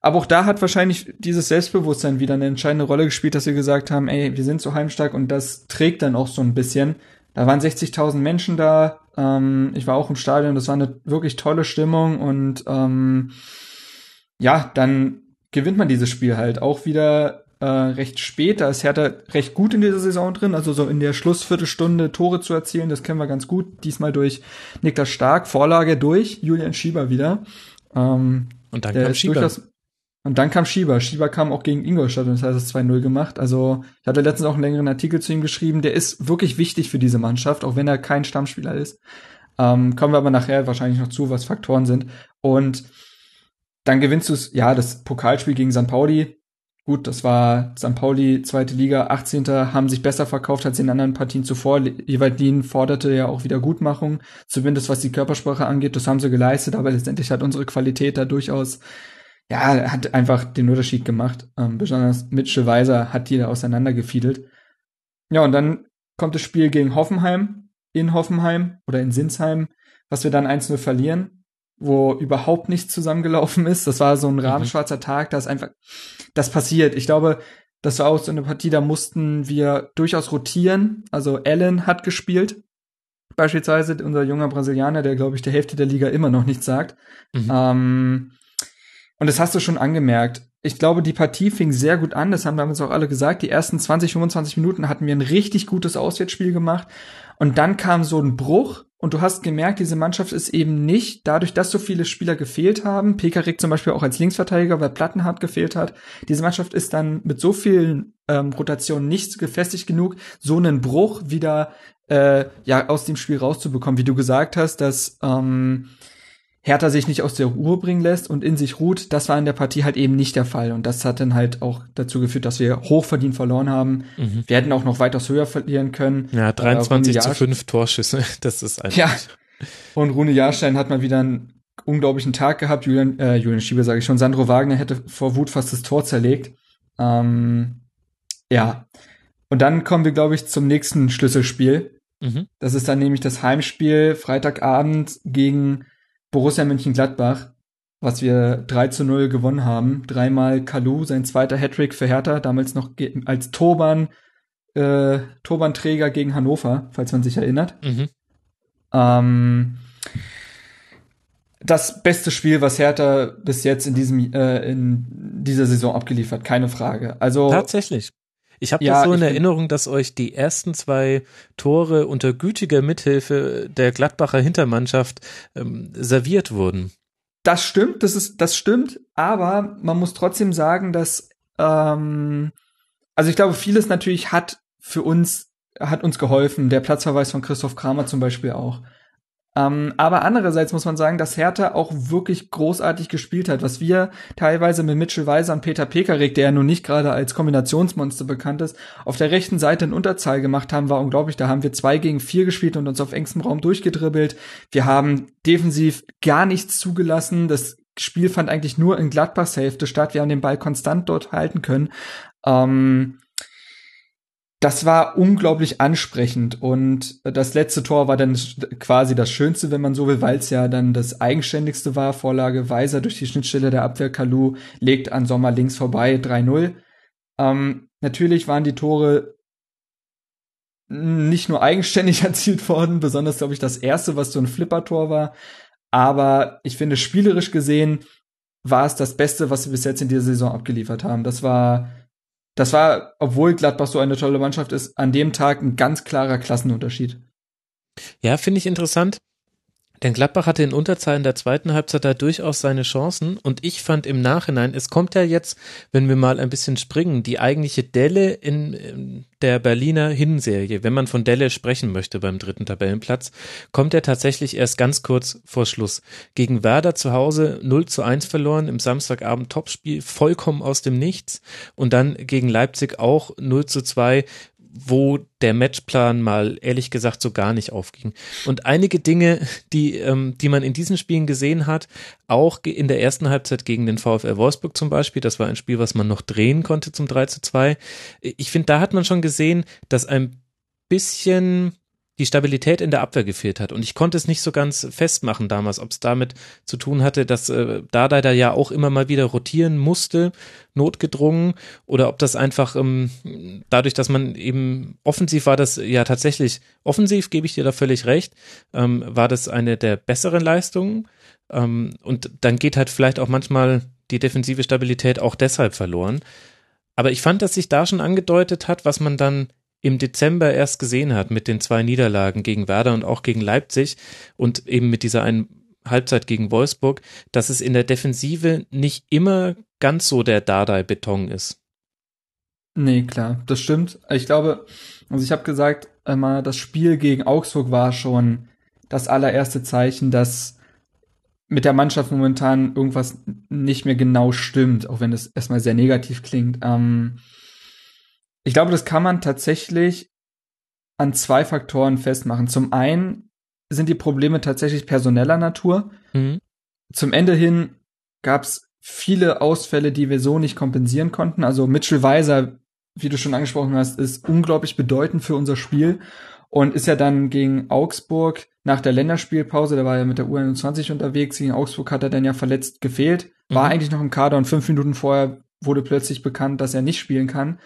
[SPEAKER 6] Aber auch da hat wahrscheinlich dieses Selbstbewusstsein wieder eine entscheidende Rolle gespielt, dass wir gesagt haben, ey, wir sind so heimstark und das trägt dann auch so ein bisschen. Da waren 60.000 Menschen da. Ähm, ich war auch im Stadion. Das war eine wirklich tolle Stimmung und ähm, ja, dann gewinnt man dieses Spiel halt auch wieder äh, recht spät. Da ist Hertha recht gut in dieser Saison drin. Also so in der Schlussviertelstunde Tore zu erzielen, das kennen wir ganz gut. Diesmal durch Niklas Stark, Vorlage durch Julian Schieber wieder.
[SPEAKER 3] Ähm, und dann kam Schieber. Durchaus,
[SPEAKER 6] und dann kam Schieber. Schieber kam auch gegen Ingolstadt und das heißt es 2-0 gemacht. Also ich hatte letztens auch einen längeren Artikel zu ihm geschrieben. Der ist wirklich wichtig für diese Mannschaft, auch wenn er kein Stammspieler ist. Ähm, kommen wir aber nachher wahrscheinlich noch zu, was Faktoren sind. Und dann gewinnst du es, ja, das Pokalspiel gegen St. Pauli. Gut, das war St. Pauli, zweite Liga, 18. haben sich besser verkauft als in anderen Partien zuvor. Jeweldin forderte ja auch wieder Gutmachung, zumindest was die Körpersprache angeht. Das haben sie geleistet, aber letztendlich hat unsere Qualität da durchaus ja, hat einfach den Unterschied gemacht. Ähm, besonders Mitchell Weiser hat die da auseinandergefiedelt. Ja, und dann kommt das Spiel gegen Hoffenheim, in Hoffenheim oder in Sinsheim, was wir dann 1-0 verlieren, wo überhaupt nichts zusammengelaufen ist. Das war so ein mhm. rahmenschwarzer Tag, da ist einfach, das passiert. Ich glaube, das war auch so eine Partie, da mussten wir durchaus rotieren. Also Allen hat gespielt, beispielsweise unser junger Brasilianer, der glaube ich der Hälfte der Liga immer noch nichts sagt. Mhm. Ähm, und das hast du schon angemerkt. Ich glaube, die Partie fing sehr gut an. Das haben uns auch alle gesagt. Die ersten 20, 25 Minuten hatten wir ein richtig gutes Auswärtsspiel gemacht. Und dann kam so ein Bruch und du hast gemerkt, diese Mannschaft ist eben nicht, dadurch, dass so viele Spieler gefehlt haben, Pekarik zum Beispiel auch als Linksverteidiger, weil Plattenhardt gefehlt hat, diese Mannschaft ist dann mit so vielen ähm, Rotationen nicht gefestigt genug, so einen Bruch wieder äh, ja aus dem Spiel rauszubekommen, wie du gesagt hast, dass ähm, Hertha sich nicht aus der Ruhe bringen lässt und in sich ruht, das war in der Partie halt eben nicht der Fall. Und das hat dann halt auch dazu geführt, dass wir hochverdient verloren haben. Mhm. Wir hätten auch noch weitaus höher verlieren können.
[SPEAKER 3] Ja, 23 äh, zu 5 Torschüsse, das ist einfach. Ja.
[SPEAKER 6] Und Rune Jahrstein hat mal wieder einen unglaublichen Tag gehabt. Julian, äh, Julian Schieber sage ich schon. Sandro Wagner hätte vor Wut fast das Tor zerlegt. Ähm, ja. Und dann kommen wir, glaube ich, zum nächsten Schlüsselspiel. Mhm. Das ist dann nämlich das Heimspiel Freitagabend gegen Borussia Mönchengladbach, was wir 3 zu 0 gewonnen haben. Dreimal Kalu, sein zweiter Hattrick für Hertha, damals noch als Turban, äh, Turbanträger gegen Hannover, falls man sich erinnert. Mhm. Ähm, das beste Spiel, was Hertha bis jetzt in diesem äh, in dieser Saison abgeliefert, keine Frage. Also
[SPEAKER 3] tatsächlich. Ich habe ja, das so in Erinnerung, dass euch die ersten zwei Tore unter gütiger Mithilfe der Gladbacher Hintermannschaft ähm, serviert wurden.
[SPEAKER 6] Das stimmt, das ist, das stimmt, aber man muss trotzdem sagen, dass ähm, also ich glaube, vieles natürlich hat für uns hat uns geholfen. Der Platzverweis von Christoph Kramer zum Beispiel auch. Ähm, aber andererseits muss man sagen, dass Hertha auch wirklich großartig gespielt hat, was wir teilweise mit Mitchell Weiser und Peter Pekarik, der ja nun nicht gerade als Kombinationsmonster bekannt ist, auf der rechten Seite in Unterzahl gemacht haben, war unglaublich. Da haben wir zwei gegen vier gespielt und uns auf engstem Raum durchgedribbelt. Wir haben defensiv gar nichts zugelassen. Das Spiel fand eigentlich nur in Gladbachs Hälfte statt. Wir haben den Ball konstant dort halten können. Ähm, das war unglaublich ansprechend und das letzte Tor war dann quasi das Schönste, wenn man so will, weil es ja dann das eigenständigste war. Vorlage Weiser durch die Schnittstelle der Abwehr Kalu legt an Sommer links vorbei 3-0. Ähm, natürlich waren die Tore nicht nur eigenständig erzielt worden, besonders glaube ich das erste, was so ein Flipper-Tor war, aber ich finde spielerisch gesehen war es das Beste, was wir bis jetzt in dieser Saison abgeliefert haben. Das war das war, obwohl Gladbach so eine tolle Mannschaft ist, an dem Tag ein ganz klarer Klassenunterschied.
[SPEAKER 3] Ja, finde ich interessant. Denn Gladbach hatte in Unterzahl in der zweiten Halbzeit da durchaus seine Chancen. Und ich fand im Nachhinein, es kommt ja jetzt, wenn wir mal ein bisschen springen, die eigentliche Delle in der Berliner Hinserie, wenn man von Delle sprechen möchte beim dritten Tabellenplatz, kommt er tatsächlich erst ganz kurz vor Schluss. Gegen Werder zu Hause 0 zu 1 verloren, im Samstagabend Topspiel, vollkommen aus dem Nichts. Und dann gegen Leipzig auch 0 zu 2 wo der Matchplan mal ehrlich gesagt so gar nicht aufging. Und einige Dinge, die, ähm, die man in diesen Spielen gesehen hat, auch in der ersten Halbzeit gegen den VfL Wolfsburg zum Beispiel, das war ein Spiel, was man noch drehen konnte zum 3 zu 2. Ich finde, da hat man schon gesehen, dass ein bisschen die Stabilität in der Abwehr gefehlt hat. Und ich konnte es nicht so ganz festmachen damals, ob es damit zu tun hatte, dass äh, Dardai da ja auch immer mal wieder rotieren musste, notgedrungen, oder ob das einfach ähm, dadurch, dass man eben offensiv war, das ja tatsächlich offensiv, gebe ich dir da völlig recht, ähm, war das eine der besseren Leistungen. Ähm, und dann geht halt vielleicht auch manchmal die defensive Stabilität auch deshalb verloren. Aber ich fand, dass sich da schon angedeutet hat, was man dann im Dezember erst gesehen hat mit den zwei Niederlagen gegen Werder und auch gegen Leipzig und eben mit dieser einen Halbzeit gegen Wolfsburg, dass es in der Defensive nicht immer ganz so der Dardai-Beton ist.
[SPEAKER 6] Nee, klar, das stimmt. Ich glaube, also ich habe gesagt, einmal das Spiel gegen Augsburg war schon das allererste Zeichen, dass mit der Mannschaft momentan irgendwas nicht mehr genau stimmt, auch wenn es erstmal sehr negativ klingt. Ähm, ich glaube, das kann man tatsächlich an zwei Faktoren festmachen. Zum einen sind die Probleme tatsächlich personeller Natur. Mhm. Zum Ende hin gab es viele Ausfälle, die wir so nicht kompensieren konnten. Also Mitchell Weiser, wie du schon angesprochen hast, ist unglaublich bedeutend für unser Spiel und ist ja dann gegen Augsburg nach der Länderspielpause, der war ja mit der U21 unterwegs, gegen Augsburg hat er dann ja verletzt gefehlt, war mhm. eigentlich noch im Kader und fünf Minuten vorher wurde plötzlich bekannt, dass er nicht spielen kann.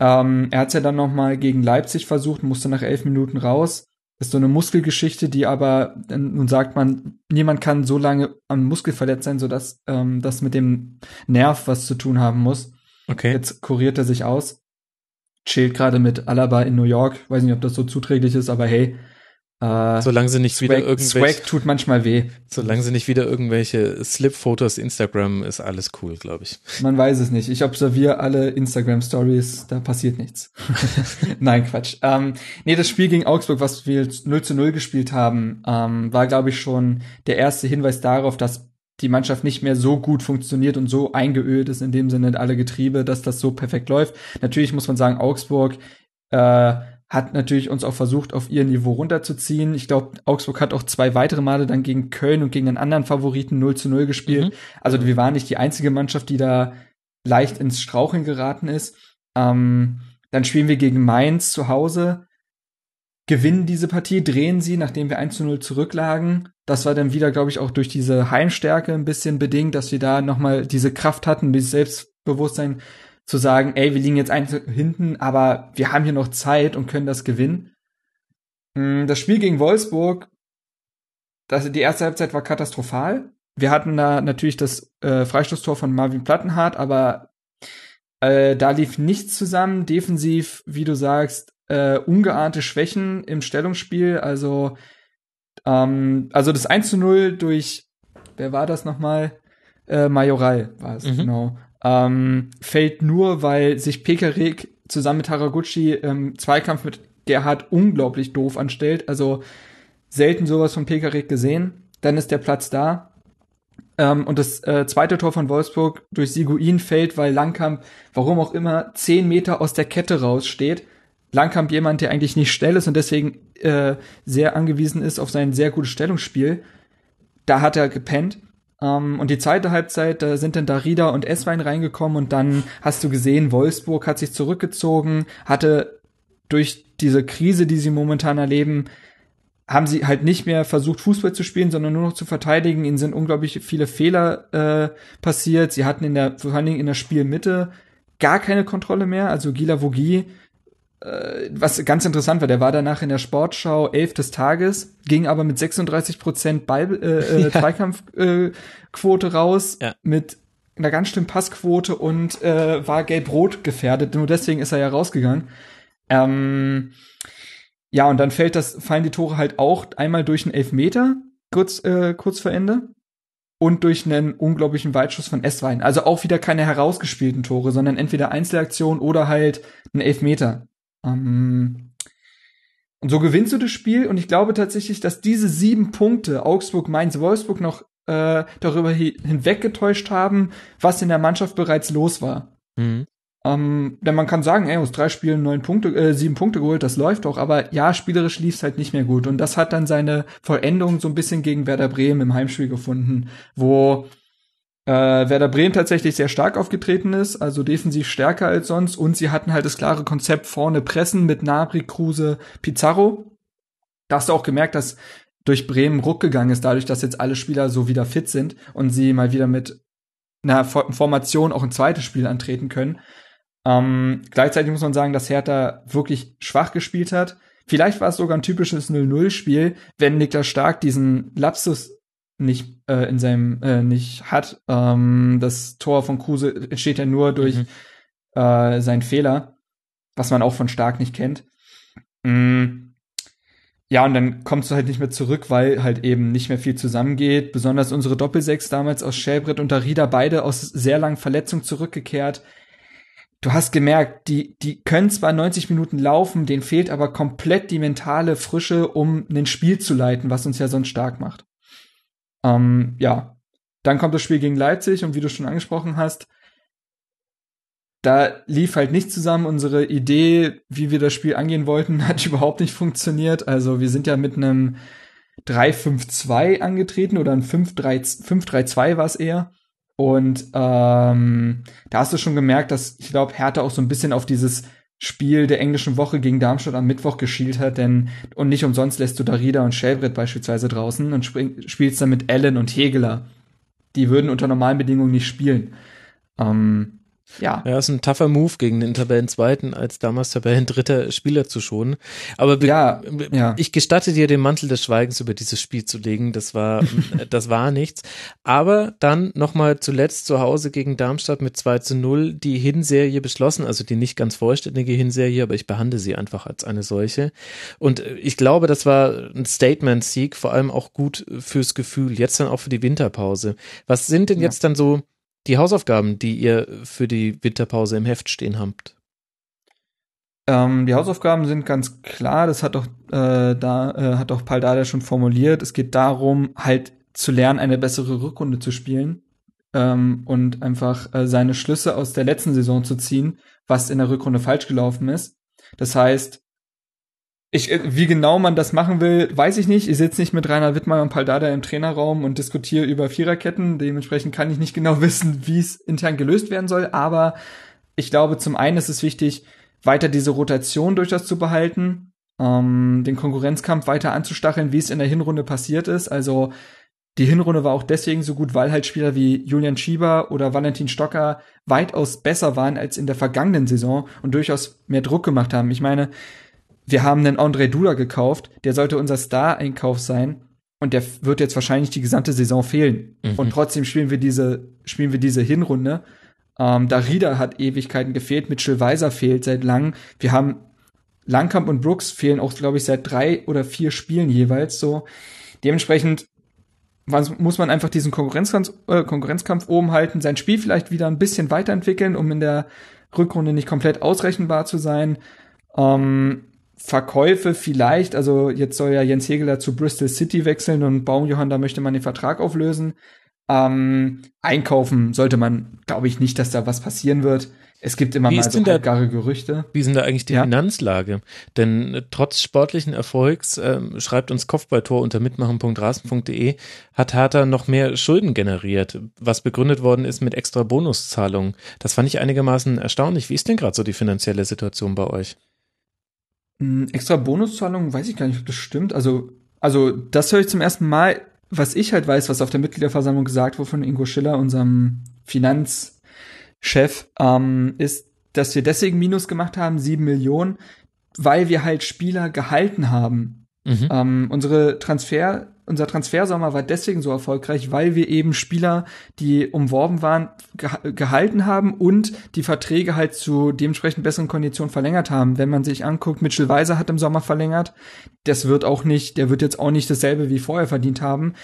[SPEAKER 6] Ähm, er hat es ja dann noch mal gegen Leipzig versucht, musste nach elf Minuten raus. Ist so eine Muskelgeschichte, die aber, nun sagt man, niemand kann so lange am Muskel verletzt sein, sodass ähm, das mit dem Nerv was zu tun haben muss. Okay. Jetzt kuriert er sich aus. Chillt gerade mit Alaba in New York. Weiß nicht, ob das so zuträglich ist, aber hey, Äh,
[SPEAKER 3] solange sie nicht
[SPEAKER 6] Swag,
[SPEAKER 3] wieder irgendwelche,
[SPEAKER 6] Swag tut manchmal weh.
[SPEAKER 3] solange sie nicht wieder irgendwelche Slip-Fotos Instagram, ist alles cool, glaube ich.
[SPEAKER 6] Man weiß es nicht. Ich observiere alle Instagram-Stories, da passiert nichts. Nein, Quatsch. Ähm, nee, das Spiel gegen Augsburg, was wir 0 zu 0 gespielt haben, ähm, war, glaube ich, schon der erste Hinweis darauf, dass die Mannschaft nicht mehr so gut funktioniert und so eingeölt ist, in dem Sinne alle Getriebe, dass das so perfekt läuft. Natürlich muss man sagen, Augsburg äh, hat natürlich uns auch versucht, auf ihr Niveau runterzuziehen. Ich glaube, Augsburg hat auch zwei weitere Male dann gegen Köln und gegen einen anderen Favoriten 0 zu 0 gespielt. Mhm. Also wir waren nicht die einzige Mannschaft, die da leicht ins Straucheln geraten ist. Ähm, dann spielen wir gegen Mainz zu Hause, gewinnen diese Partie, drehen sie, nachdem wir 1 zu 0 zurücklagen. Das war dann wieder, glaube ich, auch durch diese Heimstärke ein bisschen bedingt, dass wir da nochmal diese Kraft hatten, dieses Selbstbewusstsein zu sagen, ey, wir liegen jetzt eins hinten, aber wir haben hier noch Zeit und können das gewinnen. Mm, das Spiel gegen Wolfsburg, das, die erste Halbzeit war katastrophal. Wir hatten da natürlich das äh, Freistoßtor von Marvin Plattenhardt, aber äh, da lief nichts zusammen. Defensiv, wie du sagst, äh, ungeahnte Schwächen im Stellungsspiel. Also, ähm, also das 1 zu 0 durch, wer war das nochmal? Äh, Majoral war es, mhm. genau ähm, fällt nur, weil sich Pekarik zusammen mit Haraguchi im Zweikampf mit Gerhard unglaublich doof anstellt. Also selten sowas von Pekarik gesehen. Dann ist der Platz da. Ähm, und das äh, zweite Tor von Wolfsburg durch Siguin fällt, weil Langkamp, warum auch immer, zehn Meter aus der Kette raussteht. Langkamp jemand, der eigentlich nicht schnell ist und deswegen äh, sehr angewiesen ist auf sein sehr gutes Stellungsspiel. Da hat er gepennt. Um, ähm, und die zweite Halbzeit, da sind dann Darida und Esswein reingekommen und dann hast du gesehen, Wolfsburg hat sich zurückgezogen, hatte durch diese Krise, die sie momentan erleben, haben sie halt nicht mehr versucht, Fußball zu spielen, sondern nur noch zu verteidigen. Ihnen sind unglaublich viele Fehler äh, passiert. Sie hatten in der, vor allen Dingen in der Spielmitte gar keine Kontrolle mehr. Also Gila Vogie äh, was ganz interessant war, der war danach in der Sportschau elf des Tages, ging aber mit 36 Prozent Ball, äh, äh, Zweikampfquote äh, raus, ja. mit einer ganz schlimmen Passquote und äh, war gelb-rot gefährdet. Nur deswegen ist er ja rausgegangen. Ähm, ja, und dann fällt das, fallen die Tore halt auch einmal durch einen Elfmeter, kurz, äh, kurz vor Ende. Und durch einen unglaublichen Weitschuss von Esswein. Also auch wieder keine herausgespielten Tore, sondern entweder Einzelaktion oder halt ein Elfmeter. Ähm, und so gewinnst du das Spiel und ich glaube tatsächlich, dass diese sieben Punkte Augsburg, Mainz, Wolfsburg noch äh, darüber hinweggetäuscht haben, was in der Mannschaft bereits los war. Mhm. Ähm, denn man kann sagen, ey, aus drei Spielen neun Punkte, äh, sieben Punkte geholt, das läuft doch, aber ja, spielerisch lief's halt nicht mehr gut. Und das hat dann seine Vollendung so ein bisschen gegen Werder Bremen im Heimspiel gefunden, wo äh, Werder Bremen tatsächlich sehr stark aufgetreten ist, also defensiv stärker als sonst und sie hatten halt das klare Konzept vorne pressen mit Nabri, Kruse, Pizarro. Da hast du auch gemerkt, dass durch Bremen Ruck gegangen ist, dadurch, dass jetzt alle Spieler so wieder fit sind und sie mal wieder mit einer Formation auch ein zweites Spiel antreten können. Ähm, gleichzeitig muss man sagen, dass Hertha wirklich schwach gespielt hat. Vielleicht war es sogar ein typisches 0-0-Spiel, wenn Niklas Stark diesen Lapsus nicht äh, in seinem äh, nicht hat. Ähm, das Tor von Kruse entsteht ja nur durch mhm. äh, seinen Fehler, was man auch von Stark nicht kennt. Mm. Ja, und dann kommst du halt nicht mehr zurück, weil halt eben nicht mehr viel zusammengeht. Besonders unsere Doppelsechs damals aus Schäbrett und Darida, beide aus sehr langen Verletzungen zurückgekehrt. Du hast gemerkt, die, die können zwar 90 Minuten laufen, denen fehlt aber komplett die mentale Frische, um ein Spiel zu leiten, was uns ja sonst stark macht. Ähm, ja, dann kommt das Spiel gegen Leipzig und wie du schon angesprochen hast, da lief halt nicht zusammen. Unsere Idee, wie wir das Spiel angehen wollten, hat überhaupt nicht funktioniert. Also wir sind ja mit einem 3-5-2 angetreten oder ein 5-3-2 war es eher. Und ähm, da hast du schon gemerkt, dass ich glaube, Hertha auch so ein bisschen auf dieses Spiel der englischen Woche gegen Darmstadt am Mittwoch geschielt hat, denn und nicht umsonst lässt du Darida und Schellbrett beispielsweise draußen und spring, spielst dann mit Allen und Hegeler. Die würden unter normalen Bedingungen nicht spielen. Ähm, ja.
[SPEAKER 3] Ja, ist ein tougher Move gegen den Tabellenzweiten als damals Tabellendritter Spieler zu schonen. Aber
[SPEAKER 6] ja, ja.
[SPEAKER 3] ich gestatte dir den Mantel des Schweigens über dieses Spiel zu legen. Das war, das war nichts. Aber dann nochmal zuletzt zu Hause gegen Darmstadt mit 2 zu 0 die Hinserie beschlossen, also die nicht ganz vollständige Hinserie, aber ich behandle sie einfach als eine solche. Und ich glaube, das war ein Statement-Sieg, vor allem auch gut fürs Gefühl, jetzt dann auch für die Winterpause. Was sind denn ja. jetzt dann so die Hausaufgaben, die ihr für die Winterpause im Heft stehen habt?
[SPEAKER 6] Ähm, die Hausaufgaben sind ganz klar, das hat doch äh, da äh, hat doch Paul Dada schon formuliert. Es geht darum, halt zu lernen, eine bessere Rückrunde zu spielen ähm, und einfach äh, seine Schlüsse aus der letzten Saison zu ziehen, was in der Rückrunde falsch gelaufen ist. Das heißt, ich, äh, wie genau man das machen will, weiß ich nicht. Ich sitze nicht mit Rainer Wittmann und Paldada im Trainerraum und diskutiere über Viererketten. Dementsprechend kann ich nicht genau wissen, wie es intern gelöst werden soll. Aber ich glaube, zum einen ist es wichtig, weiter diese Rotation durchaus zu behalten, ähm, den Konkurrenzkampf weiter anzustacheln, wie es in der Hinrunde passiert ist. Also die Hinrunde war auch deswegen so gut, weil halt Spieler wie Julian Schieber oder Valentin Stocker weitaus besser waren als in der vergangenen Saison und durchaus mehr Druck gemacht haben. Ich meine, wir haben einen André Duda gekauft, der sollte unser Star-Einkauf sein und der wird jetzt wahrscheinlich die gesamte Saison fehlen. Mhm. Und trotzdem spielen wir diese, spielen wir diese Hinrunde. Ähm, Darida hat Ewigkeiten gefehlt, Mitchell Weiser fehlt seit langem. Wir haben Langkamp und Brooks fehlen auch, glaube ich, seit drei oder vier Spielen jeweils so. Dementsprechend muss man einfach diesen Konkurrenzkampf, äh, Konkurrenzkampf oben halten, sein Spiel vielleicht wieder ein bisschen weiterentwickeln, um in der Rückrunde nicht komplett ausrechenbar zu sein. Ähm, Verkäufe vielleicht, also jetzt soll ja Jens Hegeler zu Bristol City wechseln und Baumjohann, da möchte man den Vertrag auflösen. Ähm, einkaufen sollte man, glaube ich, nicht, dass da was passieren wird. Es gibt immer
[SPEAKER 3] wie
[SPEAKER 6] mal so
[SPEAKER 3] gar Gerüchte. Wie sind da eigentlich die ja? Finanzlage? Denn äh, trotz sportlichen Erfolgs, äh, schreibt uns Kopfballtor unter mitmachen.rasen.de, hat Hertha noch mehr Schulden generiert, was begründet worden ist mit extra Bonuszahlungen. Das fand ich einigermaßen erstaunlich. Wie ist denn gerade so die finanzielle Situation bei euch?
[SPEAKER 6] Hm, extra Bonuszahlungen, weiß ich gar nicht, ob das stimmt. Also, also das höre ich zum ersten Mal. Was ich halt weiß, was auf der Mitgliederversammlung gesagt wurde von Ingo Schiller, unserem Finanzchef, ähm, ist, dass wir deswegen Minus gemacht haben, sieben Millionen, weil wir halt Spieler gehalten haben. Mhm. Ähm, unsere Transfer unser Transfersommer war deswegen so erfolgreich, weil wir eben Spieler, die umworben waren, gehalten haben und die Verträge halt zu dementsprechend besseren Konditionen verlängert haben. Wenn man sich anguckt, Mitchell Weiser hat im Sommer verlängert. Das wird auch nicht, der wird jetzt auch nicht dasselbe wie vorher verdient haben.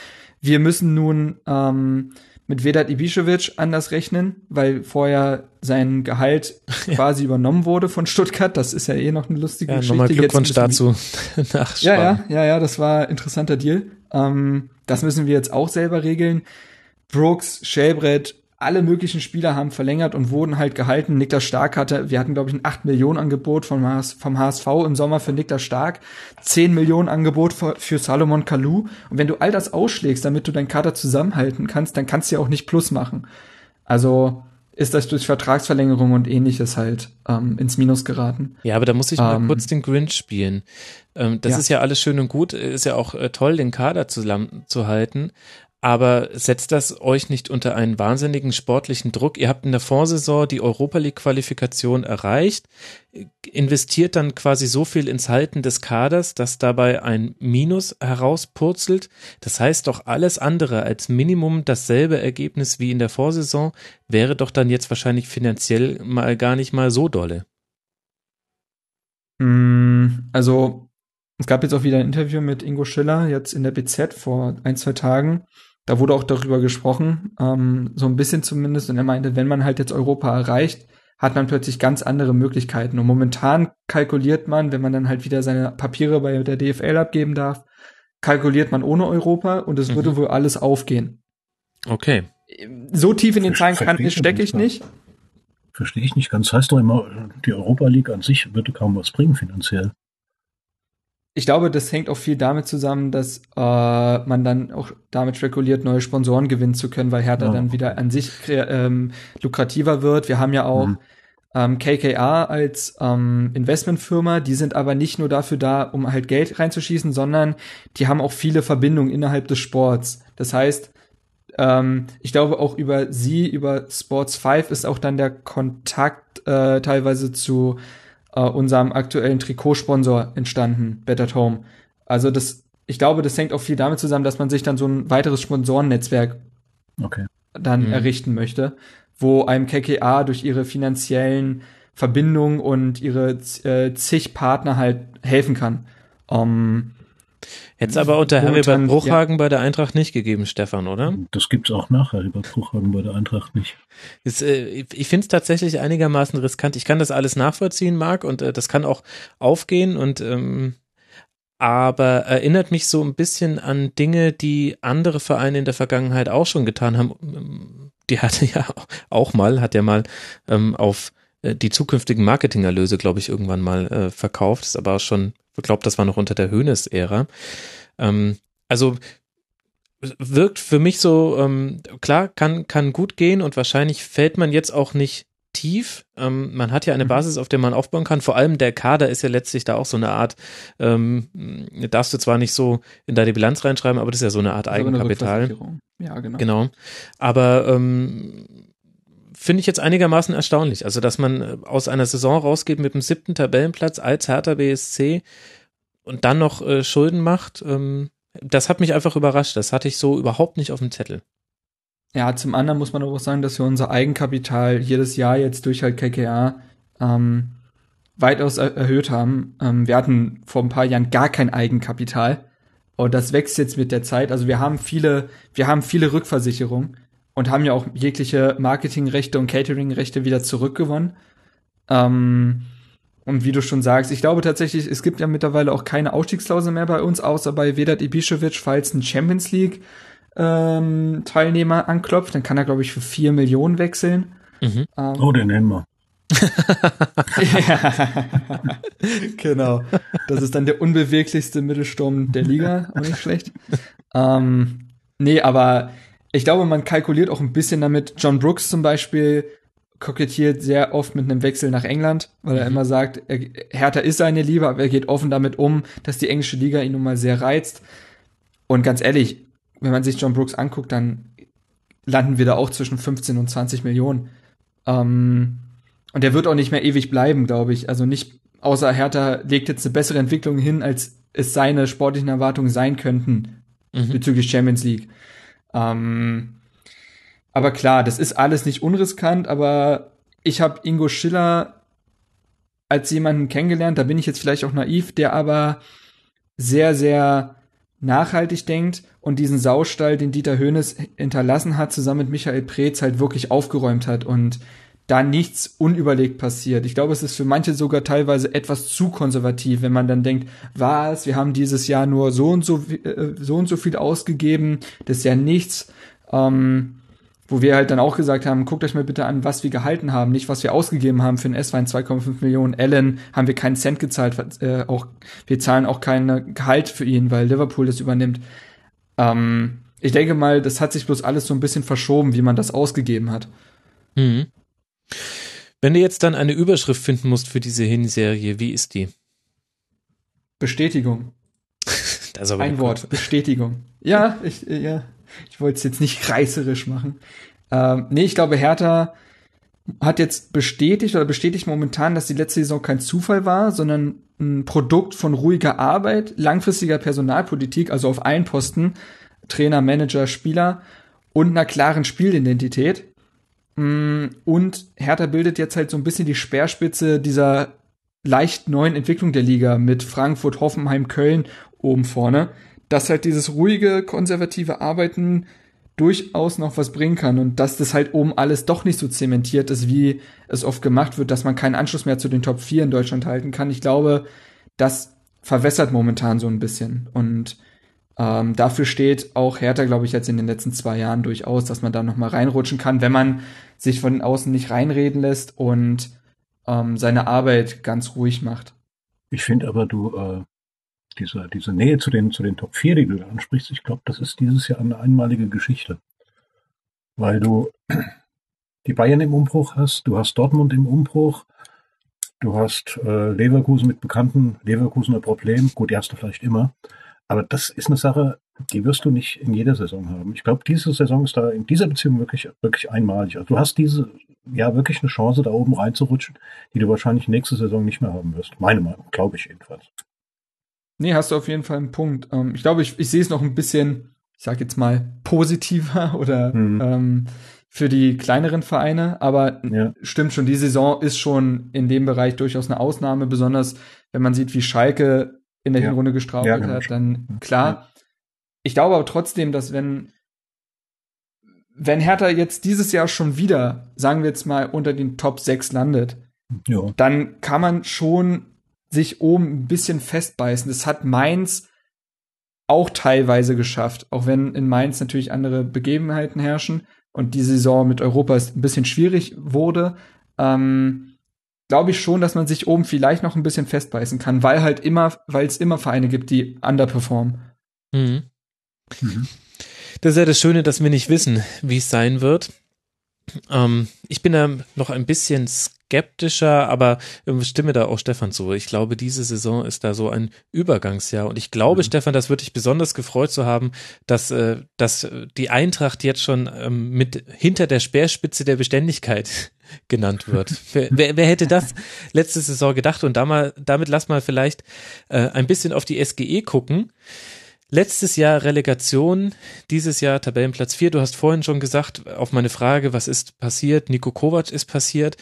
[SPEAKER 6] Wir müssen nun ähm, mit Vedat Ibišević anders rechnen, weil vorher sein Gehalt quasi übernommen wurde von Stuttgart. Das ist ja eh noch eine lustige ja, Geschichte.
[SPEAKER 3] Nochmal Glückwunsch dazu.
[SPEAKER 6] ja, ja, ja, ja, das war ein interessanter Deal. Ähm, das müssen wir jetzt auch selber regeln. Brooks, Shelbrett, alle möglichen Spieler haben verlängert und wurden halt gehalten. Niklas Stark hatte, wir hatten glaube ich ein 8 Millionen Angebot vom, HS, vom HSV im Sommer für Niklas Stark, 10 Millionen Angebot für, für Salomon Kalou. Und wenn du all das ausschlägst, damit du deinen Kader zusammenhalten kannst, dann kannst du ja auch nicht Plus machen. Also ist das durch Vertragsverlängerung und ähnliches halt ähm, ins Minus geraten.
[SPEAKER 3] Ja, aber da muss ich mal ähm, kurz den Grinch spielen. Ähm, das ja. ist ja alles schön und gut, ist ja auch äh, toll, den Kader zusammenzuhalten. Aber setzt das euch nicht unter einen wahnsinnigen sportlichen Druck? Ihr habt in der Vorsaison die Europa League Qualifikation erreicht, investiert dann quasi so viel ins Halten des Kaders, dass dabei ein Minus herauspurzelt. Das heißt doch alles andere als Minimum dasselbe Ergebnis wie in der Vorsaison wäre doch dann jetzt wahrscheinlich finanziell mal gar nicht mal so dolle.
[SPEAKER 6] Mm, also es gab jetzt auch wieder ein Interview mit Ingo Schiller jetzt in der BZ vor ein, zwei Tagen da wurde auch darüber gesprochen, ähm, so ein bisschen zumindest. Und er meinte, wenn man halt jetzt Europa erreicht, hat man plötzlich ganz andere Möglichkeiten. Und momentan kalkuliert man, wenn man dann halt wieder seine Papiere bei der DFL abgeben darf, kalkuliert man ohne Europa und es mhm. würde wohl alles aufgehen.
[SPEAKER 3] Okay.
[SPEAKER 6] So tief in den Zahlen stecke ich nicht.
[SPEAKER 7] Verstehe ich nicht ganz. Heißt doch immer, die Europa League an sich würde kaum was bringen finanziell
[SPEAKER 6] ich glaube, das hängt auch viel damit zusammen, dass äh, man dann auch damit spekuliert, neue Sponsoren gewinnen zu können, weil Hertha ja. dann wieder an sich ähm, lukrativer wird. Wir haben ja auch mhm. ähm, KKA als ähm, Investmentfirma, die sind aber nicht nur dafür da, um halt Geld reinzuschießen, sondern die haben auch viele Verbindungen innerhalb des Sports. Das heißt, ähm, ich glaube auch über sie, über Sports 5 ist auch dann der Kontakt äh, teilweise zu äh, unserem aktuellen Trikotsponsor entstanden, Better Home. Also das, ich glaube, das hängt auch viel damit zusammen, dass man sich dann so ein weiteres Sponsorennetzwerk
[SPEAKER 7] okay.
[SPEAKER 6] dann mhm. errichten möchte, wo einem KKA durch ihre finanziellen Verbindungen und ihre äh, zig Partner halt helfen kann. Um,
[SPEAKER 3] Hätte es aber unter Heribert Bruchhagen ja. bei der Eintracht nicht gegeben, Stefan, oder?
[SPEAKER 7] Das gibt es auch nach Heribert Bruchhagen bei der Eintracht nicht.
[SPEAKER 3] Ist, äh, ich finde es tatsächlich einigermaßen riskant. Ich kann das alles nachvollziehen, Marc, und äh, das kann auch aufgehen und ähm, aber erinnert mich so ein bisschen an Dinge, die andere Vereine in der Vergangenheit auch schon getan haben. Die hatte ja auch mal, hat ja mal ähm, auf äh, die zukünftigen Marketingerlöse, glaube ich, irgendwann mal äh, verkauft. Ist aber schon, glaube, das war noch unter der Höhnes-Ära. Ähm, also wirkt für mich so, ähm, klar, kann, kann gut gehen und wahrscheinlich fällt man jetzt auch nicht tief. Ähm, man hat ja eine mhm. Basis, auf der man aufbauen kann. Vor allem der Kader ist ja letztlich da auch so eine Art, ähm, darfst du zwar nicht so in deine Bilanz reinschreiben, aber das ist ja so eine Art Eigenkapital.
[SPEAKER 6] Ja, genau.
[SPEAKER 3] Genau. Aber ähm, finde ich jetzt einigermaßen erstaunlich. Also, dass man äh, aus einer Saison rausgeht mit dem siebten Tabellenplatz als Hertha BSC und dann noch äh, Schulden macht, ähm, das hat mich einfach überrascht. Das hatte ich so überhaupt nicht auf dem Zettel.
[SPEAKER 6] Ja, zum anderen muss man auch sagen, dass wir unser Eigenkapital jedes Jahr jetzt durch halt KKA ähm, weitaus er erhöht haben. Ähm, wir hatten vor ein paar Jahren gar kein Eigenkapital. Und das wächst jetzt mit der Zeit. Also wir haben viele, wir haben viele Rückversicherungen und haben ja auch jegliche Marketingrechte und Cateringrechte wieder zurückgewonnen. Ähm, und wie du schon sagst, ich glaube tatsächlich, es gibt ja mittlerweile auch keine Ausstiegsklausel mehr bei uns, außer bei Vedat Ibišević, falls ein Champions League ähm, Teilnehmer anklopft, dann kann er, glaube ich, für vier Millionen wechseln.
[SPEAKER 7] Mhm. Ähm, oh, den nehmen wir.
[SPEAKER 6] genau. Das ist dann der unbeweglichste Mittelsturm der Liga, auch nicht schlecht. Ähm, nee, aber ich glaube, man kalkuliert auch ein bisschen damit. John Brooks zum Beispiel kokettiert sehr oft mit einem Wechsel nach England, weil er mhm. immer sagt, er, Hertha ist seine Liebe, aber er geht offen damit um, dass die englische Liga ihn nun mal sehr reizt. Und ganz ehrlich, wenn man sich John Brooks anguckt, dann landen wir da auch zwischen 15 und 20 Millionen. Ähm, und der wird auch nicht mehr ewig bleiben, glaube ich. Also nicht, außer Hertha legt jetzt eine bessere Entwicklung hin, als es seine sportlichen Erwartungen sein könnten mhm. bezüglich Champions League. Ähm, aber klar, das ist alles nicht unriskant, aber ich habe Ingo Schiller als jemanden kennengelernt, da bin ich jetzt vielleicht auch naiv, der aber sehr, sehr nachhaltig denkt und diesen Saustall, den Dieter Höhnes hinterlassen hat, zusammen mit Michael Preetz halt wirklich aufgeräumt hat. Und da nichts unüberlegt passiert. Ich glaube, es ist für manche sogar teilweise etwas zu konservativ, wenn man dann denkt, was, wir haben dieses Jahr nur so und so, äh, so und so viel ausgegeben, das ist ja nichts. Ähm, wo wir halt dann auch gesagt haben, guckt euch mal bitte an, was wir gehalten haben, nicht was wir ausgegeben haben für den S-Wein 2,5 Millionen. Allen haben wir keinen Cent gezahlt, äh, auch wir zahlen auch kein Gehalt für ihn, weil Liverpool das übernimmt. Ähm, ich denke mal, das hat sich bloß alles so ein bisschen verschoben, wie man das ausgegeben hat.
[SPEAKER 3] Mhm. Wenn du jetzt dann eine Überschrift finden musst für diese Hinserie, wie ist die?
[SPEAKER 6] Bestätigung. Ein Wort, Bestätigung. Ja, ich, ja, ich wollte es jetzt nicht reißerisch machen. Ähm, nee, ich glaube, Hertha hat jetzt bestätigt oder bestätigt momentan, dass die letzte Saison kein Zufall war, sondern ein Produkt von ruhiger Arbeit, langfristiger Personalpolitik, also auf allen Posten, Trainer, Manager, Spieler und einer klaren Spielidentität. Mm, und Hertha bildet jetzt halt so ein bisschen die Speerspitze dieser leicht neuen Entwicklung der Liga mit Frankfurt, Hoffenheim, Köln oben vorne, dass halt dieses ruhige, konservative Arbeiten durchaus noch was bringen kann und dass das halt oben alles doch nicht so zementiert ist, wie es oft gemacht wird, dass man keinen Anschluss mehr zu den Top 4 in Deutschland halten kann. Ich glaube, das verwässert momentan so ein bisschen und ähm, dafür steht auch Hertha, glaube ich, jetzt in den letzten zwei Jahren durchaus, dass man da noch mal reinrutschen kann, wenn man sich von außen nicht reinreden lässt und ähm, seine Arbeit ganz ruhig macht.
[SPEAKER 7] Ich finde aber, du, äh, diese, diese Nähe zu den, zu den Top 4, die du ansprichst, ich glaube, das ist dieses Jahr eine einmalige Geschichte. Weil du die Bayern im Umbruch hast, du hast Dortmund im Umbruch, du hast äh, Leverkusen mit bekannten Leverkusener Problemen, gut, die hast du vielleicht immer, aber das ist eine Sache, die wirst du nicht in jeder Saison haben. Ich glaube, diese Saison ist da in dieser Beziehung wirklich, wirklich einmalig. Also du hast diese, ja, wirklich eine Chance, da oben reinzurutschen, die du wahrscheinlich nächste Saison nicht mehr haben wirst. Meine Meinung, glaube ich jedenfalls.
[SPEAKER 6] Nee, hast du auf jeden Fall einen Punkt. Ähm, ich glaube, ich, ich sehe es noch ein bisschen, ich sag jetzt mal, positiver oder hm. ähm, für die kleineren Vereine, aber ja. stimmt schon, die Saison ist schon in dem Bereich durchaus eine Ausnahme, besonders wenn man sieht, wie Schalke in der ja. Hinrunde gestrauchelt ja, genau. hat, dann klar. Ich glaube aber trotzdem, dass wenn wenn Hertha jetzt dieses Jahr schon wieder, sagen wir jetzt mal, unter den Top 6 landet, ja. dann kann man schon sich oben ein bisschen festbeißen. Das hat Mainz auch teilweise geschafft, auch wenn in Mainz natürlich andere Begebenheiten herrschen und die Saison mit Europa ein bisschen schwierig wurde. Ähm, glaube ich schon, dass man sich oben vielleicht noch ein bisschen festbeißen kann, weil halt immer, weil es immer Vereine gibt, die underperformen. Mhm.
[SPEAKER 3] Mhm. Das ist ja das Schöne, dass wir nicht wissen, wie es sein wird. Ähm, ich bin da noch ein bisschen skeptischer, aber stimme da auch Stefan zu. Ich glaube, diese Saison ist da so ein Übergangsjahr und ich glaube, mhm. Stefan, das würde dich besonders gefreut zu haben, dass, äh, dass die Eintracht jetzt schon ähm, mit hinter der Speerspitze der Beständigkeit genannt wird. wer, wer, wer hätte das letzte Saison gedacht? Und da mal, damit lass mal vielleicht äh, ein bisschen auf die SGE gucken. Letztes Jahr Relegation, dieses Jahr Tabellenplatz 4. Du hast vorhin schon gesagt, auf meine Frage, was ist passiert? Nico Kovac ist passiert.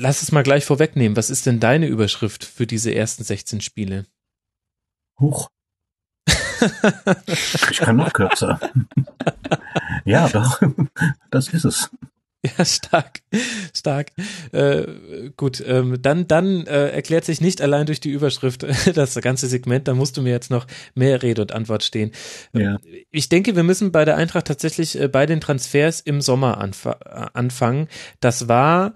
[SPEAKER 3] Lass es mal gleich vorwegnehmen. Was ist denn deine Überschrift für diese ersten 16 Spiele?
[SPEAKER 7] Huch. ich kann noch kürzer. ja, doch. Das ist es.
[SPEAKER 3] Ja, stark, stark. Äh, gut, ähm, dann, dann äh, erklärt sich nicht allein durch die Überschrift das ganze Segment, da musst du mir jetzt noch mehr Rede und Antwort stehen. Ähm, ja. Ich denke, wir müssen bei der Eintracht tatsächlich äh, bei den Transfers im Sommer anf anfangen. Das war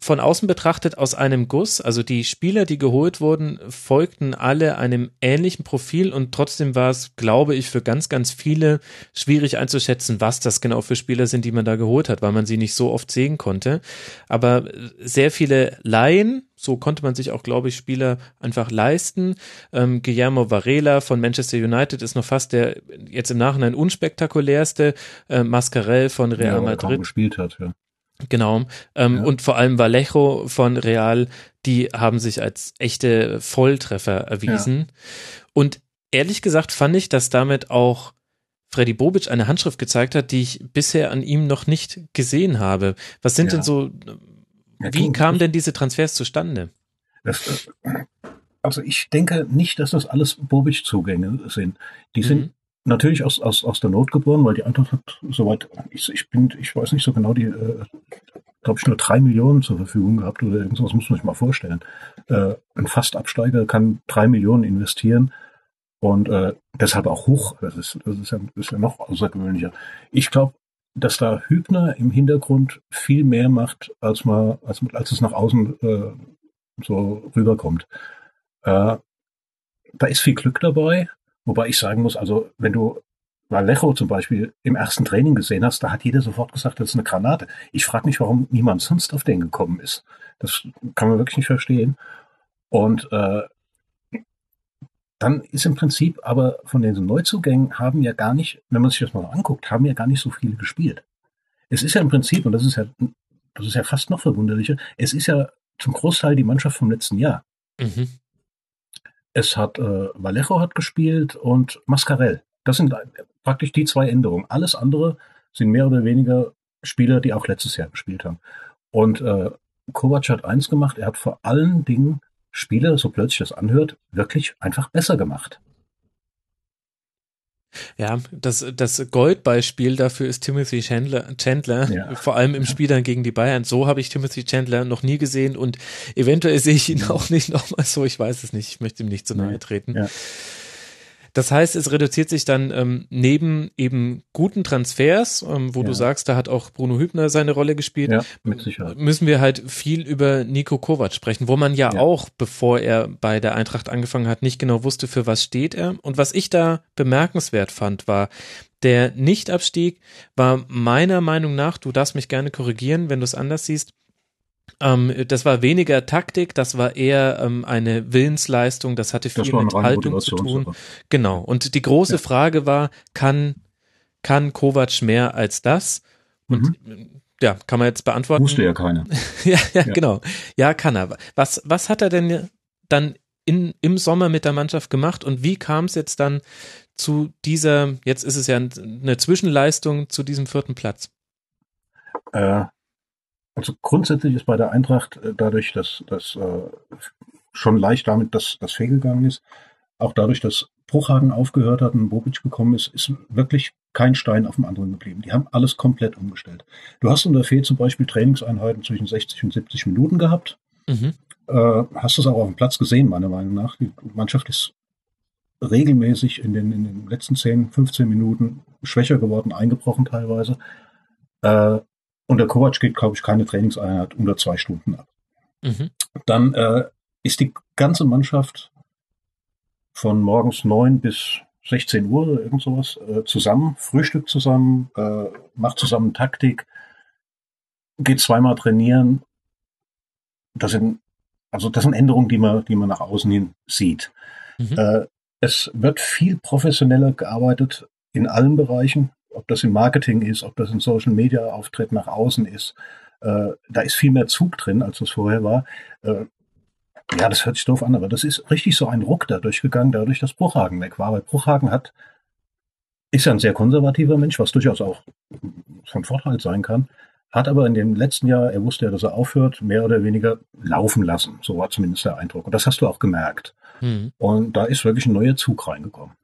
[SPEAKER 3] von außen betrachtet aus einem Guss. Also die Spieler, die geholt wurden, folgten alle einem ähnlichen Profil und trotzdem war es, glaube ich, für ganz, ganz viele schwierig einzuschätzen, was das genau für Spieler sind, die man da geholt hat, weil man sie nicht so oft sehen konnte. Aber sehr viele Laien, so konnte man sich auch, glaube ich, Spieler einfach leisten. Ähm, Guillermo Varela von Manchester United ist noch fast der jetzt im Nachhinein unspektakulärste. Äh, Mascarell von Real ja, Madrid.
[SPEAKER 7] gespielt hat, ja.
[SPEAKER 3] Genau. Ähm, ja. Und vor allem Vallejo von Real, die haben sich als echte Volltreffer erwiesen. Ja. Und ehrlich gesagt fand ich, dass damit auch Freddy Bobic eine Handschrift gezeigt hat, die ich bisher an ihm noch nicht gesehen habe. Was sind ja. denn so, wie kamen denn diese Transfers zustande?
[SPEAKER 7] Das, äh, also ich denke nicht, dass das alles Bobic-Zugänge sind. Die sind mhm natürlich aus, aus, aus der Not geboren, weil die Eintracht hat soweit, ich, ich bin, ich weiß nicht so genau, die, äh, glaube ich, nur drei Millionen zur Verfügung gehabt oder irgendwas, muss man sich mal vorstellen. Äh, ein Fastabsteiger kann drei Millionen investieren und äh, deshalb auch hoch. Das ist, das ist, ja, das ist ja noch außergewöhnlicher. Ich glaube, dass da Hübner im Hintergrund viel mehr macht, als man, als, als es nach außen äh, so rüberkommt. Äh, da ist viel Glück dabei. Wobei ich sagen muss, also wenn du Vallejo zum Beispiel im ersten Training gesehen hast, da hat jeder sofort gesagt, das ist eine Granate. Ich frage mich, warum niemand sonst auf den gekommen ist. Das kann man wirklich nicht verstehen. Und äh, dann ist im Prinzip aber von den Neuzugängen haben ja gar nicht, wenn man sich das mal anguckt, haben ja gar nicht so viele gespielt. Es ist ja im Prinzip, und das ist ja, das ist ja fast noch verwunderlicher, es ist ja zum Großteil die Mannschaft vom letzten Jahr. Mhm. Es hat äh, Vallejo hat gespielt und Mascarell. Das sind praktisch die zwei Änderungen. Alles andere sind mehr oder weniger Spieler, die auch letztes Jahr gespielt haben. Und äh, Kovac hat eins gemacht, er hat vor allen Dingen Spieler, so plötzlich das anhört, wirklich einfach besser gemacht.
[SPEAKER 3] Ja, das, das Goldbeispiel dafür ist Timothy Chandler, Chandler ja. vor allem im Spiel dann gegen die Bayern. So habe ich Timothy Chandler noch nie gesehen und eventuell sehe ich ihn auch nicht nochmal so. Ich weiß es nicht. Ich möchte ihm nicht zu nahe treten. Ja. Das heißt, es reduziert sich dann ähm, neben eben guten Transfers, ähm, wo ja. du sagst, da hat auch Bruno Hübner seine Rolle gespielt, ja, mit Sicherheit. müssen wir halt viel über Nico Kovac sprechen, wo man ja, ja, auch, bevor er bei der Eintracht angefangen hat, nicht genau wusste, für was steht er. Und was ich da bemerkenswert fand, war, der Nichtabstieg war meiner Meinung nach, du darfst mich gerne korrigieren, wenn du es anders siehst, Ähm, das war weniger Taktik, das war eher ähm, eine Willensleistung, das hatte viel das mit Haltung zu tun. Genau. Und die große ja. Frage war, kann, kann Kovac mehr als das? Und mhm. ja, kann man jetzt beantworten.
[SPEAKER 7] Wusste ja keiner.
[SPEAKER 3] ja, ja, ja, genau. Ja, kann er. Was, was hat er denn dann in, im Sommer mit der Mannschaft gemacht und wie kam es jetzt dann zu dieser, jetzt ist es ja eine Zwischenleistung zu diesem vierten Platz?
[SPEAKER 7] Äh, also grundsätzlich ist bei der Eintracht äh, dadurch, dass das äh, schon leicht damit, dass das fehlgegangen ist, auch dadurch, dass Bruchhagen aufgehört hat und Bobic gekommen ist, ist wirklich kein Stein auf dem anderen geblieben. Die haben alles komplett umgestellt. Du hast unter Fehl zum Beispiel Trainingseinheiten zwischen 60 und 70 Minuten gehabt. Mhm. Äh, hast es auch auf dem Platz gesehen, meiner Meinung nach. Die Mannschaft ist regelmäßig in den, in den letzten 10, 15 Minuten schwächer geworden, eingebrochen teilweise. Äh, und der Kovac geht, glaube ich, keine Trainingseinheit unter zwei Stunden ab. Mhm. Dann äh, ist die ganze Mannschaft von morgens neun bis 16 Uhr oder irgend sowas äh, zusammen, frühstückt zusammen, äh, macht zusammen Taktik, geht zweimal trainieren. Das sind also das sind Änderungen, die man, die man nach außen hin sieht. Mhm. Äh, es wird viel professioneller gearbeitet in allen Bereichen ob das im Marketing ist, ob das in Social Media Auftritt nach außen ist. Äh, da ist viel mehr Zug drin, als das vorher war. Äh, ja, das hört sich doof an, aber das ist richtig so ein Ruck dadurch gegangen, dadurch, dass Bruchhagen weg war. Weil Bruchhagen hat, ist ja ein sehr konservativer Mensch, was durchaus auch von Vorteil sein kann, hat aber in dem letzten Jahr, er wusste ja, dass er aufhört, mehr oder weniger laufen lassen. So war zumindest der Eindruck. Und das hast du auch gemerkt. Mhm. Und da ist wirklich ein neuer Zug reingekommen.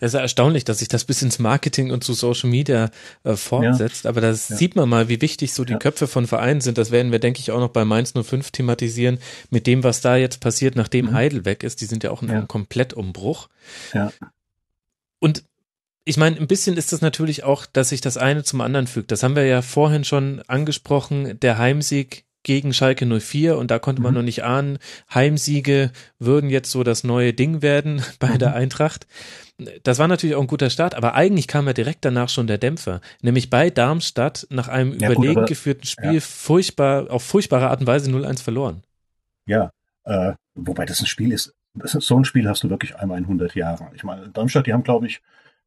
[SPEAKER 3] Es ist erstaunlich, dass sich das bis ins Marketing und zu Social Media äh, fortsetzt, ja. aber da ja. sieht man mal, wie wichtig so die ja. Köpfe von Vereinen sind. Das werden wir, denke ich, auch noch bei Mainz 05 thematisieren, mit dem, was da jetzt passiert, nachdem mhm. Heidel weg ist. Die sind ja auch in einem Komplettumbruch. Ja. Und ich meine, ein bisschen ist das natürlich auch, dass sich das eine zum anderen fügt. Das haben wir ja vorhin schon angesprochen. Der Heimsieg gegen Schalke 04 und da konnte man mhm. noch nicht ahnen, Heimsiege würden jetzt so das neue Ding werden bei mhm. der Eintracht. Das war natürlich auch ein guter Start, aber eigentlich kam ja direkt danach schon der Dämpfer, nämlich bei Darmstadt nach einem ja, überlegen gut, aber, geführten Spiel ja. furchtbar, auf furchtbare Art und Weise 0-1 verloren.
[SPEAKER 7] Ja, äh, wobei das ein Spiel ist, ist, so ein Spiel hast du wirklich einmal in 100 Jahren. Ich meine, Darmstadt, die haben glaube ich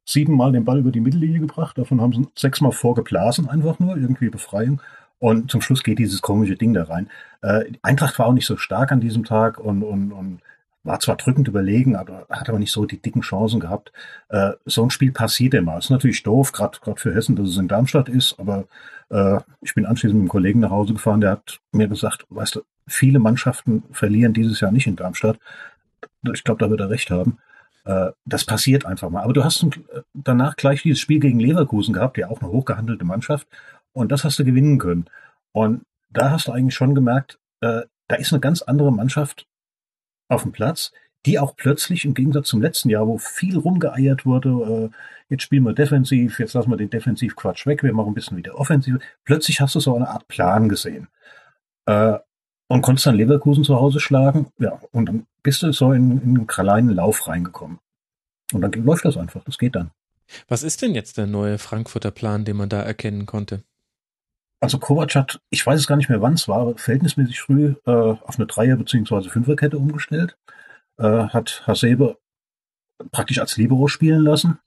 [SPEAKER 7] siebenmal den Ball über die Mittellinie gebracht, davon haben sie sechsmal vorgeblasen, einfach nur, irgendwie Befreiung. Und zum Schluss geht dieses komische Ding da rein. Äh, Eintracht war auch nicht so stark an diesem Tag und, und, und war zwar drückend überlegen, aber hat aber nicht so die dicken Chancen gehabt. Äh, so ein Spiel passiert immer. Ist natürlich doof, gerade für Hessen, dass es in Darmstadt ist, aber äh, ich bin anschließend mit einem Kollegen nach Hause gefahren, der hat mir gesagt, weißt du, viele Mannschaften verlieren dieses Jahr nicht in Darmstadt. Ich glaube, da wird er recht haben. Äh, das passiert einfach mal. Aber du hast danach gleich dieses Spiel gegen Leverkusen gehabt, ja auch eine hochgehandelte Mannschaft, und das hast du gewinnen können. Und da hast du eigentlich schon gemerkt, äh, da ist eine ganz andere Mannschaft auf dem Platz, die auch plötzlich im Gegensatz zum letzten Jahr, wo viel rumgeeiert wurde, äh, jetzt spielen wir defensiv, jetzt lassen wir den Defensivquatsch weg, wir machen ein bisschen wieder offensiv. Plötzlich hast du so eine Art Plan gesehen. Äh, und konntest dann Leverkusen zu Hause schlagen, ja, und dann bist du so in, in einen kleinen Lauf reingekommen. Und dann läuft das einfach, das geht dann.
[SPEAKER 3] Was ist denn jetzt der neue Frankfurter Plan, den man da erkennen konnte?
[SPEAKER 7] Also Kovac hat, ich weiß es gar nicht mehr wann es war, verhältnismäßig früh äh, auf eine Dreier- bzw. Fünferkette umgestellt, äh, hat Hasebe praktisch als Libero spielen lassen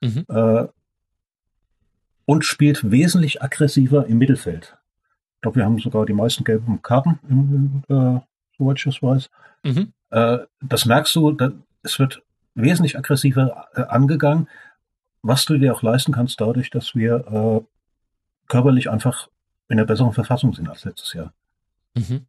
[SPEAKER 7] mhm. äh, und spielt wesentlich aggressiver im Mittelfeld. Ich glaube, wir haben sogar die meisten gelben Karten, im, äh, soweit ich das weiß. Mhm. Äh, das merkst du, da, es wird wesentlich aggressiver äh, angegangen, was du dir auch leisten kannst dadurch, dass wir äh, körperlich einfach in einer besseren Verfassung sind als letztes Jahr. Mhm.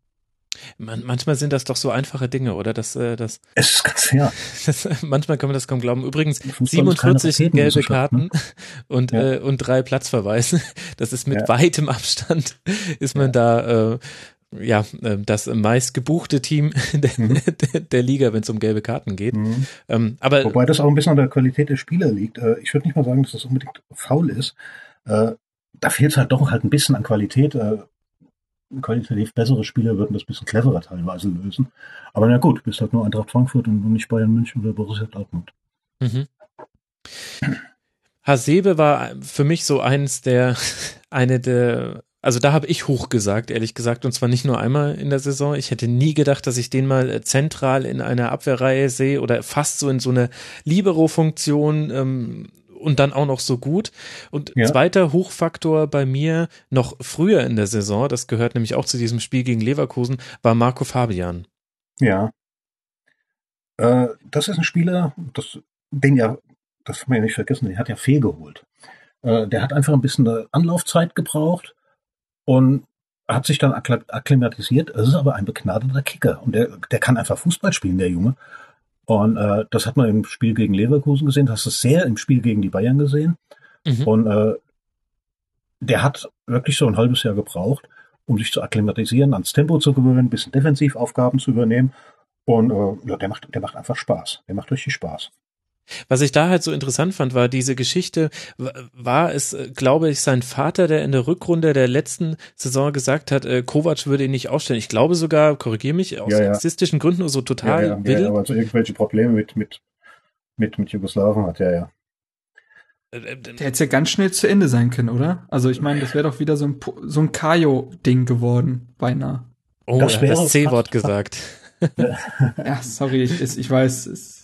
[SPEAKER 3] Man, manchmal sind das doch so einfache Dinge, oder? Das, äh, das,
[SPEAKER 7] es ist ganz fair.
[SPEAKER 3] Das, manchmal kann man das kaum glauben. Übrigens, 47 gelbe Karten ne? und, ja. äh, und drei Platzverweise. Das ist mit ja. weitem Abstand, ist man ja. da, äh, ja, äh, das meist gebuchte Team der, mhm. der, Liga, wenn es um gelbe Karten geht. Mhm. Ähm, aber,
[SPEAKER 7] Wobei das auch ein bisschen an der Qualität der Spieler liegt. Äh, ich würde nicht mal sagen, dass das unbedingt faul ist. Da fehlt es halt doch halt ein bisschen an Qualität. Äh, qualitativ bessere Spieler würden das ein bisschen cleverer teilweise lösen. Aber na gut, bist halt nur Eintracht Frankfurt und nicht Bayern München oder Borussia Dortmund. Mhm.
[SPEAKER 3] Hasebe war für mich so eins der, eine der Also da habe ich hoch gesagt, ehrlich gesagt, und zwar nicht nur einmal in der Saison. Ich hätte nie gedacht, dass ich den mal äh, zentral in einer Abwehrreihe sehe oder fast so in so eine Libero-Funktion ähm, und dann auch noch so gut. Und ja. zweiter Hochfaktor bei mir noch früher in der Saison, das gehört nämlich auch zu diesem Spiel gegen Leverkusen, war Marco Fabian.
[SPEAKER 7] Ja. Äh, das ist ein Spieler, das, den ja, das haben wir ja nicht vergessen, den hat ja fehlgeholt. Äh, der hat einfach ein bisschen Anlaufzeit gebraucht und hat sich dann akklimatisiert. Es ist aber ein begnadeter Kicker und der, der kann einfach Fußball spielen, der Junge. Und äh, das hat man im Spiel gegen Leverkusen gesehen, das hast du sehr im Spiel gegen die Bayern gesehen. Mhm. Und äh, der hat wirklich so ein halbes Jahr gebraucht, um sich zu akklimatisieren, ans Tempo zu gewöhnen, ein bisschen Defensivaufgaben zu übernehmen. Und äh, ja, der macht, der macht einfach Spaß. Der macht richtig Spaß.
[SPEAKER 3] Was ich da halt so interessant fand, war diese Geschichte, war es, äh, glaube ich, sein Vater, der in der Rückrunde der letzten Saison gesagt hat, äh, Kovac würde ihn nicht aufstellen. Ich glaube sogar, korrigiere mich, aus ja, ja. sexistischen Gründen so total
[SPEAKER 7] ja, ja, will. Ja, aber so irgendwelche Probleme mit, mit, mit, mit Jugoslawien hat, ja, ja.
[SPEAKER 6] Der hätte ja ganz schnell zu Ende sein können, oder? Also ich meine, das wäre doch wieder so ein, so ein Kajo-Ding geworden, beinahe.
[SPEAKER 3] Oh, das, wäre das C-Wort gesagt.
[SPEAKER 6] ja, sorry, ich, ich weiß, es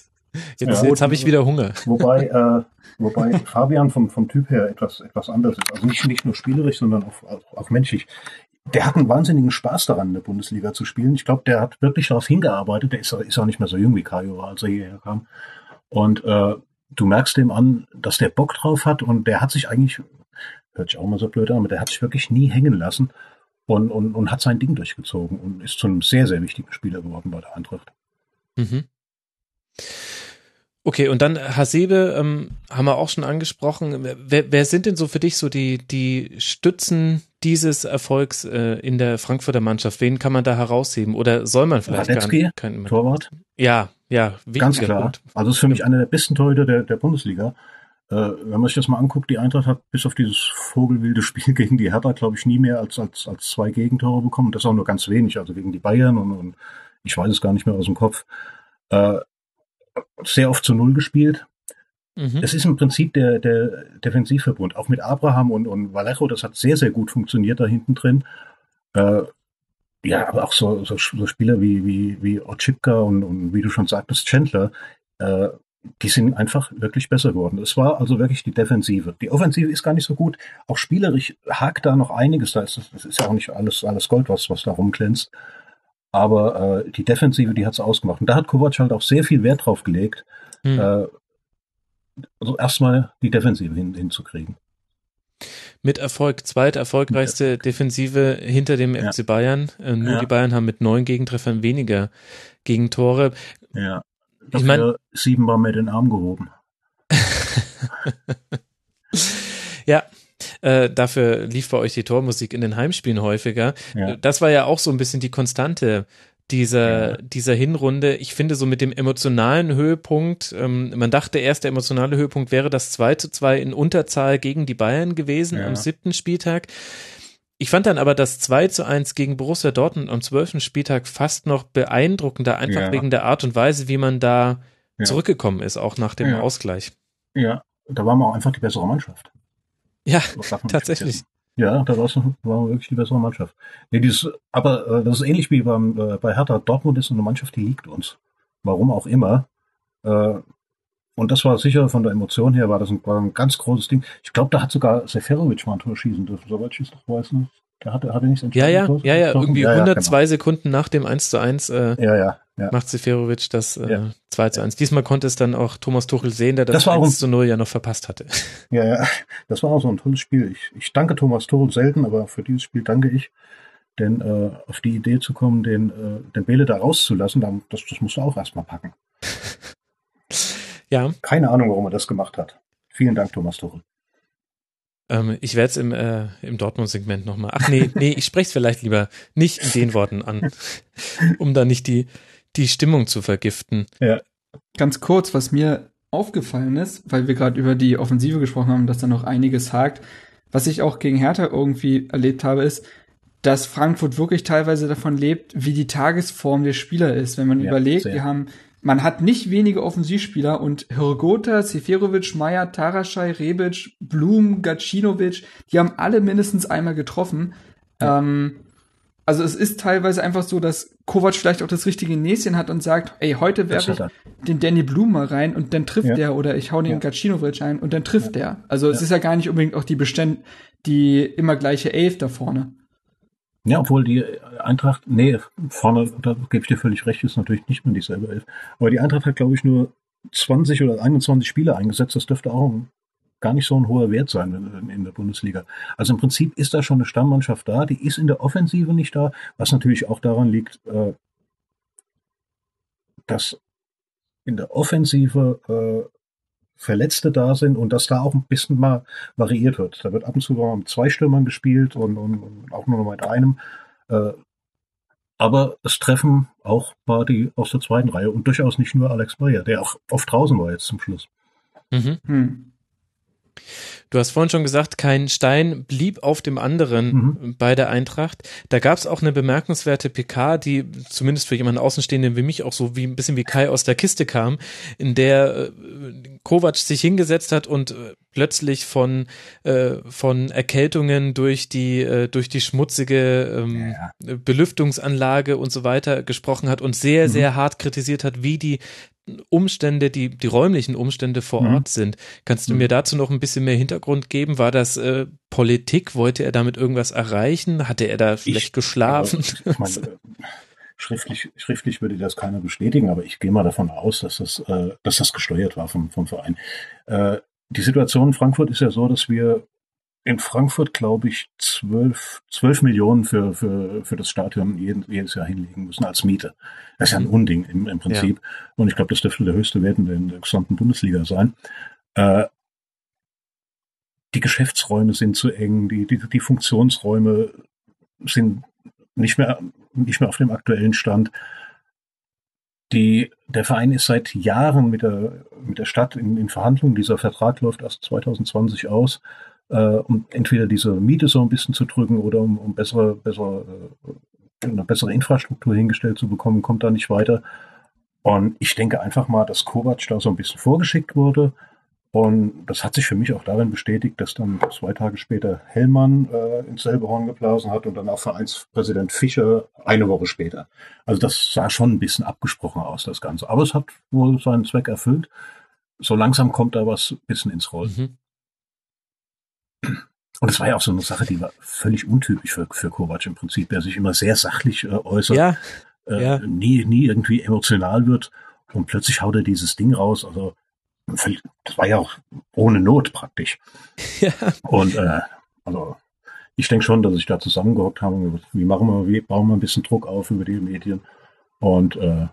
[SPEAKER 3] Jetzt, ja, jetzt habe ich wieder Hunger.
[SPEAKER 7] Wobei, äh, wobei Fabian vom, vom Typ her etwas, etwas anders ist. Also nicht, nicht nur spielerisch, sondern auch, auch, auch menschlich. Der hat einen wahnsinnigen Spaß daran, in der Bundesliga zu spielen. Ich glaube, der hat wirklich darauf hingearbeitet. Der ist, ist auch nicht mehr so jung wie Kajo als er hierher kam. Und äh, du merkst dem an, dass der Bock drauf hat und der hat sich eigentlich, hört sich auch mal so blöd an, aber der hat sich wirklich nie hängen lassen und, und, und hat sein Ding durchgezogen und ist zu einem sehr, sehr wichtigen Spieler geworden bei der Eintracht. Mhm.
[SPEAKER 3] Okay, und dann Hasebe ähm, haben wir auch schon angesprochen. Wer, wer sind denn so für dich so die, die Stützen dieses Erfolgs äh, in der Frankfurter Mannschaft? Wen kann man da herausheben? Oder soll man vielleicht
[SPEAKER 7] Radetzky, gar keinen Torwart?
[SPEAKER 3] Ja, ja.
[SPEAKER 7] Ganz klar. Punkt. Also ist für mich einer der besten Torhüter der, der Bundesliga. Äh, wenn man sich das mal anguckt, die Eintracht hat bis auf dieses vogelwilde Spiel gegen die Hertha, glaube ich, nie mehr als, als, als zwei Gegentore bekommen. Das auch nur ganz wenig, also gegen die Bayern und, und ich weiß es gar nicht mehr aus dem Kopf. Äh, sehr oft zu Null gespielt. Mhm. Es ist im Prinzip der, der Defensivverbund. Auch mit Abraham und, und Vallejo, das hat sehr, sehr gut funktioniert da hinten drin. Äh, ja, aber auch so, so, so Spieler wie, wie, wie Otschipka und, und wie du schon sagtest, Chandler, äh, die sind einfach wirklich besser geworden. Es war also wirklich die Defensive. Die Offensive ist gar nicht so gut. Auch spielerisch hakt da noch einiges. Da ist, das ist ja auch nicht alles, alles Gold, was, was da rumglänzt. Aber äh, die Defensive, die hat es ausgemacht. Und da hat Kovac halt auch sehr viel Wert drauf gelegt, hm. äh, also erstmal die Defensive hin, hinzukriegen.
[SPEAKER 3] Mit Erfolg, zweiterfolgreichste ja. Defensive hinter dem ja. FC Bayern. Äh, nur ja. die Bayern haben mit neun Gegentreffern weniger Gegentore.
[SPEAKER 7] Ja. Ich meine, siebenmal mit den Arm gehoben.
[SPEAKER 3] ja, äh, dafür lief bei euch die Tormusik in den Heimspielen häufiger. Ja. Das war ja auch so ein bisschen die Konstante dieser, ja. dieser Hinrunde. Ich finde so mit dem emotionalen Höhepunkt, ähm, man dachte erst, der emotionale Höhepunkt wäre das 2 zu 2 in Unterzahl gegen die Bayern gewesen ja. am siebten Spieltag. Ich fand dann aber das 2 zu 1 gegen Borussia Dortmund am zwölften Spieltag fast noch beeindruckender, einfach ja. wegen der Art und Weise, wie man da zurückgekommen ist, auch nach dem Ausgleich.
[SPEAKER 7] Ja, da waren wir auch einfach die bessere Mannschaft.
[SPEAKER 3] Ja, tatsächlich.
[SPEAKER 7] Ja, da war wirklich die bessere Mannschaft. Nee, dieses, aber äh, das ist ähnlich wie beim, äh, bei Hertha. Dortmund ist eine Mannschaft, die liegt uns. Warum auch immer. Äh, und das war sicher von der Emotion her, war das ein, war ein ganz großes Ding. Ich glaube, da hat sogar Seferovic mal ein Tor schießen dürfen, soweit ich es noch weiß. Ne? Der hatte, hatte nicht
[SPEAKER 3] Ja, ja, ja, ja, irgendwie ja, 102 genau. Sekunden nach dem 1 zu 1 äh,
[SPEAKER 7] ja, ja, ja.
[SPEAKER 3] macht Seferovic das äh, ja. 2 zu 1. Diesmal konnte es dann auch Thomas Tuchel sehen, der das, das 1 ein, zu 0 ja noch verpasst hatte.
[SPEAKER 7] Ja, ja, das war auch so ein tolles Spiel. Ich, ich danke Thomas Tuchel selten, aber für dieses Spiel danke ich. Denn äh, auf die Idee zu kommen, den, äh, den Bele da rauszulassen, dann, das, das musst du auch erstmal packen.
[SPEAKER 3] ja.
[SPEAKER 7] Keine Ahnung, warum er das gemacht hat. Vielen Dank, Thomas Tuchel.
[SPEAKER 3] Ähm, ich werde es im, äh, im Dortmund-Segment nochmal. Ach nee, nee, ich spreche es vielleicht lieber nicht in den Worten an, um da nicht die, die Stimmung zu vergiften.
[SPEAKER 6] Ja. Ganz kurz, was mir aufgefallen ist, weil wir gerade über die Offensive gesprochen haben, dass da noch einiges hakt. Was ich auch gegen Hertha irgendwie erlebt habe, ist, dass Frankfurt wirklich teilweise davon lebt, wie die Tagesform der Spieler ist. Wenn man ja, überlegt, sehr. wir haben man hat nicht wenige Offensivspieler und Hrgota, Seferovic, Meyer, Taraschai, Rebic, Blum, Gacinovic, die haben alle mindestens einmal getroffen. Ja. Ähm, also es ist teilweise einfach so, dass Kovac vielleicht auch das richtige Näschen hat und sagt, ey, heute werfe ich den Danny Blum mal rein und dann trifft ja. der oder ich hau den ja. Gacinovic ein und dann trifft ja. der. Also es ist ja gar nicht unbedingt auch die Bestand, die immer gleiche Elf da vorne.
[SPEAKER 7] Ja, obwohl die Eintracht, nee, vorne, da gebe ich dir völlig recht, ist natürlich nicht mehr dieselbe Elf. Aber die Eintracht hat, glaube ich, nur 20 oder 21 Spieler eingesetzt. Das dürfte auch gar nicht so ein hoher Wert sein in der Bundesliga. Also im Prinzip ist da schon eine Stammmannschaft da, die ist in der Offensive nicht da, was natürlich auch daran liegt, äh, dass in der Offensive äh, Verletzte da sind und dass da auch ein bisschen mal variiert wird. Da wird ab und zu mal mit zwei Stürmern gespielt und, und, und auch nur noch mit einem. Äh, aber es treffen auch mal die aus der zweiten Reihe und durchaus nicht nur Alex Meyer, der auch oft draußen war jetzt zum Schluss.
[SPEAKER 3] Mhm. Hm. Du hast vorhin schon gesagt, kein Stein blieb auf dem anderen mhm. bei der Eintracht. Da gab es auch eine bemerkenswerte PK, die zumindest für jemanden Außenstehenden wie mich auch so wie ein bisschen wie Kai aus der Kiste kam, in der äh, Kovac sich hingesetzt hat und äh, plötzlich von äh, von Erkältungen durch die äh, durch die schmutzige ähm, ja. Belüftungsanlage und so weiter gesprochen hat und sehr mhm. sehr hart kritisiert hat, wie die Umstände, die, die räumlichen Umstände vor mhm. Ort sind. Kannst du mhm. mir dazu noch ein bisschen mehr Hintergrund geben? War das äh, Politik? Wollte er damit irgendwas erreichen? Hatte er da schlecht geschlafen?
[SPEAKER 7] Also, ich meine, schriftlich, schriftlich würde das keiner bestätigen, aber ich gehe mal davon aus, dass das, äh, dass das gesteuert war vom, vom Verein. Äh, die Situation in Frankfurt ist ja so, dass wir in Frankfurt, glaube ich, zwölf, zwölf Millionen für, für, für das Stadion jedes Jahr hinlegen müssen als Miete. Das ist ja ein mhm. Unding im, im Prinzip. Ja. Und ich glaube, das dürfte der höchste Wert in der gesamten Bundesliga sein. Äh, die Geschäftsräume sind zu eng, die, die, die Funktionsräume sind nicht mehr, nicht mehr auf dem aktuellen Stand. Die, der Verein ist seit Jahren mit der, mit der Stadt in, in Verhandlungen. Dieser Vertrag läuft erst 2020 aus um entweder diese Miete so ein bisschen zu drücken oder um, um bessere, bessere, äh, eine bessere Infrastruktur hingestellt zu bekommen, kommt da nicht weiter. Und ich denke einfach mal, dass Kovac da so ein bisschen vorgeschickt wurde. Und das hat sich für mich auch darin bestätigt, dass dann zwei Tage später Hellmann äh, ins selbe Horn geblasen hat und dann auch Vereinspräsident Fischer eine Woche später. Also das sah schon ein bisschen abgesprochen aus, das Ganze. Aber es hat wohl seinen Zweck erfüllt. So langsam kommt da was bisschen ins Rollen. Mhm. Und es war ja auch so eine Sache, die war völlig untypisch für, für Kovac im Prinzip, der sich immer sehr sachlich äh, äußert,
[SPEAKER 3] ja,
[SPEAKER 7] äh,
[SPEAKER 3] ja.
[SPEAKER 7] Nie, nie irgendwie emotional wird und plötzlich haut er dieses Ding raus. Also das war ja auch ohne Not praktisch. Ja. Und äh, also ich denke schon, dass ich da zusammengehockt habe. Wie machen wir, wie bauen wir ein bisschen Druck auf über die Medien? Und äh,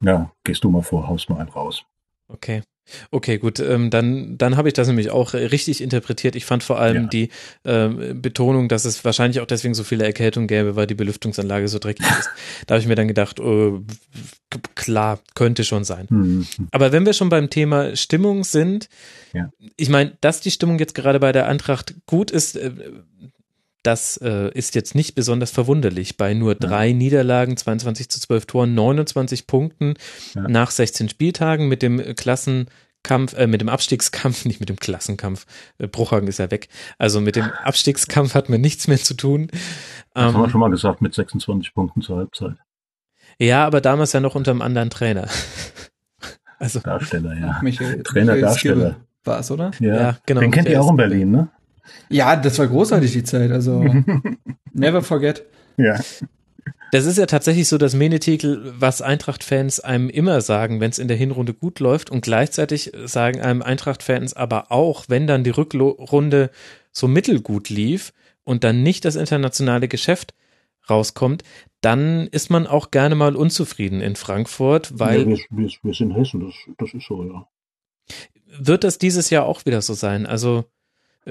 [SPEAKER 7] ja, gehst du mal vor, haust mal einen raus.
[SPEAKER 3] Okay. Okay, gut, ähm, dann, dann habe ich das nämlich auch richtig interpretiert. Ich fand vor allem ja. die äh, Betonung, dass es wahrscheinlich auch deswegen so viele Erkältungen gäbe, weil die Belüftungsanlage so dreckig ist. Da habe ich mir dann gedacht, oh, klar, könnte schon sein. Mhm. Aber wenn wir schon beim Thema Stimmung sind, ja. ich meine, dass die Stimmung jetzt gerade bei der Eintracht gut ist, äh, das äh, ist jetzt nicht besonders verwunderlich. Bei nur drei ja. Niederlagen, 22 zu 12 Toren, 29 Punkten ja. nach 16 Spieltagen mit dem Klassenkampf, äh, mit dem Abstiegskampf, nicht mit dem Klassenkampf, äh, Bruchhagen ist ja weg. Also mit dem Abstiegskampf hat man nichts mehr zu tun.
[SPEAKER 7] Das ähm, haben wir schon mal gesagt, mit 26 Punkten zur Halbzeit.
[SPEAKER 3] Ja, aber damals ja noch unter einem anderen Trainer.
[SPEAKER 7] also Darsteller, ja.
[SPEAKER 6] Michael,
[SPEAKER 7] Trainer, Michael Darsteller.
[SPEAKER 6] War es, oder?
[SPEAKER 7] Ja, ja genau. Den kennt ihr auch in Berlin, ne?
[SPEAKER 6] Ja, das war großartig die Zeit. Also never forget.
[SPEAKER 7] Ja.
[SPEAKER 3] Das ist ja tatsächlich so das Menetikel, was Eintracht-Fans einem immer sagen, wenn es in der Hinrunde gut läuft und gleichzeitig sagen einem Eintracht-Fans aber auch, wenn dann die Rückrunde so mittelgut lief und dann nicht das internationale Geschäft rauskommt, dann ist man auch gerne mal unzufrieden in Frankfurt, weil. Ja,
[SPEAKER 7] wir, wir, wir sind Hessen, das, das ist so, ja.
[SPEAKER 3] Wird das dieses Jahr auch wieder so sein? Also,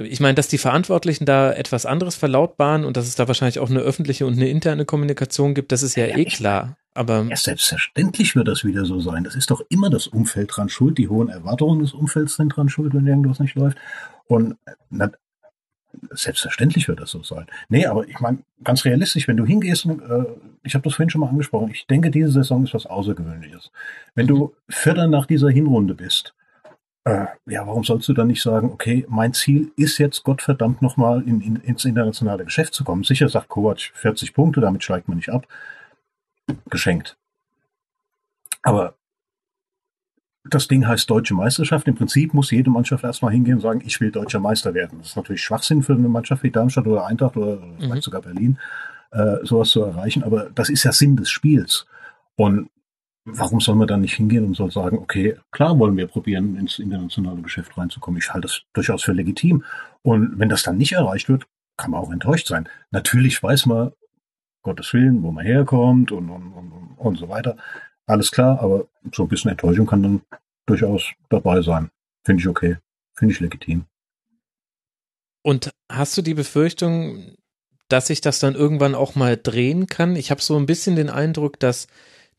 [SPEAKER 3] ich meine, dass die Verantwortlichen da etwas anderes verlautbaren und dass es da wahrscheinlich auch eine öffentliche und eine interne Kommunikation gibt, das ist ja, ja eh klar. Aber
[SPEAKER 7] ja, selbstverständlich wird das wieder so sein. Das ist doch immer das Umfeld dran schuld. Die hohen Erwartungen des Umfelds sind dran schuld, wenn irgendwas nicht läuft. Und na, Selbstverständlich wird das so sein. Nee, aber ich meine, ganz realistisch, wenn du hingehst, und, äh, ich habe das vorhin schon mal angesprochen, ich denke, diese Saison ist was Außergewöhnliches. Wenn du Vierter nach dieser Hinrunde bist, ja, warum sollst du dann nicht sagen, okay, mein Ziel ist jetzt Gottverdammt nochmal in, in, ins internationale Geschäft zu kommen. Sicher sagt Kovac 40 Punkte, damit steigt man nicht ab. Geschenkt. Aber das Ding heißt Deutsche Meisterschaft. Im Prinzip muss jede Mannschaft erstmal hingehen und sagen, ich will Deutscher Meister werden. Das ist natürlich Schwachsinn für eine Mannschaft wie Darmstadt oder Eintracht oder mhm. vielleicht sogar Berlin, äh, sowas zu erreichen. Aber das ist ja Sinn des Spiels. Und warum soll man dann nicht hingehen und soll sagen, okay, klar wollen wir probieren, ins internationale Geschäft reinzukommen. Ich halte das durchaus für legitim. Und wenn das dann nicht erreicht wird, kann man auch enttäuscht sein. Natürlich weiß man, Gottes Willen, wo man herkommt und, und, und, und so weiter. Alles klar, aber so ein bisschen Enttäuschung kann dann durchaus dabei sein. Finde ich okay. Finde ich legitim.
[SPEAKER 3] Und hast du die Befürchtung, dass sich das dann irgendwann auch mal drehen kann? Ich habe so ein bisschen den Eindruck, dass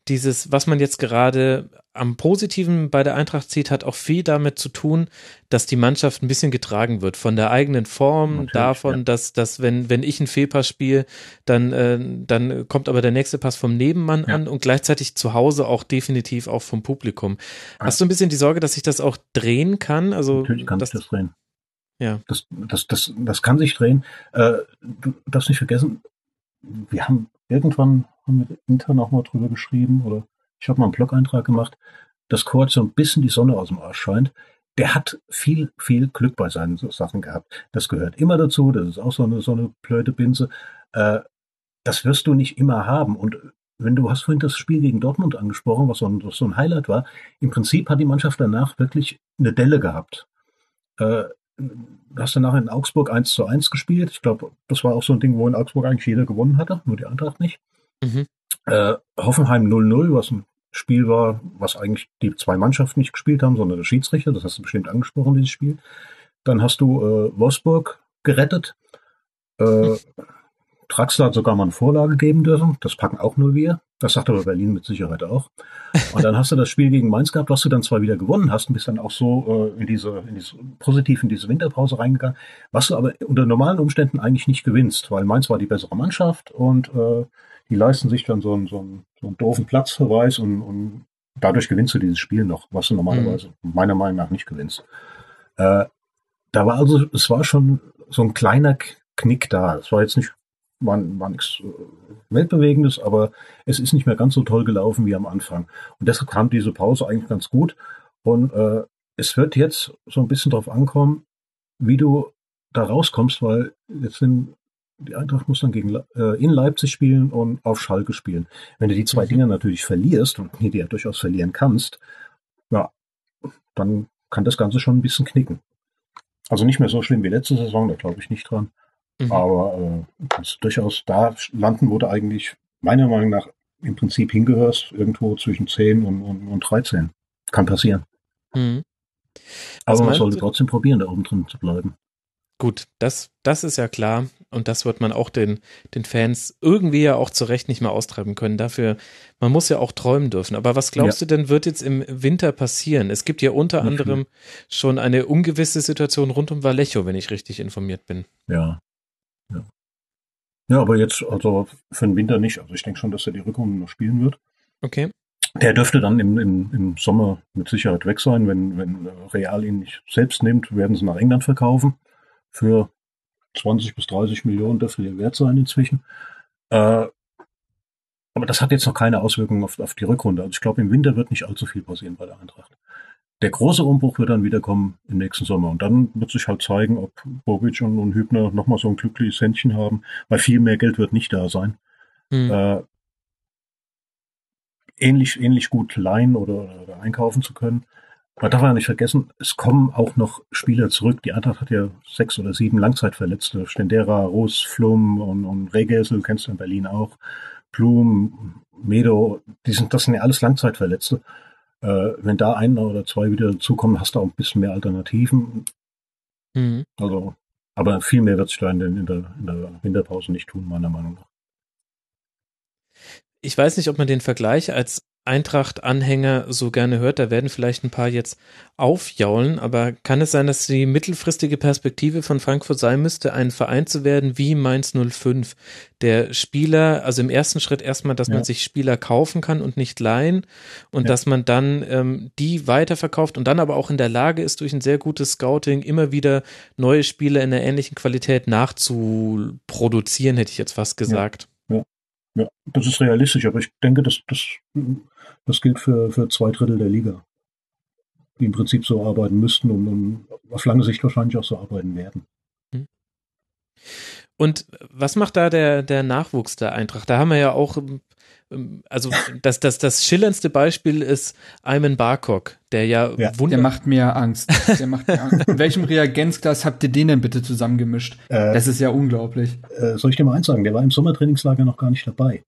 [SPEAKER 3] dieses, was man jetzt gerade am Positiven bei der Eintracht sieht, hat auch viel damit zu tun, dass die Mannschaft ein bisschen getragen wird von der eigenen Form, Natürlich, davon, ja. dass, dass wenn, wenn ich einen Fehlpass spiele, dann, äh, dann kommt aber der nächste Pass vom Nebenmann ja. an und gleichzeitig zu Hause auch definitiv auch vom Publikum. Ja. Hast du ein bisschen die Sorge, dass sich das auch drehen kann? Also,
[SPEAKER 7] Natürlich kann sich das drehen.
[SPEAKER 3] Ja.
[SPEAKER 7] Das, das, das, das kann sich drehen. Äh, du darfst nicht vergessen, wir haben irgendwann haben wir intern auch mal drüber geschrieben oder ich habe mal einen Blog-Eintrag gemacht, dass Kurt so ein bisschen die Sonne aus dem Arsch scheint. Der hat viel, viel Glück bei seinen Sachen gehabt. Das gehört immer dazu. Das ist auch so eine, so eine blöde Binse. Äh, das wirst du nicht immer haben. Und wenn du hast vorhin das Spiel gegen Dortmund angesprochen, was so ein, was so ein Highlight war, im Prinzip hat die Mannschaft danach wirklich eine Delle gehabt. Äh, du hast danach in Augsburg 1 zu 1 gespielt. Ich glaube, das war auch so ein Ding, wo in Augsburg eigentlich jeder gewonnen hatte, nur die Eintracht nicht. Mhm. Äh, Hoffenheim 0-0, was ein Spiel war, was eigentlich die zwei Mannschaften nicht gespielt haben, sondern der Schiedsrichter. Das hast du bestimmt angesprochen, dieses Spiel. Dann hast du äh, Wolfsburg gerettet. Äh, Draxler hat sogar mal eine Vorlage geben dürfen. Das packen auch nur wir. Das sagt aber Berlin mit Sicherheit auch. Und dann hast du das Spiel gegen Mainz gehabt, was du dann zwar wieder gewonnen hast und bist dann auch so äh, in diese, in diese, positiv in diese Winterpause reingegangen, was du aber unter normalen Umständen eigentlich nicht gewinnst, weil Mainz war die bessere Mannschaft und äh, die leisten sich dann so einen, so einen, so einen doofen Platzverweis und, und dadurch gewinnst du dieses Spiel noch, was du normalerweise mhm. meiner Meinung nach nicht gewinnst. Äh, da war also, es war schon so ein kleiner Knick da. Es war jetzt nicht, war, war nichts äh, Weltbewegendes, aber es ist nicht mehr ganz so toll gelaufen wie am Anfang. Und deshalb kam diese Pause eigentlich ganz gut. Und äh, es wird jetzt so ein bisschen drauf ankommen, wie du da rauskommst, weil jetzt sind die Eintracht muss dann gegen äh, in Leipzig spielen und auf Schalke spielen. Wenn du die zwei mhm. Dinge natürlich verlierst und die ja durchaus verlieren kannst, ja, dann kann das Ganze schon ein bisschen knicken. Also nicht mehr so schlimm wie letzte Saison, da glaube ich nicht dran. Mhm. Aber äh, kannst durchaus da landen, wo du eigentlich meiner Meinung nach im Prinzip hingehörst, irgendwo zwischen 10 und, und, und 13. Kann passieren. Mhm. Aber man sollte trotzdem probieren, da oben drin zu bleiben.
[SPEAKER 3] Gut, das, das ist ja klar. Und das wird man auch den, den Fans irgendwie ja auch zu Recht nicht mehr austreiben können. Dafür, man muss ja auch träumen dürfen. Aber was glaubst ja. du denn, wird jetzt im Winter passieren? Es gibt ja unter nicht anderem schon eine ungewisse Situation rund um Vallejo, wenn ich richtig informiert bin.
[SPEAKER 7] Ja. Ja, ja aber jetzt, also für den Winter nicht. Also ich denke schon, dass er die Rückrunde noch spielen wird.
[SPEAKER 3] Okay.
[SPEAKER 7] Der dürfte dann im, im, im Sommer mit Sicherheit weg sein. Wenn, wenn Real ihn nicht selbst nimmt, werden sie nach England verkaufen für 20 bis 30 Millionen dürfte der wert sein inzwischen. Äh, aber das hat jetzt noch keine Auswirkungen auf, auf die Rückrunde. Also ich glaube, im Winter wird nicht allzu viel passieren bei der Eintracht. Der große Umbruch wird dann wieder kommen im nächsten Sommer. Und dann wird sich halt zeigen, ob Bobic und, und Hübner nochmal so ein glückliches Händchen haben, weil viel mehr Geld wird nicht da sein. Mhm. Äh, ähnlich, ähnlich gut leihen oder, oder einkaufen zu können. Man darf ja nicht vergessen, es kommen auch noch Spieler zurück. Die Eintracht hat ja sechs oder sieben Langzeitverletzte. Stendera, Roos, Flum und, und Regesel, kennst du in Berlin auch. Blum, Medo, die sind, das sind ja alles Langzeitverletzte. Äh, wenn da ein oder zwei wieder dazukommen, hast du auch ein bisschen mehr Alternativen. Mhm. Also, aber viel mehr wird sich da in, in, der, in der Winterpause nicht tun, meiner Meinung nach.
[SPEAKER 3] Ich weiß nicht, ob man den Vergleich als Eintracht-Anhänger so gerne hört. Da werden vielleicht ein paar jetzt aufjaulen, aber kann es sein, dass die mittelfristige Perspektive von Frankfurt sein müsste, ein Verein zu werden wie Mainz 05? Der Spieler, also im ersten Schritt erstmal, dass ja. man sich Spieler kaufen kann und nicht leihen und ja. dass man dann ähm, die weiterverkauft und dann aber auch in der Lage ist, durch ein sehr gutes Scouting immer wieder neue Spieler in der ähnlichen Qualität nachzuproduzieren, hätte ich jetzt fast gesagt.
[SPEAKER 7] Ja. Ja, das ist realistisch, aber ich denke, dass das das gilt für, für zwei Drittel der Liga, die im Prinzip so arbeiten müssten und, und auf lange Sicht wahrscheinlich auch so arbeiten werden. Hm.
[SPEAKER 3] Und was macht da der, der Nachwuchs der Eintracht? Da haben wir ja auch, also das, das, das schillerndste Beispiel ist Ayman Barkok, der ja,
[SPEAKER 6] ja Der macht mir Angst. Der macht mir Angst. In welchem Reagenzglas habt ihr den denn bitte zusammengemischt? Äh, das ist ja unglaublich.
[SPEAKER 7] Äh, soll ich dir mal eins sagen? Der war im Sommertrainingslager noch gar nicht dabei.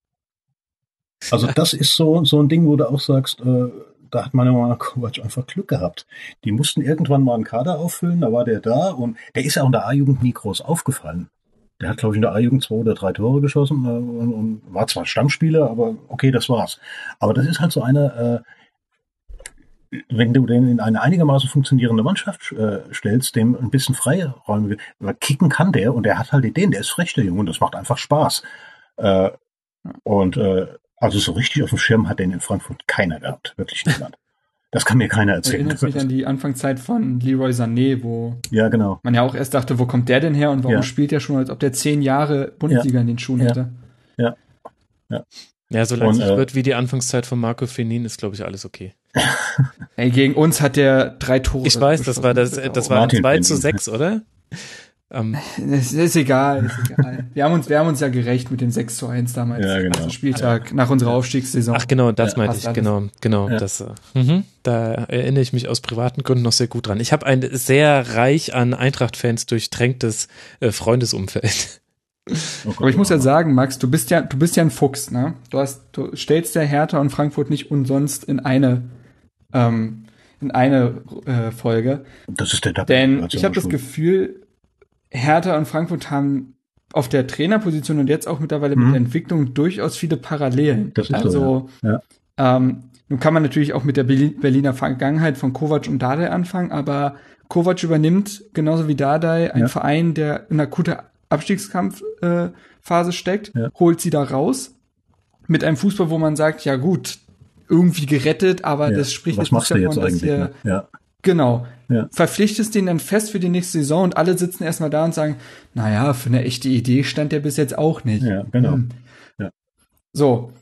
[SPEAKER 7] Also das ist so, so ein Ding, wo du auch sagst, äh, da hat Manuel Kovac einfach Glück gehabt. Die mussten irgendwann mal einen Kader auffüllen, da war der da und der ist ja auch in der A-Jugend nie groß aufgefallen. Der hat, glaube ich, in der A-Jugend zwei oder drei Tore geschossen äh, und, und, war zwar Stammspieler, aber okay, das war's. Aber das ist halt so einer, äh, wenn du den in eine einigermaßen funktionierende Mannschaft äh, stellst, dem ein bisschen Freiräume, kicken kann der und der hat halt Ideen, der ist frech, der Junge, und das macht einfach Spaß. Äh, und äh, also so richtig auf dem Schirm hat den in Frankfurt keiner gehabt, wirklich niemand. Das kann mir keiner erzählen.
[SPEAKER 6] Erinnert mich an die Anfangszeit von Leroy Sané, wo
[SPEAKER 7] ja, genau.
[SPEAKER 6] man ja auch erst dachte, wo kommt der denn her und warum ja. spielt der schon, als ob der zehn Jahre Bundesliga ja. in den Schuhen
[SPEAKER 7] ja.
[SPEAKER 6] hätte.
[SPEAKER 7] Ja. Ja.
[SPEAKER 3] Ja, solange es nicht äh, wird wie die Anfangszeit von Marco Fenin, ist, glaube ich, alles okay.
[SPEAKER 6] Ey, gegen uns hat der drei Tore.
[SPEAKER 3] Ich weiß, das war das, das war 2 zu 6, oder?
[SPEAKER 6] Ähm, ist, ist egal, ist egal. wir, haben uns, wir haben uns ja gerecht mit dem 6 zu 1 damals. Ja, genau. Spieltag ja. nach unserer Aufstiegssaison.
[SPEAKER 3] Ach genau, das ja, meinte ich, genau, genau. Ja. Das, äh, mhm, da erinnere ich mich aus privaten Gründen noch sehr gut dran. Ich habe ein sehr reich an Eintracht-Fans durchtränktes äh, Freundesumfeld.
[SPEAKER 6] Okay. Aber ich muss ja sagen, Max, du bist ja, du bist ja ein Fuchs, ne? Du hast, du stellst ja Hertha und Frankfurt nicht umsonst in eine, ähm, in eine äh, Folge.
[SPEAKER 7] Das ist der
[SPEAKER 6] Double. Denn ich habe das Gefühl, Hertha und Frankfurt haben auf der Trainerposition und jetzt auch mittlerweile mhm. mit der Entwicklung durchaus viele Parallelen.
[SPEAKER 7] Das ist
[SPEAKER 6] also
[SPEAKER 7] so, ja.
[SPEAKER 6] ähm, nun kann man natürlich auch mit der Berliner Vergangenheit von Kovac und Dardai anfangen, aber Kovac übernimmt genauso wie Dardai einen ja. Verein, der in einer guten Abstiegskampfphase äh, steckt, ja. holt sie da raus mit einem Fußball, wo man sagt, ja gut, irgendwie gerettet, aber das spricht
[SPEAKER 7] Was machst du jetzt eigentlich? Ne?
[SPEAKER 6] Genau. Ja. Verpflichtest den dann fest für die nächste Saison und alle sitzen erstmal da und sagen, naja, für eine echte Idee stand der bis jetzt auch nicht.
[SPEAKER 7] Ja, genau. Hm. Ja.
[SPEAKER 6] So.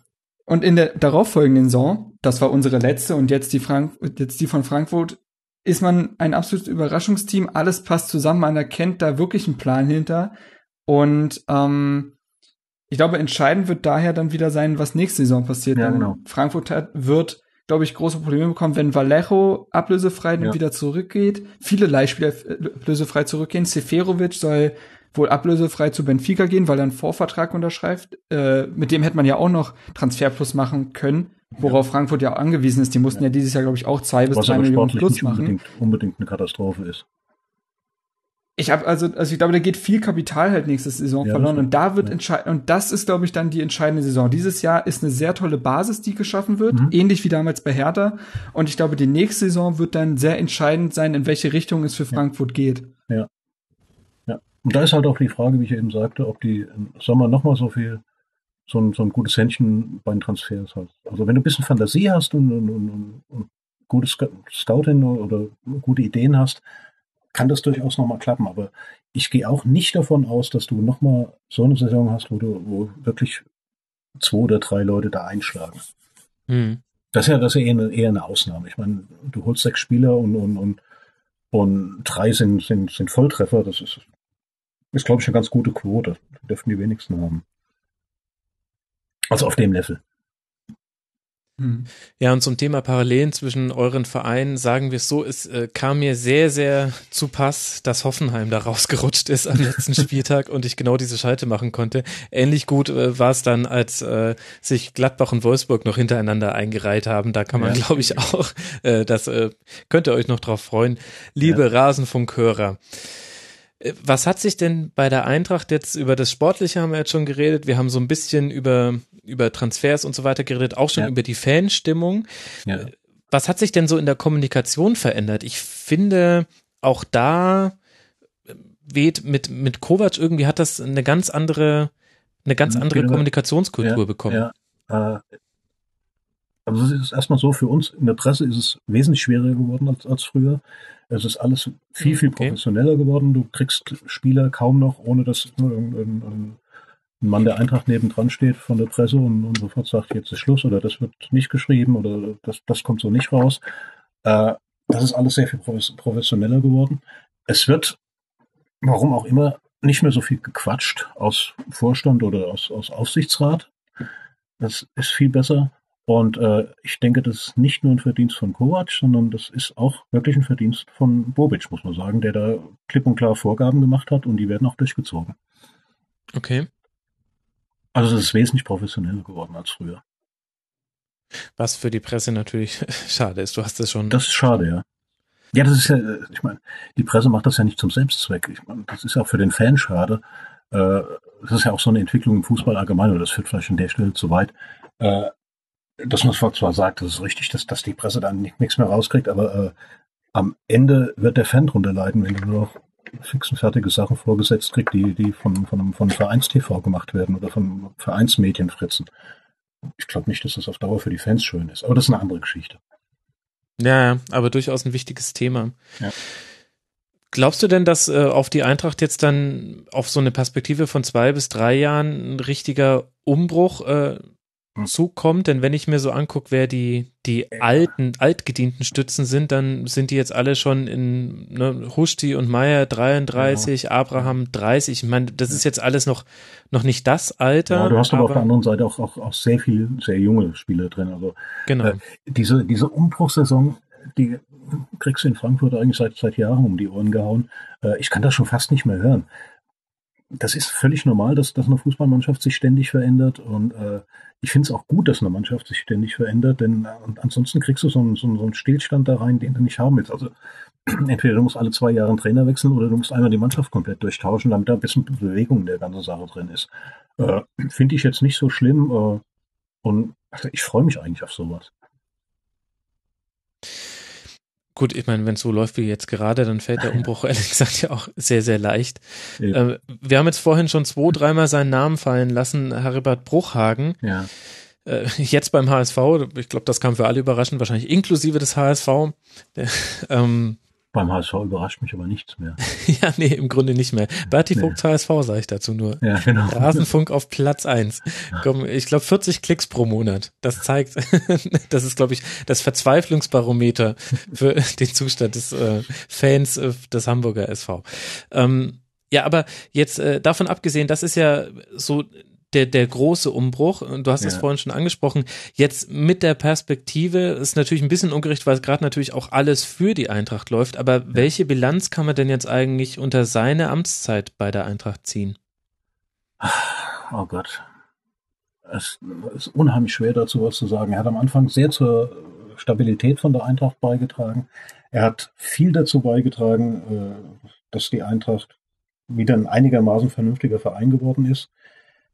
[SPEAKER 6] Und in der darauffolgenden Saison, das war unsere letzte und jetzt die Frank jetzt die von Frankfurt, ist man ein absolutes Überraschungsteam, alles passt zusammen, man erkennt da wirklich einen Plan hinter. Und ähm, ich glaube, entscheidend wird daher dann wieder sein, was nächste Saison passiert.
[SPEAKER 7] Ja, genau.
[SPEAKER 6] Frankfurt hat, wird glaube ich, große Probleme bekommen, wenn Vallejo ablösefrei ja. wieder zurückgeht. Viele Leihspieler ablösefrei zurückgehen. Seferovic soll wohl ablösefrei zu Benfica gehen, weil er einen Vorvertrag unterschreibt. Äh, mit dem hätte man ja auch noch Transferplus machen können, worauf ja. Frankfurt ja auch angewiesen ist. Die mussten ja, ja dieses Jahr, glaube ich, auch zwei bis drei Millionen plus machen.
[SPEAKER 7] Unbedingt, unbedingt eine Katastrophe ist.
[SPEAKER 6] Ich habe also, also ich glaube, da geht viel Kapital halt nächste Saison ja, verloren und da wird ja. entscheidend und das ist, glaube ich, dann die entscheidende Saison. Dieses Jahr ist eine sehr tolle Basis, die geschaffen wird, mhm. ähnlich wie damals bei Hertha. Und ich glaube, die nächste Saison wird dann sehr entscheidend sein, in welche Richtung es für Frankfurt ja. geht.
[SPEAKER 7] Ja. Ja. Und da ist halt auch die Frage, wie ich eben sagte, ob die im Sommer nochmal so viel, so ein, so ein gutes Händchen bei den Transfers hast. Also wenn du ein bisschen Fantasie hast und, und, und, und gutes Scouting oder gute Ideen hast, kann das durchaus nochmal klappen. Aber ich gehe auch nicht davon aus, dass du nochmal so eine Saison hast, wo du wo wirklich zwei oder drei Leute da einschlagen. Mhm. Das ist ja, das ist ja eher, eine, eher eine Ausnahme. Ich meine, du holst sechs Spieler und, und, und, und drei sind, sind, sind Volltreffer. Das ist, ist glaube ich, eine ganz gute Quote. Das dürften die wenigsten haben. Also auf dem Level.
[SPEAKER 3] Hm. Ja, und zum Thema Parallelen zwischen euren Vereinen, sagen wir es so, es äh, kam mir sehr, sehr zu Pass, dass Hoffenheim da rausgerutscht ist am letzten Spieltag und ich genau diese Schalte machen konnte. Ähnlich gut äh, war es dann, als äh, sich Gladbach und Wolfsburg noch hintereinander eingereiht haben. Da kann man, ja. glaube ich, auch, äh, das äh, könnt ihr euch noch drauf freuen. Liebe ja. Rasenfunkhörer. Äh, was hat sich denn bei der Eintracht jetzt über das Sportliche haben wir jetzt schon geredet? Wir haben so ein bisschen über über Transfers und so weiter geredet, auch schon
[SPEAKER 7] Ja.
[SPEAKER 3] über die Fanstimmung.
[SPEAKER 7] Ja.
[SPEAKER 3] Was hat sich denn so in der Kommunikation verändert? Ich finde, auch da äh, weht mit, mit Kovac irgendwie hat das eine ganz andere, eine ganz
[SPEAKER 7] Mhm,
[SPEAKER 3] andere
[SPEAKER 7] genau.
[SPEAKER 3] Kommunikationskultur
[SPEAKER 7] ja,
[SPEAKER 3] bekommen.
[SPEAKER 7] Ja, äh, also es ist erstmal so, für uns in der Presse ist es wesentlich schwieriger geworden als, als früher. Es ist alles viel, viel
[SPEAKER 3] Okay.
[SPEAKER 7] professioneller geworden. Du kriegst Spieler kaum noch, ohne dass ein, Mann der Eintracht nebendran steht von der Presse und, und sofort sagt, jetzt ist Schluss oder das wird nicht geschrieben oder das, das kommt so nicht raus. Äh, das ist alles sehr viel profes- professioneller geworden. Es wird, warum auch immer, nicht mehr so viel gequatscht aus Vorstand oder aus, aus Aufsichtsrat. Das ist viel besser. Und äh, ich denke, das ist nicht nur ein Verdienst von Kovac, sondern das ist auch wirklich ein Verdienst von Bobic, muss man sagen, der da klipp und klar Vorgaben gemacht hat und die werden auch durchgezogen.
[SPEAKER 3] Okay.
[SPEAKER 7] Also es ist wesentlich professioneller geworden als früher.
[SPEAKER 3] Was für die Presse natürlich schade ist. Du hast es schon.
[SPEAKER 7] Das ist schade, ja. Ja, das ist ja, äh, ich meine, die Presse macht das ja nicht zum Selbstzweck. Ich meine, das ist auch für den Fan schade. Äh, das ist ja auch so eine Entwicklung im Fußball allgemein, oder das führt vielleicht an der Stelle zu weit. Äh, dass man zwar sagt, das ist richtig, dass, dass die Presse dann nicht, nichts mehr rauskriegt, aber äh, am Ende wird der Fan drunter leiden, wenn du nur noch fix und fertige Sachen vorgesetzt kriegst, die, die von, von, von Vereins-TV gemacht werden oder von Vereinsmedien fritzen. Ich glaube nicht, dass das auf Dauer für die Fans schön ist, aber das ist eine andere Geschichte.
[SPEAKER 3] Ja, aber durchaus ein wichtiges Thema.
[SPEAKER 7] Ja.
[SPEAKER 3] Glaubst du denn, dass äh, auf die Eintracht jetzt dann auf so eine Perspektive von zwei bis drei Jahren ein richtiger Umbruch äh. Zukommt? Denn wenn ich mir so angucke, wer die, die alten, altgedienten Stützen sind, dann sind die jetzt alle schon in ne, Huschti und Meier 33, Abraham 30. Ich meine, das ist jetzt alles noch, noch nicht das Alter.
[SPEAKER 7] Ja, du hast aber, auf der anderen Seite auch, auch, auch sehr viel, sehr junge Spieler drin. Also
[SPEAKER 3] genau.
[SPEAKER 7] äh, diese, diese Umbruchssaison, die kriegst du in Frankfurt eigentlich seit, seit Jahren um die Ohren gehauen. Äh, ich kann das schon fast nicht mehr hören. Das ist völlig normal, dass, dass eine Fußballmannschaft sich ständig verändert und äh, ich finde es auch gut, dass eine Mannschaft sich ständig verändert, denn äh, ansonsten kriegst du so einen, so, einen, so einen Stillstand da rein, den du nicht haben willst. Also entweder du musst alle zwei Jahre einen Trainer wechseln oder du musst einmal die Mannschaft komplett durchtauschen, damit da ein bisschen Bewegung in der ganzen Sache drin ist. Äh, finde ich jetzt nicht so schlimm äh, und also ich freue mich eigentlich auf sowas.
[SPEAKER 3] Gut, ich meine, wenn es so läuft wie jetzt gerade, dann fällt der Umbruch ehrlich gesagt ja auch sehr, sehr leicht.
[SPEAKER 7] Ja.
[SPEAKER 3] Äh, wir haben jetzt vorhin schon zwei, dreimal seinen Namen fallen lassen, Heribert Bruchhagen.
[SPEAKER 7] Ja.
[SPEAKER 3] Äh, jetzt beim HSV, ich glaube, das kam für alle überraschend, wahrscheinlich inklusive des HSV. Der, ähm,
[SPEAKER 7] Beim HSV überrascht mich aber nichts mehr.
[SPEAKER 3] ja, nee, im Grunde nicht mehr. Berti
[SPEAKER 7] Nee.
[SPEAKER 3] Vogts HSV, sage ich dazu nur.
[SPEAKER 7] Ja, genau.
[SPEAKER 3] Rasenfunk auf Platz eins. Komm, ich glaube 40 Klicks pro Monat. Das zeigt, das ist, glaube ich, das Verzweiflungsbarometer für den Zustand des äh, Fans äh, des Hamburger SV. Ähm, ja, aber jetzt äh, davon abgesehen, das ist ja so der, der große Umbruch, und du hast es
[SPEAKER 7] Ja.
[SPEAKER 3] vorhin schon angesprochen, jetzt mit der Perspektive ist natürlich ein bisschen ungerecht, weil es gerade natürlich auch alles für die Eintracht läuft, aber welche Bilanz kann man denn jetzt eigentlich unter seine Amtszeit bei der Eintracht ziehen?
[SPEAKER 7] Oh Gott. Es ist unheimlich schwer dazu was zu sagen. Er hat am Anfang sehr zur Stabilität von der Eintracht beigetragen. Er hat viel dazu beigetragen, äh, dass die Eintracht wieder ein einigermaßen vernünftiger Verein geworden ist.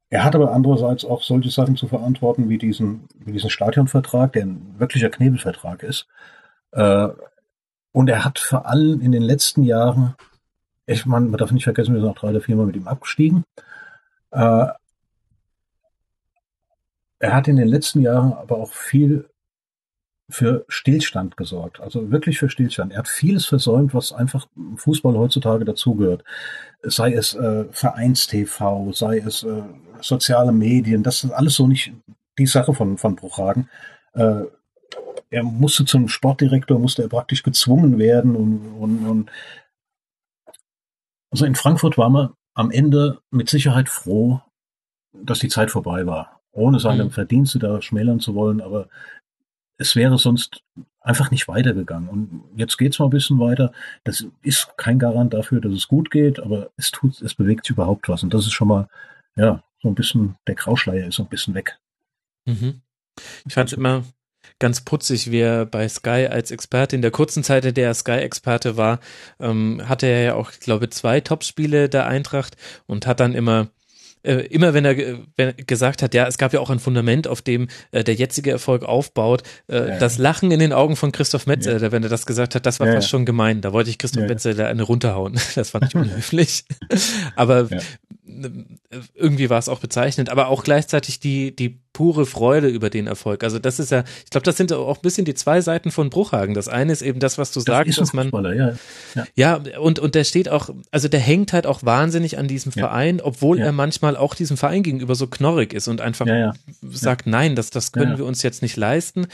[SPEAKER 7] Er hat aber andererseits auch solche Sachen zu verantworten wie diesen, wie diesen Stadionvertrag, der ein wirklicher Knebelvertrag ist. Äh, Und er hat vor allem in den letzten Jahren, ich meine, man darf nicht vergessen, wir sind auch drei oder viermal mit ihm abgestiegen. Äh, er hat in den letzten Jahren aber auch viel für Stillstand gesorgt, also wirklich für Stillstand. Er hat vieles versäumt, was einfach Fußball heutzutage dazugehört. Sei es äh, Vereins-TV, sei es äh, soziale Medien, das ist alles so nicht die Sache von, von Bruchhagen. Äh, er musste zum Sportdirektor, musste er praktisch gezwungen werden und, und, und also in Frankfurt war man am Ende mit Sicherheit froh, dass die Zeit vorbei war, ohne seine
[SPEAKER 3] Mhm.
[SPEAKER 7] Verdienste da schmälern zu wollen, aber es wäre sonst einfach nicht weitergegangen. Und jetzt geht's mal ein bisschen weiter. Das ist kein Garant dafür, dass es gut geht, aber es tut, es bewegt sich überhaupt was. Und das ist schon mal, ja, so ein bisschen, der Grauschleier ist so ein bisschen weg.
[SPEAKER 3] Mhm. Ich fand immer ganz putzig, wie er bei Sky als Experte in der kurzen Zeit, in der er Sky-Experte war, ähm, hatte er ja auch, ich glaube, zwei Topspiele der Eintracht und hat dann immer äh, immer wenn er wenn, gesagt hat, ja, es gab ja auch ein Fundament, auf dem äh, der jetzige Erfolg aufbaut, äh, ja. das Lachen in den Augen von Christoph Metzel, ja. wenn er das gesagt hat, das war fast schon gemein. Da wollte ich Christoph Metzel da eine runterhauen. Das fand ich unhöflich. Aber irgendwie war es auch bezeichnend, aber auch gleichzeitig die, die pure Freude über den Erfolg. Also das ist ja, ich glaube, das sind auch ein bisschen die zwei Seiten von Bruchhagen. Das eine ist eben das, was du das sagst, dass man,
[SPEAKER 7] ja,
[SPEAKER 3] ja. ja, und, und der steht auch, also der hängt halt auch wahnsinnig an diesem Verein, obwohl er manchmal auch diesem Verein gegenüber so knorrig ist und einfach sagt, nein, das, das können wir uns jetzt nicht leisten.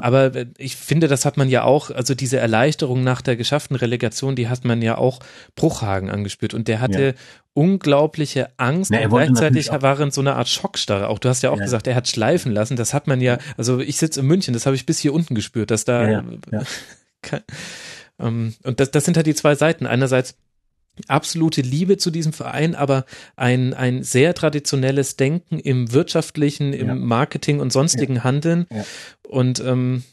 [SPEAKER 3] Aber ich finde, das hat man ja auch, also diese Erleichterung nach der geschafften Relegation, die hat man ja auch Bruchhagen angespürt und der hatte unglaubliche Angst
[SPEAKER 7] Na,
[SPEAKER 3] und gleichzeitig war in so einer Art Schockstarre. Auch du hast ja auch ja. gesagt, er hat schleifen lassen. Das hat man ja, also ich sitze in München, das habe ich bis hier unten gespürt, dass da ja, ja. ähm, und das, das sind halt die zwei Seiten. Einerseits absolute Liebe zu diesem Verein, aber ein, ein sehr traditionelles Denken im wirtschaftlichen, im Marketing und sonstigen Handeln. Und ähm,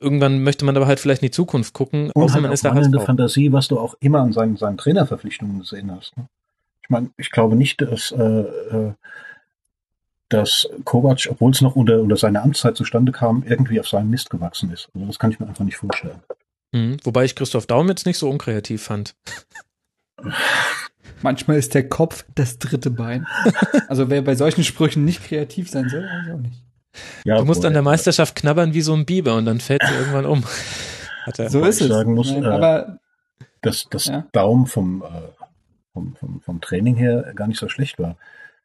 [SPEAKER 3] irgendwann möchte man aber halt vielleicht in die Zukunft gucken,
[SPEAKER 7] und außer halt man ist da Fantasie, was du auch immer an seinen, seinen Trainerverpflichtungen gesehen hast. Ne? Ich meine, ich glaube nicht, dass, äh, äh, dass Kovac, obwohl es noch unter, unter seiner Amtszeit zustande kam, irgendwie auf seinen Mist gewachsen ist. Also das kann ich mir einfach nicht vorstellen.
[SPEAKER 3] Mhm, wobei ich Christoph Daum jetzt nicht so unkreativ fand.
[SPEAKER 6] Manchmal ist der Kopf das dritte Bein. Also wer bei solchen Sprüchen nicht kreativ sein soll, weiß ich auch nicht.
[SPEAKER 3] Ja, du musst boah, an der Meisterschaft knabbern wie so ein Biber und dann fällt sie irgendwann um.
[SPEAKER 6] so ist es.
[SPEAKER 7] Sagen muss,
[SPEAKER 6] Nein,
[SPEAKER 7] äh, aber dass das ja. Daum vom äh, vom, vom, vom Training her gar nicht so schlecht war.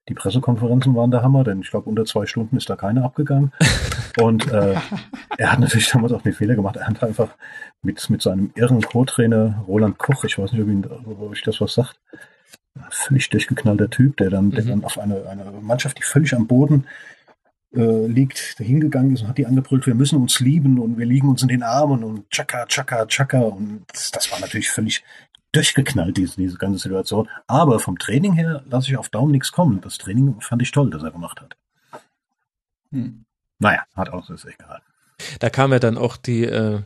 [SPEAKER 7] Die Pressekonferenzen waren der Hammer, denn ich glaube, unter zwei Stunden ist da keiner abgegangen. Und äh, er hat natürlich damals auch den Fehler gemacht. Er hat einfach mit, mit seinem irren Co-Trainer Roland Koch, ich weiß nicht, ob, ihn, ob ich das was sagt, völlig durchgeknallter Typ, der dann, mhm. der dann auf eine, eine Mannschaft, die völlig am Boden äh, liegt, hingegangen ist und hat die angebrüllt, wir müssen uns lieben und wir liegen uns in den Armen und tschakka, tschakka, tschakka. Und das, das war natürlich völlig durchgeknallt, diese, diese ganze Situation. Aber vom Training her lasse ich auf Daumen nichts kommen. Das Training fand ich toll, das er gemacht hat. Hm. Naja, hat auch, ist egal.
[SPEAKER 3] Da kam ja dann auch die, äh,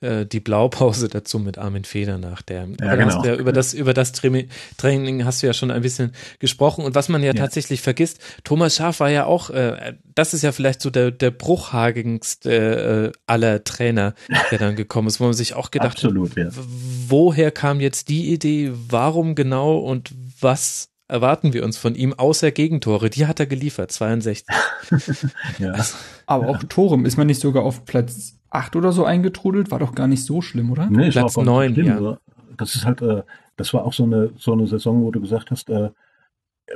[SPEAKER 3] äh, die Blaupause dazu mit Armin Feder nach. Der,
[SPEAKER 7] ja, genau.
[SPEAKER 3] ja über das, über das Training hast du ja schon ein bisschen gesprochen. Und was man ja, ja. tatsächlich vergisst, Thomas Schaaf war ja auch, äh, das ist ja vielleicht so der, der bruchhagenste äh, aller Trainer, der dann gekommen ist, wo man sich auch gedacht
[SPEAKER 7] Absolut,
[SPEAKER 3] hat, woher kam jetzt die Idee, warum genau und was erwarten wir uns von ihm, außer Gegentore. Die hat er geliefert, 62.
[SPEAKER 6] ja. Also, aber auch Torem, ist man nicht sogar auf Platz 8 oder so eingetrudelt? War doch gar nicht so schlimm, oder?
[SPEAKER 7] Nee, Platz 9, ja. Das ist halt, äh, das war auch so eine, so eine Saison, wo du gesagt hast, äh,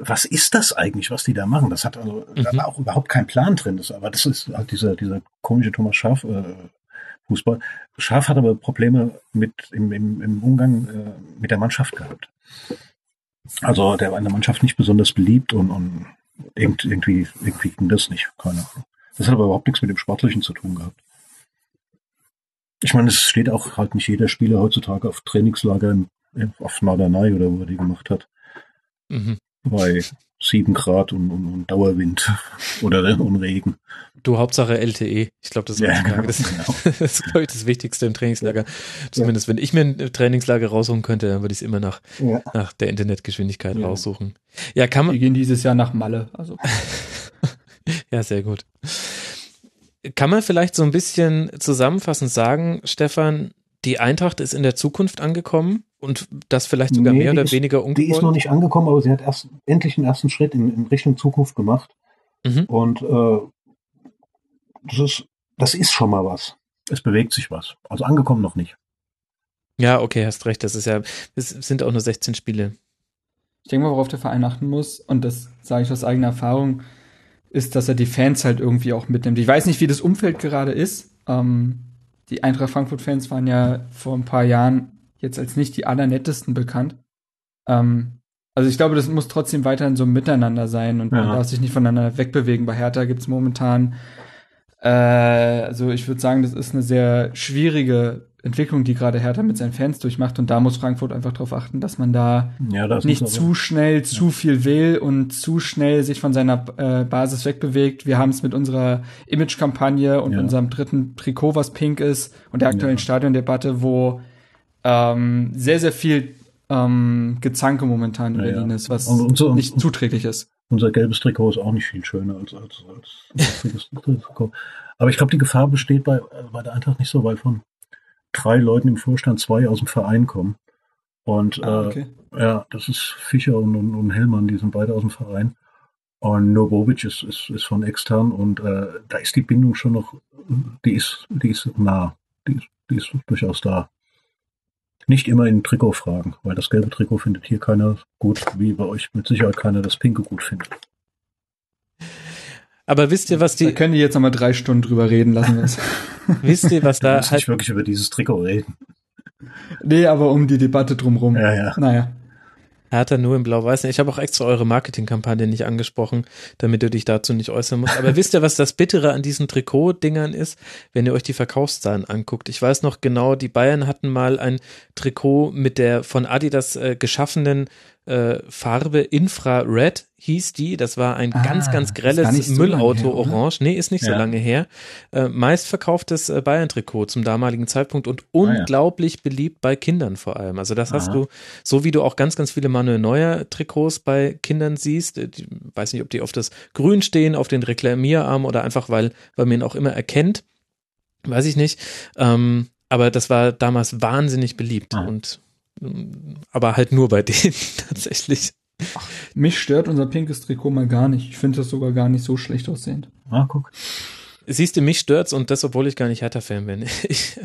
[SPEAKER 7] was ist das eigentlich, was die da machen? Das hat also, mhm. da war auch überhaupt kein Plan drin. Das, aber das ist halt dieser, dieser komische Thomas Schaaf, äh, Fußball. Schaaf hat aber Probleme mit, im, im, im Umgang äh, mit der Mannschaft gehabt. Also der war in der Mannschaft nicht besonders beliebt und, und irgendwie, irgendwie ging das nicht. Keine Ahnung. Das hat aber überhaupt nichts mit dem Sportlichen zu tun gehabt. Ich meine, es steht auch halt nicht jeder Spieler heutzutage auf Trainingslager auf Norderney oder wo er die gemacht hat. Mhm. Bei sieben Grad und, und, und Dauerwind oder und Regen.
[SPEAKER 3] Du Hauptsache LTE. Ich glaube, das, ja, genau, das, genau. das ist, glaube ich, das Wichtigste im Trainingslager. Zumindest, ja. wenn ich mir ein Trainingslager raussuchen könnte, dann würde ich es immer nach, ja. nach der Internetgeschwindigkeit ja. raussuchen. Ja, kann man.
[SPEAKER 6] Wir gehen dieses Jahr nach Malle. Also.
[SPEAKER 3] ja, sehr gut. Kann man vielleicht so ein bisschen zusammenfassend sagen, Stefan, die Eintracht ist in der Zukunft angekommen und das vielleicht sogar nee, mehr oder
[SPEAKER 7] ist,
[SPEAKER 3] weniger
[SPEAKER 7] ungewollt? Die ist noch nicht angekommen, aber sie hat erst endlich einen ersten Schritt in, in Richtung Zukunft gemacht. Mhm. Und äh, das, ist, das ist schon mal was. Es bewegt sich was. Also angekommen noch nicht.
[SPEAKER 3] Ja, okay, hast recht. Das ist ja, es sind auch nur 16 Spiele.
[SPEAKER 6] Ich denke mal, worauf der Verein achten muss, und das sage ich aus eigener Erfahrung, ist, dass er die Fans halt irgendwie auch mitnimmt. Ich weiß nicht, wie das Umfeld gerade ist. Ähm, die Eintracht Frankfurt-Fans waren ja vor ein paar Jahren jetzt als nicht die allernettesten bekannt. Ähm, also ich glaube, das muss trotzdem weiterhin so ein Miteinander sein und ja. man darf sich nicht voneinander wegbewegen. Bei Hertha gibt's momentan, äh, also ich würde sagen, das ist eine sehr schwierige Entwicklung, die gerade Hertha mit seinen Fans durchmacht. Und da muss Frankfurt einfach darauf achten, dass man da ja, das nicht zu schnell ja. zu viel will und zu schnell sich von seiner äh, Basis wegbewegt. Wir haben es mit unserer Image-Kampagne und unserem dritten Trikot, was pink ist, und der aktuellen Stadiondebatte, wo ähm, sehr, sehr viel ähm, Gezanke momentan in Berlin ist, was so, nicht zuträglich ist.
[SPEAKER 7] unser gelbes Trikot ist auch nicht viel schöner als, als, als, als Trikot. Aber ich glaube, die Gefahr besteht bei, bei der Eintracht nicht so, weil von drei Leuten im Vorstand zwei aus dem Verein kommen. Und ah, okay. äh, ja, das ist Fischer und, und, und Hellmann, die sind beide aus dem Verein. Und Novovic ist, ist, ist von extern und äh, da ist die Bindung schon noch, die ist, die ist nah, die ist, die ist durchaus da. Nicht immer in Trikotfragen, weil das gelbe Trikot findet hier keiner gut, wie bei euch mit Sicherheit keiner das pinke gut findet.
[SPEAKER 3] Aber wisst ihr, was die.
[SPEAKER 6] Da können die jetzt nochmal drei Stunden drüber reden, lassen wir es.
[SPEAKER 3] wisst ihr, was da.
[SPEAKER 7] Ich halt nicht wirklich über dieses Trikot reden.
[SPEAKER 6] Nee, aber um die Debatte drumrum.
[SPEAKER 7] Ja, ja.
[SPEAKER 6] Naja.
[SPEAKER 3] Hertha nur in Blau-Weiß. Ich habe auch extra eure Marketingkampagne nicht angesprochen, damit du dich dazu nicht äußern musst. Aber wisst ihr, was das Bittere an diesen Trikot-Dingern ist, wenn ihr euch die Verkaufszahlen anguckt? Ich weiß noch genau, die Bayern hatten mal ein Trikot mit der von Adidas äh, geschaffenen äh, Farbe Infrared hieß die. Das war ein ah, ganz, ganz grelles so Müllauto her, orange. Nee, ist nicht ja. so lange her. Äh, meistverkauftes äh, Bayern-Trikot zum damaligen Zeitpunkt und unglaublich ah, ja. beliebt bei Kindern vor allem. Also das Aha. hast du, so wie du auch ganz, ganz viele Manuel Neuer Trikots bei Kindern siehst. Ich äh, weiß nicht, ob die auf das Grün stehen, auf den Reklamierarm oder einfach, weil, weil man ihn auch immer erkennt. Weiß ich nicht. Ähm, aber das war damals wahnsinnig beliebt ah. und aber halt nur bei denen tatsächlich.
[SPEAKER 6] Ach, mich stört unser pinkes Trikot mal gar nicht. Ich finde das sogar gar nicht so schlecht aussehend.
[SPEAKER 7] Ah, guck.
[SPEAKER 3] Siehst du, mich stört's und das, obwohl ich gar nicht Hertha-Fan bin. Ich,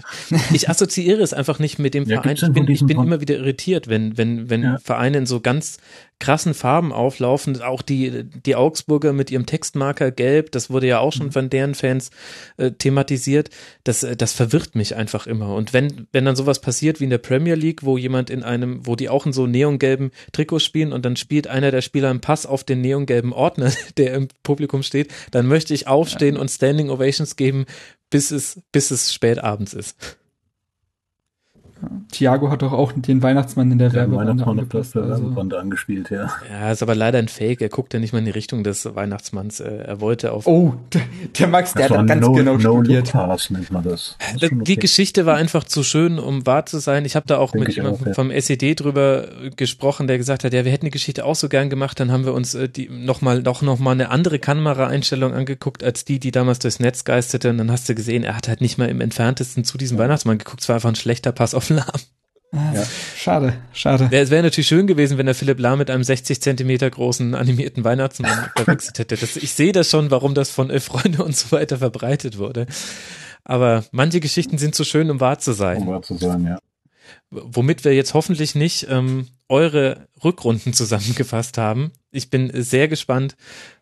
[SPEAKER 3] ich assoziiere es einfach nicht mit dem ja, Verein. Ich bin, ich bin immer wieder irritiert, wenn, wenn, wenn ja. Vereine in so ganz krassen Farben auflaufen. Auch die, die Augsburger mit ihrem Textmarker gelb, das wurde ja auch schon mhm. von deren Fans äh, thematisiert. Das, äh, das verwirrt mich einfach immer. Und wenn, wenn dann sowas passiert wie in der Premier League, wo jemand in einem, wo die auch in so neongelben Trikots spielen und dann spielt einer der Spieler einen Pass auf den neongelben Ordner, der im Publikum steht, dann möchte ich aufstehen ja. und Standing Ovations geben, bis es, bis es spät abends ist.
[SPEAKER 6] Thiago hat doch auch den Weihnachtsmann in der, der
[SPEAKER 7] Werbebande angepasst, der also. Angespielt, ja.
[SPEAKER 3] Ja, ist aber leider ein Fake. Er guckt ja nicht mal in die Richtung des Weihnachtsmanns. Er wollte auf.
[SPEAKER 6] Oh, der, der Max, der hat ganz no, genau no studiert.
[SPEAKER 7] Pass, nennt man das.
[SPEAKER 3] das die okay. Geschichte war einfach zu schön, um wahr zu sein. Ich habe da auch Denk mit jemandem ja. vom SED drüber gesprochen, der gesagt hat, ja, wir hätten die Geschichte auch so gern gemacht. Dann haben wir uns äh, die noch mal, noch, noch mal eine andere Kameraeinstellung angeguckt als die, die damals durchs Netz geisterte. Und dann hast du gesehen, er hat halt nicht mal im entferntesten zu diesem ja. Weihnachtsmann geguckt. Es war einfach ein schlechter Pass auf Lahm.
[SPEAKER 6] Ah, ja. Schade, schade.
[SPEAKER 3] Es wäre natürlich schön gewesen, wenn der Philipp Lahm mit einem 60 Zentimeter großen animierten Weihnachtsmann verwechselt hätte. Das, ich sehe das schon, warum das von äh, Freunde und so weiter verbreitet wurde. Aber manche Geschichten sind zu schön, um wahr zu sein.
[SPEAKER 7] Um wahr zu sein, ja.
[SPEAKER 3] Womit wir jetzt hoffentlich nicht ähm, eure Rückrunden zusammengefasst haben. Ich bin sehr gespannt,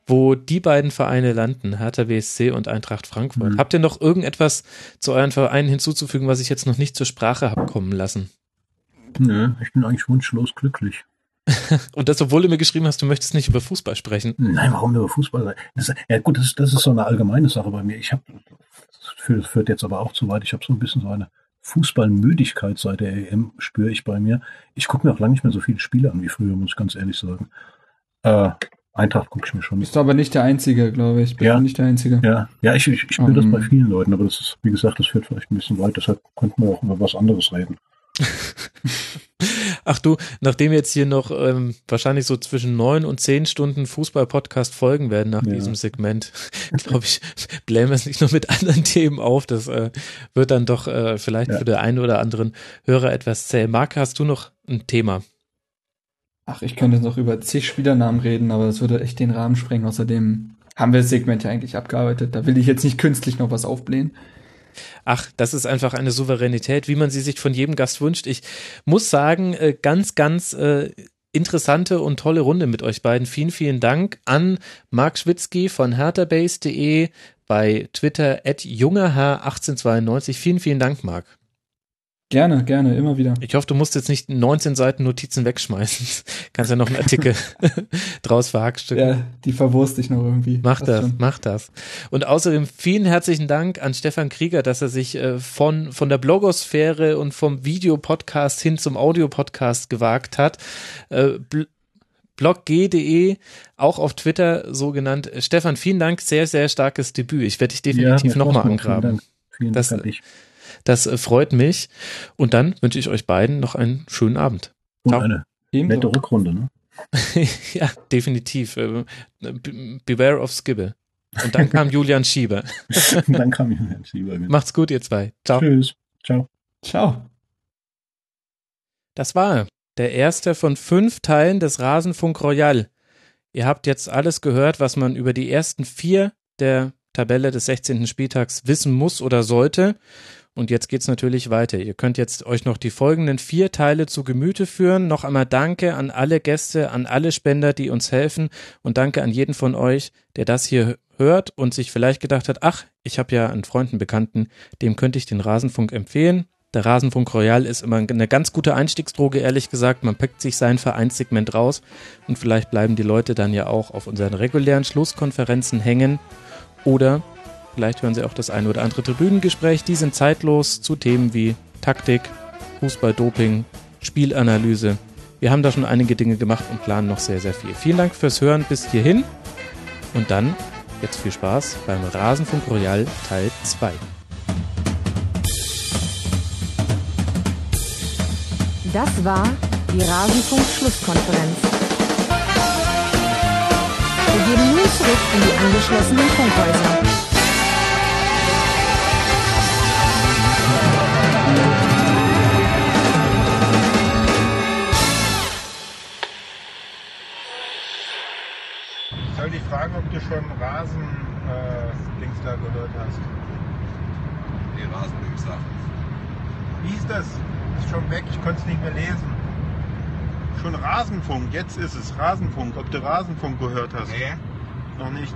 [SPEAKER 3] wo die beiden Vereine landen, Hertha BSC und Eintracht Frankfurt. Mhm. Habt ihr noch irgendetwas zu euren Vereinen hinzuzufügen, was ich jetzt noch nicht zur Sprache habe kommen lassen?
[SPEAKER 7] Nö, ich bin eigentlich wunschlos glücklich.
[SPEAKER 3] Und das, obwohl du mir geschrieben hast, du möchtest nicht über Fußball sprechen.
[SPEAKER 7] Nein, warum über Fußball? Das, ja gut, das, das ist so eine allgemeine Sache bei mir. Ich habe, das führt, führt jetzt aber auch zu weit, ich habe so ein bisschen so eine Fußballmüdigkeit seit der EM, spüre ich bei mir. Ich gucke mir auch lange nicht mehr so viele Spiele an wie früher, muss ich ganz ehrlich sagen. Äh, Eintracht gucke ich mir schon.
[SPEAKER 6] Bist du aber nicht der Einzige, glaube ich. Bin
[SPEAKER 7] ja,
[SPEAKER 6] nicht der Einzige.
[SPEAKER 7] Ja, ja ich, ich, ich spüre um. das bei vielen Leuten, aber das ist, wie gesagt, das führt vielleicht ein bisschen weit, deshalb könnten wir auch über was anderes reden.
[SPEAKER 3] Ach du, nachdem jetzt hier noch ähm, wahrscheinlich so zwischen neun und zehn Stunden Fußball-Podcast folgen werden nach ja. diesem Segment, glaube ich, blähen wir es nicht nur mit anderen Themen auf. Das äh, wird dann doch äh, vielleicht ja. für den einen oder anderen Hörer etwas zäh. Marc, hast du noch ein Thema?
[SPEAKER 6] Ach, ich könnte noch über zig Spielernamen reden, aber das würde echt den Rahmen sprengen. Außerdem haben wir das Segment ja eigentlich abgearbeitet. Da will ich jetzt nicht künstlich noch was aufblähen.
[SPEAKER 3] Ach, das ist einfach eine Souveränität, wie man sie sich von jedem Gast wünscht. Ich muss sagen, äh, ganz, ganz äh, interessante und tolle Runde mit euch beiden. Vielen, vielen Dank an Marc Schwitzky von herterbase.de bei Twitter at jungerherr1892. Vielen, vielen Dank, Marc.
[SPEAKER 6] Gerne, gerne, immer wieder.
[SPEAKER 3] Ich hoffe, du musst jetzt nicht 19 Seiten Notizen wegschmeißen. Kannst ja noch einen Artikel draus verhackstücken.
[SPEAKER 6] Ja, die verwurst ich noch irgendwie.
[SPEAKER 3] Mach das, das mach das. Und außerdem vielen herzlichen Dank an Stefan Krieger, dass er sich äh, von, von der Blogosphäre und vom Videopodcast hin zum Audiopodcast gewagt hat. Äh, blogg.de, auch auf Twitter so genannt. Stefan, vielen Dank, sehr, sehr starkes Debüt. Ich werde dich definitiv ja, nochmal angraben. Vielen Dank. Vielen Dank das, äh, freut mich. Und dann wünsche ich euch beiden noch einen schönen Abend.
[SPEAKER 7] Und Ciao. eine nette Rückrunde, ne?
[SPEAKER 3] ja, definitiv. Äh, beware of Skibbe. Und dann kam Julian Schieber.
[SPEAKER 7] dann kam Julian Schieber. Genau.
[SPEAKER 3] Macht's gut, ihr zwei. Ciao.
[SPEAKER 7] Tschüss. Ciao.
[SPEAKER 6] Ciao.
[SPEAKER 3] Das war der erste von fünf Teilen des Rasenfunk Royal. Ihr habt jetzt alles gehört, was man über die ersten vier der Tabelle des 16. Spieltags wissen muss oder sollte. Und jetzt geht's natürlich weiter. Ihr könnt jetzt euch noch die folgenden vier Teile zu Gemüte führen. Noch einmal Danke an alle Gäste, an alle Spender, die uns helfen und danke an jeden von euch, der das hier hört und sich vielleicht gedacht hat, ach, ich habe ja einen Freund, einen Bekannten, dem könnte ich den Rasenfunk empfehlen. Der Rasenfunk Royal ist immer eine ganz gute Einstiegsdroge, ehrlich gesagt. Man packt sich sein Vereinssegment raus und vielleicht bleiben die Leute dann ja auch auf unseren regulären Schlusskonferenzen hängen. Oder Vielleicht hören Sie auch das ein oder andere Tribünengespräch. Die sind zeitlos zu Themen wie Taktik, Fußballdoping, Spielanalyse. Wir haben da schon einige Dinge gemacht und planen noch sehr, sehr viel. Vielen Dank fürs Hören bis hierhin. Und dann jetzt viel Spaß beim Rasenfunk Royal Teil 2.
[SPEAKER 1] Das war die Rasenfunk-Schlusskonferenz. Wir gehen nun zurück in die angeschlossenen Funkhäuser.
[SPEAKER 8] Soll dich fragen, ob du schon Rasen äh, links da gehört hast.
[SPEAKER 2] Die Rasenlinkssachen.
[SPEAKER 8] Wie ist das? Ist schon weg, ich konnte es nicht mehr lesen. Schon Rasenfunk, jetzt ist es Rasenfunk. Ob du Rasenfunk gehört hast?
[SPEAKER 2] Nee.
[SPEAKER 8] Noch nicht.